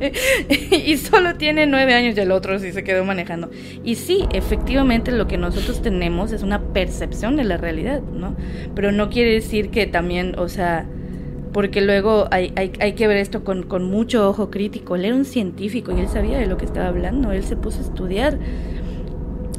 *laughs* y solo tiene nueve años y el otro sí se quedó manejando. Y sí, efectivamente lo que nosotros tenemos es una percepción de la realidad, ¿no? Pero no quiere decir que también, o sea, porque luego hay, hay, hay que ver esto con, con, mucho ojo crítico. Él era un científico y él sabía de lo que estaba hablando, él se puso a estudiar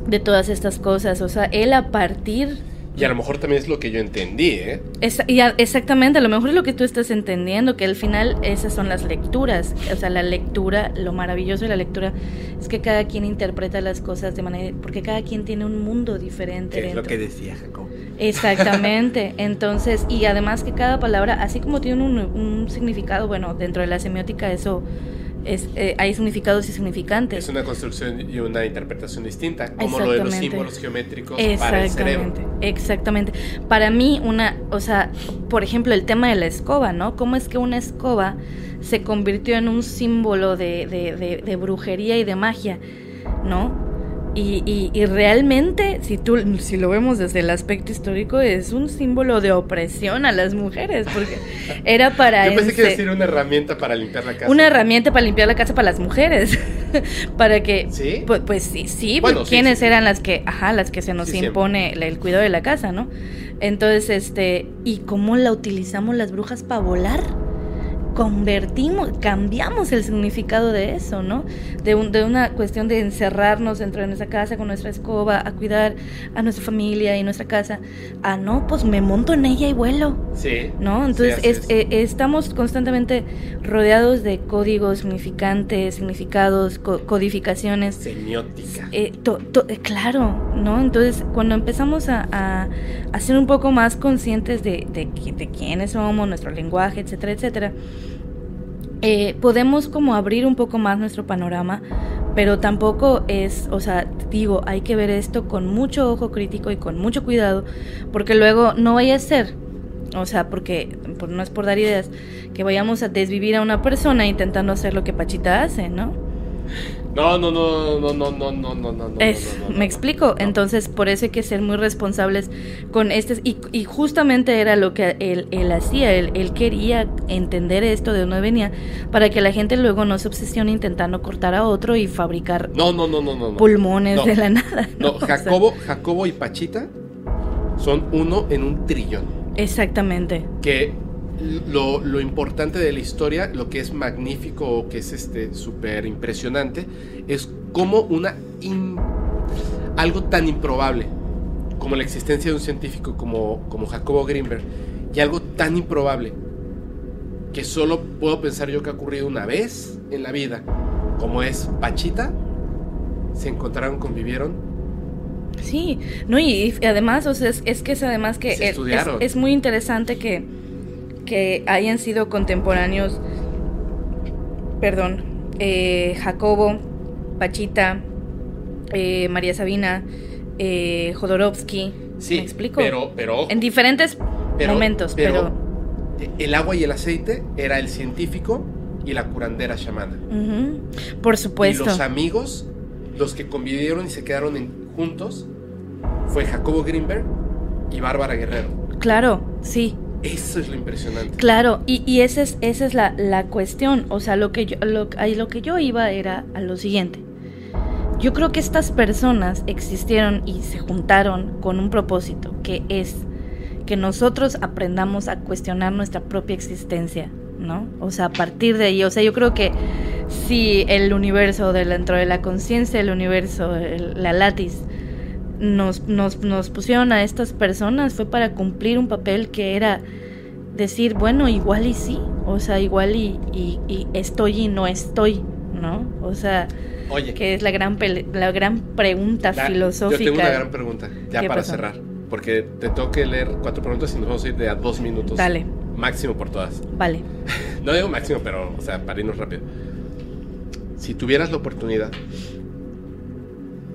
de todas estas cosas, o sea, él a partir y a lo mejor también es lo que yo entendí, ¿eh? exactamente, a lo mejor es lo que tú estás entendiendo, que al final esas son las lecturas. O sea, la lectura, lo maravilloso de la lectura es que cada quien interpreta las cosas de manera... Porque cada quien tiene un mundo diferente. Es lo que decía Jacob. Exactamente. Entonces, y además que cada palabra, así como tiene un, un significado, bueno, dentro de la semiótica eso es, eh, hay significados y significantes. Es una construcción y una interpretación distinta, como lo de los símbolos geométricos para el cerebro. Exactamente. Para mí, una, o sea, por ejemplo, el tema de la escoba, ¿no? ¿Cómo es que una escoba se convirtió en un símbolo de, de, de brujería y de magia, ¿no? Y, y, realmente, si, tú, si lo vemos desde el aspecto histórico, es un símbolo de opresión a las mujeres, porque era para... Yo pensé que decir una herramienta para limpiar la casa. Una herramienta para limpiar la casa para las mujeres, *laughs* para que... ¿Sí? Pues, pues sí, sí, ¿quiénes eran las que, ajá, las que se nos impone el cuidado de la casa, ¿no? Entonces, este, ¿y cómo la utilizamos las brujas para volar? Convertimos, cambiamos el significado de eso, ¿no? De, un, de una cuestión de encerrarnos dentro de nuestra casa con nuestra escoba, a cuidar a nuestra familia y nuestra casa, a no, pues me monto en ella y vuelo. Sí. ¿No? Entonces eh, estamos constantemente rodeados de códigos significantes, significados, codificaciones. Semiótica. Eh, eh, claro, ¿no? Entonces cuando empezamos a, a, ser un poco más conscientes de, de, de quiénes somos, nuestro lenguaje, etcétera, etcétera, eh, podemos como abrir un poco más nuestro panorama pero tampoco es, o sea, digo, hay que ver esto con mucho ojo crítico y con mucho cuidado, porque luego no vaya a ser, o sea, porque pues, no es por dar ideas, que vayamos a desvivir a una persona intentando hacer lo que Pachita hace, ¿no? No, no, no, no, no, no, no, no, no. Es, no, no, me explico. no. Entonces, por eso hay que ser muy responsables con este. Y, y justamente era lo que él, él hacía. Él, él quería entender esto de dónde venía para que la gente luego no se obsesione intentando cortar a otro y fabricar No, no, no, no, no. no. pulmones No. de la nada. No, O sea, Jacobo, Jacobo y Pachita son uno en un trillón. exactamente. que lo, lo importante de la historia, lo que es magnífico o que es este súper impresionante, es como una in- algo tan improbable como la existencia de un científico como, como Jacobo Greenberg y algo tan improbable que solo puedo pensar yo que ha ocurrido una vez en la vida, como es Pachita, se encontraron, convivieron, Sí, no, y, y además, o sea, es, es que es además que es- es muy interesante que, que hayan sido contemporáneos, perdón, eh, Jacobo, Pachita, eh, María Sabina, eh, Jodorowsky, sí, ¿me explico? pero, pero en diferentes Pero- momentos, pero- pero, el agua y el aceite era el científico y la curandera chamana. por Y supuesto, los amigos, los que convivieron y se quedaron en- juntos, fue Jacobo Greenberg y Bárbara Guerrero. claro, sí. Eso es lo impresionante. Claro, y, esa es, esa es la, la cuestión. O sea, lo que, yo, lo, lo que yo iba era a lo siguiente. Yo creo que estas personas existieron y se juntaron con un propósito, que es que nosotros aprendamos a cuestionar nuestra propia existencia, ¿no? O sea, a partir de ahí, o sea, yo creo que si el universo de- dentro de la conciencia, el universo, la latis, nos, nos, nos pusieron a estas personas fue para cumplir un papel que era decir, bueno, igual y sí, o sea, igual y, y, y estoy y no estoy, ¿no? O sea, Oye, que es la gran, pele- la gran pregunta la- filosófica. yo tengo una gran pregunta, ya ¿Qué para pasó? cerrar. Porque te tengo que leer cuatro preguntas y nos vamos a ir de a dos minutos. Dale. Máximo por todas. Vale. *laughs* No digo máximo, pero, o sea, para irnos rápido. Si tuvieras la oportunidad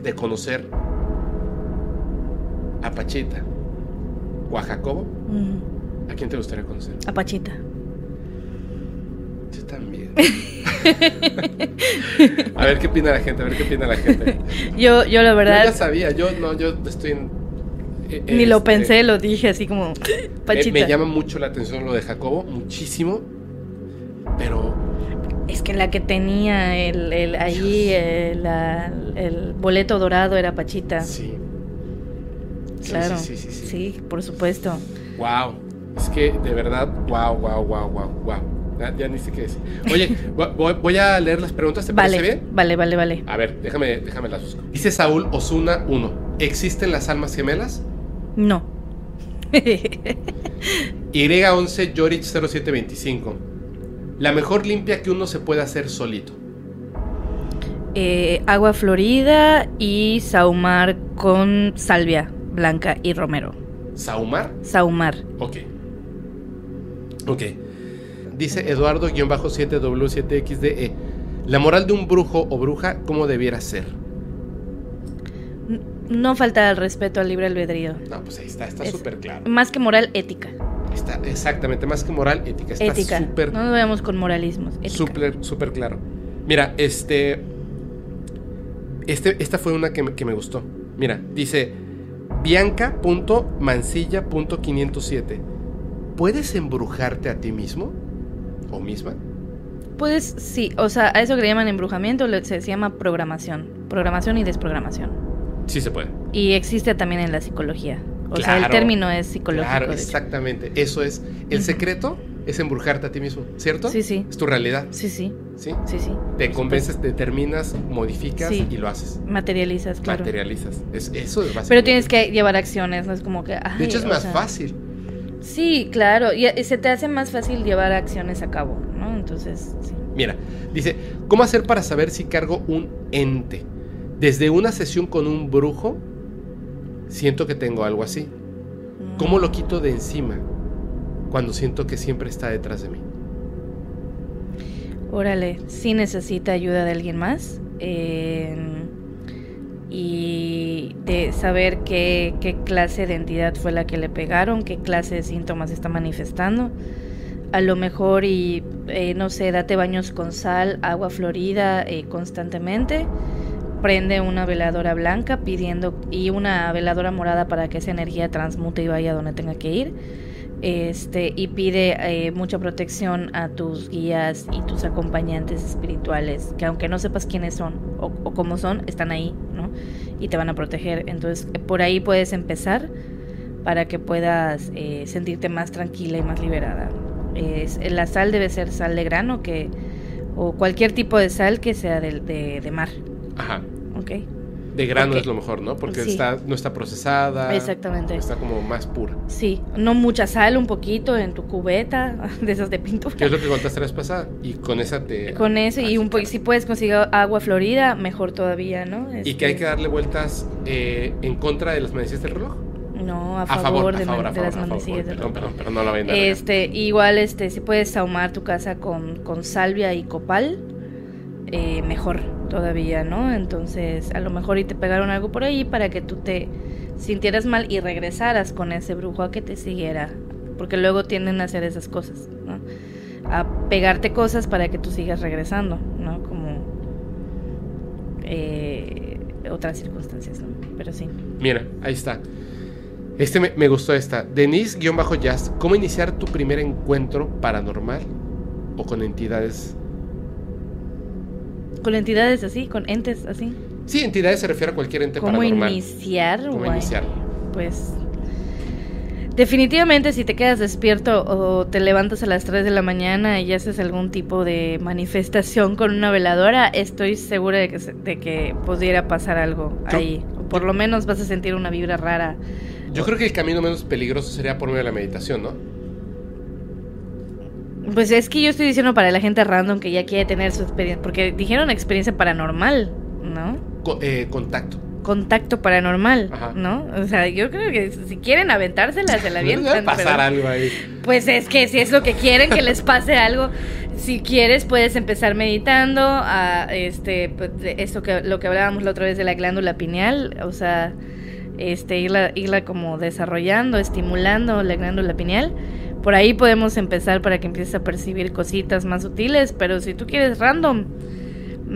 de conocer a Pachita o a Jacobo, Ujú. ¿a quién te gustaría conocer? A Pachita. Yo también. *laughs* a ver qué opina la gente, a ver qué opina la gente. *laughs* Yo, yo la Yo verdad, ya sabía, yo no, yo estoy en. eh, ni lo este, pensé, lo dije así como, *laughs* Pachita. Me, llama mucho la atención lo de Jacobo, muchísimo. Pero Es que la que tenía el, el ahí eh, el boleto dorado era Pachita. sí. Sí, claro. Sí, sí, sí, sí. Sí, por supuesto. Wow. Es que de verdad, wow, wow, wow, wow, wow. Ya, ya ni sé qué decir. Oye, *laughs* vo- voy, voy a leer las preguntas, ¿te Vale, parece bien? vale, vale, vale. A ver, déjame, déjame las busco. Dice Saúl Osuna 1. ¿Existen las almas gemelas? No. *laughs* Y11 Yorich 0725. La mejor limpia que uno se puede hacer solito. Eh, agua florida y saumar con salvia blanca y romero. ¿Saumar? Saumar. Ok. Ok. Dice Eduardo-7W7XDE. E. La moral de un brujo o bruja, ¿cómo debiera ser? No falta el respeto al libre albedrío. No, pues ahí está, está Es- súper claro. Más que moral, ética. Está exactamente, más que moral, ética. Está ética. súper, No nos vayamos con moralismos. Súper, súper claro. Mira, este, este, esta fue una que que me gustó. Mira, dice Bianca.mancilla.507. ¿Puedes embrujarte a ti mismo? ¿O misma? Puedes, sí, o sea, a eso que le llaman embrujamiento se, se llama programación. Programación y desprogramación. Sí se puede. Y existe también en la psicología. O sea, el Claro, término es psicológico. Claro, exactamente. Eso es. El secreto es embrujarte a ti mismo, ¿cierto? Sí, sí. Es tu realidad, Sí, sí, ¿sí? sí, sí. Te convences, determinas, modificas Sí. y lo haces. Materializas, claro. Materializas. Es, eso es básicamente. Pero tienes que llevar acciones, no es como que... ay, De hecho, es más sea, fácil. Sí, claro, y, y se te hace más fácil llevar acciones a cabo, ¿no? Entonces, sí. Mira, dice, ¿cómo hacer para saber si cargo un ente? Desde una sesión con un brujo, siento que tengo algo así. ¿Cómo lo quito de encima cuando siento que siempre está detrás de mí? Órale, ¿sí necesita ayuda de alguien más? eh, y de saber qué, qué clase de entidad fue la que le pegaron, qué clase de síntomas está manifestando. A lo mejor y eh, no sé, date baños con sal, agua florida eh, constantemente. Prende una veladora blanca pidiendo y una veladora morada para que esa energía transmute y vaya donde tenga que ir este, y pide eh, mucha protección a tus guías y tus acompañantes espirituales, que aunque no sepas quiénes son o, cómo son, están ahí, ¿no? Y te van a proteger. Entonces, por ahí puedes empezar para que puedas eh, sentirte más tranquila y más liberada. Es, la sal debe ser sal de grano que, o cualquier tipo de sal que sea de, de, de mar. Ajá. ¿Ok? De grano es lo mejor, ¿no? Porque está, no está procesada. Exactamente. Está como más pura. Sí, no mucha sal, un poquito en tu cubeta, *laughs* de esas de pintura. ¿Qué es lo que contaste la vez pasada? Y con esa te... Con eso, y un si puedes conseguir agua florida, mejor todavía, ¿no? ¿Y que hay este que darle vueltas eh, en contra de las manecillas del reloj? No, a, favor, de, las manecillas del reloj. Perdón, perdón, no la a Este, igual, este, si puedes ahumar tu casa con, con salvia y copal, eh, mejor todavía, ¿no? Entonces, a lo mejor y te pegaron algo por ahí para que tú te sintieras mal y regresaras con ese brujo a que te siguiera, porque luego tienden a hacer esas cosas, ¿no? A pegarte cosas para que tú sigas regresando, ¿no? Como eh, otras circunstancias, ¿no? Pero sí. Mira, ahí está. Este me, me gustó esta. Denise-Jazz, ¿cómo iniciar tu primer encuentro paranormal o con entidades con entidades así, con entes así. Sí, entidades se refiere a cualquier ente ¿Cómo paranormal. Iniciar, ¿Cómo iniciar? Pues definitivamente si te quedas despierto o te levantas a las 3 de la mañana y haces algún tipo de manifestación con una veladora, estoy segura de que, de que pudiera pasar algo ahí. O por lo menos vas a sentir una vibra rara. Yo creo que el camino menos peligroso sería por medio de la meditación, ¿no? Pues es que yo estoy diciendo para la gente random que ya quiere tener su experiencia, porque dijeron experiencia paranormal, ¿no? Eh, contacto. Contacto paranormal, ¿no? O sea, yo creo que si quieren aventársela, se la *laughs* avientan. pasar algo ahí. Pues es que si es lo que quieren, que les pase algo. Si quieres, puedes empezar meditando a este, pues, esto que lo que hablábamos la otra vez de la glándula pineal, o sea, este, irla, irla como desarrollando, estimulando la glándula pineal por ahí podemos empezar para que empieces a percibir cositas más sutiles, pero si tú quieres random,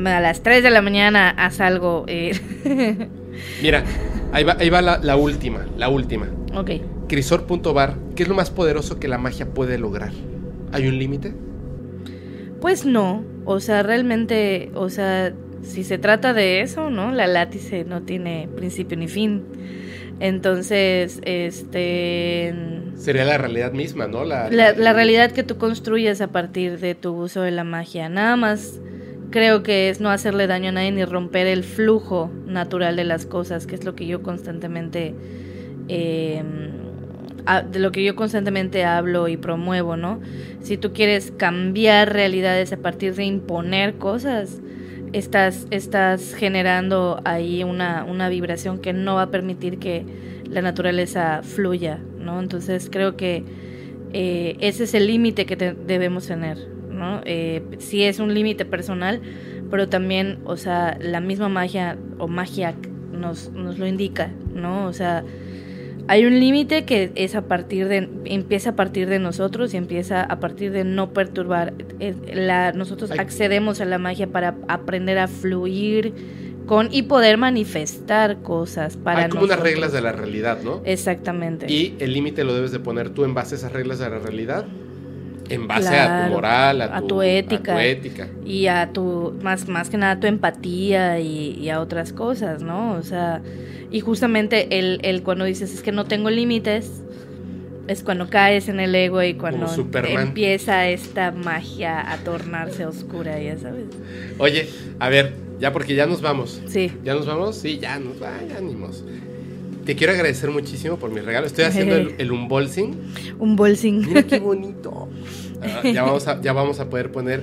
a las 3 de la mañana haz algo. Eh. *laughs* Mira, ahí va, ahí va la, última, la última. Ok. Crisor.bar, ¿qué es lo más poderoso que la magia puede lograr? ¿Hay un límite? Pues no, o sea, realmente, o sea, si se trata de eso, ¿no? La látice no tiene principio ni fin. Entonces, este... Sería la realidad misma, ¿no? La, la, realidad que tú construyes a partir de tu uso de la magia. Nada más creo que es no hacerle daño a nadie ni romper el flujo natural de las cosas, que es lo que yo constantemente... Em, de lo que yo constantemente hablo y promuevo, ¿no? Si tú quieres cambiar realidades a partir de imponer cosas, estás, estás generando ahí una, una vibración que no va a permitir que la naturaleza fluya, ¿no? Entonces creo que eh, ese es el límite que debemos tener, ¿no? Eh, sí es un límite personal, pero también, o sea, la misma magia o magia nos, nos lo indica, ¿no? O sea, hay un límite que es a partir de empieza a partir de nosotros y empieza a partir de no perturbar eh, la nosotros accedemos a la magia para aprender a fluir con y poder manifestar cosas para hay como unas reglas de la realidad no exactamente. Y el límite lo debes de poner tú en base a esas reglas de la realidad en base a tu moral, a tu, ética, ética, y a tu más más que nada tu empatía y, y, a otras cosas, ¿no? O sea, y justamente el, el cuando dices es que no tengo límites, es cuando caes en el ego y cuando empieza esta magia a tornarse oscura, ya sabes. Oye, a ver, ya porque ya nos vamos. Sí. ¿Ya nos vamos? Sí, ya nos va, ya ánimos. Te quiero agradecer muchísimo por mi regalo. Estoy haciendo el, *laughs* el unbolsing. Unbolsing. Mira qué bonito. Ah, ya, vamos a, ya vamos a poder poner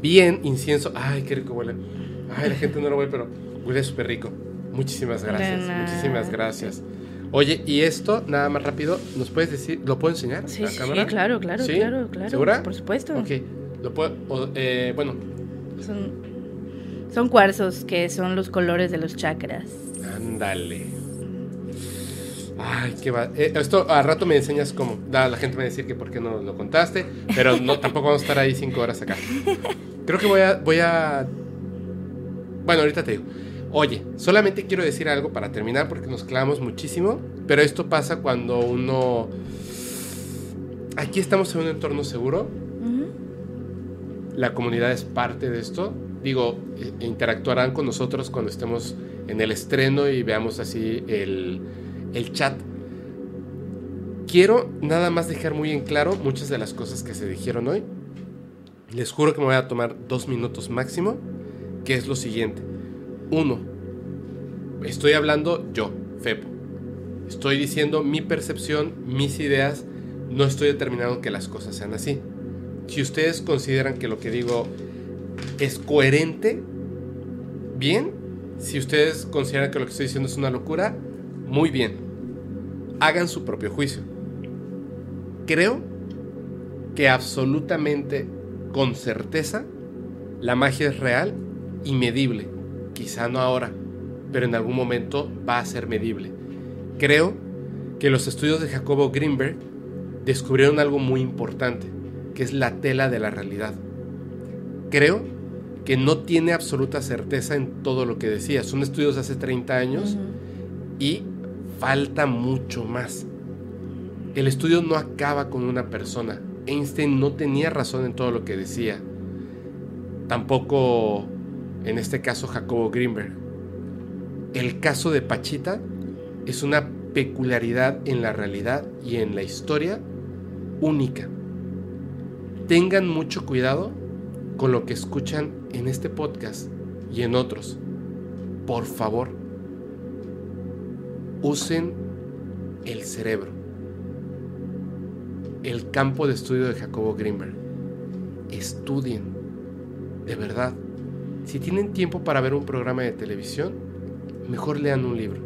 bien incienso. Ay, qué rico huele. Ay, la gente no lo huele, pero huele súper rico. Muchísimas gracias, muchísimas gracias. Oye, y esto, nada más rápido, ¿nos puedes decir, lo puedo enseñar? Sí, sí claro, claro, claro, claro. ¿Segura? Por supuesto. Ok, lo puedo, eh, bueno. Son... Son cuarzos que son los colores de los chakras. Ándale. Ay, qué va. eh, esto a rato me enseñas cómo. Da, la gente me va a decir que por qué no lo contaste, pero no, tampoco vamos a estar ahí cinco horas acá. Creo que voy a, voy a. Bueno, ahorita te digo. Oye, solamente quiero decir algo para terminar porque nos clavamos muchísimo, pero esto pasa cuando uno. Aquí estamos en un entorno seguro, la comunidad es parte de esto. Digo, eh, interactuarán con nosotros cuando estemos en el estreno y veamos así el, el chat. Quiero nada más dejar muy en claro muchas de las cosas que se dijeron hoy. Les juro que me voy a tomar dos minutos máximo, que es lo siguiente. Uno, estoy hablando yo, Fepo. Estoy diciendo mi percepción, mis ideas. No estoy determinando que las cosas sean así. Si ustedes consideran que lo que digo es coherente, bien. Si ustedes consideran que lo que estoy diciendo es una locura, muy bien. Hagan su propio juicio. Creo que absolutamente con certeza la magia es real y medible. Quizá no ahora, pero en algún momento va a ser medible. Creo que los estudios de Jacobo Greenberg descubrieron algo muy importante, que es la tela de la realidad. Creo que no tiene absoluta certeza en todo lo que decía. Son estudios de hace 30 años y falta mucho más. El estudio no acaba con una persona. Einstein no tenía razón en todo lo que decía. Tampoco, en este caso, Jacobo Greenberg. El caso de Pachita es una peculiaridad en la realidad y en la historia única. Tengan mucho cuidado con lo que escuchan en este podcast y en otros. Por favor, usen el cerebro. El campo de estudio de Jacobo Greenberg. Estudien. De verdad. Si tienen tiempo para ver un programa de televisión, mejor lean un libro.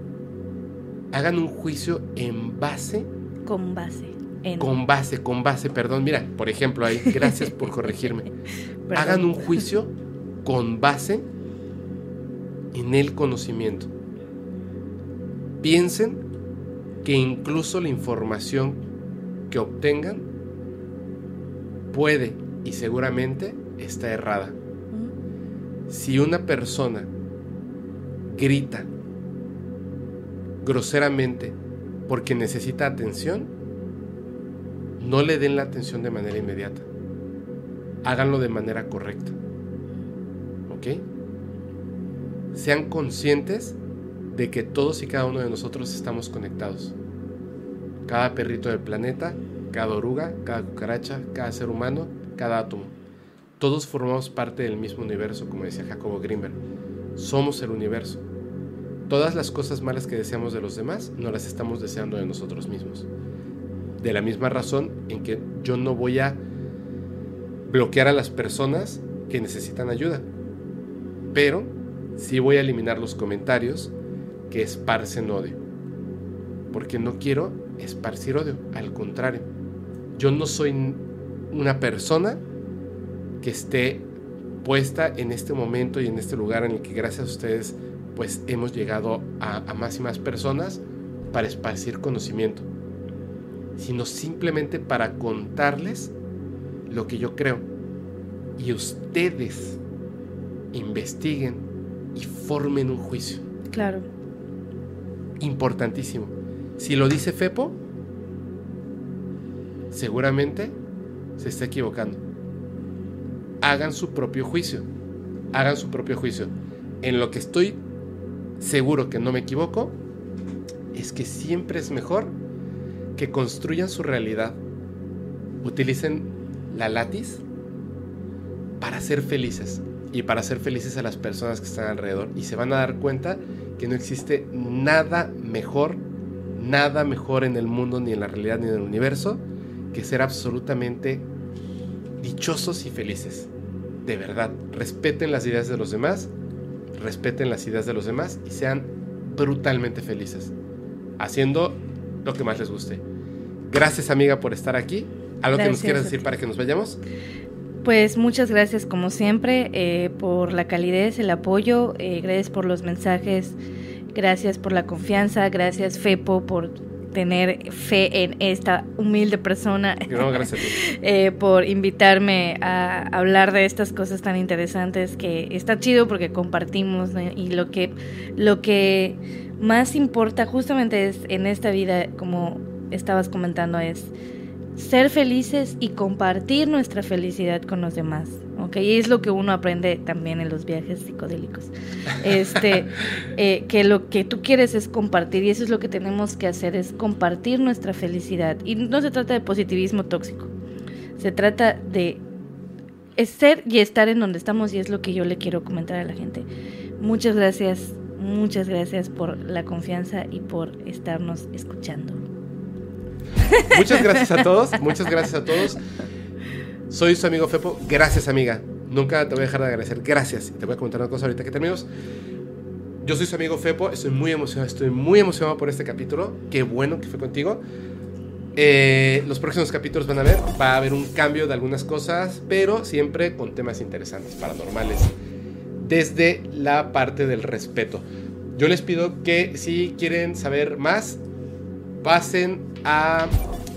Hagan un juicio en base Con base. En, con base, con base, perdón, mira, por ejemplo, ahí, gracias por corregirme. *laughs* Hagan un juicio con base en el conocimiento. Piensen que incluso la información que obtengan puede y seguramente está errada. Si una persona grita groseramente porque necesita atención, no le den la atención de manera inmediata. Háganlo de manera correcta. ¿Ok? Sean conscientes de que todos y cada uno de nosotros estamos conectados. Cada perrito del planeta, cada oruga, cada cucaracha, cada ser humano, cada átomo. Todos formamos parte del mismo universo, como decía Jacobo Greenberg. Somos el universo. Todas las cosas malas que deseamos de los demás no las estamos deseando de nosotros mismos. De la misma razón en que yo no voy a bloquear a las personas que necesitan ayuda. Pero sí voy a eliminar los comentarios que esparcen odio. Porque no quiero esparcir odio. Al contrario, yo no soy una persona que esté puesta en este momento y en este lugar en el que gracias a ustedes pues hemos llegado a, a más y más personas para esparcir conocimiento, sino simplemente para contarles lo que yo creo. Y ustedes investiguen y formen un juicio. Claro. Importantísimo. Si lo dice Fepo, seguramente se está equivocando. Hagan su propio juicio. Hagan su propio juicio. En lo que estoy seguro que no me equivoco, es que siempre es mejor que construyan su realidad. Utilicen la látiz para ser felices y para hacer felices a las personas que están alrededor. Y se van a dar cuenta que no existe nada mejor, nada mejor en el mundo, ni en la realidad, ni en el universo, que ser absolutamente dichosos y felices. De verdad, respeten las ideas de los demás, respeten las ideas de los demás y sean brutalmente felices, haciendo lo que más les guste. Gracias amiga por estar aquí. ¿Algo que nos Gracias quieras decir para que nos vayamos? Pues muchas gracias como siempre eh, por la calidez, el apoyo, eh, gracias por los mensajes, gracias por la confianza, gracias Fepo por tener fe en esta humilde persona. No, gracias *laughs* eh, por invitarme a hablar de estas cosas tan interesantes que está chido porque compartimos y lo que, lo que más importa justamente es en esta vida, como estabas comentando, es ser felices y compartir nuestra felicidad con los demás. ¿ok? Y es lo que uno aprende también en los viajes psicodélicos. Este, *laughs* eh, que lo que tú quieres es compartir y eso es lo que tenemos que hacer, es compartir nuestra felicidad. Y no se trata de positivismo tóxico, se trata de ser y estar en donde estamos y es lo que yo le quiero comentar a la gente. Muchas gracias, muchas gracias por la confianza y por estarnos escuchando. Muchas gracias a todos, muchas gracias a todos. Soy su amigo Fepo. Gracias, amiga. Nunca te voy a dejar de agradecer. Gracias. Te voy a comentar una cosa ahorita que terminemos. Yo soy su amigo Fepo. Estoy muy emocionado. Estoy muy emocionado por este capítulo. Qué bueno que fue contigo. Eh, los próximos capítulos van a ver. Va a haber un cambio de algunas cosas, pero siempre con temas interesantes, paranormales. Desde la parte del respeto. Yo les pido que si quieren saber más, pasen a...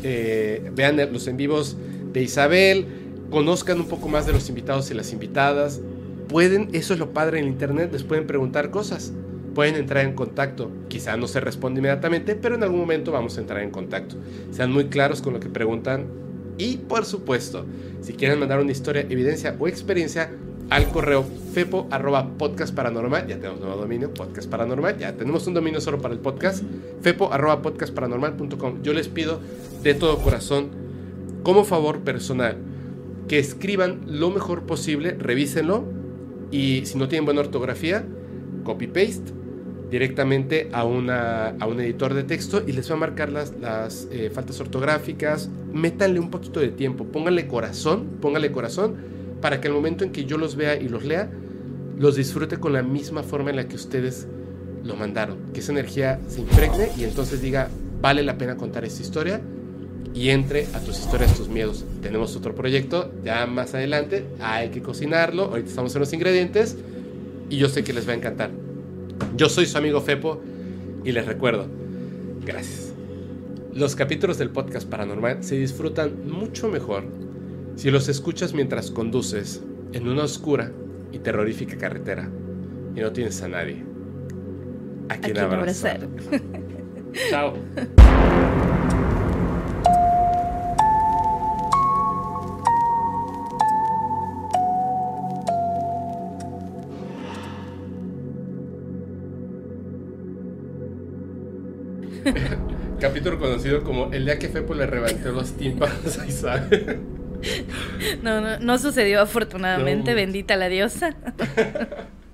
Eh, vean los en vivos de Isabel, conozcan un poco más de los invitados y las invitadas. Pueden, eso es lo padre en internet, les pueden preguntar cosas. Pueden entrar en contacto. Quizá no se responde inmediatamente, pero en algún momento vamos a entrar en contacto. Sean muy claros con lo que preguntan. Y por supuesto, si quieren mandar una historia, evidencia o experiencia, al correo fepo arroba podcast. Ya tenemos nuevo dominio, podcast paranormal. Ya tenemos un dominio solo para el podcast. fepo arroba podcast. Yo les pido de todo corazón, como favor personal, que escriban lo mejor posible, revísenlo y si no tienen buena ortografía, copy-paste directamente a, una, a un editor de texto y les va a marcar las, las eh, faltas ortográficas. Métanle un poquito de tiempo, pónganle corazón, pónganle corazón para que al momento en que yo los vea y los lea, los disfrute con la misma forma en la que ustedes lo mandaron. Que esa energía se impregne y entonces diga, vale la pena contar esta historia y entre a tus historias, tus miedos. Tenemos otro proyecto ya más adelante, hay que cocinarlo, ahorita estamos en los ingredientes y yo sé que les va a encantar. Yo soy su amigo Fepo y les recuerdo, gracias. Los capítulos del podcast paranormal se disfrutan mucho mejor si los escuchas mientras conduces en una oscura y terrorífica carretera y no tienes a nadie a quien, abrazar. Chao. *laughs* Capítulo conocido como El día que Fepo le reventé los tímpanos a Isabel. No, no, no sucedió afortunadamente, bendita la diosa. *laughs*